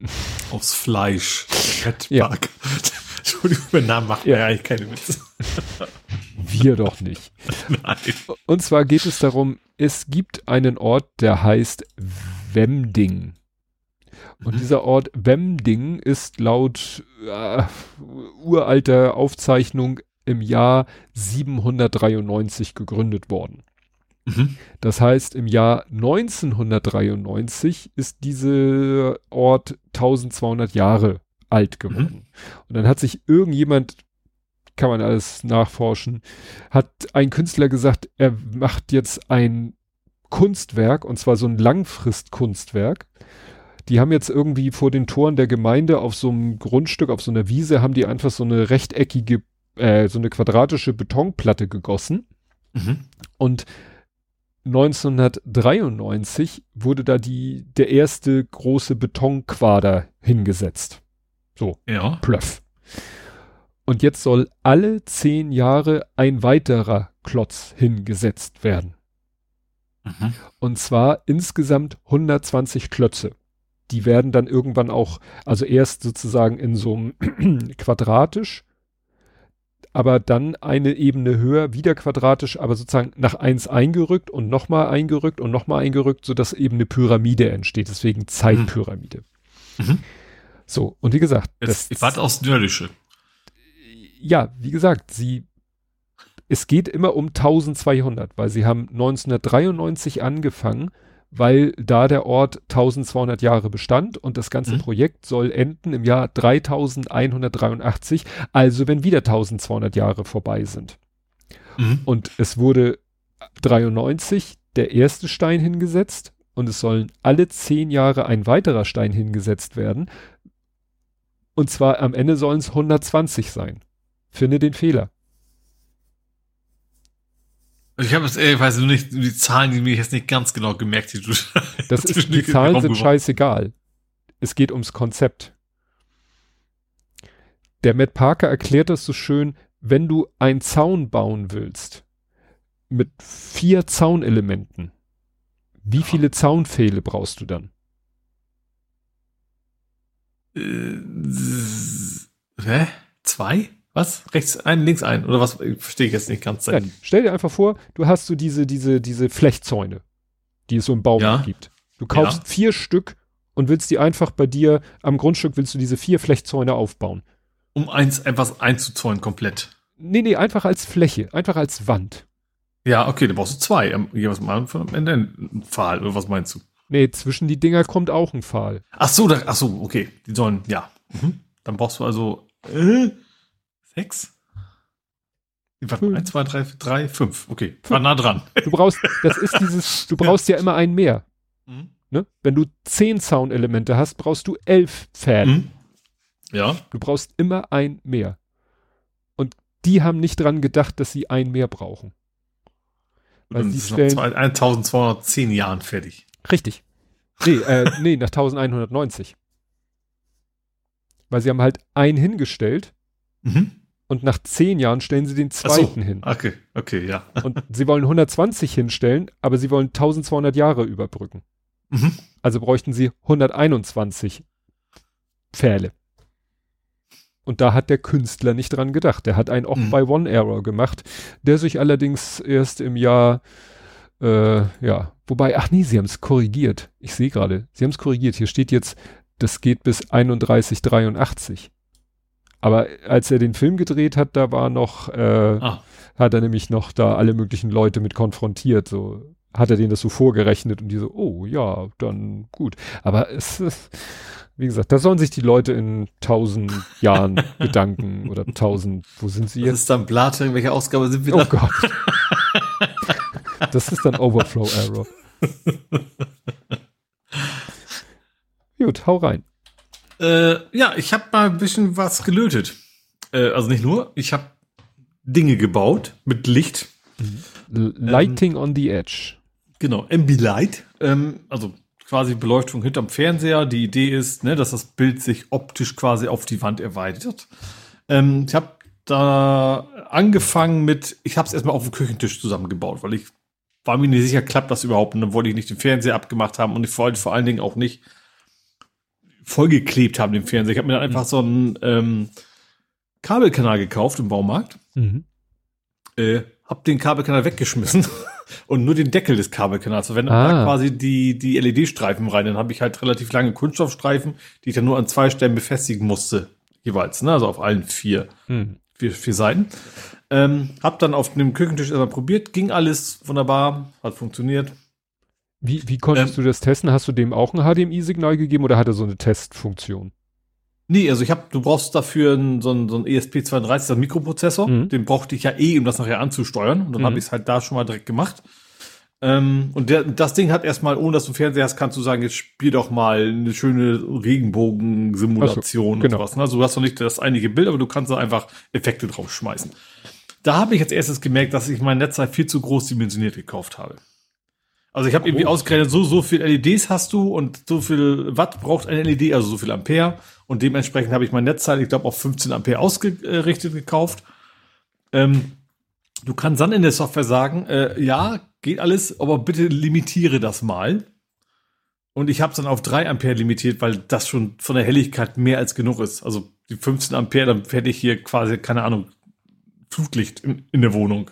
*laughs* Aufs Fleisch. Matt ja. *laughs* Entschuldigung, mein Name macht ja eigentlich keine Witze. *laughs* Wir doch nicht. Nein. Und zwar geht es darum, es gibt einen Ort, der heißt Wemding. Und mhm. dieser Ort Wemding ist laut äh, uralter Aufzeichnung im Jahr 793 gegründet worden. Mhm. Das heißt, im Jahr 1993 ist dieser Ort 1200 Jahre alt geworden. Mhm. Und dann hat sich irgendjemand, kann man alles nachforschen, hat ein Künstler gesagt, er macht jetzt ein Kunstwerk, und zwar so ein Langfristkunstwerk. Die haben jetzt irgendwie vor den Toren der Gemeinde auf so einem Grundstück, auf so einer Wiese, haben die einfach so eine rechteckige, äh, so eine quadratische Betonplatte gegossen. Mhm. Und 1993 wurde da die, der erste große Betonquader hingesetzt. So, ja. plöff. Und jetzt soll alle zehn Jahre ein weiterer Klotz hingesetzt werden. Mhm. Und zwar insgesamt 120 Klötze. Die werden dann irgendwann auch, also erst sozusagen in so einem *clears throat* quadratisch, aber dann eine Ebene höher, wieder quadratisch, aber sozusagen nach eins eingerückt und nochmal eingerückt und nochmal eingerückt, sodass eben eine Pyramide entsteht. Deswegen Zeitpyramide. Mhm. mhm. So, und wie gesagt. Das, ich warte aufs Nördische. Ja, wie gesagt, sie, es geht immer um 1200, weil sie haben 1993 angefangen weil da der Ort 1200 Jahre bestand und das ganze mhm. Projekt soll enden im Jahr 3183, also wenn wieder 1200 Jahre vorbei sind. Mhm. Und es wurde 93 der erste Stein hingesetzt und es sollen alle zehn Jahre ein weiterer Stein hingesetzt werden. Und zwar am Ende sollen es 120 sein. Finde den Fehler. Ich habe es, ich weiß nur nicht, die Zahlen, die mir jetzt nicht ganz genau gemerkt, die du. *laughs* Das ist, die Zahlen sind scheißegal. Es geht ums Konzept. Der Matt Parker erklärt das so schön, wenn du einen Zaun bauen willst, mit vier Zaunelementen, wie viele Zaunpfähle brauchst du dann? Äh, hä? Zwei? Was? Rechts ein, links ein? Oder was? Verstehe ich jetzt nicht ganz. Ja, stell dir einfach vor, du hast so diese, diese, diese Flechtzäune, die es so im Baum ja. gibt. Du kaufst ja. vier Stück und willst die einfach bei dir am Grundstück willst du diese vier Flechtzäune aufbauen. Um eins einfach einzuzäunen komplett. Nee, nee, einfach als Fläche, einfach als Wand. Ja, okay, dann brauchst du zwei. Ähm, jeweils mal am Ende ein Pfahl, oder was meinst du? Nee, zwischen die Dinger kommt auch ein Pfahl. Ach so, da, ach so, okay. Die sollen, ja. Mhm. Dann brauchst du also, äh, Sechs? Warte, fünf. eins, zwei, drei, drei, fünf. Okay, fünf. war nah dran. Du brauchst, das ist dieses, du brauchst ja, ja immer einen mehr. Mhm. Ne? Wenn du zehn Soundelemente hast, brauchst du elf Fäden. Mhm. Ja. Du brauchst immer ein mehr. Und die haben nicht dran gedacht, dass sie ein mehr brauchen. Weil sie stellen, 1210 Jahren fertig. Richtig. Nee, äh, nee, nach 1190. Weil sie haben halt einen hingestellt. Mhm. Und nach zehn Jahren stellen sie den zweiten so, hin. Okay, okay, ja. *laughs* Und sie wollen 120 hinstellen, aber sie wollen 1200 Jahre überbrücken. Mhm. Also bräuchten sie 121 Pfähle. Und da hat der Künstler nicht dran gedacht. Der hat einen auch mhm. bei One Error gemacht, der sich allerdings erst im Jahr, äh, ja, wobei, ach nee, sie haben es korrigiert. Ich sehe gerade, sie haben es korrigiert. Hier steht jetzt, das geht bis 3183. Aber als er den Film gedreht hat, da war noch, äh, ah. hat er nämlich noch da alle möglichen Leute mit konfrontiert. So hat er denen das so vorgerechnet und die so, oh ja, dann gut. Aber es ist, wie gesagt, da sollen sich die Leute in tausend *laughs* Jahren bedanken oder tausend, wo sind sie jetzt? Das ist dann Blatt, welche Ausgabe sind wir oh da? Oh Gott. *laughs* das ist dann Overflow Error. *laughs* Gut, hau rein. Äh, ja, ich habe mal ein bisschen was gelötet. Äh, also nicht nur, ich habe Dinge gebaut mit Licht. Lighting ähm, on the Edge. Genau, Ambilight. Ähm, also quasi Beleuchtung hinterm Fernseher. Die Idee ist, ne, dass das Bild sich optisch quasi auf die Wand erweitert. Ähm, ich habe da angefangen mit, ich habe es erstmal auf dem Küchentisch zusammengebaut, weil ich war mir nicht sicher, klappt das überhaupt. Und dann wollte ich nicht den Fernseher abgemacht haben und ich wollte vor allen Dingen auch nicht vollgeklebt haben, den Fernseher. Ich habe mir dann einfach mhm. so einen ähm, Kabelkanal gekauft im Baumarkt. Mhm. Äh, hab den Kabelkanal weggeschmissen *laughs* und nur den Deckel des Kabelkanals verwendet. Ah. Da quasi die, die LED-Streifen rein. Dann habe ich halt relativ lange Kunststoffstreifen, die ich dann nur an zwei Stellen befestigen musste. Jeweils, ne? Also auf allen vier, mhm. vier, vier Seiten. Ähm, hab dann auf dem Küchentisch erstmal probiert, ging alles wunderbar, hat funktioniert. Wie, wie konntest ähm, du das testen? Hast du dem auch ein HDMI-Signal gegeben oder hat er so eine Testfunktion? Nee, also ich habe, du brauchst dafür einen, so einen, so einen ESP32 Mikroprozessor. Mhm. Den brauchte ich ja eh, um das nachher anzusteuern. Und dann Mhm. habe ich es halt da schon mal direkt gemacht. Ähm, und der, das Ding hat erstmal, ohne dass du Fernseher hast, kannst du sagen, jetzt spiel doch mal eine schöne Regenbogen-Simulation so, genau. und sowas. ne? Also du hast noch nicht das einige Bild, aber du kannst da einfach Effekte drauf schmeißen. Da habe ich als erstes gemerkt, dass ich mein Netzteil viel zu groß dimensioniert gekauft habe. Also ich habe irgendwie Groß. ausgerechnet, so, so viel LEDs hast du und so viel Watt braucht eine LED, also so viel Ampere. Und dementsprechend habe ich mein Netzteil, ich glaube, auf 15 Ampere ausgerichtet gekauft. Ähm, du kannst dann in der Software sagen, äh, ja, geht alles, aber bitte limitiere das mal. Und ich habe es dann auf 3 Ampere limitiert, weil das schon von der Helligkeit mehr als genug ist. Also die 15 Ampere, dann hätte ich hier quasi, keine Ahnung, Flutlicht in, in der Wohnung.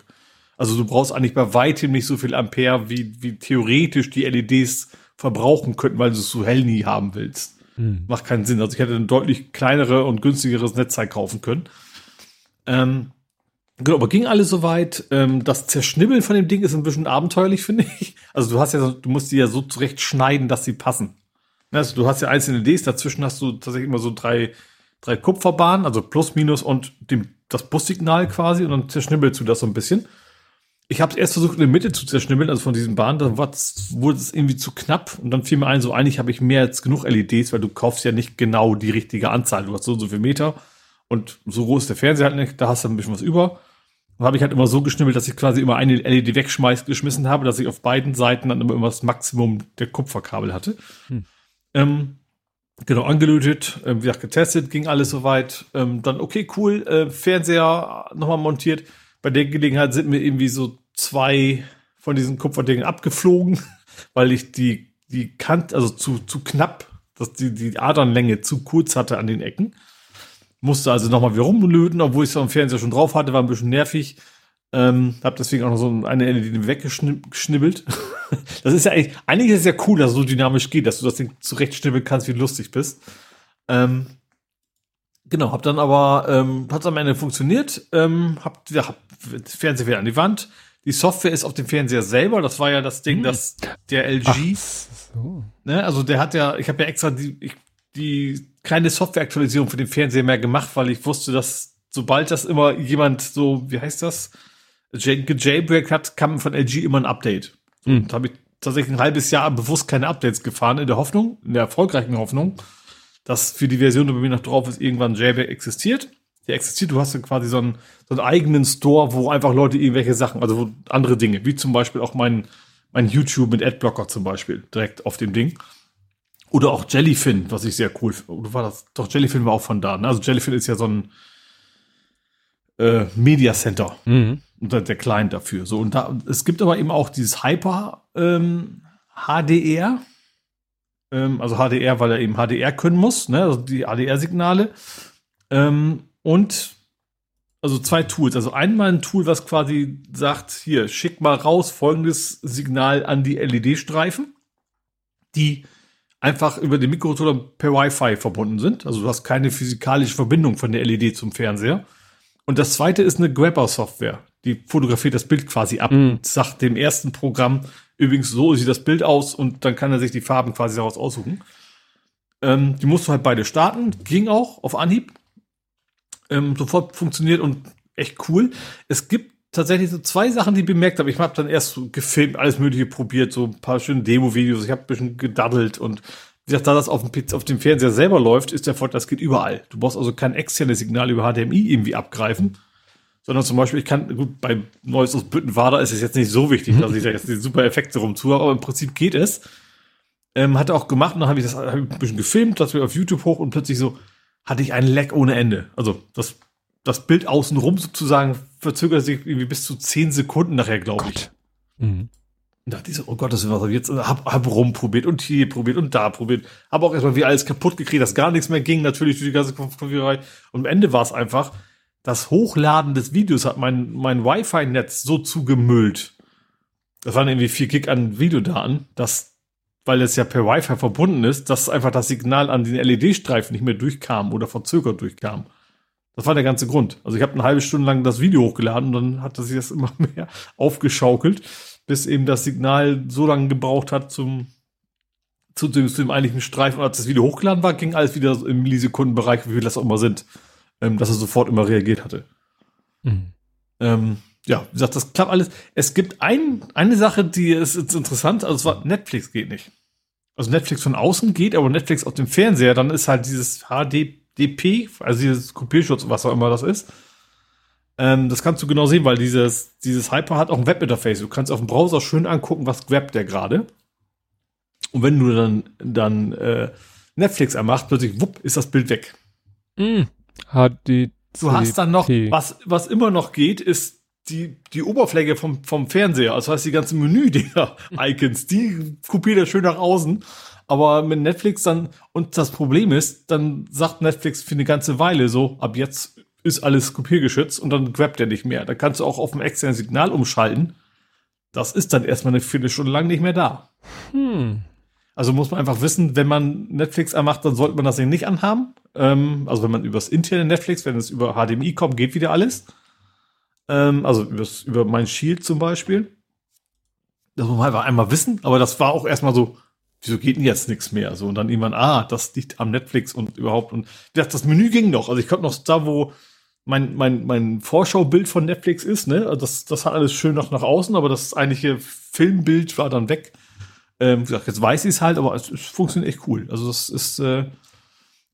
Also du brauchst eigentlich bei weitem nicht so viel Ampere, wie, wie theoretisch die LEDs verbrauchen könnten, weil du es so hell nie haben willst. Mhm. Macht keinen Sinn. Also ich hätte ein deutlich kleinere und günstigeres Netzteil kaufen können. Ähm, genau, aber ging alles soweit. Ähm, das Zerschnibbeln von dem Ding ist ein bisschen abenteuerlich, *laughs* finde ich. Also du hast ja, du musst die ja so zurecht schneiden, dass sie passen. Also du hast ja einzelne LEDs, dazwischen hast du tatsächlich immer so drei, drei Kupferbahnen, also Plus, Minus und dem, das Bussignal quasi und dann zerschnibbelst du das so ein bisschen. Ich habe es erst versucht in der Mitte zu zerschnibbeln, also von diesen Bahnen, dann wurde es irgendwie zu knapp und dann fiel mir ein, so eigentlich habe ich mehr als genug LEDs, weil du kaufst ja nicht genau die richtige Anzahl. Du hast so und so viel Meter und so groß ist der Fernseher halt nicht, da hast du ein bisschen was über. Und habe ich halt immer so geschnibbelt, dass ich quasi immer eine LED wegschmeiß, geschmissen habe, dass ich auf beiden Seiten dann immer, immer das Maximum der Kupferkabel hatte. Hm. Ähm, genau, angelötet, ähm, wie gesagt, getestet, ging alles soweit. Ähm, dann, okay, cool, äh, Fernseher nochmal montiert. Bei der Gelegenheit sind mir irgendwie so zwei von diesen Kupferdingen abgeflogen, *laughs* weil ich die, die Kant, also zu, zu knapp, dass die, die Adernlänge zu kurz hatte an den Ecken. Musste also nochmal wieder rumlöten, obwohl ich es am Fernseher schon drauf hatte, war ein bisschen nervig. Ähm, hab deswegen auch noch so eine LED weggeschnibbelt. *laughs* das ist ja eigentlich, eigentlich ist es ja cool, dass es so dynamisch geht, dass du das Ding zurechtschnibbeln kannst, wie du lustig bist. Ähm, genau, hab dann aber, ähm, hat am Ende funktioniert, ähm, hab, ja, hab das Fernseher wieder an die Wand. Die Software ist auf dem Fernseher selber, das war ja das Ding, Hm. dass der LG, Ach, so. Ne, also der hat ja, ich habe ja extra die, ich, die keine Softwareaktualisierung für den Fernseher mehr gemacht, weil ich wusste, dass sobald das immer jemand so, wie heißt das, J- gejailbreakt hat, kam von LG immer ein Update. So, Mhm. Und habe ich tatsächlich ein halbes Jahr bewusst keine Updates gefahren, in der Hoffnung, in der erfolgreichen Hoffnung, dass für die Version, die bei mir noch drauf ist, irgendwann Jailbreak existiert. Der existiert, du hast dann quasi so einen, so einen eigenen Store, wo einfach Leute irgendwelche Sachen, also wo andere Dinge, wie zum Beispiel auch mein, mein YouTube mit Adblocker zum Beispiel, direkt auf dem Ding. Oder auch Jellyfin, was ich sehr cool finde. Oder war das? Doch, Jellyfin war auch von da. Ne? Also Jellyfin ist ja so ein äh, Media Center. Mhm. Und der der Client dafür. So, und da, es gibt aber eben auch dieses Hyper ähm, HDR. Ähm, also HDR, weil er eben HDR können muss, ne? Also die HDR-Signale. Ähm, und also zwei Tools. Also einmal ein Tool, was quasi sagt, hier, schick mal raus folgendes Signal an die LED-Streifen, die einfach über den Mikrocontroller per Wi-Fi verbunden sind. Also du hast keine physikalische Verbindung von der LED zum Fernseher. Und das zweite ist eine Grabber-Software. Die fotografiert das Bild quasi ab Mhm. und sagt dem ersten Programm, übrigens, so sieht das Bild aus und dann kann er sich die Farben quasi daraus aussuchen. Ähm, die musst du halt beide starten. Ging auch auf Anhieb. Ähm, sofort funktioniert und echt cool. Es gibt tatsächlich so zwei Sachen, die ich bemerkt habe. Ich habe dann erst so gefilmt, alles Mögliche probiert, so ein paar schöne Demo-Videos. Ich habe ein bisschen gedaddelt und wie gesagt, da das auf dem, auf dem Fernseher selber läuft, ist der Vorteil, das geht überall. Du brauchst also kein externes Signal über HDMI irgendwie abgreifen, sondern zum Beispiel, ich kann, gut, bei Neues aus Büttenwader ist es jetzt nicht so wichtig, dass ich da jetzt die super Effekte rumtue, aber im Prinzip geht es. Ähm, hat er auch gemacht und dann habe ich das hab ich ein bisschen gefilmt, das wir auf YouTube hoch und plötzlich so hatte ich einen Lag ohne Ende. Also das, das Bild außenrum sozusagen verzögert sich irgendwie bis zu 10 Sekunden nachher, glaube ich. Mhm. Und dachte ich so, oh Gott, das ist was. Jetzt hab, hab rumprobiert und hier probiert und da probiert. Hab auch erstmal wie alles kaputt gekriegt, dass gar nichts mehr ging, natürlich durch die ganze Konfigurierei. Und am Ende war es einfach, das Hochladen des Videos hat mein, mein Wi-Fi-Netz so zugemüllt. Das waren irgendwie 4 Gig an Videodaten, dass, weil es ja per Wi-Fi verbunden ist, dass einfach das Signal an den LED-Streifen nicht mehr durchkam oder verzögert durchkam. Das war der ganze Grund. Also ich habe eine halbe Stunde lang das Video hochgeladen und dann hat sich das immer *laughs* mehr aufgeschaukelt, bis eben das Signal so lange gebraucht hat zum zu, zu dem eigentlichen Streifen, als das Video hochgeladen war, ging alles wieder im Millisekundenbereich, wie viel das auch immer sind, ähm, dass er sofort immer reagiert hatte. Mhm. Ähm, ja, wie gesagt, das klappt alles. Es gibt ein, eine Sache, die ist, ist interessant, also es war, Netflix geht nicht. Also Netflix von außen geht, aber Netflix auf dem Fernseher, dann ist halt dieses HDDP, also dieses Kopierschutz, was auch immer das ist. Ähm, das kannst du genau sehen, weil dieses, dieses Hyper hat auch ein Webinterface. Du kannst auf dem Browser schön angucken, was grabbt der gerade. Und wenn du dann, dann äh, Netflix anmachst, plötzlich, wupp, ist das Bild weg. Mhm. HD. Du hast dann noch, was, was immer noch geht, ist die, die Oberfläche vom, vom Fernseher. Also heißt die ganzen Menü-Icons, *laughs* die kopiert er schön nach außen. Aber mit Netflix dann, und das Problem ist, dann sagt Netflix für eine ganze Weile so, ab jetzt ist alles kopiergeschützt und dann grabt er nicht mehr. Da kannst du auch auf ein externes Signal umschalten. Das ist dann erstmal eine Viertelstunde lang nicht mehr da. Hm. Also muss man einfach wissen, wenn man Netflix anmacht, dann sollte man das Ding nicht anhaben. Ähm, also wenn man übers interne Netflix, wenn es über HDMI kommt, geht wieder alles. Ähm, also übers, über mein Shield zum Beispiel. Das muss man einfach einmal wissen, aber das war auch erstmal so, wieso geht denn jetzt nichts mehr? So, und dann irgendwann, ah, das liegt am Netflix und überhaupt. Und gesagt, das Menü ging noch. Also ich konnte noch da, wo mein, mein, mein Vorschaubild von Netflix ist, ne? Also das, das hat alles schön noch nach außen, aber das eigentliche Filmbild war dann weg. Ähm, gesagt, jetzt weiß ich es halt, aber es, es funktioniert echt cool. Also das ist, äh,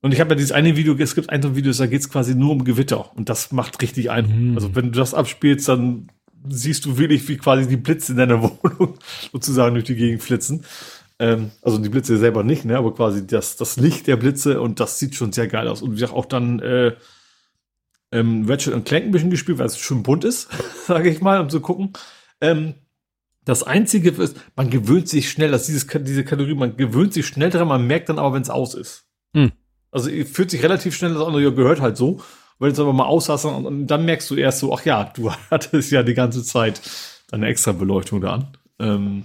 und ich habe ja dieses eine Video, es gibt ein so Video, da geht es quasi nur um Gewitter und das macht richtig Eindruck. Mhm. Also wenn du das abspielst, dann siehst du wirklich, wie quasi die Blitze in deiner *laughs* Wohnung sozusagen durch die Gegend flitzen. Ähm, also die Blitze selber nicht, ne, aber quasi das, das Licht der Blitze und das sieht schon sehr geil aus. Und wie gesagt, auch dann äh, ähm, Ratchet und Clank ein bisschen gespielt, weil es schön bunt ist, *laughs* sage ich mal, um zu gucken. Ähm, das Einzige ist, man gewöhnt sich schnell, dass dieses, diese Kategorie, man gewöhnt sich schnell dran, man merkt dann aber, wenn es aus ist. Hm. Also fühlt sich relativ schnell das andere, ja, gehört halt so. Wenn du es aber mal aus hast, und, und dann merkst du erst so, ach ja, du *laughs* hattest ja die ganze Zeit deine extra Beleuchtung da an. Ähm,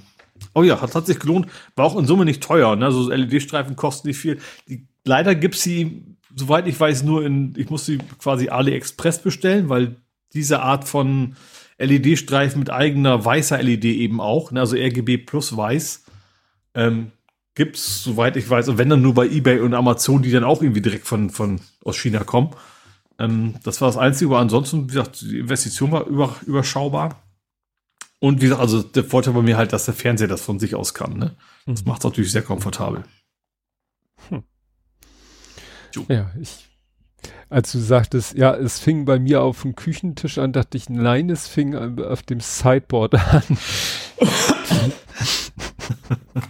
oh ja, hat, hat sich gelohnt. War auch in Summe nicht teuer. Ne? So LED-Streifen kosten nicht viel. Die, leider gibt's sie, soweit ich weiß, nur in, ich muss sie quasi AliExpress bestellen, weil diese Art von LED-Streifen mit eigener weißer LED eben auch, ne? also RGB plus weiß, ähm, gibt's, soweit ich weiß, und wenn dann nur bei eBay und Amazon, die dann auch irgendwie direkt von, von aus China kommen. Ähm, das war das Einzige, aber ansonsten, wie gesagt, die Investition war über, überschaubar. Und wie gesagt, also der Vorteil bei mir halt, dass der Fernseher das von sich aus kann. Ne? Das macht es natürlich sehr komfortabel. Ja, ich, als du sagtest, ja, es fing bei mir auf dem Küchentisch an, dachte ich, nein, es fing auf dem Sideboard an. *laughs*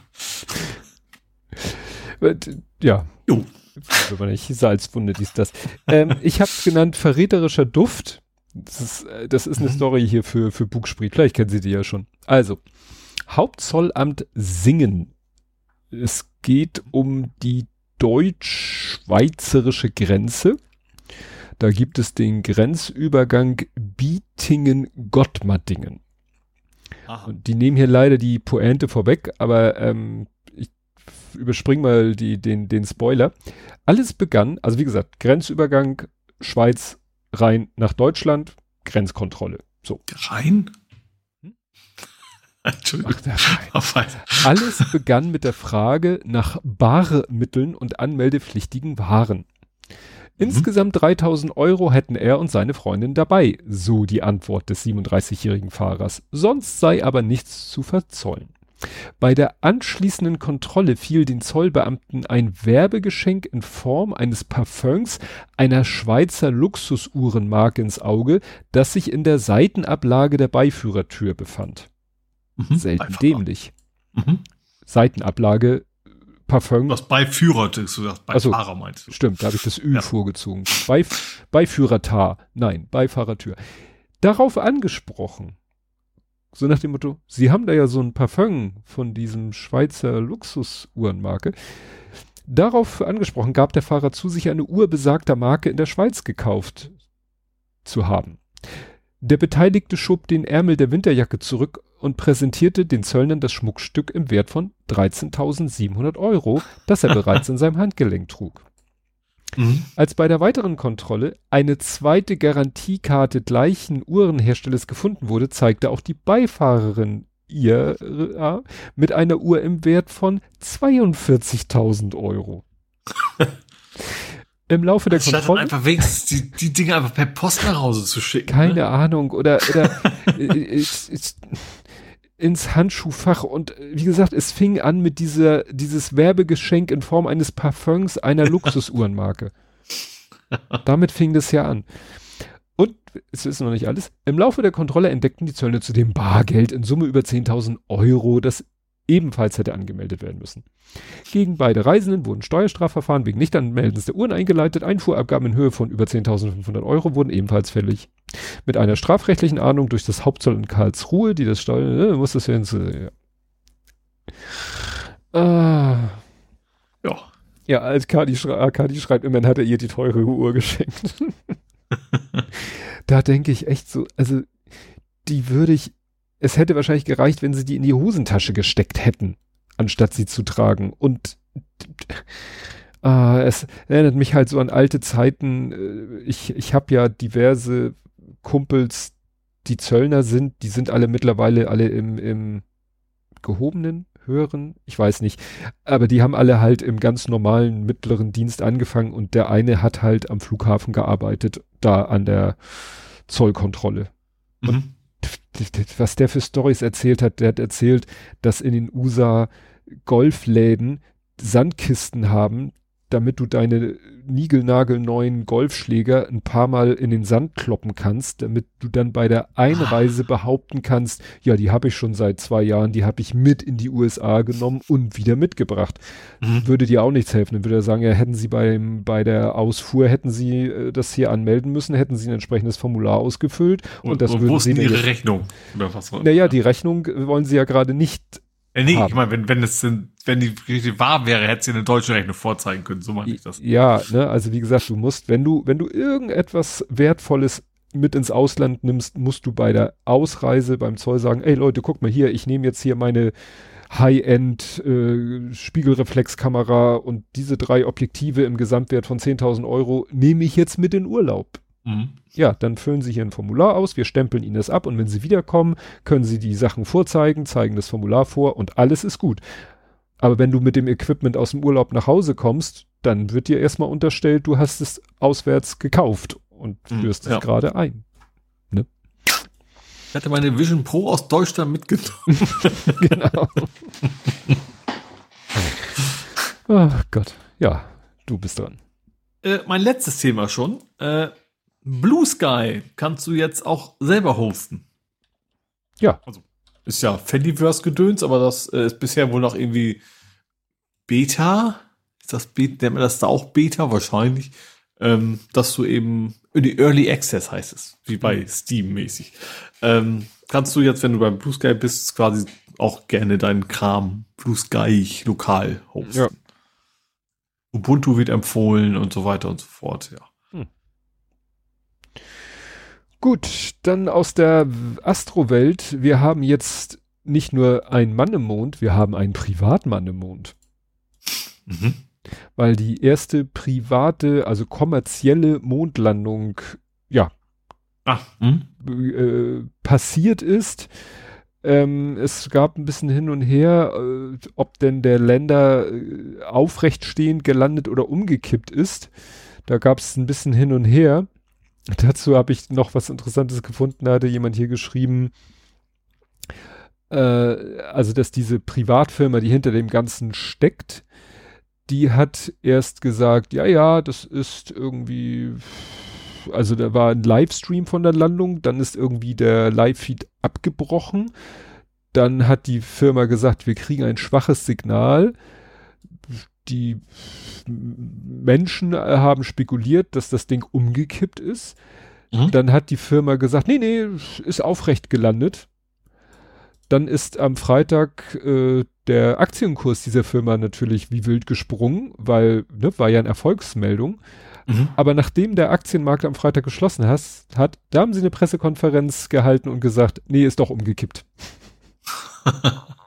*laughs* Und, ja. Jo. Wenn man nicht Salzwunde, dies, das. Ähm, ich habe genannt verräterischer Duft. Das ist, äh, das ist eine Mhm. Story hier für, für Bugspriet. Vielleicht kennen Sie die ja schon. Also, Hauptzollamt Singen. Es geht um die deutsch-schweizerische Grenze. Da gibt es den Grenzübergang Bietingen-Gottmattingen. Und die nehmen hier leider die Pointe vorweg, aber ähm, überspring mal die, den, den Spoiler. Alles begann, also wie gesagt, Grenzübergang Schweiz rein nach Deutschland, Grenzkontrolle. So. Rein? *laughs* Entschuldigung. Ach. Auf ein- Alles begann mit der Frage nach Barmitteln und anmeldepflichtigen Waren. Insgesamt 3000 Euro hätten er und seine Freundin dabei, so die Antwort des 37-jährigen Fahrers. Sonst sei aber nichts zu verzollen. Bei der anschließenden Kontrolle fiel den Zollbeamten ein Werbegeschenk in Form eines Parfums einer Schweizer Luxusuhrenmarke ins Auge, das sich in der Seitenablage der Beiführertür befand. Mhm. Selten Einfach dämlich. Mhm. Seitenablage, Parfum. Was Beiführer, du so. Beifahrer meinst du. Stimmt, da habe ich das Ü Ja. vorgezogen. Beif Beiführertar. Nein, Beifahrertür. Darauf angesprochen. So nach dem Motto, Sie haben da ja so ein Parfum von diesem Schweizer Luxusuhrenmarke. Darauf angesprochen gab der Fahrer zu, sich eine Uhr besagter Marke in der Schweiz gekauft zu haben. Der Beteiligte schob den Ärmel der Winterjacke zurück und präsentierte den Zöllnern das Schmuckstück im Wert von 13.700 Euro, das er *laughs* bereits in seinem Handgelenk trug. Mhm. Als bei der weiteren Kontrolle eine zweite Garantiekarte gleichen Uhrenherstellers gefunden wurde, zeigte auch die Beifahrerin IRA mit einer Uhr im Wert von 42.000 Euro. *laughs* Im Laufe der Statt Kontrolle. einfach wenigstens die, die Dinge einfach per Post nach Hause zu schicken. Keine ne? Ahnung. Oder, oder *laughs* äh, ist, ist, ins Handschuhfach und äh, wie gesagt, es fing an mit dieser, dieses Werbegeschenk in Form eines Parfums einer *laughs* Luxusuhrenmarke. Damit fing das ja an. Und, es ist noch nicht alles, im Laufe der Kontrolle entdeckten die Zöllner zudem Bargeld in Summe über 10.000 Euro, das ebenfalls hätte angemeldet werden müssen. Gegen beide Reisenden wurden Steuerstrafverfahren wegen Nichtanmeldens der Uhren eingeleitet. Einfuhrabgaben in Höhe von über 10.500 Euro wurden ebenfalls fällig. Mit einer strafrechtlichen Ahnung durch das Hauptzoll in Karlsruhe, die das Steuer, äh, muss das ins, äh, ja. Ja. Ja, als Kadi, schrei Kadi schreibt, immerhin hat er ihr die teure Uhr geschenkt. *laughs* da denke ich echt so, also die würde ich, es hätte wahrscheinlich gereicht, wenn sie die in die Hosentasche gesteckt hätten, anstatt sie zu tragen. Und äh, es erinnert mich halt so an alte Zeiten. Äh, Ich, ich habe ja diverse Kumpels, die Zöllner sind, die sind alle mittlerweile alle im, im gehobenen, höheren, ich weiß nicht, aber die haben alle halt im ganz normalen mittleren Dienst angefangen und der eine hat halt am Flughafen gearbeitet, da an der Zollkontrolle. Mhm. Was der für Stories erzählt hat, der hat erzählt, dass in den USA Golfläden Sandkisten haben, damit du deine niegelnagelneuen Golfschläger ein paar Mal in den Sand kloppen kannst, damit du dann bei der Einreise behaupten kannst, ja, die habe ich schon seit zwei Jahren, die habe ich mit in die USA genommen und wieder mitgebracht. Mhm. Würde dir auch nichts helfen. Dann würde er sagen, ja, hätten sie beim, bei der Ausfuhr, hätten sie äh, das hier anmelden müssen, hätten sie ein entsprechendes Formular ausgefüllt und, Und, das und würden wo ist sie denn ihre jetzt- Rechnung? Oder was Naja, die Rechnung wollen sie ja gerade nicht Äh, nee, haben. ich meine, wenn, wenn es denn, wenn die Geschichte wahr wäre, hätte sie eine deutsche Rechnung vorzeigen können. So meine ich das. Ja, ne, also wie gesagt, du musst, wenn du, wenn du irgendetwas Wertvolles mit ins Ausland nimmst, musst du bei der Ausreise beim Zoll sagen, ey Leute, guck mal hier, ich nehme jetzt hier meine High-End äh, Spiegelreflexkamera und diese drei Objektive im Gesamtwert von 10.000 Euro nehme ich jetzt mit in Urlaub. Mhm. Ja, dann füllen Sie hier ein Formular aus, wir stempeln Ihnen das ab und wenn Sie wiederkommen, können Sie die Sachen vorzeigen, zeigen das Formular vor und alles ist gut. Aber wenn du mit dem Equipment aus dem Urlaub nach Hause kommst, dann wird dir erstmal unterstellt, du hast es auswärts gekauft und Mhm, führst es ja. gerade ein. Ich hatte meine Vision Pro aus Deutschland mitgenommen. *laughs* *laughs* genau. Ach Gott. Ja, du bist dran. äh, mein letztes Thema schon. Äh, Blue Sky kannst du jetzt auch selber hosten. Ja. Also, ist ja Fediverse-Gedöns, aber das äh, ist bisher wohl noch irgendwie Beta. Ist das Beta? Nennt man das da auch Beta? Wahrscheinlich. Ähm, dass du eben in die Early Access heißt es, wie bei Steam mäßig. Ähm, kannst du jetzt, wenn du beim Blue Sky bist, quasi auch gerne deinen Kram Blue Sky lokal hosten. Ja. Ubuntu wird empfohlen und so weiter und so fort, ja. Gut, dann aus der Astrowelt. Wir haben jetzt nicht nur einen Mann im Mond, wir haben einen Privatmann im Mond. Mhm. weil die erste private, also kommerzielle Mondlandung, ja, Ah, hm? äh, passiert ist. Ähm, es gab ein bisschen hin und her, äh, ob denn der Länder äh, aufrechtstehend gelandet oder umgekippt ist. Da gab es ein bisschen hin und her. Dazu habe ich noch was Interessantes gefunden. Da hatte jemand hier geschrieben, äh, also dass diese Privatfirma, die hinter dem Ganzen steckt, die hat erst gesagt, ja, ja, das ist irgendwie, also da war ein Livestream von der Landung, dann ist irgendwie der Live-Feed abgebrochen. Dann hat die Firma gesagt, wir kriegen ein schwaches Signal. Die Menschen haben spekuliert, dass das Ding umgekippt ist. Mhm. Dann hat die Firma gesagt, nee, nee, ist aufrecht gelandet. Dann ist am Freitag äh, der Aktienkurs dieser Firma natürlich wie wild gesprungen, weil, ne, war ja eine Erfolgsmeldung. Mhm. Aber nachdem der Aktienmarkt am Freitag geschlossen has, hat, da haben sie eine Pressekonferenz gehalten und gesagt, nee, ist doch umgekippt. *laughs*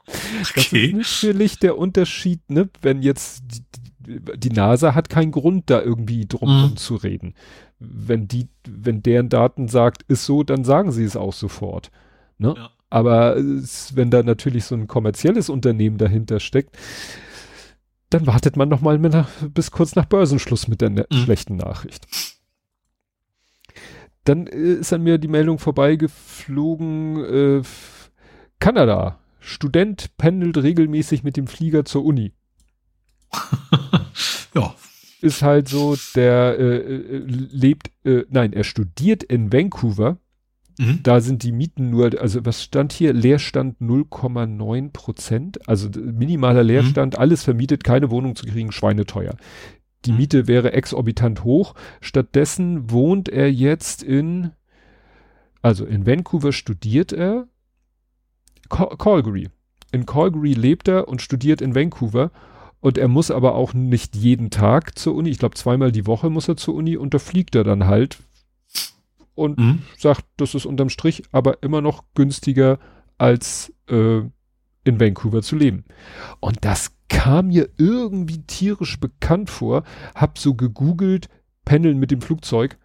Das Okay. ist natürlich der Unterschied, ne, wenn jetzt die, die NASA hat keinen Grund, da irgendwie drum Mhm. zu reden. Wenn die, wenn deren Daten sagt, ist so, dann sagen sie es auch sofort. Ne? Ja. Aber es, wenn da natürlich so ein kommerzielles Unternehmen dahinter steckt, dann wartet man noch mal nach, bis kurz nach Börsenschluss mit der ne mhm. schlechten Nachricht. Dann äh, ist an mir die Meldung vorbeigeflogen, äh, Kanada. Student pendelt regelmäßig mit dem Flieger zur Uni. *laughs* ja. Ist halt so, der äh, äh, lebt, äh, nein, er studiert in Vancouver. Mhm. Da sind die Mieten nur, also was stand hier? Leerstand 0,9 Prozent. Also minimaler. Leerstand, mhm. alles vermietet, keine Wohnung zu kriegen, schweineteuer. Die mhm. Miete wäre exorbitant hoch. Stattdessen wohnt er jetzt in, also in Vancouver studiert er, Cal Calgary. In Calgary lebt er und studiert in Vancouver. Und er muss aber auch nicht jeden Tag zur Uni. Ich glaube, zweimal die Woche muss er zur Uni und da fliegt er dann halt und mhm. sagt, das ist unterm Strich aber immer noch günstiger als äh, in Vancouver zu leben. Und das kam mir irgendwie tierisch bekannt vor. Hab so gegoogelt, pendeln mit dem Flugzeug.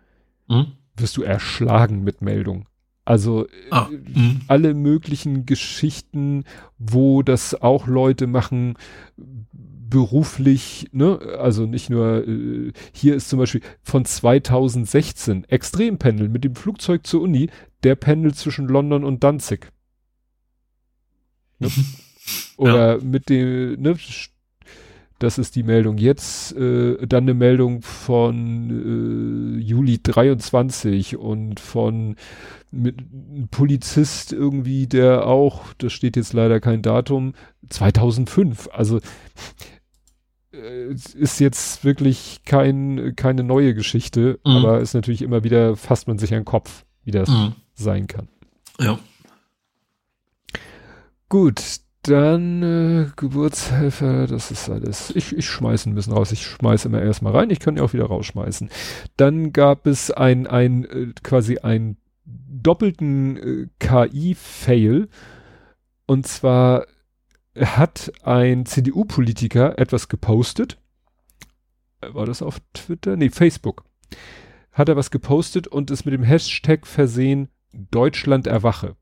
Mhm. Wirst du erschlagen mit Meldungen. Also ah, äh, alle möglichen Geschichten, wo das auch Leute machen, beruflich, ne, also nicht nur, äh, hier ist zum Beispiel von 2016 Extrempendeln mit dem Flugzeug zur Uni, der pendelt zwischen London und Danzig. Ne? *laughs* Oder ja. mit dem, ne, das ist die Meldung jetzt. Äh, dann eine Meldung von äh, Juli 23 und von mit einem Polizist irgendwie, der auch, das steht jetzt leider kein Datum, 2005. Also äh, ist jetzt wirklich kein, keine neue Geschichte, mhm. aber ist natürlich immer wieder, fasst man sich an den Kopf, wie das mhm. sein kann. Ja. Gut, dann äh, Geburtshelfer, das ist alles. Ich, ich schmeiße ein bisschen raus. Ich schmeiße immer erstmal rein. Ich kann ja auch wieder rausschmeißen. Dann gab es ein, ein äh, quasi ein doppelten äh, KI-Fail. Und zwar hat ein CDU-Politiker etwas gepostet. Äh, war das auf Twitter? Nee, Facebook. Hat er was gepostet und ist mit dem Hashtag versehen Deutschland erwache.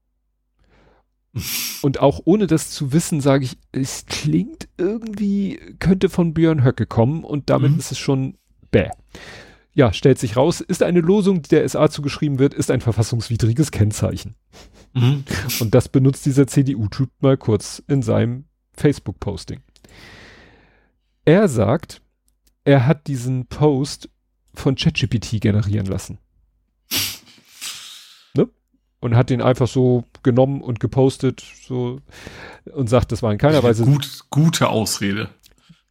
Und auch ohne das zu wissen, sage ich, es klingt irgendwie, könnte von Björn Höcke kommen und damit mhm. ist es schon bäh. Ja, stellt sich raus, ist eine Losung, die der SA zugeschrieben wird, ist ein verfassungswidriges Kennzeichen. Mhm. Und das benutzt dieser CDU-Typ mal kurz in seinem Facebook-Posting. Er sagt, er hat diesen Post von ChatGPT generieren lassen *laughs* und hat den einfach so genommen und gepostet so und sagt, das war in keiner Weise gut, gute Ausrede.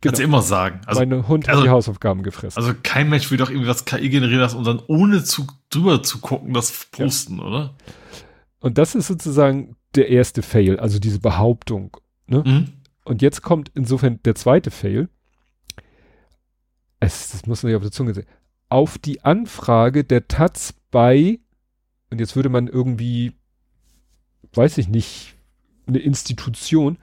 Genau. Kannst du immer sagen. Also, Meine Hund also, hat die Hausaufgaben gefressen. Also kein Mensch will doch irgendwie was KI generieren lassen und dann ohne zu, drüber zu gucken, das posten, ja. oder? Und das ist sozusagen der erste Fail, also diese Behauptung. Ne? Mhm. Und jetzt kommt insofern der zweite Fail. Es, das muss man ja auf der Zunge sehen. Auf die Anfrage der Taz bei und jetzt würde man irgendwie, weiß ich nicht, eine Institution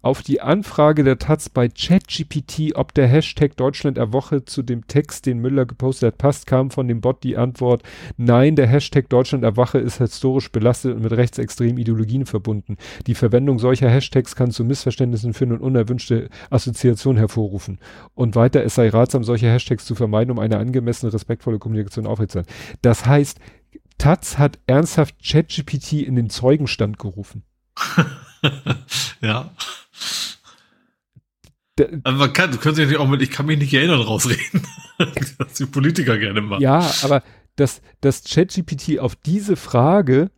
auf die Anfrage der Taz bei ChatGPT, ob der Hashtag Deutschland Woche zu dem Text, den Müller gepostet hat, passt, kam von dem Bot die Antwort, nein, der Hashtag Deutschland Erwache ist historisch belastet und mit rechtsextremen Ideologien verbunden. Die Verwendung solcher Hashtags kann zu Missverständnissen führen und unerwünschte Assoziationen hervorrufen. Und weiter, es sei ratsam, solche Hashtags zu vermeiden, um eine angemessene, respektvolle Kommunikation aufrechtzuerhalten. Das heißt, Taz hat ernsthaft ChatGPT in den Zeugenstand gerufen. *laughs* ja. Also man kann, du könntest ja auch mit, ich kann mich nicht erinnern, rausreden. *laughs* dass die Politiker gerne machen. Ja, aber dass, dass ChatGPT auf diese Frage,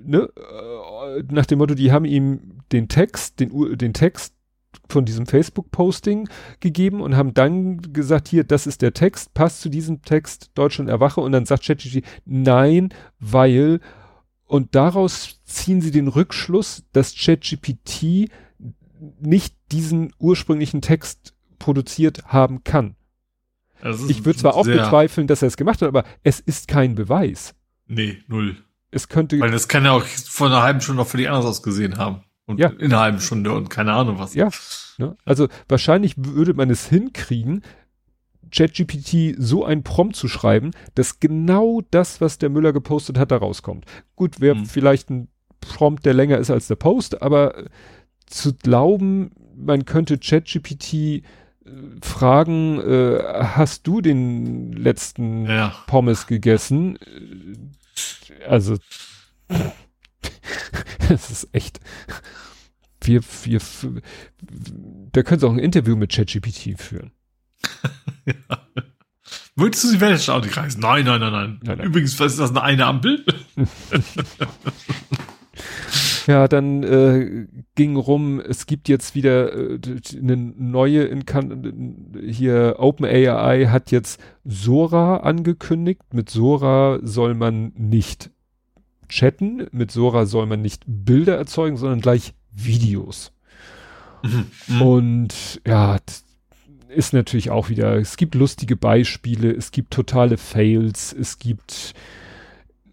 ne, äh, nach dem Motto, die haben ihm den Text, den, den Text von diesem Facebook-Posting gegeben und haben dann gesagt, hier, das ist der Text, passt zu diesem Text Deutschland erwache und dann sagt ChatGPT, nein, weil und daraus ziehen sie den Rückschluss, dass ChatGPT nicht diesen ursprünglichen Text produziert haben kann. Ich würde zwar auch bezweifeln, dass er es gemacht hat, aber es ist kein Beweis. Nee, null. Es könnte. Weil das kann ja auch vor einer halben Stunde noch völlig anders ausgesehen haben. Und ja. in einer halben Stunde und keine Ahnung was. Ja. Ne? Also wahrscheinlich würde man es hinkriegen, ChatGPT so ein Prompt zu schreiben, dass genau das, was der Müller gepostet hat, da rauskommt. Gut, wäre hm. vielleicht ein Prompt, der länger ist als der Post, aber zu glauben, man könnte ChatGPT äh, fragen, äh, hast du den letzten Ja. Pommes gegessen? Also, *laughs* das ist echt. Wir, wir, da können Sie auch ein Interview mit ChatGPT führen. *laughs* Würdest du die Welt schauen, die kreisen? Nein, nein, nein, nein. Nein. Übrigens, was ist das, eine, eine Ampel? *laughs* Ja, dann äh, ging rum, es gibt jetzt wieder äh, eine neue Inkan hier OpenAI hat jetzt Sora angekündigt. Mit Sora soll man nicht chatten, mit Sora soll man nicht Bilder erzeugen, sondern gleich Videos. Mhm. Und ja, ist natürlich auch wieder, es gibt lustige Beispiele, es gibt totale Fails, es gibt,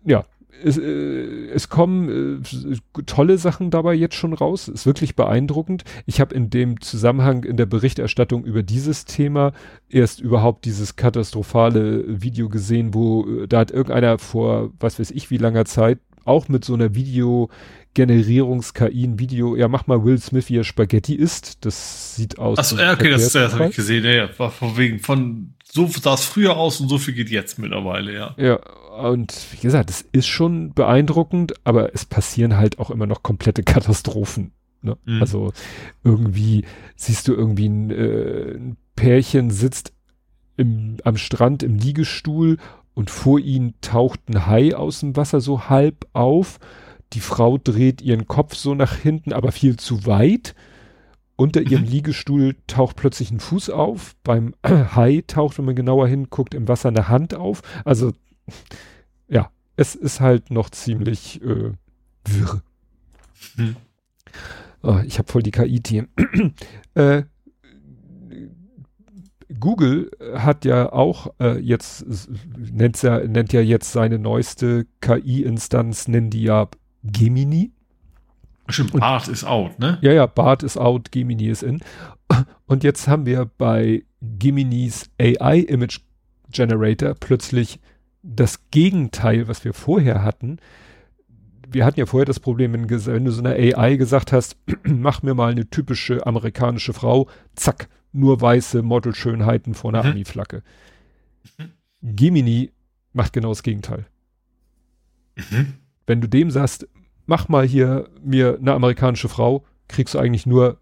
ja, es, äh, es kommen äh, tolle Sachen dabei jetzt schon raus, ist wirklich beeindruckend. Ich habe in dem Zusammenhang in der Berichterstattung über dieses Thema erst überhaupt dieses katastrophale Video gesehen, wo äh, da hat irgendeiner vor, was weiß ich, wie langer Zeit auch mit so einer Video Generierungs-KI ein Video, ja, mach mal Will Smith, wie er Spaghetti isst. Das sieht aus. Achso, ja, okay, das, das habe ich gesehen. Ja, ja, war von wegen von so sah es früher aus und so viel geht jetzt mittlerweile, ja. Ja, und wie gesagt, es ist schon beeindruckend, aber es passieren halt auch immer noch komplette *laughs* Katastrophen. Ne? Mhm. Also irgendwie siehst du irgendwie ein, äh, ein Pärchen sitzt im, am Strand im Liegestuhl und vor ihnen taucht ein Hai aus dem Wasser so halb auf. Die Frau dreht ihren Kopf so nach hinten, aber viel zu weit. Unter ihrem. *laughs* Liegestuhl taucht plötzlich ein Fuß auf. Beim *clears throat* Hai taucht, wenn man genauer hinguckt, im Wasser eine Hand auf. Also, ja, es ist halt noch ziemlich äh, wirr. Hm. Oh, ich habe voll die KI-Themen. äh, Google hat ja auch äh, jetzt, nennt ja, nennt ja jetzt seine neueste KI-Instanz, nennen die ja Gemini. Stimmt, Bart ist out, ne? Ja, ja, Bart ist out, Gemini ist in. Und jetzt haben wir bei Geminis AI Image Generator plötzlich das Gegenteil, was wir vorher hatten. Wir hatten ja vorher das Problem, wenn, du so einer AI gesagt hast, *clears throat* mach mir mal eine typische amerikanische Frau, zack, nur weiße Modelschönheiten vor einer Mhm. Ami-Flagge. Gemini macht genau das Gegenteil. Mhm. Wenn du dem sagst, mach mal hier mir eine amerikanische Frau, kriegst du eigentlich nur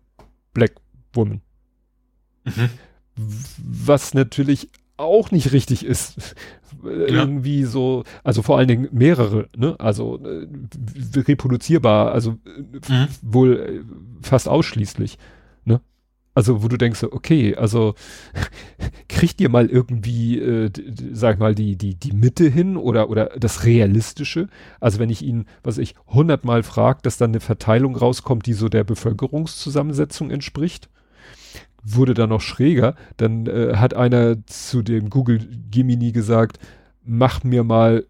Black Woman. Mhm. Was natürlich auch nicht richtig ist. Äh, Ja. Irgendwie so, also vor allen Dingen mehrere, ne? Also äh, reproduzierbar, also äh, Mhm. wohl äh, fast ausschließlich, ne? Also wo du denkst, okay, also *laughs* kriegt ihr mal irgendwie, äh, sag ich mal, die, die, die Mitte hin oder, oder das Realistische? Also wenn ich ihn, was ich, hundertmal frage, dass dann eine Verteilung rauskommt, die so der Bevölkerungszusammensetzung entspricht? Wurde dann noch schräger, dann äh, hat einer zu dem Google Gemini gesagt, mach mir mal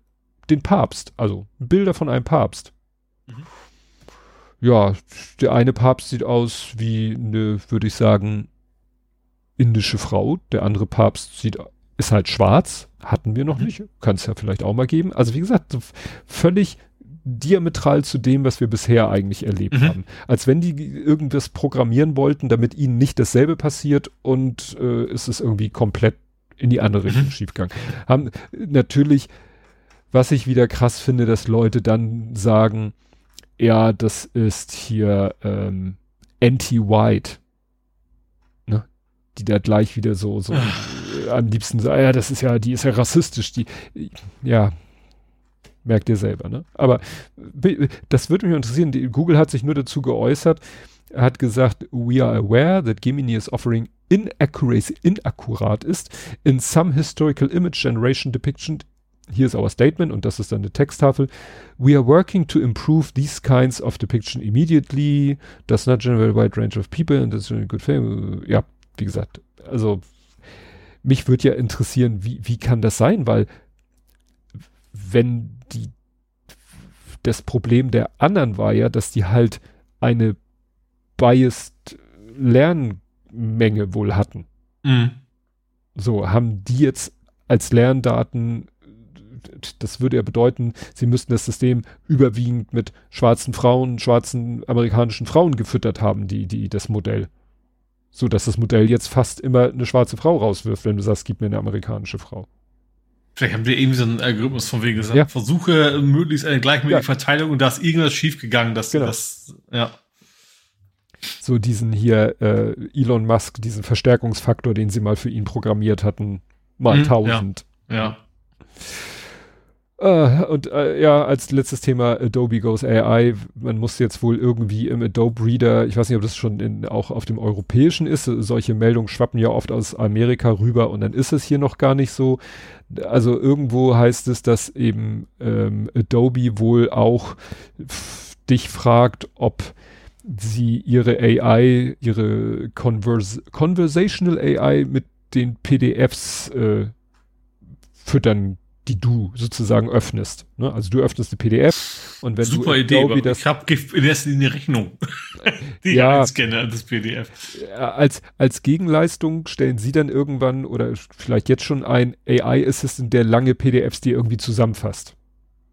den Papst, also Bilder von einem Papst. Mhm. Ja, der eine Papst sieht aus wie eine, würde ich sagen, indische Frau. Der andere Papst sieht, ist halt schwarz. Hatten wir noch Mhm. nicht. Kann es ja vielleicht auch mal geben. Also wie gesagt, völlig diametral zu dem, was wir bisher eigentlich erlebt Mhm. haben. Als wenn die irgendwas programmieren wollten, damit ihnen nicht dasselbe passiert und äh, es ist irgendwie komplett in die andere Richtung Mhm. schiefgegangen. Haben natürlich, was ich wieder krass finde, dass Leute dann sagen, ja, das ist hier ähm, anti-white. Ne? Die da gleich wieder so, so äh, am liebsten sagen, ja, das ist ja, die ist ja rassistisch, die, ja, merkt ihr selber, ne? Aber be- das würde mich interessieren, die, Google hat sich nur dazu geäußert, er hat gesagt, we are aware that Gemini is offering inaccuracy, inakkurat ist in some historical image generation depiction hier ist our statement und das ist dann eine Texttafel. We are working to improve these kinds of depiction immediately. Does not generate a wide range of people and that's a good thing. Ja, wie gesagt, also mich würde ja interessieren, wie, wie kann das sein? Weil wenn die das Problem der anderen war ja, dass die halt eine biased Lernmenge wohl hatten. Mhm. So, haben die jetzt als Lerndaten das würde ja bedeuten, sie müssten das System überwiegend mit schwarzen Frauen, schwarzen amerikanischen Frauen gefüttert haben, die, die, das Modell. So dass das Modell jetzt fast immer eine schwarze Frau rauswirft, wenn du sagst, gib mir eine amerikanische Frau. Vielleicht haben wir irgendwie so einen Algorithmus von wegen gesagt, ja. versuche möglichst eine gleichmäßige ja. Verteilung und da ist irgendwas schiefgegangen, dass genau. das, ja. So diesen hier äh, Elon Musk, diesen Verstärkungsfaktor, den sie mal für ihn programmiert hatten, mal hm, 1000. Ja. ja. Uh, und uh, ja, als letztes Thema Adobe Goes AI. Man muss jetzt wohl irgendwie im Adobe Reader, ich weiß nicht, ob das schon in, auch auf dem europäischen ist, solche Meldungen schwappen ja oft aus Amerika rüber und dann ist es hier noch gar nicht so. Also irgendwo heißt es, dass eben ähm, Adobe wohl auch dich fragt, ob sie ihre AI, ihre Convers Conversational AI mit den PDFs äh, füttern die du sozusagen öffnest. Ne? Also du öffnest eine PDF und wenn Super du Idee, Adobe das, ich habe in erster Linie Rechnung. *laughs* die ja, Scanner des PDF. Als, als Gegenleistung stellen sie dann irgendwann oder vielleicht jetzt schon ein AI-Assistant, der lange PDFs dir irgendwie zusammenfasst.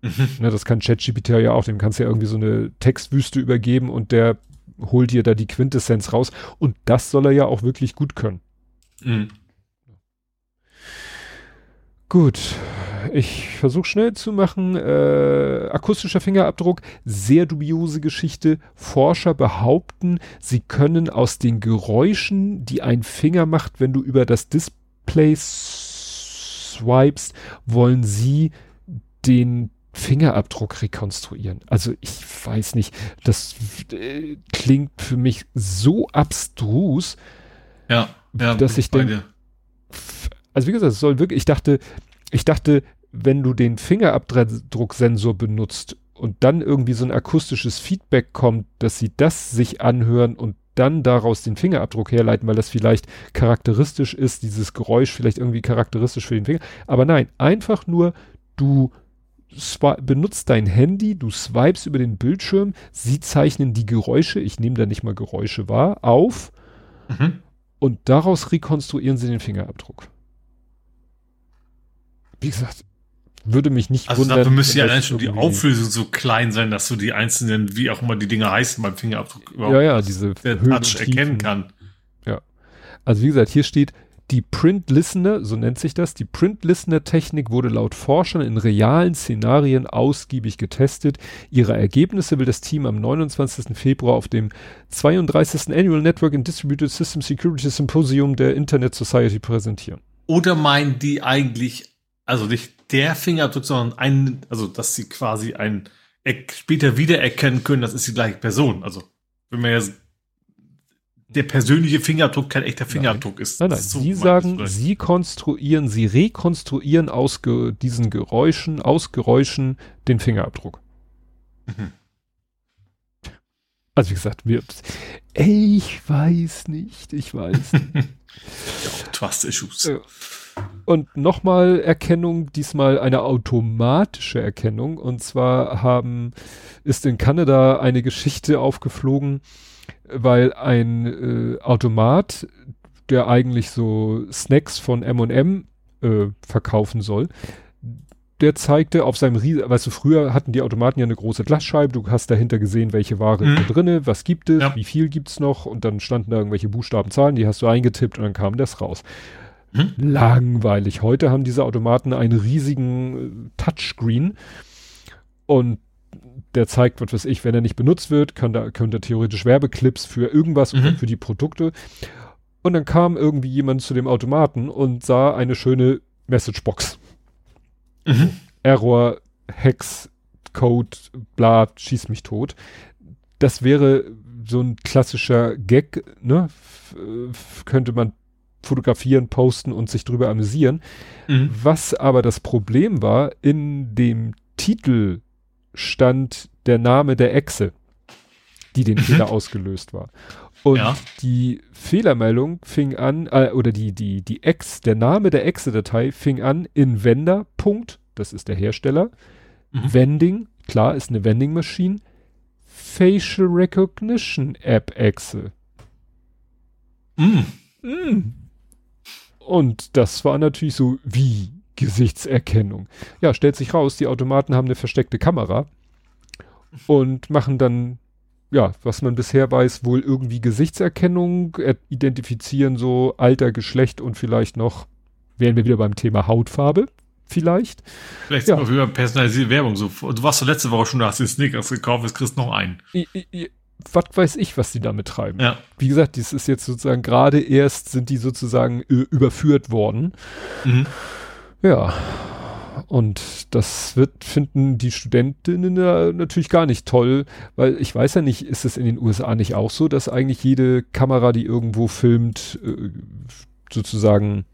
Mhm. Ne, das kann ChatGPT ja auch, dem kannst du ja irgendwie so eine Textwüste übergeben und der holt dir da die Quintessenz raus und das soll er ja auch wirklich gut können. Mhm. Gut, ich versuche schnell zu machen. Äh, akustischer Fingerabdruck, sehr dubiose Geschichte. Forscher behaupten, sie können aus den Geräuschen, die ein Finger macht, wenn du über das Display swipest, wollen sie den Fingerabdruck rekonstruieren. Also ich weiß nicht, das äh, klingt für mich so abstrus, ja, ja, dass ich denke, also wie gesagt, es soll wirklich, ich dachte, ich dachte, wenn du den Fingerabdrucksensor benutzt und dann irgendwie so ein akustisches Feedback kommt, dass sie das sich anhören und dann daraus den Fingerabdruck herleiten, weil das vielleicht charakteristisch ist, dieses Geräusch vielleicht irgendwie charakteristisch für den Finger. Aber nein, einfach nur, du benutzt dein Handy, du swipes über den Bildschirm, sie zeichnen die Geräusche, ich nehme da nicht mal Geräusche wahr, auf mhm. und daraus rekonstruieren sie den Fingerabdruck wie gesagt, würde mich nicht also wundern. Also dafür müsste ja allein schon die Auflösung so klein sein, dass du die einzelnen, wie auch immer die Dinge heißen, beim Fingerabdruck überhaupt ja, ja, diese der Touch erkennen kann. Ja. Also wie gesagt, hier steht, die Print Listener, so nennt sich das, die Print Listener Technik wurde laut Forschern in realen Szenarien ausgiebig getestet. Ihre Ergebnisse will das Team am 29. Februar auf dem 32. Annual Network and Distributed System Security Symposium der Internet Society präsentieren. Oder meinen die eigentlich also nicht der Fingerabdruck, sondern ein, also dass sie quasi ein später wiedererkennen können, das ist die gleiche Person. Also wenn man ja der persönliche Fingerabdruck kein echter Fingerabdruck nein. ist. Nein, nein. So sie sagen, sie konstruieren, sie rekonstruieren aus ge diesen Geräuschen, aus Geräuschen den Fingerabdruck. Mhm. Also wie gesagt, wir, ich weiß nicht, ich weiß nicht. *laughs* ja, Trust-Issues. Äh, und nochmal Erkennung, diesmal eine automatische Erkennung. Und zwar haben, ist in Kanada eine Geschichte aufgeflogen, weil ein äh, Automat, der eigentlich so Snacks von M&M äh, verkaufen soll, der zeigte auf seinem Riesen, weißt du, früher hatten die Automaten ja eine große Glasscheibe, du hast dahinter gesehen, welche Ware mhm. ist da drinne, was gibt es, ja. wie viel gibt's noch und dann standen da irgendwelche Buchstaben, Zahlen, die hast du eingetippt und dann kam das raus. Hm? Langweilig. Heute haben diese Automaten einen riesigen äh, Touchscreen und der zeigt, was weiß ich, wenn er nicht benutzt wird, kann da, könnte theoretisch Werbeclips für irgendwas mhm. oder für die Produkte. Und dann kam irgendwie jemand zu dem Automaten und sah eine schöne Messagebox. Mhm. Error, Hex, Code, bla, schieß mich tot. Das wäre so ein klassischer Gag, ne? F könnte man fotografieren, posten und sich drüber amüsieren. Mhm. Was aber das Problem war, in dem Titel stand der Name der Echse, die den mhm. Fehler ausgelöst war. Und ja. die Fehlermeldung fing an, äh, oder die, die, die Ex, der Name der Exe-Datei fing an in Wender, Punkt, das ist der Hersteller, mhm. Vending, klar, ist eine Vending-Maschine, Facial Recognition App Exe. Mm. Mm. Und das war natürlich so, wie Gesichtserkennung. Ja, stellt sich raus, die Automaten haben eine versteckte Kamera und machen dann, ja, was man bisher weiß, wohl irgendwie Gesichtserkennung, identifizieren so Alter, Geschlecht und vielleicht noch, wären wir wieder beim Thema Hautfarbe, vielleicht. Vielleicht ja. wieder personalisierte Werbung. So, du warst doch letzte Woche schon, da hast du den Snickers gekauft, jetzt kriegst du noch einen. Was weiß ich, was die damit treiben. Ja. Wie gesagt, dies ist jetzt sozusagen gerade erst sind die sozusagen überführt worden. Mhm. Ja. Und das wird, finden die Studentinnen ja natürlich gar nicht toll, weil ich weiß ja nicht, ist es in den USA nicht auch so, dass eigentlich jede Kamera, die irgendwo filmt, äh, sozusagen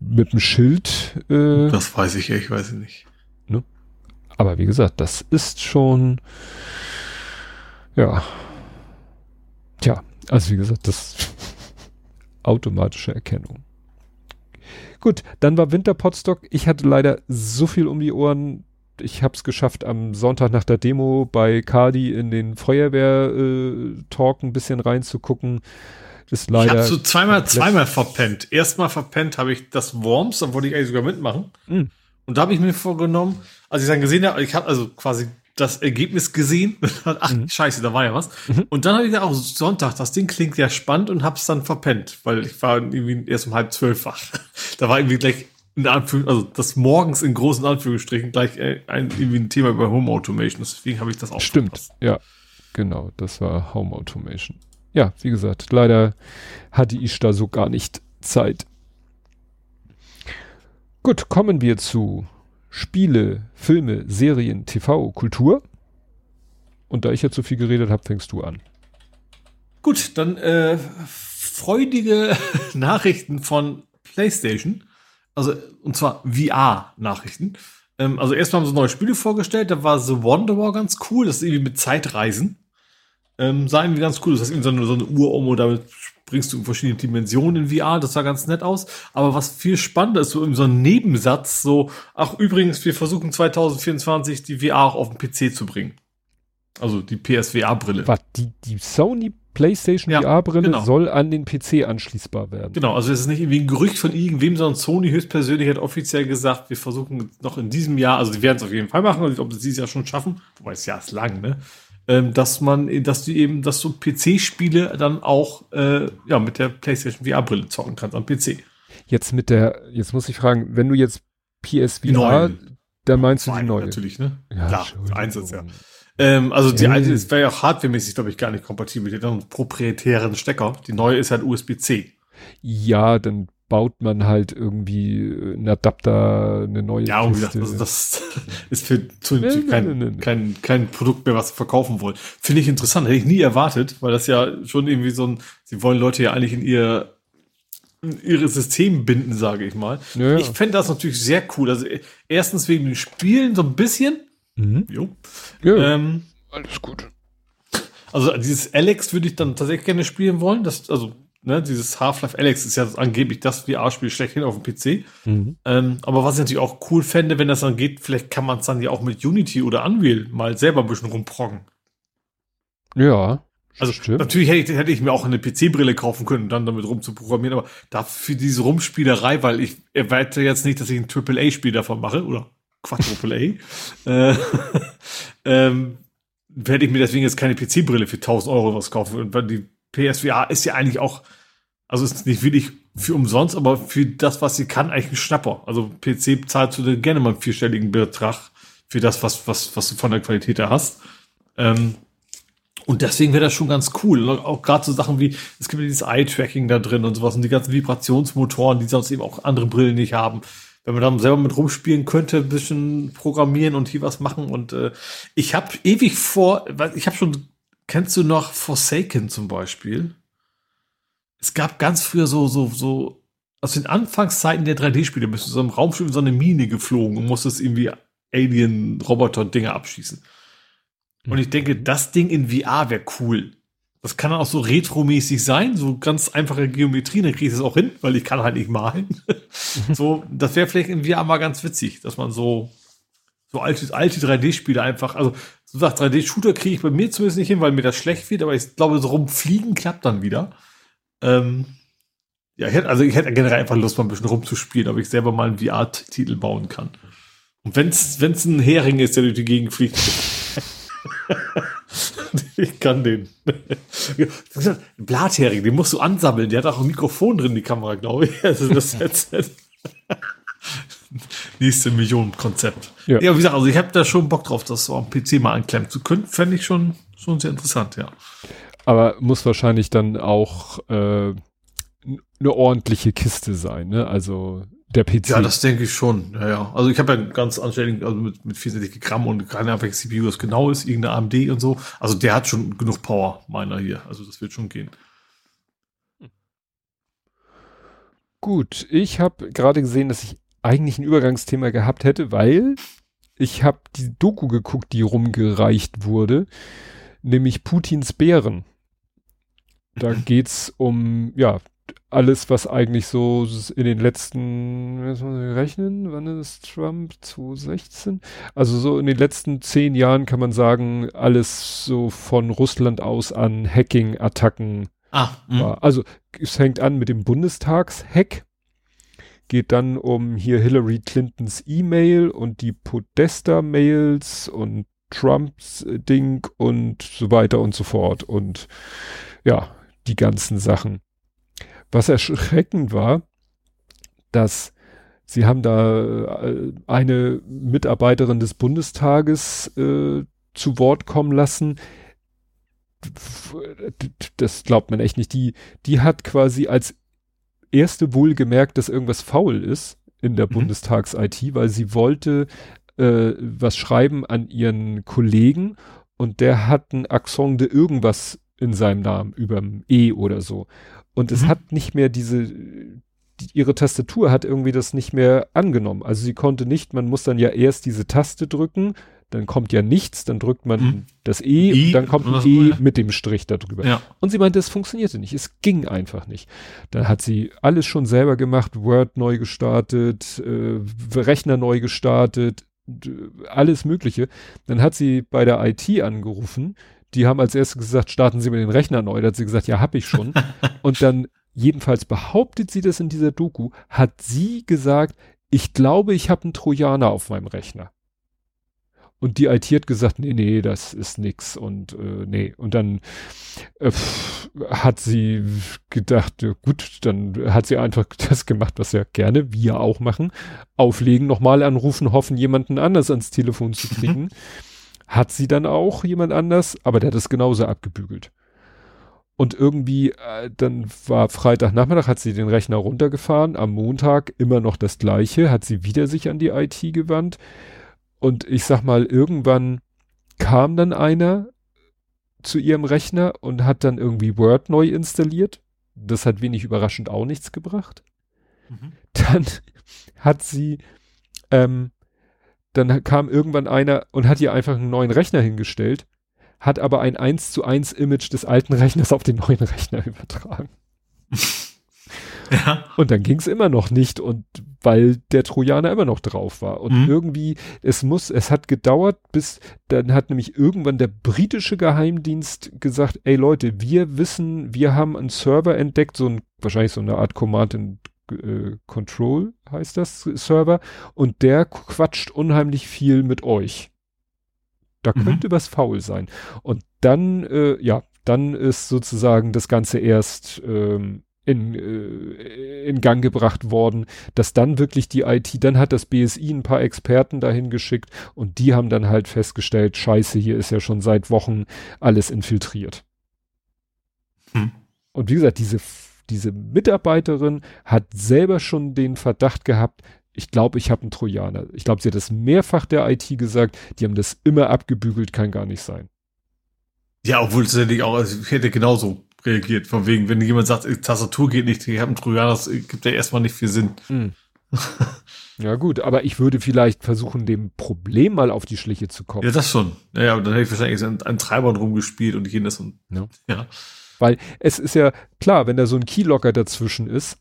mit dem Schild. Äh, das weiß ich, ich weiß nicht. Ne? Aber wie gesagt, das ist schon, ja. Tja, also wie gesagt, das *laughs* automatische Erkennung. Gut, dann war Winterpotstock. Ich hatte leider so viel um die Ohren. Ich habe es geschafft, am Sonntag nach der Demo bei Cardi in den Feuerwehr-Talk äh, ein bisschen reinzugucken. Ist leider. Ich habe so zweimal, zweimal verpennt. Erstmal verpennt habe ich das Worms, da wollte ich eigentlich sogar mitmachen. Mhm. Und da habe ich mir vorgenommen, als ich dann gesehen habe, ich habe also quasi das Ergebnis gesehen. *laughs* Ach, mhm. scheiße, da war ja was. Mhm. Und dann habe ich gedacht, auch Sonntag, das Ding klingt ja spannend und hab's dann verpennt, weil ich war irgendwie erst um halb zwölf wach. *laughs* da war irgendwie gleich in Anführung, also das morgens in großen Anführungsstrichen gleich äh, ein, irgendwie ein Thema über Home Automation. Deswegen habe ich das auch Stimmt, verpasst. ja. Genau, das war Home Automation. Ja, wie gesagt, leider hatte ich da so gar nicht Zeit. Gut, kommen wir zu Spiele, Filme, Serien, TV, Kultur. Und da ich jetzt so viel geredet habe, fängst du an. Gut, dann äh, freudige *laughs* Nachrichten von PlayStation. Also, und zwar VR-Nachrichten. Ähm, also erstmal haben sie neue Spiele vorgestellt. Da war The Wanderer ganz cool. Das ist irgendwie mit Zeitreisen. Ähm, sah irgendwie ganz cool. Das ist irgendwie so eine, so eine Uhr um und damit bringst du in verschiedene Dimensionen in VR, das sah ganz nett aus. Aber was viel spannender ist, so in so einem Nebensatz, so, ach übrigens, wir versuchen 2024 die VR auch auf den PC zu bringen. Also die PSVR-Brille. Was, die, die Sony PlayStation ja, VR-Brille genau. soll an den PC anschließbar werden. Genau, also es ist nicht irgendwie ein Gerücht von irgendwem, sondern Sony höchstpersönlich hat offiziell gesagt, wir versuchen noch in diesem Jahr, also die werden es auf jeden Fall machen, ob sie es dieses Jahr schon schaffen, wobei es ja ist lang, ne? Ähm, dass man, dass du eben, dass du PC-Spiele dann auch äh, ja mit der PlayStation VR-Brille zocken kannst am PC. Jetzt mit der, jetzt muss ich fragen, wenn du jetzt PSVR, dann meinst du die neue? Natürlich, ne? Ja, Klar, eins ist ja. Ähm, also die alte ist wäre ja auch hardwaremäßig, glaube ich, gar nicht kompatibel. Die hat einen proprietären Stecker. Die neue ist halt USB-C. Ja, dann baut man halt irgendwie einen Adapter, eine neue Ja, und gesagt, also das *laughs* ist für zu, nee, kein, nee, nee, kein, kein Produkt mehr, was sie verkaufen wollen. Finde ich interessant, hätte ich nie erwartet, weil das ja schon irgendwie so ein, sie wollen Leute ja eigentlich in ihr in ihre System binden, sage ich mal. Ja, ja. Ich fände das natürlich sehr cool. Also erstens wegen den Spielen so ein bisschen. Mhm. Jo. Ja, ähm, alles gut. Also dieses Alex würde ich dann tatsächlich gerne spielen wollen. Das, also ne, dieses Half-Life Alex ist ja angeblich das VR-Spiel schlechthin auf dem PC. Mhm. Ähm, aber was ich natürlich auch cool fände, wenn das dann geht, vielleicht kann man es dann ja auch mit Unity oder Unreal mal selber ein bisschen rumproggen. Ja. Also stimmt. natürlich hätte ich, hätte ich mir auch eine PC-Brille kaufen können, dann damit rumzuprogrammieren, aber dafür diese Rumspielerei, weil ich erwarte jetzt nicht, dass ich ein AAA-Spiel davon mache, oder Quadruple A, *laughs* äh, *laughs* ähm, werde ich mir deswegen jetzt keine PC-Brille für 1000 Euro was kaufen. Und weil die PSVR ist ja eigentlich auch, also ist nicht wirklich für umsonst, aber für das, was sie kann, eigentlich ein Schnapper. Also PC zahlst du gerne mal einen vierstelligen Betrag für das, was, was, was du von der Qualität her hast. Ähm, und deswegen wäre das schon ganz cool. Auch gerade so Sachen wie, es gibt ja dieses Eye-Tracking da drin und sowas und die ganzen Vibrationsmotoren, die sonst eben auch andere Brillen nicht haben. Wenn man dann selber mit rumspielen könnte, ein bisschen programmieren und hier was machen. Und äh, ich habe ewig vor, ich habe schon Kennst du noch Forsaken zum Beispiel? Es gab ganz früher so, so, so, aus den Anfangszeiten der 3D-Spiele bist du so im Raumschiff in so eine Mine geflogen und musstest irgendwie Alien-Roboter-Dinge abschießen. Und ich denke, das Ding in VR wäre cool. Das kann dann auch so retromäßig sein, so ganz einfache Geometrie, dann kriege ich das auch hin, weil ich kann halt nicht malen. *laughs* so, das wäre vielleicht in VR mal ganz witzig, dass man so, so alte, alte 3D-Spiele einfach, also du sagst, 3D-Shooter kriege ich bei mir zumindest nicht hin, weil mir das schlecht wird, aber ich glaube, so rumfliegen klappt dann wieder. Ähm, Ja, ich hätte, also ich hätte generell einfach Lust, mal ein bisschen rumzuspielen, ob ich selber mal einen VR-Titel bauen kann. Und wenn's, wenn's ein Hering ist, der durch die Gegend fliegt. *laughs* ich kann den. Blathering, den musst du ansammeln. Der hat auch ein Mikrofon drin, die Kamera, glaube ich. Also das *laughs* Headset. *laughs* Nächste Millionen-Konzept. Ja. ja, wie gesagt, also ich habe da schon Bock drauf, das so am PC mal anklemmen zu können. Fände ich schon, schon sehr interessant, ja. Aber muss wahrscheinlich dann auch äh, eine ordentliche Kiste sein, ne? Also der PC. Ja, das denke ich schon. Ja, ja. Also ich habe ja ganz anständig, also mit, mit 64 Gramm und keine Ahnung, welche CPU das genau ist, irgendeine AMD und so. Also der hat schon genug Power, meiner hier. Also das wird schon gehen. Gut, ich habe gerade gesehen, dass ich eigentlich ein Übergangsthema gehabt hätte, weil ich habe die Doku geguckt, die rumgereicht wurde, nämlich Putins Bären. Da *laughs* geht's um, ja, alles, was eigentlich so in den letzten, was muss ich rechnen, wann ist Trump? 2016? Also so in den letzten zehn Jahren kann man sagen, alles so von Russland aus an Hacking-Attacken ah, war. Also es fängt an mit dem Bundestagshack, geht dann um hier Hillary Clintons E-Mail und die Podesta-Mails und Trumps Ding und so weiter und so fort und ja, die ganzen Sachen. Was erschreckend war, dass sie haben da äh, eine Mitarbeiterin des Bundestages äh, zu Wort kommen lassen. Das glaubt man echt nicht. Die, die hat quasi als erste wohl gemerkt, dass irgendwas faul ist in der mhm. Bundestags-IT, weil sie wollte äh, was schreiben an ihren Kollegen und der hat ein Accent de irgendwas in seinem Namen, überm E oder so. Und es mhm. hat nicht mehr diese, die, ihre Tastatur hat irgendwie das nicht mehr angenommen. Also sie konnte nicht, man muss dann ja erst diese Taste drücken, dann kommt ja nichts, dann drückt man mhm. das E I, und dann kommt ein E ja. mit dem Strich darüber. Ja. Und sie meinte, es funktionierte nicht, es ging einfach nicht. Dann hat sie alles schon selber gemacht, Word neu gestartet, äh, Rechner neu gestartet, alles Mögliche. Dann hat sie bei der IT angerufen, die haben als erstes gesagt, starten Sie mir den Rechner neu. Da hat sie gesagt, ja, hab ich schon. *laughs* und dann, jedenfalls behauptet sie das in dieser Doku, hat sie gesagt, ich glaube, ich habe einen Trojaner auf meinem Rechner. Und die IT hat gesagt, nee, nee, das ist nix und äh, nee. Und dann äh, hat sie gedacht, ja, gut, dann hat sie einfach *laughs* das gemacht, was ja gerne wir auch machen. Auflegen, nochmal anrufen, hoffen, jemanden anders ans Telefon zu kriegen. Hat sie dann auch jemand anders, aber der hat es genauso abgebügelt. Und irgendwie, äh, dann war Freitagnachmittag, hat sie den Rechner runtergefahren, am Montag immer noch das gleiche, hat sie wieder sich an die IT gewandt. Und ich sag mal, irgendwann kam dann einer zu ihrem Rechner und hat dann irgendwie Word neu installiert. Das hat wenig überraschend auch nichts gebracht. Mhm. Dann *laughs* hat sie ähm, dann kam irgendwann einer und hat ihr einfach einen neuen Rechner hingestellt, hat aber ein 1 zu 1 Image des alten Rechners auf den neuen Rechner *laughs* übertragen. *laughs* Ja. Und dann ging es immer noch nicht und weil der Trojaner immer noch drauf war. Und mhm. irgendwie, es muss, es hat gedauert, bis dann hat nämlich irgendwann der britische Geheimdienst gesagt, ey Leute, wir wissen, wir haben einen Server entdeckt, so ein, wahrscheinlich so eine Art Command and äh, Control heißt das Server und der quatscht unheimlich viel mit euch. Da mhm. könnte was faul sein. Und dann, äh, ja, dann ist sozusagen das Ganze erst ähm, in, äh, in Gang gebracht worden, dass dann wirklich die IT, dann hat das BSI ein paar Experten dahin geschickt und die haben dann halt festgestellt, scheiße, hier ist ja schon seit Wochen alles infiltriert. Hm. Und wie gesagt, diese diese Mitarbeiterin hat selber schon den Verdacht gehabt, ich glaube, ich habe einen Trojaner. Ich glaube, sie hat das mehrfach der IT gesagt, die haben das immer abgebügelt, kann gar nicht sein. Ja, obwohl es ja auch, also ich hätte genauso reagiert, von wegen, wenn jemand sagt, Tastatur geht nicht, ich habe einen Trojaner, das gibt ja erstmal nicht viel Sinn. Mhm. *laughs* ja gut, aber ich würde vielleicht versuchen, dem Problem mal auf die Schliche zu kommen. Ja, das schon. Ja, ja dann hätte ich wahrscheinlich an, an Treibern rumgespielt und jenes und ja. ja. Weil es ist ja klar, wenn da so ein Keylocker dazwischen ist?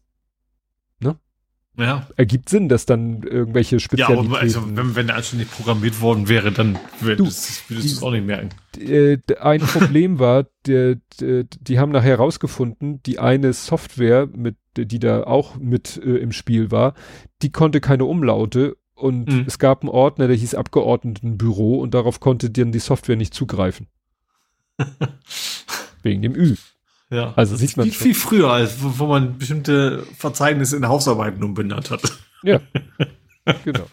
Ja. Ergibt Sinn, dass dann irgendwelche Spezialitäten... Ja, aber also, wenn, wenn der anständig programmiert worden wäre, dann würde es auch nicht merken. äh, ein Problem *laughs* war, der, die haben nachher rausgefunden, die eine Software, mit, die da auch mit äh, im Spiel war, die konnte keine Umlaute und mhm. es gab einen Ordner, der hieß Abgeordnetenbüro und darauf konnte dann die Software nicht zugreifen. *laughs* Wegen dem Ü. Ja, also sieht man viel, viel früher, als wo, wo man bestimmte Verzeichnisse in Hausarbeiten umbenannt hat. Ja, genau.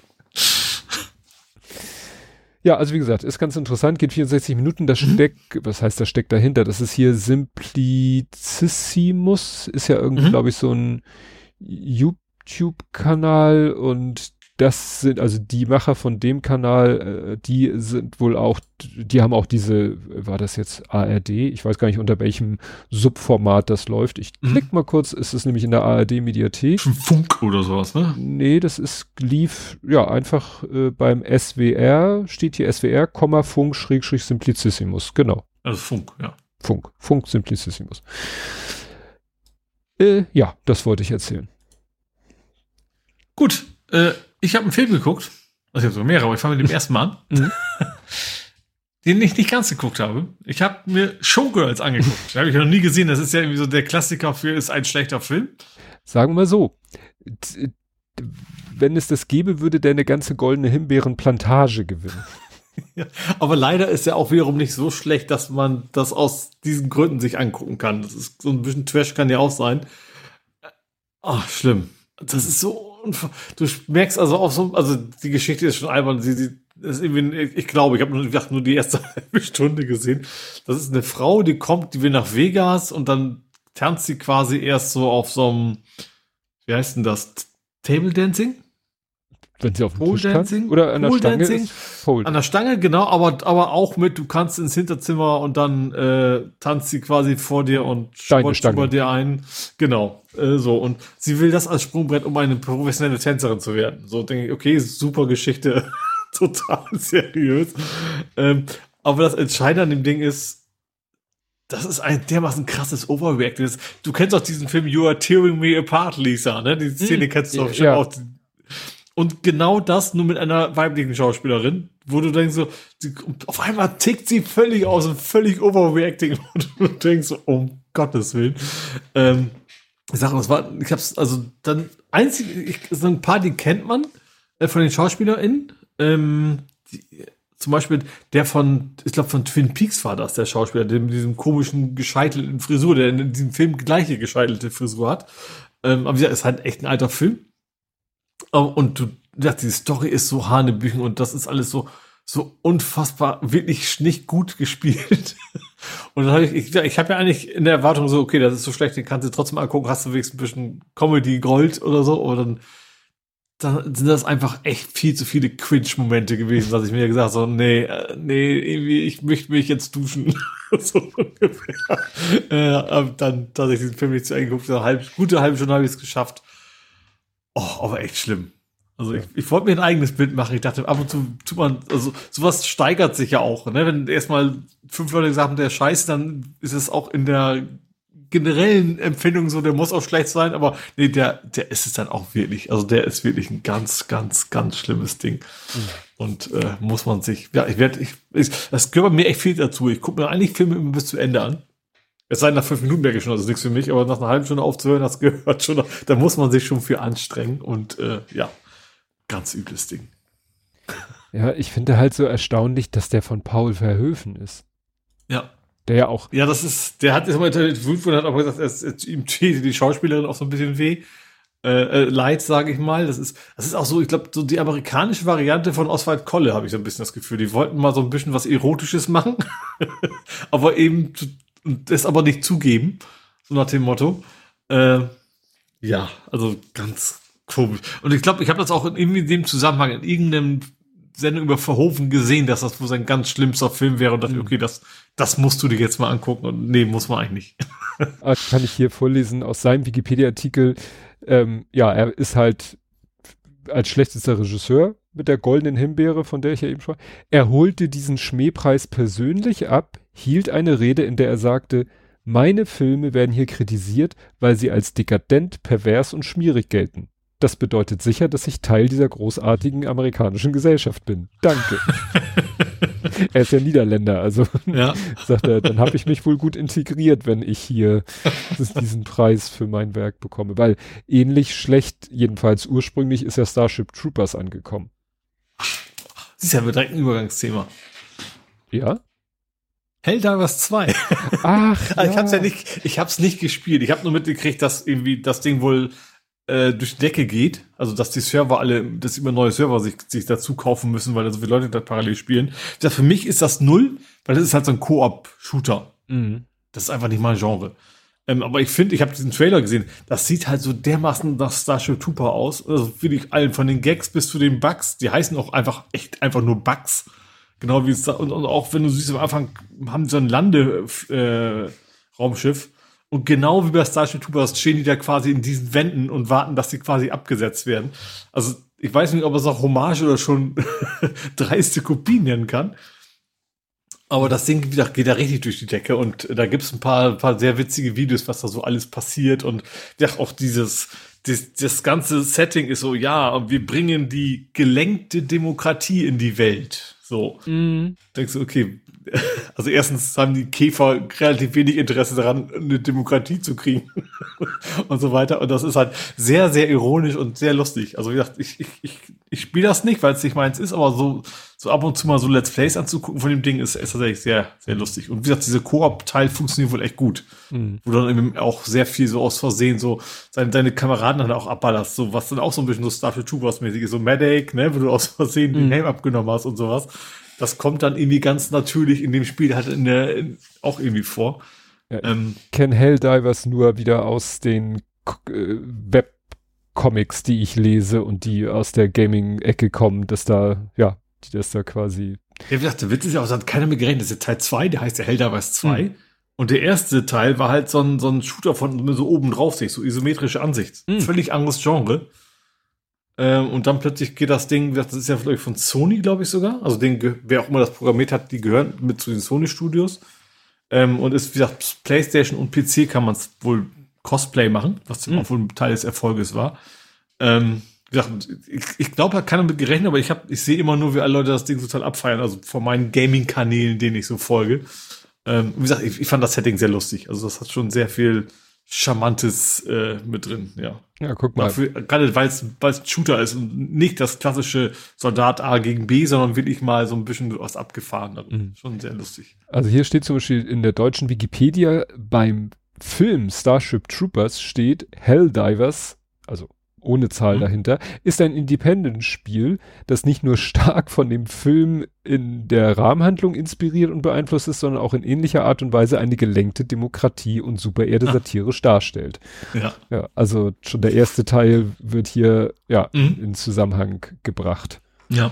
Ja, also wie gesagt, ist ganz interessant, geht 64 Minuten, das mhm. steckt, was heißt, das steckt dahinter? Das ist hier Simplicissimus, ist ja irgendwie, mhm. glaube ich, so ein YouTube-Kanal und das sind also die Macher von dem Kanal, äh, die sind wohl auch, die haben auch diese, war das jetzt ARD? Ich weiß gar nicht, unter welchem Subformat das läuft. Ich mhm. klick mal kurz, ist es nämlich in der ARD Mediathek. Funk oder sowas, ne? Nee, das ist, lief, ja, einfach äh, beim SWR, steht hier SWR, Funk, Schrägstrich, Simplicissimus, genau. Also Funk, ja. Funk, Funk, Simplicissimus. Äh, ja, das wollte ich erzählen. Gut, äh, ich habe einen Film geguckt. Also ich habe sogar mehrere, aber ich fange mit dem ersten Mal an. Mhm. *laughs* den ich nicht ganz geguckt habe. Ich habe mir Showgirls angeguckt. Den habe ich noch nie gesehen. Das ist ja irgendwie so der Klassiker für ist ein schlechter Film. Sagen wir mal so. Wenn es das gäbe, würde der eine ganze goldene Himbeerenplantage gewinnen. *laughs* Ja, aber leider ist er auch wiederum nicht so schlecht, dass man das aus diesen Gründen sich angucken kann. Das ist so ein bisschen Trash kann ja auch sein. Ach, schlimm. Das ist so du merkst also auch so, also die Geschichte ist schon albern. Sie, sie ist irgendwie, ich glaube, ich habe nur, ich nur die erste *laughs* halbe Stunde gesehen. Das ist eine Frau, die kommt, die will nach Vegas und dann tanzt sie quasi erst so auf so einem, wie heißt denn das? Table Dancing? Wenn sie auf dem Pole Dancing? Kann? Oder an der Stange Dancing? Pole. An der Stange, genau, aber, aber auch mit, du kannst ins Hinterzimmer und dann äh, tanzt sie quasi vor dir und spotzt über dir ein. Genau, äh, so. Und sie will das als Sprungbrett, um eine professionelle Tänzerin zu werden. So denke ich, okay, super Geschichte, *laughs* total seriös. Ähm, aber das Entscheidende an dem Ding ist, das ist ein dermaßen krasses Overreact. Du kennst doch diesen Film You Are Tearing Me Apart, Lisa, ne? Die Szene hm, kennst du schon ja. auch und genau das nur mit einer weiblichen Schauspielerin, wo du denkst so, die, auf einmal tickt sie völlig aus und völlig overreacting *laughs* und du denkst so, um Gottes Willen. Ähm, ich sag, das war, ich hab's, also dann einzig, ich, so ein paar, die kennt man äh, von den SchauspielerInnen. Ähm, die, zum Beispiel der von, ich glaube von Twin Peaks war das, der Schauspieler, der mit diesem komischen gescheitelten Frisur, der in diesem Film gleiche gescheitelte Frisur hat. Ähm, aber wie gesagt, ist halt echt ein alter Film. Und du, ja, die Story ist so hanebüchen und das ist alles so, so unfassbar, wirklich nicht gut *laughs* gespielt. Und dann habe ich, ich, ich habe ja eigentlich in der Erwartung so, okay, das ist so schlecht, den kannst du trotzdem angucken, hast du wenigstens ein bisschen Comedy Gold oder so, aber dann, dann sind das einfach echt viel zu viele Cringe-Momente gewesen, dass ich mir gesagt so, nee, äh, nee, irgendwie, ich möchte mich jetzt duschen. *laughs* so ungefähr. Äh, dann, dass ich diesen Film nicht zu Ende geguckt habe, halb, gute halbe Stunde habe ich es geschafft. Oh, aber echt schlimm. Also ich, ich wollte mir ein eigenes Bild machen. Ich dachte, ab und zu tut man, also sowas steigert sich ja auch. Ne? Wenn erstmal fünf Leute gesagt haben, der Scheiß, dann ist es auch in der generellen Empfindung so, der muss auch schlecht sein, aber nee, der, der ist es dann auch wirklich. Also der ist wirklich ein ganz, ganz, ganz schlimmes Ding. Mhm. Und äh, muss man sich, ja, ich werde, ich, ich, das gehört mir echt viel dazu. Ich gucke mir eigentlich Filme immer bis zu Ende an. Es sei denn, nach fünf Minuten merke ich schon, das ist nichts für mich, aber nach einer halben Stunde aufzuhören, das gehört schon, da muss man sich schon für anstrengen und äh, ja, ganz übles Ding. Ja, ich finde halt so erstaunlich, dass der von Paul Verhöfen ist. Ja. Der ja auch. Ja, das ist, der hat jetzt mal interviewt und hat auch gesagt, es, es, ihm täte die Schauspielerin auch so ein bisschen weh. Äh, äh, leid, sage ich mal. Das ist, das ist auch so, ich glaube, so die amerikanische Variante von Oswald Kolle, habe ich so ein bisschen das Gefühl. Die wollten mal so ein bisschen was Erotisches machen, *laughs* aber eben und das aber nicht zugeben, so nach dem Motto. Äh, ja, also ganz komisch. Und ich glaube, ich habe das auch in, in dem Zusammenhang in irgendeinem Sendung über Verhofen gesehen, dass das wohl sein ganz schlimmster Film wäre und dachte, mhm. okay, das, das musst du dir jetzt mal angucken und nee, muss man eigentlich nicht. *laughs* Ah, kann ich hier vorlesen aus seinem Wikipedia-Artikel. Ähm, ja, er ist halt als schlechtester Regisseur mit der goldenen Himbeere, von der ich ja eben sprach. Er holte diesen Schmähpreis persönlich ab, hielt eine Rede, in der er sagte, meine Filme werden hier kritisiert, weil sie als dekadent, pervers und schmierig gelten. Das bedeutet sicher, dass ich Teil dieser großartigen amerikanischen Gesellschaft bin. Danke. *laughs* er ist ja Niederländer, also Ja. *laughs* sagt er, dann habe ich mich wohl gut integriert, wenn ich hier diesen Preis für mein Werk bekomme. Weil ähnlich schlecht, jedenfalls ursprünglich, ist ja Starship Troopers angekommen. Siehst ja, wir direkt ein Übergangsthema. Ja? Helldivers 2. *laughs* Ach, Also ich hab's ja nicht, ich hab's nicht gespielt. Ich habe nur mitgekriegt, dass irgendwie das Ding wohl äh, durch die Decke geht. Also dass die Server alle, dass immer neue Server sich, sich dazu kaufen müssen, weil da so viele Leute da parallel spielen. Ich dachte, für mich ist das null, weil das ist halt so ein Koop-Shooter. Mhm. Das ist einfach nicht mein Genre. Ähm, aber ich finde, ich habe diesen Trailer gesehen, das sieht halt so dermaßen nach Starship Trooper aus. Also wirklich allen von den Gags bis zu den Bugs. Die heißen auch einfach echt einfach nur Bugs. Genau wie es da, und, und auch wenn du siehst, am Anfang haben sie so ein Lande, äh. Und genau wie bei Starship Troopers stehen die da quasi in diesen Wänden und warten, dass sie quasi abgesetzt werden. Also ich weiß nicht, ob es auch Hommage oder schon *laughs* dreiste Kopie nennen kann. Aber das Ding wie gesagt, geht da richtig durch die Decke und da gibt's ein paar, paar sehr witzige Videos, was da so alles passiert und ja, auch dieses, das, das ganze Setting ist so, ja, wir bringen die gelenkte Demokratie in die Welt. So. Mhm. Denkst du, okay, *laughs* also erstens haben die Käfer relativ wenig Interesse daran, eine Demokratie zu kriegen *laughs* und so weiter. Und das ist halt sehr, sehr ironisch und sehr lustig. Also wie gesagt, ich, ich, ich, ich spiele das nicht, weil es nicht meins ist, aber so, so ab und zu mal so Let's Plays anzugucken von dem Ding ist, ist tatsächlich sehr, sehr lustig. Und wie gesagt, diese Koop-Teil funktioniert wohl echt gut. Mhm. Wo du dann eben auch sehr viel so aus Versehen so seine, deine Kameraden dann auch abballerst, so was dann auch so ein bisschen so Starship Troopers mäßig ist, so Medic, ne, wo du aus Versehen den Mhm. Helm abgenommen hast und sowas. Das kommt dann irgendwie ganz natürlich in dem Spiel halt in der, in, auch irgendwie vor. Ja. Ähm, Kenn Helldivers nur wieder aus den äh, Webcomics, die ich lese und die aus der Gaming-Ecke kommen, dass da, ja, die das da quasi. ja, wie gesagt, der Witz ist ja auch, das hat keiner mehr gerechnet. Das ist ja Teil 2, der heißt ja Helldivers 2. Mhm. Und der erste Teil war halt so ein, so ein Shooter von so oben drauf sich, so isometrische Ansicht. Mhm. Völlig anderes Genre. Ähm, und dann plötzlich geht das Ding, das ist ja vielleicht von Sony, glaube ich sogar. Also den, wer auch immer das programmiert hat, die gehören mit zu den Sony-Studios. Ähm, und ist, wie gesagt, PlayStation und PC kann man es wohl Cosplay machen, was Mhm. auch wohl ein Teil des Erfolges war. Ähm, wie gesagt, ich, ich glaube, hat keiner mit gerechnet, aber ich, hab, ich sehe immer nur, wie alle Leute das Ding total abfeiern. Also von meinen Gaming-Kanälen, denen ich so folge. Ähm, wie gesagt, ich, ich fand das Setting sehr lustig. Also das hat schon sehr viel Charmantes äh, mit drin, ja. Ja, guck mal. Dafür, gerade weil es ein Shooter ist und nicht das klassische Soldat A gegen B, sondern wirklich mal so ein bisschen was abgefahren. Mhm. Schon sehr lustig. Also hier steht zum Beispiel in der deutschen Wikipedia beim Film Starship Troopers steht Helldivers, also ohne Zahl Mhm. dahinter, ist ein Independent-Spiel, das nicht nur stark von dem Film in der Rahmenhandlung inspiriert und beeinflusst ist, sondern auch in ähnlicher Art und Weise eine gelenkte Demokratie und Supererde Ah. satirisch darstellt. Ja. Ja, also schon der erste Teil wird hier ja Mhm. in Zusammenhang gebracht. Ja.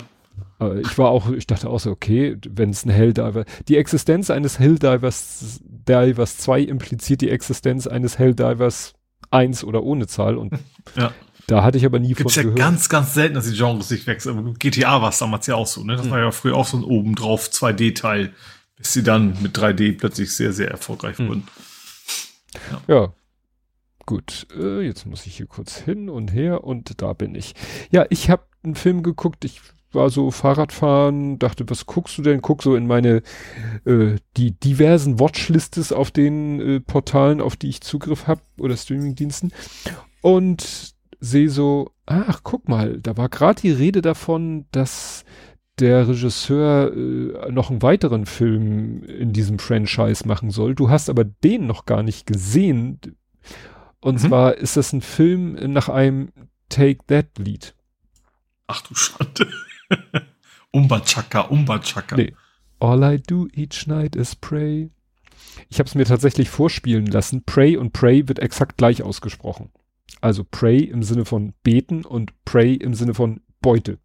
Ich war auch, ich dachte auch so, okay, wenn es ein Helldiver, die Existenz eines Helldivers Divers 2 impliziert die Existenz eines Helldivers 1 oder ohne Zahl und Ja. Da hatte ich aber nie Gibt's von ja gehört. ganz, ganz selten, dass die Genres sich wechseln. Aber GTA war es damals ja auch so, ne? Das Mhm. war ja früher auch so ein obendrauf 2D-Teil, bis sie dann mit 3D plötzlich sehr, sehr erfolgreich Mhm. wurden. Ja. Gut, äh, jetzt muss ich hier kurz hin und her und da bin ich. Ja, ich habe einen Film geguckt, ich war so Fahrradfahren, dachte, was guckst du denn? Guck so in meine äh, die diversen Watchlistes auf den äh, Portalen, auf die ich Zugriff habe oder Streamingdiensten und sehe so, ach, guck mal, da war gerade die Rede davon, dass der Regisseur äh, noch einen weiteren Film in diesem Franchise machen soll. Du hast aber den noch gar nicht gesehen. Und Mhm. zwar ist das ein Film nach einem Take That Lied. Ach du Schande. *laughs* Umbachaka, Umbachaka. Nee. All I do each night is pray. Ich habe es mir tatsächlich vorspielen lassen. Pray und Pray wird exakt gleich ausgesprochen. Also Pray im Sinne von beten und Pray im Sinne von Beute.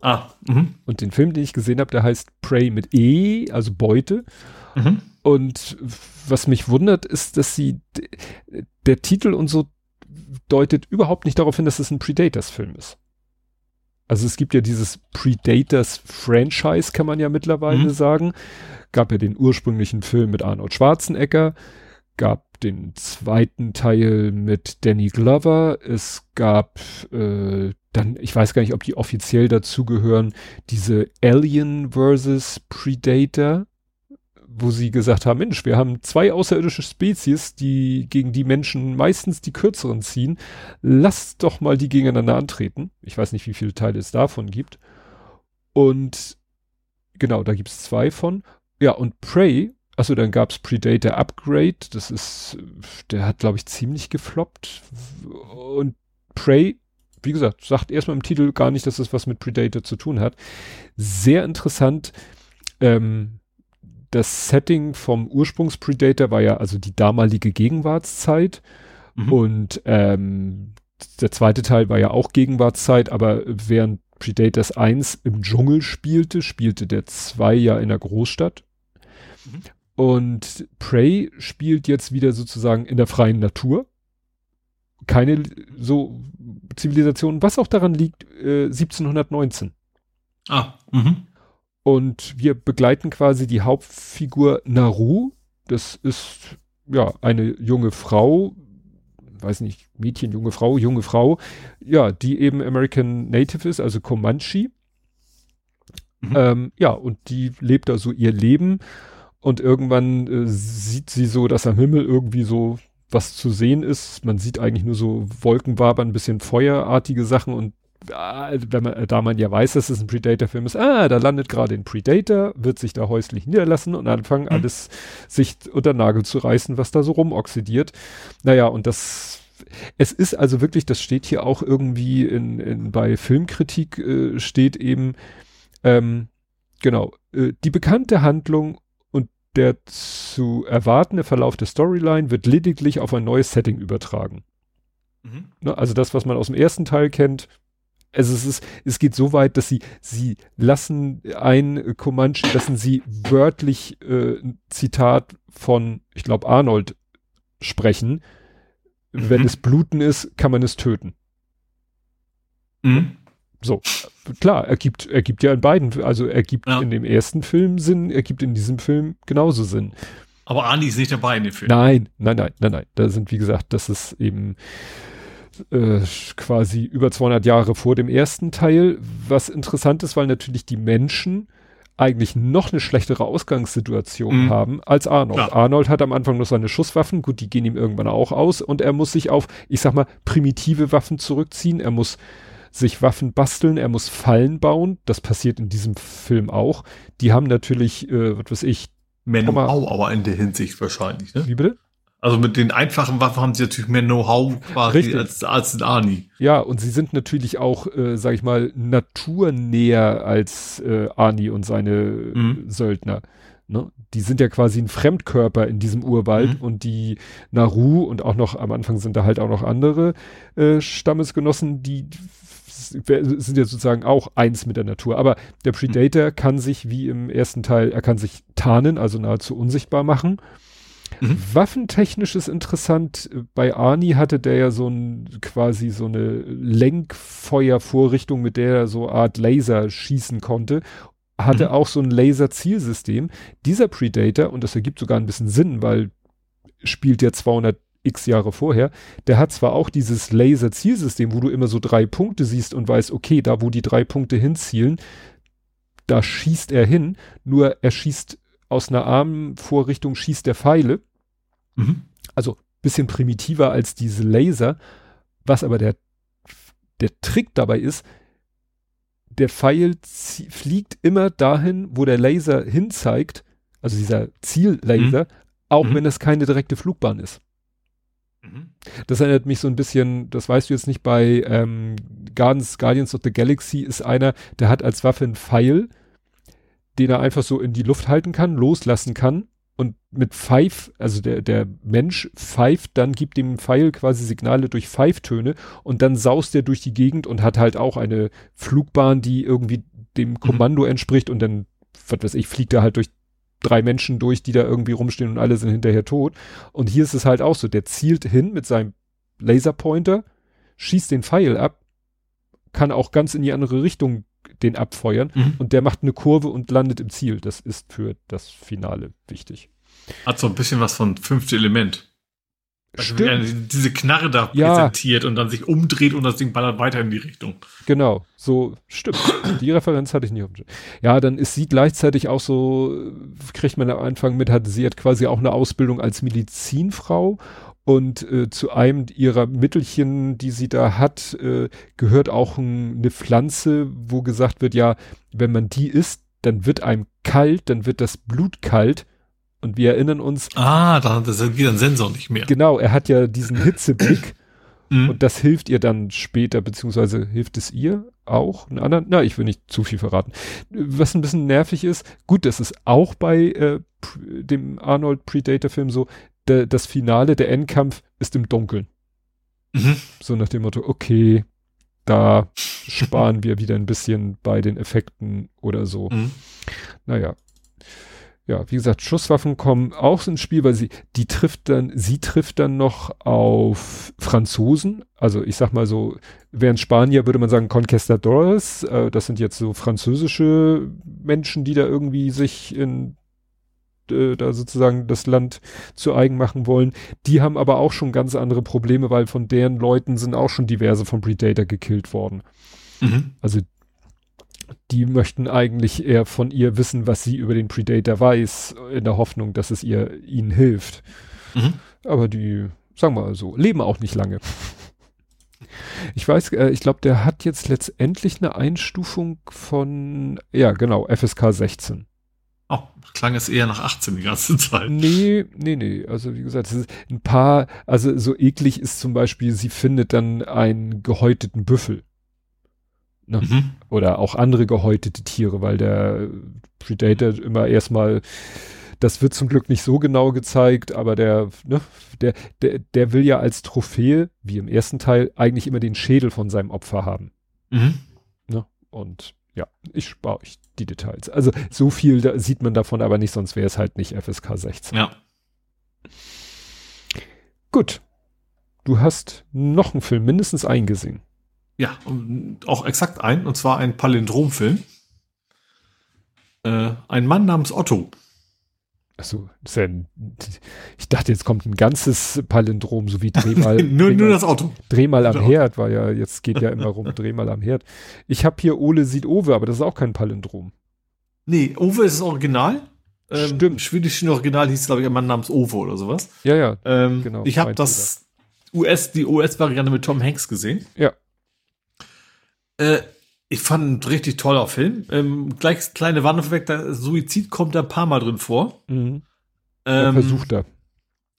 Ah, mhm. Und den Film, den ich gesehen habe, der heißt Prey mit E, also Beute. Mhm. Und was mich wundert, ist, dass sie der Titel und so deutet überhaupt nicht darauf hin, dass es ein Predators-Film ist. Also es gibt ja dieses Predators-Franchise, kann man ja mittlerweile Mhm. sagen. Gab ja den ursprünglichen Film mit Arnold Schwarzenegger, gab den zweiten Teil mit Danny Glover. Es gab äh, dann, ich weiß gar nicht, ob die offiziell dazugehören, diese Alien versus Predator, wo sie gesagt haben, Mensch, wir haben zwei außerirdische Spezies, die gegen die Menschen meistens die kürzeren ziehen. Lasst doch mal die gegeneinander antreten. Ich weiß nicht, wie viele Teile es davon gibt. Und genau, da gibt es zwei von. Ja, und Prey, also dann gab es Predator Upgrade, das ist, der hat, glaube ich, ziemlich gefloppt. Und Prey wie gesagt, sagt erstmal im Titel gar nicht, dass es was mit Predator zu tun hat. Sehr interessant. Ähm, das Setting vom Ursprungs-Predator war ja also die damalige Gegenwartszeit. Mhm. Und ähm, der zweite Teil war ja auch Gegenwartszeit, aber während Predators 1 im Dschungel spielte, spielte der 2 ja in der Großstadt. Und Prey spielt jetzt wieder sozusagen in der freien Natur. Keine so Zivilisation, was auch daran liegt, äh, 1719. Ah, mhm. Und wir begleiten quasi die Hauptfigur Naru. Das ist ja eine junge Frau, weiß nicht, Mädchen, junge Frau, junge Frau, ja, die eben American Native ist, also Comanche. Mhm. Ähm, ja, und die lebt da so ihr Leben und irgendwann äh, sieht sie so, dass am Himmel irgendwie so was zu sehen ist. Man sieht eigentlich nur so Wolkenwabern, ein bisschen feuerartige Sachen und ah, wenn man, da man ja weiß, dass es ein Predator-Film ist, ah, da landet gerade ein Predator, wird sich da häuslich niederlassen und anfangen mhm. alles sich unter Nagel zu reißen, was da so rumoxidiert. Naja, und das, es ist also wirklich, das steht hier auch irgendwie in, in bei Filmkritik äh, steht eben, ähm, genau, äh, die bekannte Handlung der zu erwartende Verlauf der Storyline wird lediglich auf ein neues Setting übertragen. Mhm. Ne, also das, was man aus dem ersten Teil kennt, also es ist, es geht so weit, dass sie, sie lassen ein Comanche, lassen sie wörtlich äh, ein Zitat von, ich glaube, Arnold sprechen. Mhm. Wenn es Bluten ist, kann man es töten. Mhm. So, klar, er gibt, er gibt ja in beiden, also er gibt ja. in dem ersten Film Sinn, er gibt in diesem Film genauso Sinn. Aber Arnie ist nicht dabei in dem Film. Nein, nein, nein, nein, nein. Da sind, wie gesagt, das ist eben äh, quasi über 200 Jahre vor dem ersten Teil. Was interessant ist, weil natürlich die Menschen eigentlich noch eine schlechtere Ausgangssituation mhm. haben als Arnold. Klar. Arnold hat am Anfang noch seine Schusswaffen, gut, die gehen ihm irgendwann auch aus und er muss sich auf, ich sag mal, primitive Waffen zurückziehen. Er muss sich Waffen basteln, er muss Fallen bauen. Das passiert in diesem Film auch. Die haben natürlich, äh, was weiß ich. Mehr Know-how aber in der Hinsicht wahrscheinlich, ne? Wie bitte? Also mit den einfachen Waffen haben sie natürlich mehr Know-how quasi als, als in Arnie. Ja, und sie sind natürlich auch, äh, sag ich mal, naturnäher als äh, Arnie und seine mhm. Söldner. Ne? Die sind ja quasi ein Fremdkörper in diesem Urwald mhm. und die Naru und auch noch am Anfang sind da halt auch noch andere äh, Stammesgenossen, die sind ja sozusagen auch eins mit der Natur. Aber der Predator mhm. kann sich, wie im ersten Teil, er kann sich tarnen, also nahezu unsichtbar machen. Mhm. Waffentechnisch ist interessant. Bei Arnie hatte der ja so ein, quasi so eine Lenkfeuervorrichtung, mit der er so Art Laser schießen konnte. Hatte mhm. auch so ein Laser-Zielsystem. Dieser Predator, und das ergibt sogar ein bisschen Sinn, weil spielt ja 200 x Jahre vorher, der hat zwar auch dieses Laser-Zielsystem, wo du immer so drei Punkte siehst und weißt, okay, da wo die drei Punkte hinzielen, da schießt er hin, nur er schießt aus einer Armvorrichtung, schießt der Pfeile. Mhm. Also bisschen primitiver als diese Laser. Was aber der, der Trick dabei ist, der Pfeil fliegt immer dahin, wo der Laser hinzeigt, also dieser Ziellaser, mhm. auch mhm. wenn es keine direkte Flugbahn ist. Mhm. Das erinnert mich so ein bisschen, das weißt du jetzt nicht, bei ähm, Guardians, Guardians of the Galaxy ist einer, der hat als Waffe einen Pfeil, den er einfach so in die Luft halten kann, loslassen kann und mit Pfeif, also der, der Mensch pfeift, dann gibt dem Pfeil quasi Signale durch Pfeiftöne und dann saust er durch die Gegend und hat halt auch eine Flugbahn, die irgendwie dem mhm. Kommando entspricht und dann, was weiß ich, fliegt er halt durch drei Menschen durch, die da irgendwie rumstehen und alle sind hinterher tot. Und hier ist es halt auch so, der zielt hin mit seinem Laserpointer, schießt den Pfeil ab, kann auch ganz in die andere Richtung den abfeuern mhm. und der macht eine Kurve und landet im Ziel. Das ist für das Finale wichtig. Hat so ein bisschen was von fünfte Element. Stimmt. Diese Knarre da ja. präsentiert und dann sich umdreht und das Ding ballert weiter in die Richtung. Genau, so stimmt. die Referenz hatte ich nicht. Ja, dann ist sie gleichzeitig auch so, kriegt man am Anfang mit, hat sie hat quasi auch eine Ausbildung als Medizinfrau und äh, zu einem ihrer Mittelchen, die sie da hat, äh, gehört auch ein, eine Pflanze, wo gesagt wird, ja, wenn man die isst, dann wird einem kalt, dann wird das Blut kalt und wir erinnern uns. Ah, da das ist wieder ein Sensor nicht mehr. Genau, er hat ja diesen *laughs* Hitzeblick. Mhm. Und das hilft ihr dann später, beziehungsweise hilft es ihr auch, einen anderen, na, ich will nicht zu viel verraten. Was ein bisschen nervig ist, gut, das ist auch bei äh, dem Arnold Predator-Film so, das Finale, der Endkampf ist im Dunkeln. Mhm. So nach dem Motto, okay, da sparen wir wieder ein bisschen bei den Effekten oder so. Mhm. Naja, ja, wie gesagt, Schusswaffen kommen auch ins Spiel, weil sie, die trifft dann, sie trifft dann noch auf Franzosen. Also ich sag mal so, während Spanier würde man sagen Conquistadores, äh, das sind jetzt so französische Menschen, die da irgendwie sich in äh, da sozusagen das Land zu eigen machen wollen. Die haben aber auch schon ganz andere Probleme, weil von deren Leuten sind auch schon diverse von Predator gekillt worden. Mhm. Also die möchten eigentlich eher von ihr wissen, was sie über den Predator weiß, in der Hoffnung, dass es ihr ihnen hilft. Mhm. Aber die, sagen wir mal so, leben auch nicht lange. Ich weiß, äh, ich glaube, der hat jetzt letztendlich eine Einstufung von, ja, genau, FSK 16. Oh, klang es eher nach 18 die ganze Zeit. Nee, nee, nee. Also wie gesagt, es ist ein paar, also so eklig ist zum Beispiel, sie findet dann einen gehäuteten Büffel. Ne? Mhm. Oder auch andere gehäutete Tiere, weil der Predator immer erstmal, das wird zum Glück nicht so genau gezeigt, aber der, ne, der, der, der will ja als Trophäe, wie im ersten Teil, eigentlich immer den Schädel von seinem Opfer haben. Mhm. Ne? Und ja, ich spare euch die Details. Also so viel da sieht man davon aber nicht, sonst wäre es halt nicht FSK 16. Ja. Gut. Du hast noch einen Film mindestens eingesehen. Ja, auch exakt ein, und zwar ein Palindromfilm. Äh, ein Mann namens Otto. Achso, ja ich dachte, jetzt kommt ein ganzes Palindrom, so wie Drehmal. *laughs* nur, Drehmal, nur das Auto. Drehmal am genau. Herd war ja, jetzt geht ja immer rum, *laughs* Drehmal am Herd. Ich habe hier Ole sieht Owe, aber das ist auch kein Palindrom. Nee, Owe ist das Original. Ähm, Stimmt. Schwedischen Original hieß, glaube ich, ein Mann namens Owe oder sowas. Ja, ja. Ähm, genau. Ich habe das US, die US-Variante mit Tom Hanks gesehen. Ja. Äh, ich fand ein richtig toller Film. Ähm, gleich kleine Warnung weg, der Suizid kommt da ein paar Mal drin vor. Mhm. Ähm, versucht er.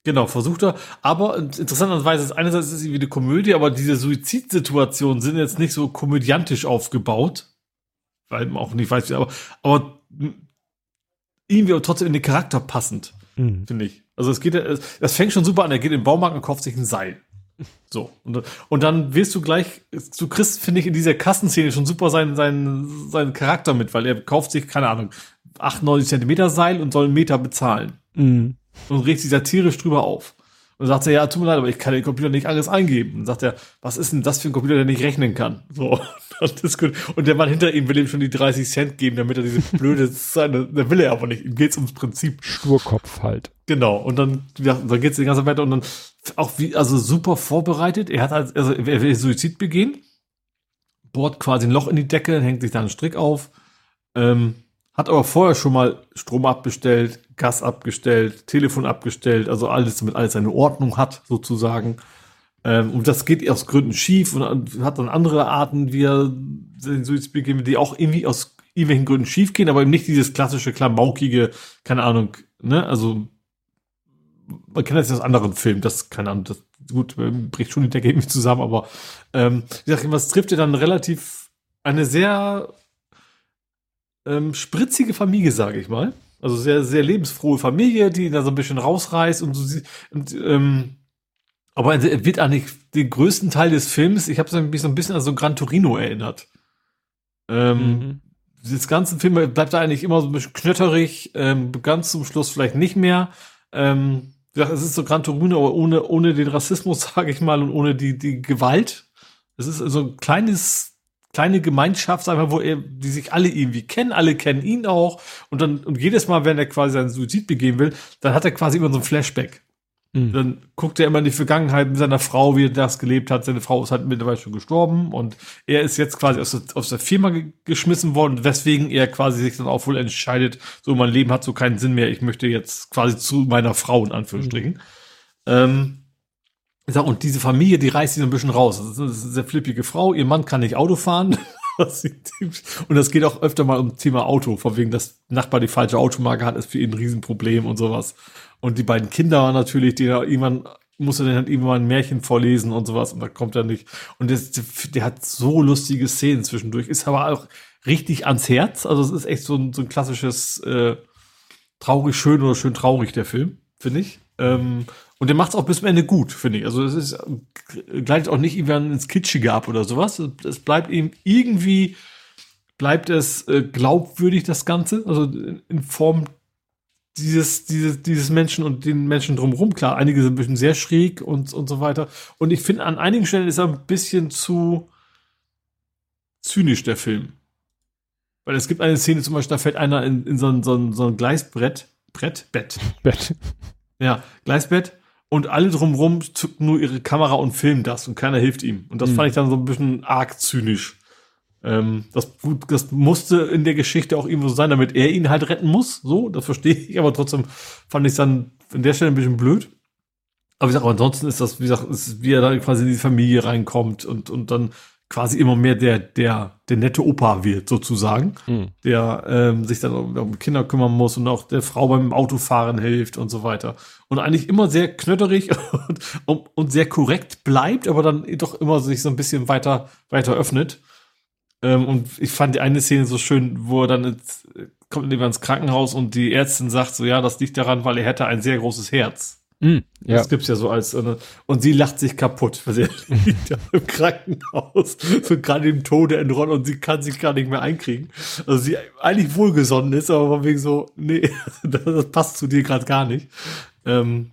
Genau, versucht er. Aber interessanterweise ist einerseits ist es wie eine Komödie, aber diese Suizidsituationen sind jetzt nicht so komödiantisch aufgebaut. Weil man auch nicht weiß, wie, aber, aber irgendwie aber trotzdem in den Charakter passend, mhm. finde ich. Also es geht, das fängt schon super an. Er geht in den Baumarkt und kauft sich ein Seil. So. Und, und dann wirst du gleich, du kriegst, finde ich, in dieser Kassenszene schon super seinen, seinen, seinen Charakter mit, weil er kauft sich, keine Ahnung, 98 Zentimeter Seil und soll einen Meter bezahlen. Mhm. Und regt sich satirisch drüber auf. Und sagt er, ja, tut mir leid, aber ich kann den Computer nicht alles eingeben. Und sagt er, was ist denn das für ein Computer, der nicht rechnen kann? So. Und, *laughs* das gut. und der Mann hinter ihm will ihm schon die 30 Cent geben, damit er diese blöde *laughs* seine, der will er aber nicht. Ihm geht's ums Prinzip. Sturkopf halt. Genau. Und dann, ja, dann geht's die ganze weiter und dann auch wie, also super vorbereitet. Er hat halt, also er will Suizid begehen, bohrt quasi ein Loch in die Decke, hängt sich da einen Strick auf, ähm, hat aber vorher schon mal Strom abbestellt, Gas abgestellt, Telefon abgestellt, also alles, damit alles seine Ordnung hat, sozusagen. Ähm, und das geht aus Gründen schief und hat dann andere Arten, wie er den Suizid beginnt, die auch irgendwie aus irgendwelchen Gründen schief gehen, aber eben nicht dieses klassische, klamaukige, keine Ahnung, ne, also man kennt das aus anderen Filmen, das, keine Ahnung, das, gut, bricht schon die Decke irgendwie zusammen, aber ähm, wie gesagt, was trifft ihr dann relativ eine sehr ähm, spritzige Familie, sage ich mal. Also sehr, sehr lebensfrohe Familie, die da so ein bisschen rausreißt und so und, ähm, aber er wird eigentlich den größten Teil des Films, ich habe mich so ein bisschen an so Gran Torino erinnert. Ähm, mhm. Das ganze Film bleibt da eigentlich immer so ein bisschen knötterig, ähm, ganz zum Schluss vielleicht nicht mehr. Ähm, es ist so Gran Torino, aber ohne, ohne den Rassismus, *laughs* sage ich mal, und ohne die, die Gewalt. Es ist so ein kleines, kleine Gemeinschaft, einfach, wo er, die sich alle irgendwie kennen, alle kennen ihn auch. Und dann, und jedes Mal, wenn er quasi seinen Suizid begehen will, dann hat er quasi immer so ein Flashback. Mhm. Dann guckt er immer in die Vergangenheit mit seiner Frau, wie er das gelebt hat. Seine Frau ist halt mittlerweile schon gestorben und er ist jetzt quasi aus der, aus der Firma ge geschmissen worden, weswegen er quasi sich dann auch wohl entscheidet, so mein Leben hat so keinen Sinn mehr, ich möchte jetzt quasi zu meiner Frau in Anführungsstrichen. Mhm. Ähm, und diese Familie, die reißt ihn ein bisschen raus. Das ist eine sehr flippige Frau, ihr Mann kann nicht Auto fahren. *laughs* und das geht auch öfter mal um Thema Auto, von wegen, dass Nachbar die falsche Automarke hat, ist für ihn ein Riesenproblem und sowas. Und die beiden Kinder natürlich, die da irgendwann muss er dann halt irgendwann ein Märchen vorlesen und sowas und da kommt er nicht. Und das, der hat so lustige Szenen zwischendurch, ist aber auch richtig ans Herz. Also es ist echt so ein, so ein klassisches äh, traurig schön oder schön traurig, der Film, finde ich. Ähm, und der macht es auch bis zum Ende gut, finde ich. Also es ist gleitet auch nicht irgendwann ins Kitschige ab oder sowas. Es bleibt ihm irgendwie, bleibt es äh, glaubwürdig, das Ganze. Also in Form dieses, dieses, dieses Menschen und den Menschen drumherum. Klar, einige sind ein bisschen sehr schräg und, und so weiter. Und ich finde, an einigen Stellen ist er ein bisschen zu zynisch, der Film. Weil es gibt eine Szene zum Beispiel, da fällt einer in, in so, ein, so, ein, so ein Gleisbrett, Brett, Bett. Bett. Ja, Gleisbett. Und alle drumherum zücken nur ihre Kamera und filmen das und keiner hilft ihm. Und das mhm. fand ich dann so ein bisschen arg zynisch. Ähm, das, das musste in der Geschichte auch irgendwo so sein, damit er ihn halt retten muss. So, das verstehe ich, aber trotzdem fand ich es dann an der Stelle ein bisschen blöd. Aber wie gesagt, aber ansonsten ist das, wie gesagt, ist, wie er da quasi in die Familie reinkommt und, und dann quasi immer mehr der, der, der nette Opa wird, sozusagen, mhm. der ähm, sich dann um, um Kinder kümmern muss und auch der Frau beim Autofahren hilft und so weiter. Und eigentlich immer sehr knötterig *laughs* und, und, und sehr korrekt bleibt, aber dann doch immer sich so ein bisschen weiter, weiter öffnet. Ähm, und ich fand die eine Szene so schön, wo er dann ins, kommt ins Krankenhaus und die Ärztin sagt so, ja, das liegt daran, weil er hätte ein sehr großes Herz. Mm, ja. Das gibt's ja so als, äh, und sie lacht sich kaputt, weil sie *laughs* liegt ja im Krankenhaus, so gerade im Tode entrollt und sie kann sich gar nicht mehr einkriegen. Also sie eigentlich wohlgesonnen ist, aber wegen so, nee, *laughs* das, das passt zu dir gerade gar nicht. Ähm,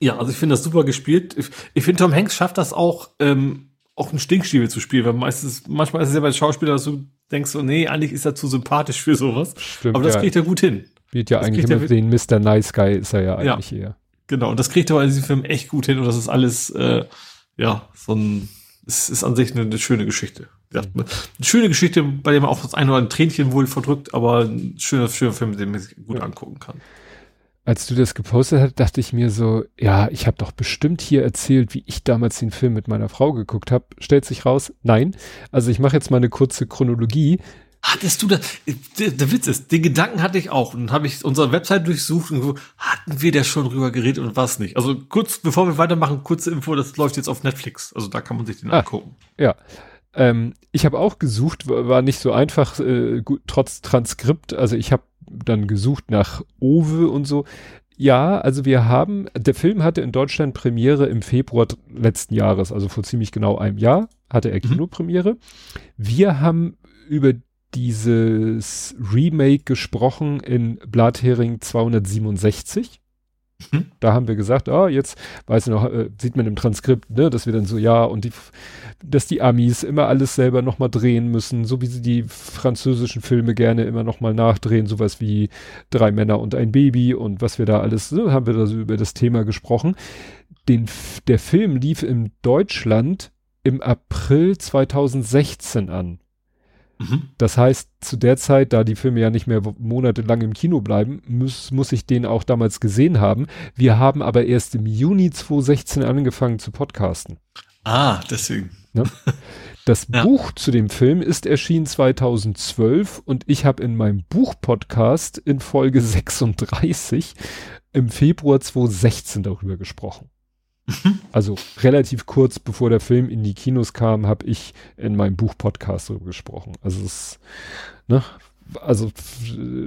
ja, also ich finde das super gespielt. Ich, ich finde, Tom Hanks schafft das auch, ähm, auch einen Stinkstiefel zu spielen, weil meistens, manchmal ist es ja bei Schauspielern, dass du denkst so, nee, eigentlich ist er zu sympathisch für sowas. Stimmt, Aber das ja. kriegt er gut hin. Wird ja das eigentlich immer den Mr. Nice Guy ist er ja eigentlich ja. eher. Genau, und das kriegt er in diesem Film echt gut hin und das ist alles, äh, ja, so ein, es ist an sich eine, eine schöne Geschichte. Ja, eine schöne Geschichte, bei der man auch das eine oder andere Tränchen wohl verdrückt, aber ein schöner, schöner Film, den man sich gut ja. angucken kann als du das gepostet hast, dachte ich mir so, ja, ich habe doch bestimmt hier erzählt, wie ich damals den Film mit meiner Frau geguckt habe. Stellt sich raus, nein. Also ich mache jetzt mal eine kurze Chronologie. Hattest du das? Der, der Witz ist, den Gedanken hatte ich auch und habe ich unsere Website durchsucht und so, hatten wir da schon drüber geredet und was nicht. Also kurz, bevor wir weitermachen, kurze Info, das läuft jetzt auf Netflix. Also da kann man sich den ah, angucken. Ja. Ähm, ich habe auch gesucht, war nicht so einfach, äh, gut, trotz Transkript. Also ich habe dann gesucht nach Owe und so. Ja, also wir haben, der Film hatte in Deutschland Premiere im Februar letzten Jahres, also vor ziemlich genau einem Jahr hatte er mhm. Kinopremiere. Wir haben über dieses Remake gesprochen in Blathering 267. Mhm. Da haben wir gesagt, ah, jetzt, weiß ich noch, äh, sieht man im Transkript, ne, dass wir dann so, ja, und die, dass die Amis immer alles selber nochmal drehen müssen, so wie sie die französischen Filme gerne immer nochmal nachdrehen, sowas wie Drei Männer und ein Baby und was wir da alles, so haben wir da so über das Thema gesprochen. Den, der Film lief in Deutschland im April 2016 an. Mhm. Das heißt, zu der Zeit, da die Filme ja nicht mehr monatelang im Kino bleiben, muss, muss ich den auch damals gesehen haben. Wir haben aber erst im Juni 2016 angefangen zu podcasten. Ah, deswegen. Ne? Das *laughs* ja. Buch zu dem Film ist erschienen 2012 und ich habe in meinem Buchpodcast in Folge 36 im Februar 2016 darüber gesprochen. Mhm. Also relativ kurz bevor der Film in die Kinos kam, habe ich in meinem Buch-Podcast darüber gesprochen. Also es, ne, also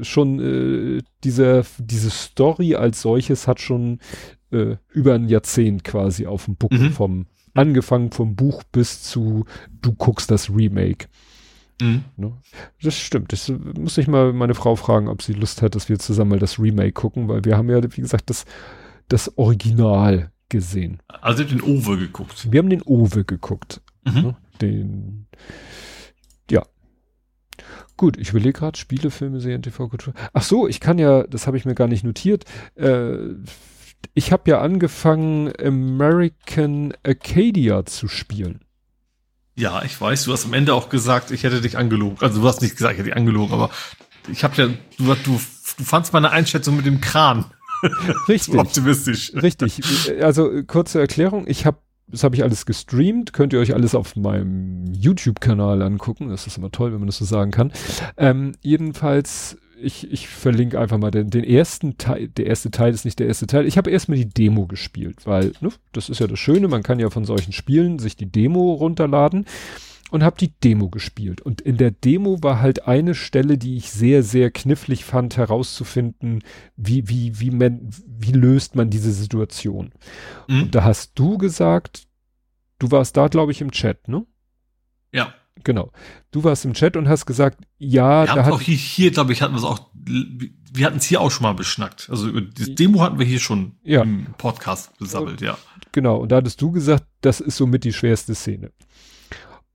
schon äh, diese, diese Story als solches hat schon äh, über ein Jahrzehnt quasi auf dem Buckel mhm. vom angefangen vom Buch bis zu du guckst das Remake. Mhm. Ne? Das stimmt. Das muss ich mal meine Frau fragen, ob sie Lust hat, dass wir zusammen mal das Remake gucken, weil wir haben ja, wie gesagt, das, das Original gesehen. Also den Owe geguckt. Wir haben den Owe geguckt. Mhm. Ne? Den, ja. Gut, ich überlege gerade, Spiele, Filme, Serien, TV-Kultur. Ach so, ich kann ja, das habe ich mir gar nicht notiert, äh, ich habe ja angefangen, American Acadia zu spielen. Ja, ich weiß, du hast am Ende auch gesagt, ich hätte dich angelogen. Also du hast nicht gesagt, ich hätte dich angelogen, aber ich habe ja, du, du, du fandst meine Einschätzung mit dem Kran. *laughs* Richtig. optimistisch. Richtig. Also kurze Erklärung, ich habe das habe ich alles gestreamt, könnt ihr euch alles auf meinem YouTube-Kanal angucken. Das ist immer toll, wenn man das so sagen kann. Ähm, jedenfalls, ich, ich verlinke einfach mal den, den ersten Teil. Der erste Teil ist nicht der erste Teil. Ich habe erstmal die Demo gespielt, weil ne, das ist ja das Schöne, man kann ja von solchen Spielen sich die Demo runterladen und habe die Demo gespielt. Und in der Demo war halt eine Stelle, die ich sehr, sehr knifflig fand, herauszufinden, wie, wie, wie man, wie löst man diese Situation. Mhm. Und da hast du gesagt, du warst da, glaube ich, im Chat, ne? Ja. Genau. Du warst im Chat und hast gesagt, ja, wir da hat auch hier, hier glaube ich, hatten wir es auch, wir hatten es hier auch schon mal beschnackt. Also die Demo hatten wir hier schon ja. im Podcast besammelt, ja. Genau. Und da hattest du gesagt, das ist somit die schwerste Szene.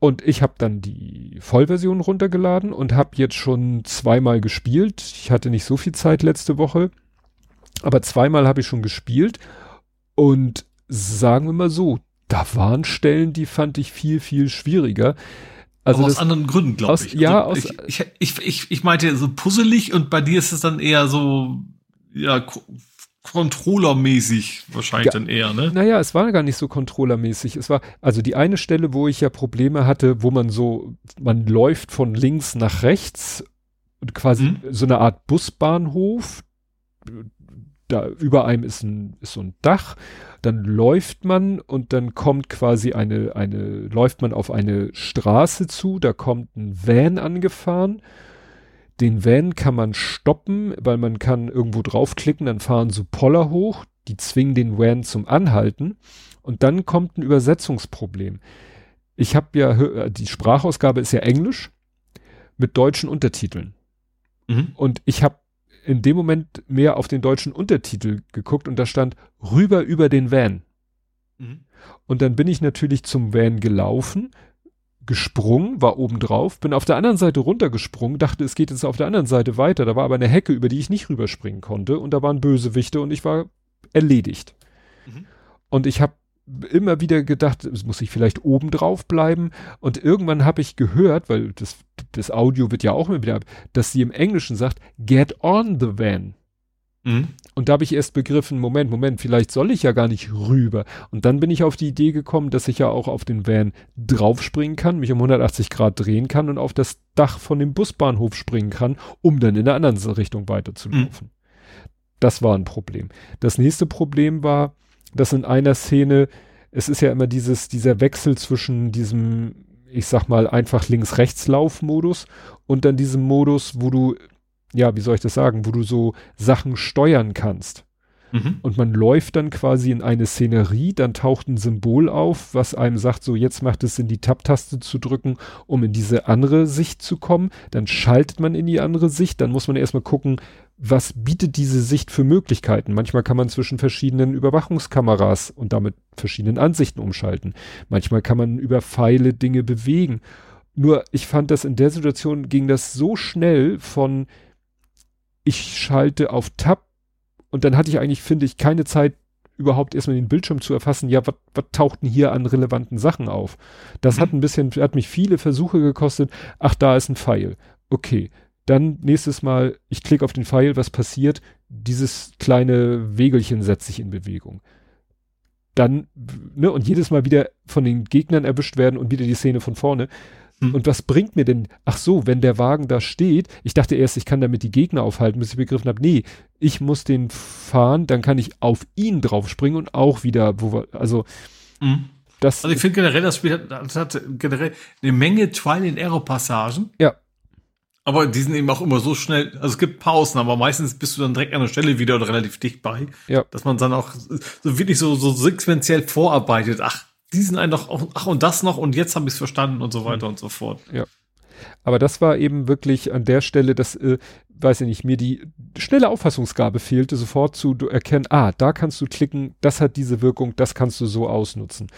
Und ich habe dann die Vollversion runtergeladen und habe jetzt schon zweimal gespielt. Ich hatte nicht so viel Zeit letzte Woche, aber zweimal habe ich schon gespielt. Und sagen wir mal so, da waren Stellen, die fand ich viel, viel schwieriger. Also aus anderen Gründen, glaube ich. Ja, also aus, ich, ich, ich, ich meinte so puzzelig und bei dir ist es dann eher so, ja, Controllermäßig wahrscheinlich ja, dann eher, ne? Naja, es war gar nicht so Controllermäßig. Es war, also die eine Stelle, wo ich ja Probleme hatte, wo man so, man läuft von links nach rechts und quasi mhm. so eine Art Busbahnhof. Da über einem ist ein, ist so ein Dach. Dann läuft man und dann kommt quasi eine, eine, läuft man auf eine Straße zu, da kommt ein Van angefahren den Van kann man stoppen, weil man kann irgendwo draufklicken, dann fahren so Poller hoch, die zwingen den Van zum Anhalten und dann kommt ein Übersetzungsproblem. Ich habe ja, die Sprachausgabe ist ja Englisch mit deutschen Untertiteln. Mhm. Und ich habe in dem Moment mehr auf den deutschen Untertitel geguckt und da stand rüber über den Van. Mhm. Und dann bin ich natürlich zum Van gelaufen, gesprungen, war oben drauf, bin auf der anderen Seite runtergesprungen, dachte, es geht jetzt auf der anderen Seite weiter. Da war aber eine Hecke, über die ich nicht rüberspringen konnte und da waren Bösewichte und ich war erledigt. Mhm. Und ich habe immer wieder gedacht, es muss ich vielleicht oben drauf bleiben. Und irgendwann habe ich gehört, weil das, das Audio wird ja auch immer wieder, dass sie im Englischen sagt, get on the van. Mhm. Und da habe ich erst begriffen, Moment, Moment, vielleicht soll ich ja gar nicht rüber. Und dann bin ich auf die Idee gekommen, dass ich ja auch auf den Van draufspringen kann, mich um 180 Grad drehen kann und auf das Dach von dem Busbahnhof springen kann, um dann in der anderen Richtung weiterzulaufen. Mhm. Das war ein Problem. Das nächste Problem war, dass in einer Szene, es ist ja immer dieses, dieser Wechsel zwischen diesem, ich sag mal, einfach links-rechts-Lauf-Modus und dann diesem Modus, wo du ja, wie soll ich das sagen, wo du so Sachen steuern kannst. Mhm. Und man läuft dann quasi in eine Szenerie, dann taucht ein Symbol auf, was einem sagt, so jetzt macht es Sinn, die Tab-Taste zu drücken, um in diese andere Sicht zu kommen. Dann schaltet man in die andere Sicht, dann muss man erstmal gucken, was bietet diese Sicht für Möglichkeiten. Manchmal kann man zwischen verschiedenen Überwachungskameras und damit verschiedenen Ansichten umschalten. Manchmal kann man über Pfeile Dinge bewegen. Nur ich fand das in der Situation ging das so schnell von ich schalte auf Tab und dann hatte ich eigentlich, finde ich, keine Zeit, überhaupt erstmal den Bildschirm zu erfassen, ja, was taucht denn hier an relevanten Sachen auf? Das mhm. hat ein bisschen, hat mich viele Versuche gekostet. Ach, da ist ein Pfeil. Okay. Dann nächstes Mal, ich klicke auf den Pfeil, was passiert? Dieses kleine Wegelchen setzt sich in Bewegung. Dann, ne, und jedes Mal wieder von den Gegnern erwischt werden und wieder die Szene von vorne. Hm. Und was bringt mir denn, ach so, wenn der Wagen da steht, ich dachte erst, ich kann damit die Gegner aufhalten, bis ich begriffen habe, nee, ich muss den fahren, dann kann ich auf ihn draufspringen und auch wieder, wo wir, also, hm. das. Also ich finde generell, das Spiel hat, das hat generell eine Menge Trial and Error Passagen. Ja. Aber die sind eben auch immer so schnell, also es gibt Pausen, aber meistens bist du dann direkt an der Stelle wieder oder relativ dicht bei. Ja. Dass man dann auch so wirklich so, so sequenziell vorarbeitet. Ach, diesen einen noch, ach und das noch und jetzt habe ich es verstanden und so weiter mhm. und so fort. Ja. Aber das war eben wirklich an der Stelle, dass, äh, weiß ich nicht, mir die schnelle Auffassungsgabe fehlte, sofort zu erkennen, ah, da kannst du klicken, das hat diese Wirkung, das kannst du so ausnutzen.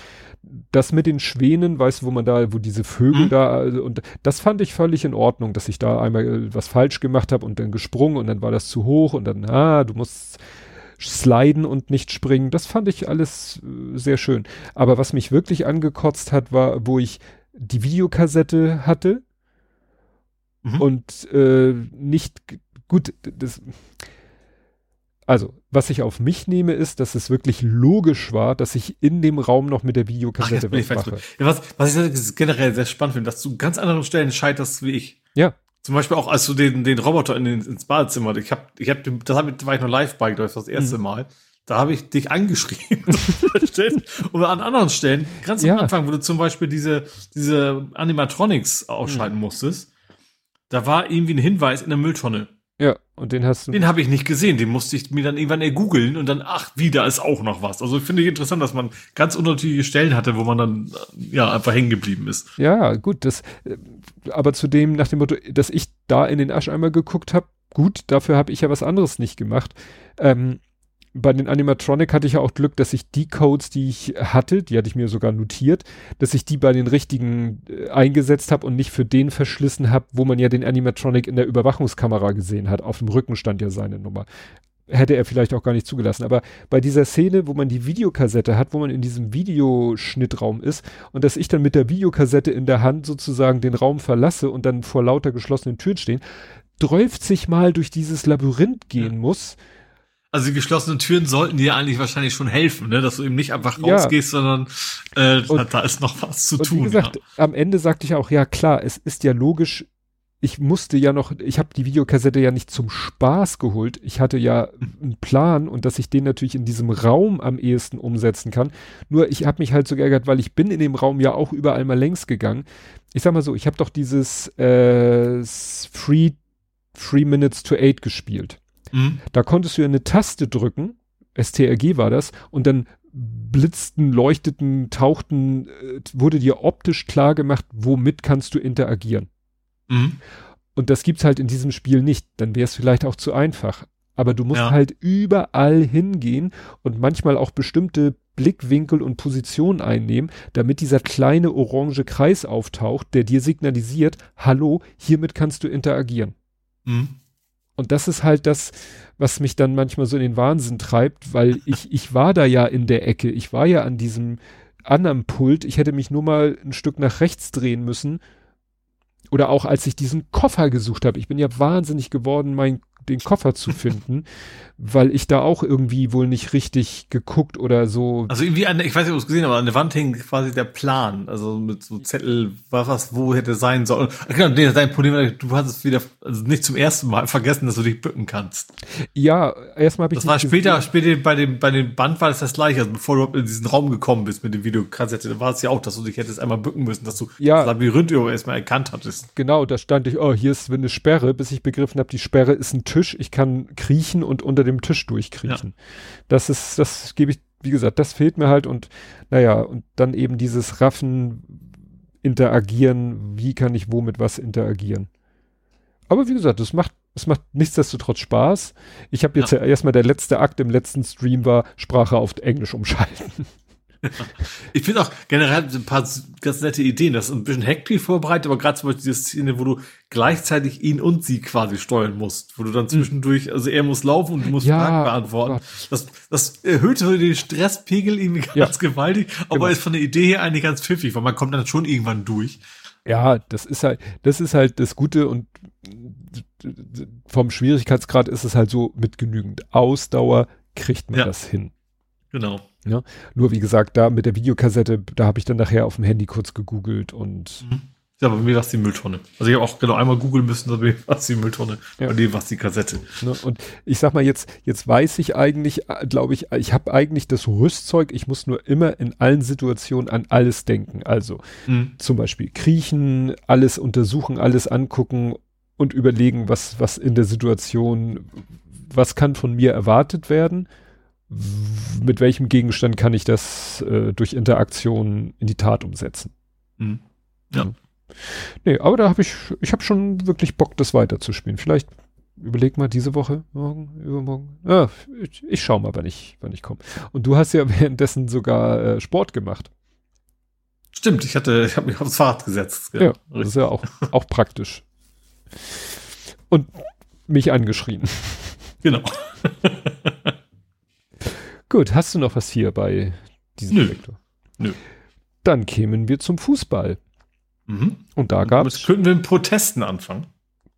Das mit den Schwänen, weißt du, wo man da, wo diese Vögel mhm. da, also, und das fand ich völlig in Ordnung, dass ich da einmal äh, was falsch gemacht habe und dann gesprungen und dann war das zu hoch und dann, ah, du musst sliden und nicht springen. Das fand ich alles äh, sehr schön. Aber was mich wirklich angekotzt hat, war, wo ich die Videokassette hatte mhm. und äh, nicht gut, das also, was ich auf mich nehme, ist, dass es wirklich logisch war, dass ich in dem Raum noch mit der Videokassette Ach, mache. Ja, was, was ich generell sehr spannend finde, dass du ganz anderen Stellen scheiterst wie ich. Ja. Zum Beispiel auch, als du den, den Roboter in den, ins Badezimmer, ich hab, ich hab, das hab, da war ich noch live bei, das war das erste mhm. Mal. Da habe ich dich angeschrieben. *laughs* und an anderen Stellen, ganz ja. am Anfang, wo du zum Beispiel diese, diese Animatronics ausschalten mhm. musstest, da war irgendwie ein Hinweis in der Mülltonne. Ja, und den hast du. Den habe ich nicht gesehen, den musste ich mir dann irgendwann googeln und dann, ach, wieder ist auch noch was. Also finde ich interessant, dass man ganz unterschiedliche Stellen hatte, wo man dann ja einfach hängen geblieben ist. Ja, gut, das, äh, aber zudem nach dem Motto, dass ich da in den Ascheimer geguckt habe, gut, dafür habe ich ja was anderes nicht gemacht. Ähm, bei den Animatronic hatte ich ja auch Glück, dass ich die Codes, die ich hatte, die hatte ich mir sogar notiert, dass ich die bei den richtigen äh, eingesetzt habe und nicht für den verschlissen habe, wo man ja den Animatronic in der Überwachungskamera gesehen hat. Auf dem Rücken stand ja seine Nummer. Hätte er vielleicht auch gar nicht zugelassen. Aber bei dieser Szene, wo man die Videokassette hat, wo man in diesem Videoschnittraum ist und dass ich dann mit der Videokassette in der Hand sozusagen den Raum verlasse und dann vor lauter geschlossenen Türen stehen, 30 Mal durch dieses Labyrinth gehen ja. muss, also die geschlossenen Türen sollten dir eigentlich wahrscheinlich schon helfen, ne? dass du eben nicht einfach ja. rausgehst, sondern äh, und, da ist noch was zu tun. Wie gesagt, ja. am Ende sagte ich auch, ja klar, es ist ja logisch, ich musste ja noch, ich habe die Videokassette ja nicht zum Spaß geholt. Ich hatte ja einen Plan und dass ich den natürlich in diesem Raum am ehesten umsetzen kann. Nur ich habe mich halt so geärgert, weil ich bin in dem Raum ja auch überall mal längs gegangen. Ich sag mal so, ich habe doch dieses äh, Free, Three Minutes to Eight gespielt. Mhm. Da konntest du ja eine Taste drücken, STRG war das, und dann blitzten, leuchteten, tauchten, äh, wurde dir optisch klar gemacht, womit kannst du interagieren. Mhm. Und das gibt's halt in diesem Spiel nicht. Dann wäre es vielleicht auch zu einfach. Aber du musst ja. halt überall hingehen und manchmal auch bestimmte Blickwinkel und Positionen einnehmen, damit dieser kleine orange Kreis auftaucht, der dir signalisiert, hallo, hiermit kannst du interagieren. Mhm. Und das ist halt das, was mich dann manchmal so in den Wahnsinn treibt, weil ich, *laughs* ich war da ja in der Ecke, ich war ja an diesem anderen Pult, ich hätte mich nur mal ein Stück nach rechts drehen müssen. Oder auch als ich diesen Koffer gesucht habe, ich bin ja wahnsinnig geworden, mein den Koffer zu finden, weil ich da auch irgendwie wohl nicht richtig geguckt oder so. Also irgendwie an, ich weiß nicht, ob es gesehen aber an der Wand hing quasi der Plan, also mit so Zettel, was, wo hätte sein sollen. Genau, nee, dein Problem war, du hast es wieder, also nicht zum ersten Mal vergessen, dass du dich bücken kannst. Ja, erstmal habe ich Das war später, gesehen. später bei dem, bei dem Band war es das gleiche, also bevor du in diesen Raum gekommen bist mit dem Videokassette, da war es ja auch, dass du dich hättest einmal bücken müssen, dass du ja, das Labyrinth erstmal erkannt hattest. Genau, da stand ich, oh, hier ist eine Sperre, bis ich begriffen habe, die Sperre ist ein Tisch, ich kann kriechen und unter dem Tisch durchkriechen. Ja. Das ist, das gebe ich, wie gesagt, das fehlt mir halt und naja, und dann eben dieses Raffen, interagieren, wie kann ich wo mit was interagieren. Aber wie gesagt, es macht, es macht nichtsdestotrotz Spaß. Ich habe jetzt ja. ja erstmal der letzte Akt im letzten Stream war Sprache auf Englisch umschalten. *laughs* Ich finde auch generell ein paar ganz nette Ideen. Das ist ein bisschen hektisch vorbereitet, aber gerade zum Beispiel diese Szene, wo du gleichzeitig ihn und sie quasi steuern musst, wo du dann hm. zwischendurch, also er muss laufen und du musst ja, Fragen beantworten. Das, das erhöht den Stresspegel irgendwie ganz ja, gewaltig, aber genau. ist von der Idee her eigentlich ganz pfiffig, weil man kommt dann schon irgendwann durch. Ja, das ist halt, das ist halt das Gute und vom Schwierigkeitsgrad ist es halt so mit genügend Ausdauer kriegt man ja. das hin. Genau. Ja, nur wie gesagt, da mit der Videokassette, da habe ich dann nachher auf dem Handy kurz gegoogelt und. Mhm. Ja, bei mir war es die Mülltonne. Also ich habe auch genau einmal googeln müssen, bei mir war es die Mülltonne. Ja. Bei dir war es die Kassette. Ne, und ich sag mal jetzt, jetzt weiß ich eigentlich, äh, glaube ich, ich habe eigentlich das Rüstzeug, ich muss nur immer in allen Situationen an alles denken. Also mhm. zum Beispiel kriechen, alles untersuchen, alles angucken und überlegen, was, was in der Situation, was kann von mir erwartet werden mit welchem Gegenstand kann ich das äh, durch Interaktion in die Tat umsetzen. Mhm. Ja. Nee, aber da habe ich, ich habe schon wirklich Bock, das weiterzuspielen. Vielleicht überleg mal diese Woche, morgen, übermorgen. Ja, ich, ich schau mal, wann ich, wann ich komme. Und du hast ja *laughs* währenddessen sogar äh, Sport gemacht. Stimmt, ich hatte, ich habe mich aufs Fahrrad gesetzt. Ja, ja das ist ja auch, auch praktisch. Und mich angeschrien. Genau. *laughs* Gut, hast du noch was hier bei diesem Nö. Sektor? Nö. Dann kämen wir zum Fußball. Mhm. Und da gab es könnten wir mit Protesten anfangen.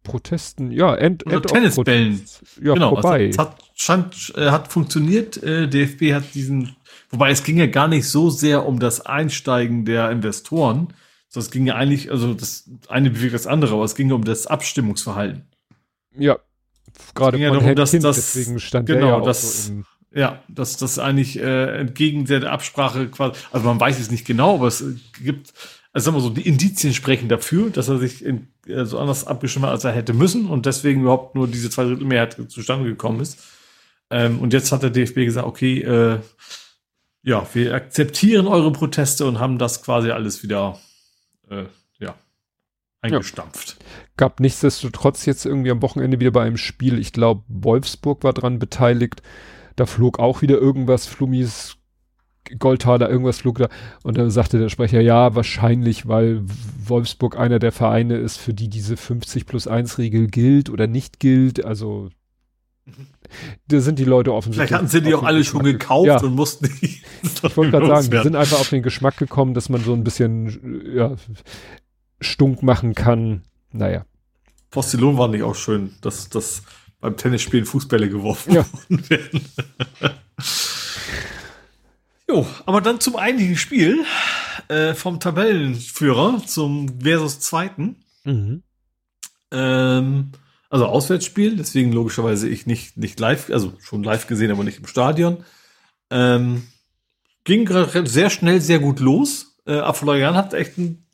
Protesten, ja, End, End Tennisbällen. Ja, genau, vorbei. Also, es hat, scheint, äh, hat funktioniert. Äh, DFB hat diesen, wobei es ging ja gar nicht so sehr um das Einsteigen der Investoren. Es ging ja eigentlich, also das eine bewegt das andere, aber es ging um das Abstimmungsverhalten. ja, gerade ging ja darum, dass Kind, das- deswegen stand genau, ja das- so Ja, dass das eigentlich äh, entgegen der Absprache quasi, also man weiß es nicht genau, aber es gibt, also sagen wir so, die Indizien sprechen dafür, dass er sich in, äh, so anders abgestimmt hat, als er hätte müssen und deswegen überhaupt nur diese zwei Drittel Mehrheit zustande gekommen ist. Ähm, und jetzt hat der DFB gesagt, okay, äh, ja, wir akzeptieren eure Proteste und haben das quasi alles wieder, äh, ja, eingestampft. gab nichtsdestotrotz jetzt irgendwie am Wochenende wieder bei einem Spiel, ich glaube, Wolfsburg war dran beteiligt. Da flog auch wieder irgendwas, Flummis, Goldtaler, irgendwas flog da. Und da sagte der Sprecher, ja, wahrscheinlich, weil Wolfsburg einer der Vereine ist, für die diese 50 plus 1 Regel gilt oder nicht gilt. Also, da sind die Leute offensichtlich. Vielleicht hatten sie die auch alle schon Geschmack- gekauft Ja. und mussten die. *laughs* Ich wollte gerade sagen, die sind einfach auf den Geschmack gekommen, dass man so ein bisschen ja, stunk machen kann. Naja. Postillon war nicht auch schön, dass das beim Tennisspielen Fußbälle geworfen Ja. worden werden. *laughs* jo, aber dann zum eigentlichen Spiel äh, vom Tabellenführer zum versus zweiten. Mhm. Ähm, also Auswärtsspiel, deswegen logischerweise ich nicht, nicht live, also schon live gesehen, aber nicht im Stadion. Ähm, ging sehr schnell, sehr gut los. Äh, Afolayan hat echt ein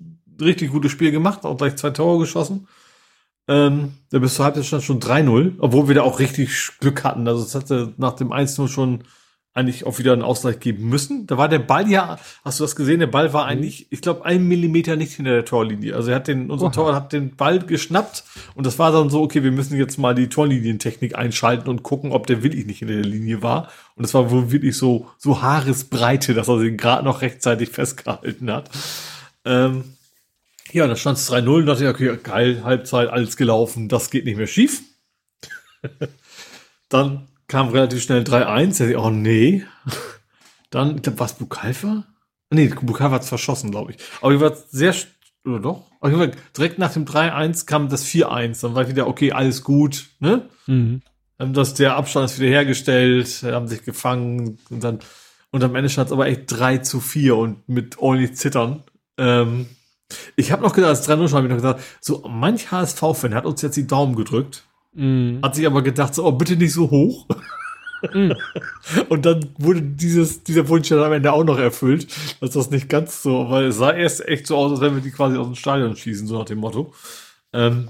richtig gutes Spiel gemacht, auch gleich zwei Tore geschossen. Ähm, da bis zur Halbzeit stand schon 3-0, obwohl wir da auch richtig Glück hatten. Also es hatte nach dem 1-0 schon eigentlich auch wieder einen Ausgleich geben müssen. Da war der Ball ja, hast du das gesehen? Der Ball war eigentlich, ich glaube, einen Millimeter nicht hinter der Torlinie. Also er hat den, unser Oha. Tor hat den Ball geschnappt und das war dann so, okay, wir müssen jetzt mal die Torlinientechnik einschalten und gucken, ob der wirklich nicht hinter der Linie war. Und es war wohl wirklich so, so Haaresbreite, dass er den gerade noch rechtzeitig festgehalten hat. Ähm, ja, dann stand es 3-0 und dachte ich, okay, geil, Halbzeit, alles gelaufen, das geht nicht mehr schief. *laughs* dann kam relativ schnell 3-1, da dachte ich, oh nee. Dann, ich glaube, was Bukalfa? Nee, Bukalfa hat es verschossen, glaube ich. Aber ich war sehr, oder doch? Aber ich war direkt nach dem 3-1 kam das 4-1. Dann war ich wieder, okay, alles gut, ne? Mhm. Dann das, der Abstand ist wieder hergestellt, haben sich gefangen und dann, und am Ende stand es aber echt 3 zu 4 und mit ordentlich Zittern. Ähm, ich habe noch gedacht, als 3-0 schon habe ich noch gesagt, so manch HSV-Fan hat uns jetzt die Daumen gedrückt, Mhm. hat sich aber gedacht, so, oh, bitte nicht so hoch. Mhm. *laughs* Und dann wurde dieses, dieser Wunsch dann am Ende auch noch erfüllt, dass das nicht ganz so, weil es sah erst echt so aus, als wenn wir die quasi aus dem Stadion schießen, so nach dem Motto. Ähm,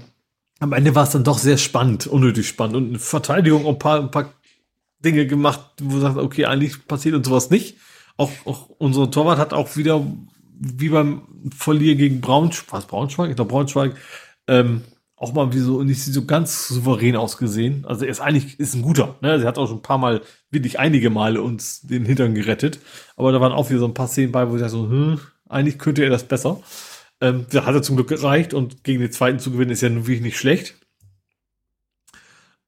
am Ende war es dann doch sehr spannend, unnötig spannend und eine Verteidigung ein paar, ein paar Dinge gemacht, wo man sagt, okay, eigentlich passiert uns sowas nicht. Auch, auch unser Torwart hat auch wieder, wie beim Verlieren gegen Braunschweig, was Braunschweig? Ich glaube Braunschweig, ähm, auch mal wie so nicht so ganz souverän ausgesehen. Also er ist eigentlich ist ein guter. Ne? Er hat auch schon ein paar Mal, wirklich einige Male uns den Hintern gerettet. Aber da waren auch wieder so ein paar Szenen bei, wo ich dachte so, hm, eigentlich könnte er das besser. Ähm, da hat er zum Glück gereicht und gegen den zweiten zu gewinnen ist ja nun wirklich nicht schlecht.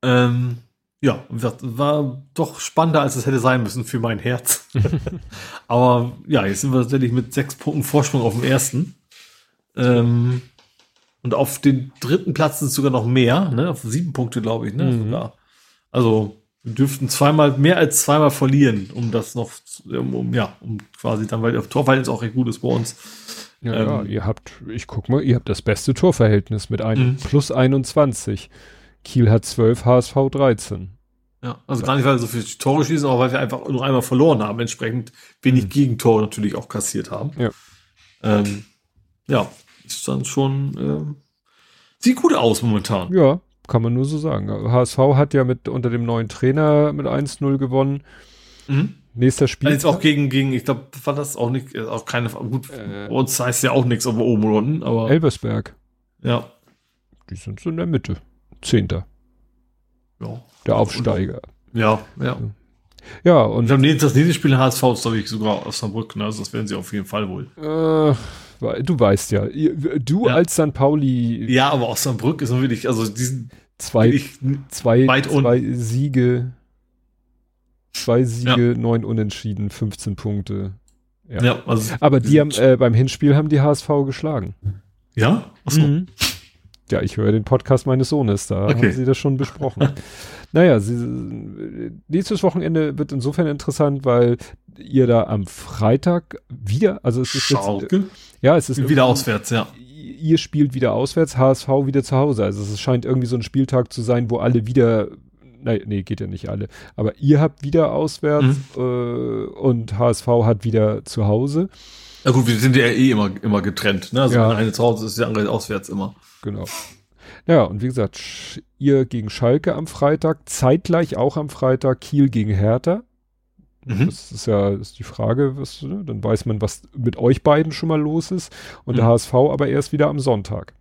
Ähm, ja, war doch spannender, als es hätte sein müssen für mein Herz. *laughs* Aber ja, jetzt sind wir tatsächlich mit sechs Punkten Vorsprung auf dem ersten. Ähm, und auf den dritten Platz sind es sogar noch mehr, ne? Auf sieben Punkte, glaube ich, ne? Mhm. Also, wir dürften zweimal, mehr als zweimal verlieren, um das noch, zu- um, um ja, um quasi dann, weil der Torverhältnis auch recht gut ist bei uns. Ja, Ähm, ja, ihr habt, ich guck mal, ihr habt das beste Torverhältnis mit einem Mhm. plus 21. Kiel hat 12, HSV 13. Ja, also gar nicht, weil wir so viele Tore schießen, aber weil wir einfach nur einmal verloren haben, entsprechend wenig Gegentore natürlich auch kassiert haben. Ja. Ähm, ja, ist dann schon, ähm, sieht gut aus momentan. Ja, kann man nur so sagen. HSV hat ja mit unter dem neuen Trainer mit 1-0 gewonnen. Mhm. Nächster Spiel. Also jetzt auch gegen, gegen, ich glaube, war das auch nicht, äh, auch keine, gut, Äh. uns heißt ja auch nichts, ob wir oben oder unten, aber Elversberg. ja, Die sind so in der Mitte. Zehnter. Ja, Der Aufsteiger. ja, ja. Ja, Und und haben nächstes- das nächste Spiel HSV ist, glaube ich, sogar Osnabrück, ne? also das werden sie auf jeden Fall wohl. äh, du weißt ja, du Ja. als St. Pauli Ja, aber Osnabrück ist nun wirklich, also diesen, zwei, zwei, zwei Siege. zwei Siege, neun Unentschieden, 15 Punkte. Ja, ja also aber die haben äh, beim Hinspiel haben die HSV geschlagen. Ja? Achso. Mhm. Ja, ich höre den Podcast meines Sohnes, da okay. haben sie das schon besprochen. *laughs* naja, sie, nächstes Wochenende wird insofern interessant, weil ihr da am Freitag wieder, also es ist Schalke? jetzt, ja, es ist wieder auswärts, ja. Ihr spielt wieder auswärts, HSV wieder zu Hause. Also es scheint irgendwie so ein Spieltag zu sein, wo alle wieder Nein, nee, geht ja nicht alle. Aber ihr habt wieder auswärts mhm. äh, und HSV hat wieder zu Hause. Ja gut, wir sind ja eh immer, immer getrennt. Ne? Also ja. wenn eine zu Hause ist, der andere auswärts immer. Genau. Ja, und wie gesagt, ihr gegen Schalke am Freitag, zeitgleich auch am Freitag Kiel gegen Hertha. Mhm. Das ist ja ist die Frage, was, ne? dann weiß man, was mit euch beiden schon mal los ist. Und mhm. der HSV aber erst wieder am Sonntag.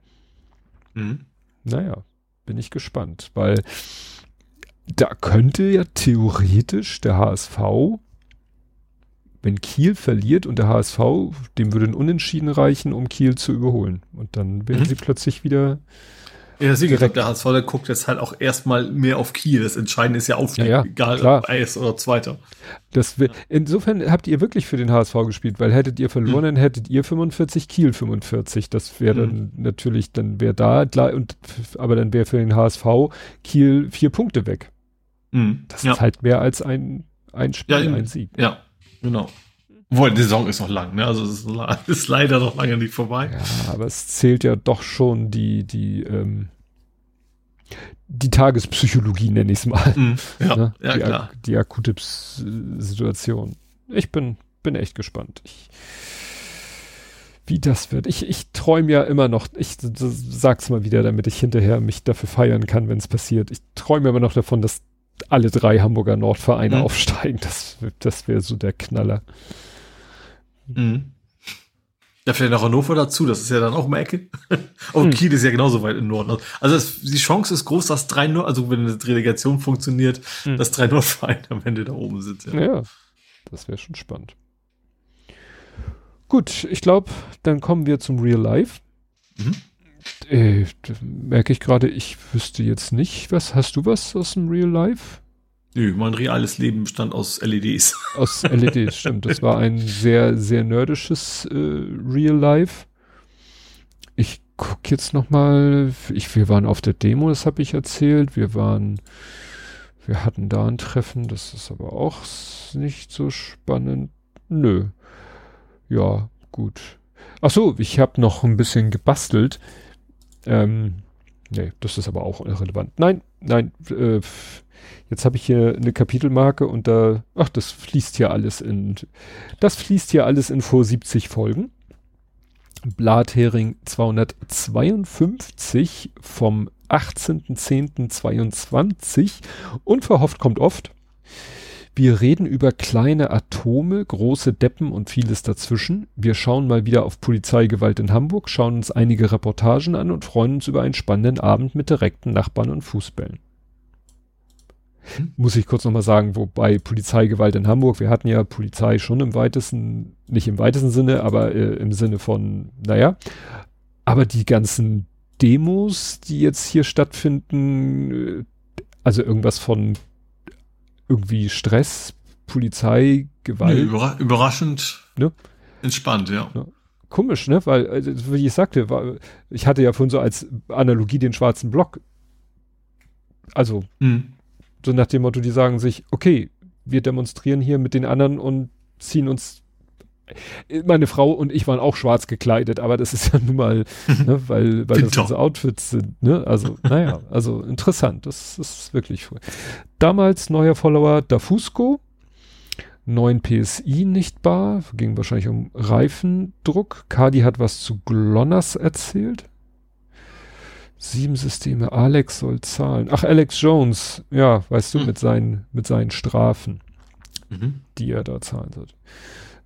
Mhm. Naja, bin ich gespannt, weil da könnte ja theoretisch der HSV, wenn Kiel verliert und der HSV, dem würde ein Unentschieden reichen, um Kiel zu überholen. Und dann wären mhm. sie plötzlich wieder. Ja, deswegen, direkt. der HSV, der guckt jetzt halt auch erstmal mehr auf Kiel. Das Entscheidende ist ja Aufstieg, ja, ja, egal klar. ob Eis oder Zweiter. Das ja. Insofern habt ihr wirklich für den HSV gespielt, weil hättet ihr verloren, mhm. dann hättet ihr 45, Kiel 45. Das wäre dann mhm. natürlich, dann wäre da, und, aber dann wäre für den HSV Kiel vier Punkte weg. Mhm. Das ist halt mehr als ein, ein Spiel, ein Sieg. Ja, genau. Obwohl, die Saison ist noch lang, ne? Also es ist, ist, leider noch lange nicht vorbei. Ja, aber es zählt ja doch schon die, die, ähm, die Tagespsychologie, nenne ich es mal. Mm, ja, ne? ja, die, klar. Die akute Situation. Ich bin, bin echt gespannt. Ich, wie das wird. Ich, ich träume ja immer noch, ich sag's mal wieder, damit ich hinterher mich dafür feiern kann, wenn es passiert. Ich träume immer noch davon, dass alle drei Hamburger Nordvereine mhm. aufsteigen. Das, das wäre so der Knaller. Mhm. Ja, vielleicht noch Hannover dazu, das ist ja dann auch um Ecke. *laughs* Und mhm. Kiel ist ja genauso weit im Norden. Also das, die Chance ist groß, dass drei Nord, also wenn eine Relegation funktioniert, mhm. dass drei Nordvereine am Ende da oben sind. Ja, ja das wäre schon spannend. Gut, ich glaube, dann kommen wir zum Real Life. Mhm. Äh, merke ich gerade, ich wüsste jetzt nicht. Was hast du was aus dem Real Life? Nö, mein reales Leben bestand aus LEDs. Aus LEDs, stimmt. Das war ein sehr, sehr nerdisches äh, Real Life. Ich gucke jetzt noch mal. Ich, wir waren auf der Demo, das habe ich erzählt. Wir waren, wir hatten da ein Treffen. Das ist aber auch nicht so spannend. Nö. Ja, gut. Ach so, ich habe noch ein bisschen gebastelt. Ähm, nee, das ist aber auch irrelevant. Nein, nein, äh, jetzt habe ich hier eine Kapitelmarke und da, ach, das fließt hier alles in, das fließt hier alles in vor 70 Folgen. Blathering 252 vom 18.10.22 unverhofft kommt oft. Wir reden über kleine Atome, große Deppen und vieles dazwischen. Wir schauen mal wieder auf Polizeigewalt in Hamburg, schauen uns einige Reportagen an und freuen uns über einen spannenden Abend mit direkten Nachbarn und Fußbällen. Muss ich kurz nochmal sagen, wobei Polizeigewalt in Hamburg, wir hatten ja Polizei schon im weitesten, nicht im weitesten Sinne, aber äh, im Sinne von, naja, aber die ganzen Demos, die jetzt hier stattfinden, äh, also irgendwas von irgendwie Stress, Polizei, Gewalt. Nee, überra überraschend ne? entspannt, ja. ja. Komisch, ne? Weil, also, wie ich sagte, war, ich hatte ja vorhin so als Analogie den schwarzen Block. Also, mhm. so nach dem Motto, die sagen sich, okay, wir demonstrieren hier mit den anderen und ziehen uns meine Frau und ich waren auch schwarz gekleidet, aber das ist ja nun mal, *laughs* ne, weil, weil das unsere Outfits sind, ne? Also, *laughs* naja, also interessant. Das, das ist wirklich cool. Damals neuer Follower Dafusco, 9 PSI nicht bar, ging wahrscheinlich um Reifendruck. Kadi hat was zu Glonners erzählt. Sieben Systeme, Alex soll zahlen. Ach, Alex Jones, ja, weißt du, hm. mit seinen, mit seinen Strafen, mhm. die er da zahlen wird.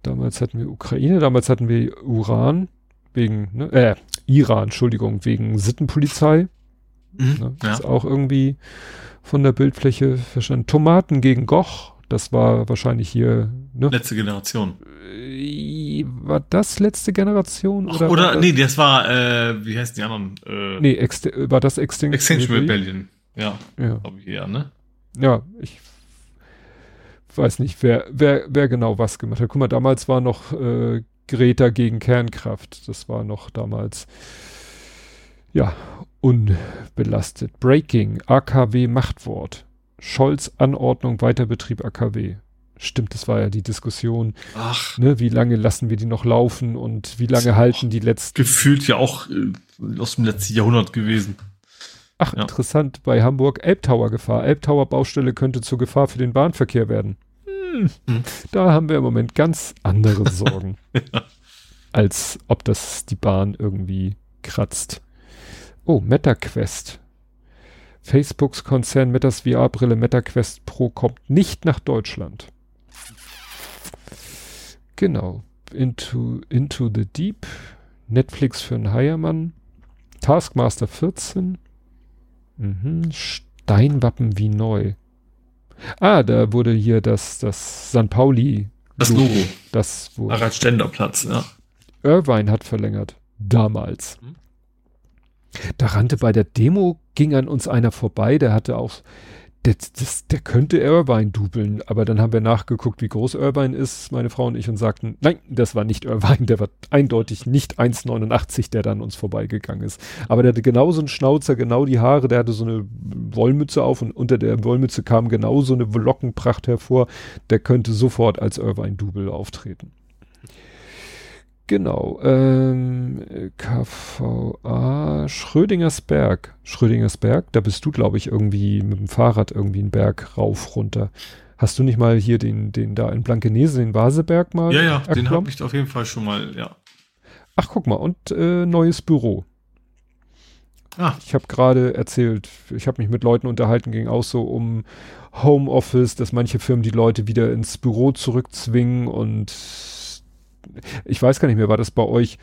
Damals hatten wir Ukraine, damals hatten wir Uran wegen, ne, äh, Iran, Entschuldigung, wegen Sittenpolizei. Mhm, ne, ja. Ist auch irgendwie von der Bildfläche verstanden. Tomaten gegen Goch, das war wahrscheinlich hier, ne? Letzte Generation. Äh, war das letzte Generation? Oder, oder das? nee, das war, äh, wie heißt die anderen? Äh, nee, war das Extinction, Extinction Rebellion? Ja, ja. glaube ich eher, ne? Ja, ich weiß nicht, wer, wer, wer genau was gemacht hat. Guck mal, damals war noch äh, Greta gegen Kernkraft. Das war noch damals, ja, unbelastet. Breaking, AKW Machtwort. Scholz Anordnung Weiterbetrieb AKW. Stimmt, das war ja die Diskussion. Ach. Ne, wie lange lassen wir die noch laufen und wie lange halten die letzten. Gefühlt ja auch äh, aus dem letzten Jahrhundert gewesen. Ach, ja. interessant, bei Hamburg Elbtower Gefahr. Elbtower Baustelle könnte zur Gefahr für den Bahnverkehr werden. Hm. Hm. Da haben wir im Moment ganz andere *laughs* Sorgen. ja. Als ob das die Bahn irgendwie kratzt. Oh, MetaQuest. Facebooks Konzern Metas VR-Brille MetaQuest Pro kommt nicht nach Deutschland. Genau. Into, Into the Deep. Netflix für einen Heiermann. Taskmaster 14. Mhm. Steinwappen wie neu. Ah, da wurde hier das, das San Pauli. Das Logo. Das wurde. Harald Ständerplatz, ja. Irvine hat verlängert. Damals. Mhm. Da rannte bei der Demo, ging an uns einer vorbei, der hatte auch, der, das, der könnte Irvine dubeln, aber dann haben wir nachgeguckt, wie groß Irvine ist, meine Frau und ich, und sagten, nein, das war nicht Irvine, der war eindeutig nicht 1,89, der dann uns vorbeigegangen ist. Aber der hatte genauso einen Schnauzer, genau die Haare, der hatte so eine Wollmütze auf und unter der Wollmütze kam genau so eine Lockenpracht hervor, der könnte sofort als Irvine-Double auftreten. Genau. Ähm, KVA Schrödingersberg. Schrödingersberg, da bist du, glaube ich, irgendwie mit dem Fahrrad irgendwie einen Berg rauf, runter. Hast du nicht mal hier den, den da in Blankenese, den Vaseberg mal? Ja, ja, erklommen? den habe ich auf jeden Fall schon mal, ja. Ach, guck mal, und äh, neues Büro. Ah. Ich habe gerade erzählt, ich habe mich mit Leuten unterhalten, ging auch so um Homeoffice, dass manche Firmen die Leute wieder ins Büro zurückzwingen und ich weiß gar nicht mehr, war das bei euch,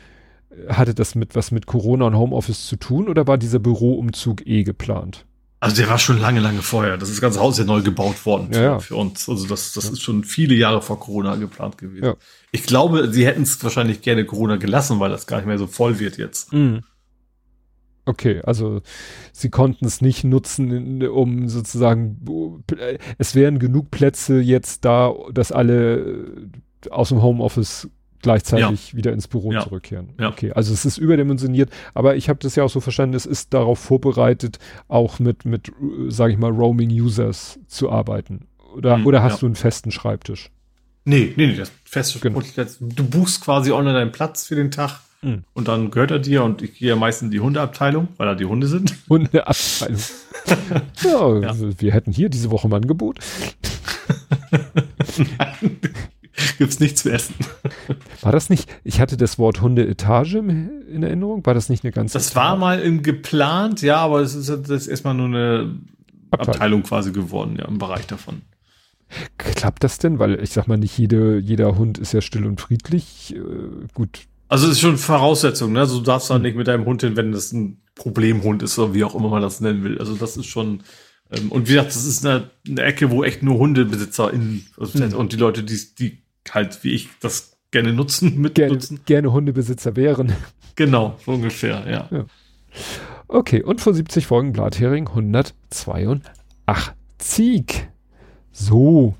hatte das mit was mit Corona und Homeoffice zu tun oder war dieser Büroumzug eh geplant? Also der war schon lange, lange vorher. Das ist das ganze Haus ja neu gebaut worden für, ja. für uns. Also das, das ja. ist schon viele Jahre vor Corona geplant gewesen. Ja. Ich glaube, sie hätten es wahrscheinlich gerne Corona gelassen, weil das gar nicht mehr so voll wird jetzt. Mhm. Okay, also sie konnten es nicht nutzen, um sozusagen, es wären genug Plätze jetzt da, dass alle aus dem Homeoffice gleichzeitig ja. wieder ins Büro ja. zurückkehren. Ja. Okay, also es ist überdimensioniert, aber ich habe das ja auch so verstanden, es ist darauf vorbereitet, auch mit, mit sage ich mal, Roaming-Users zu arbeiten. Oder, mhm, oder hast du einen festen Schreibtisch? Nee, nee, nee, das feste genau. Du buchst quasi online deinen Platz für den Tag mhm. und dann gehört er dir und ich gehe ja meistens in die Hundeabteilung, weil da die Hunde sind. *laughs* Hundeabteilung. *laughs* ja, wir hätten hier diese Woche mal ein Angebot. Nein, *laughs* *laughs* Gibt's nichts zu essen. War das nicht, ich hatte das Wort Hundeetage in Erinnerung, war das nicht eine ganze Das Etage? war mal im geplant, ja, aber es ist, das ist erstmal nur eine Abteilung. Abteilung quasi geworden, ja, im Bereich davon. Klappt das denn? Weil ich sag mal, nicht jede, jeder Hund ist ja still und friedlich. Äh, gut. Also es ist schon Voraussetzung, ne? Also du darfst da hm. nicht mit deinem Hund hin, wenn das ein Problemhund ist oder wie auch immer man das nennen will. Also das ist schon, ähm, und wie gesagt, das ist eine, eine Ecke, wo echt nur Hundebesitzer in, also mhm. und die Leute, die, die halt wie ich das gerne nutzen, *laughs* mit gerne, nutzen. Gerne Hundebesitzer wären. Genau, so ungefähr, ja. ja. Okay, und vor 70 Folgen Blathering 182. So.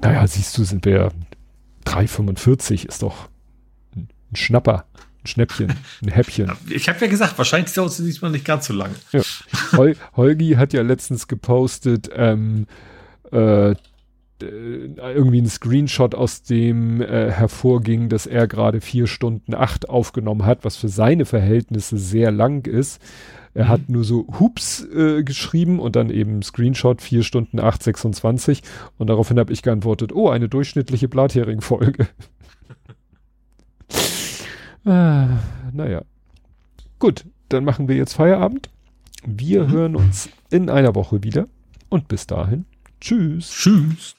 Naja, siehst du, sind wir 345, ist doch ein Schnapper, ein Schnäppchen, *laughs* ein Häppchen. Ich habe ja gesagt, wahrscheinlich dauert es diesmal nicht ganz so lange. Ja. Hol Holgi hat ja letztens gepostet, ähm, äh, äh, irgendwie ein Screenshot, aus dem äh, hervorging, dass er gerade vier Stunden acht aufgenommen hat, was für seine Verhältnisse sehr lang ist. Er mhm. hat nur so Hups äh, geschrieben und dann eben Screenshot vier Stunden acht 26 und daraufhin habe ich geantwortet, oh, eine durchschnittliche Blathering-Folge. *laughs* ah, naja. Gut, dann machen wir jetzt Feierabend. Wir mhm. hören uns in einer Woche wieder und bis dahin Tschüss. Tschüss.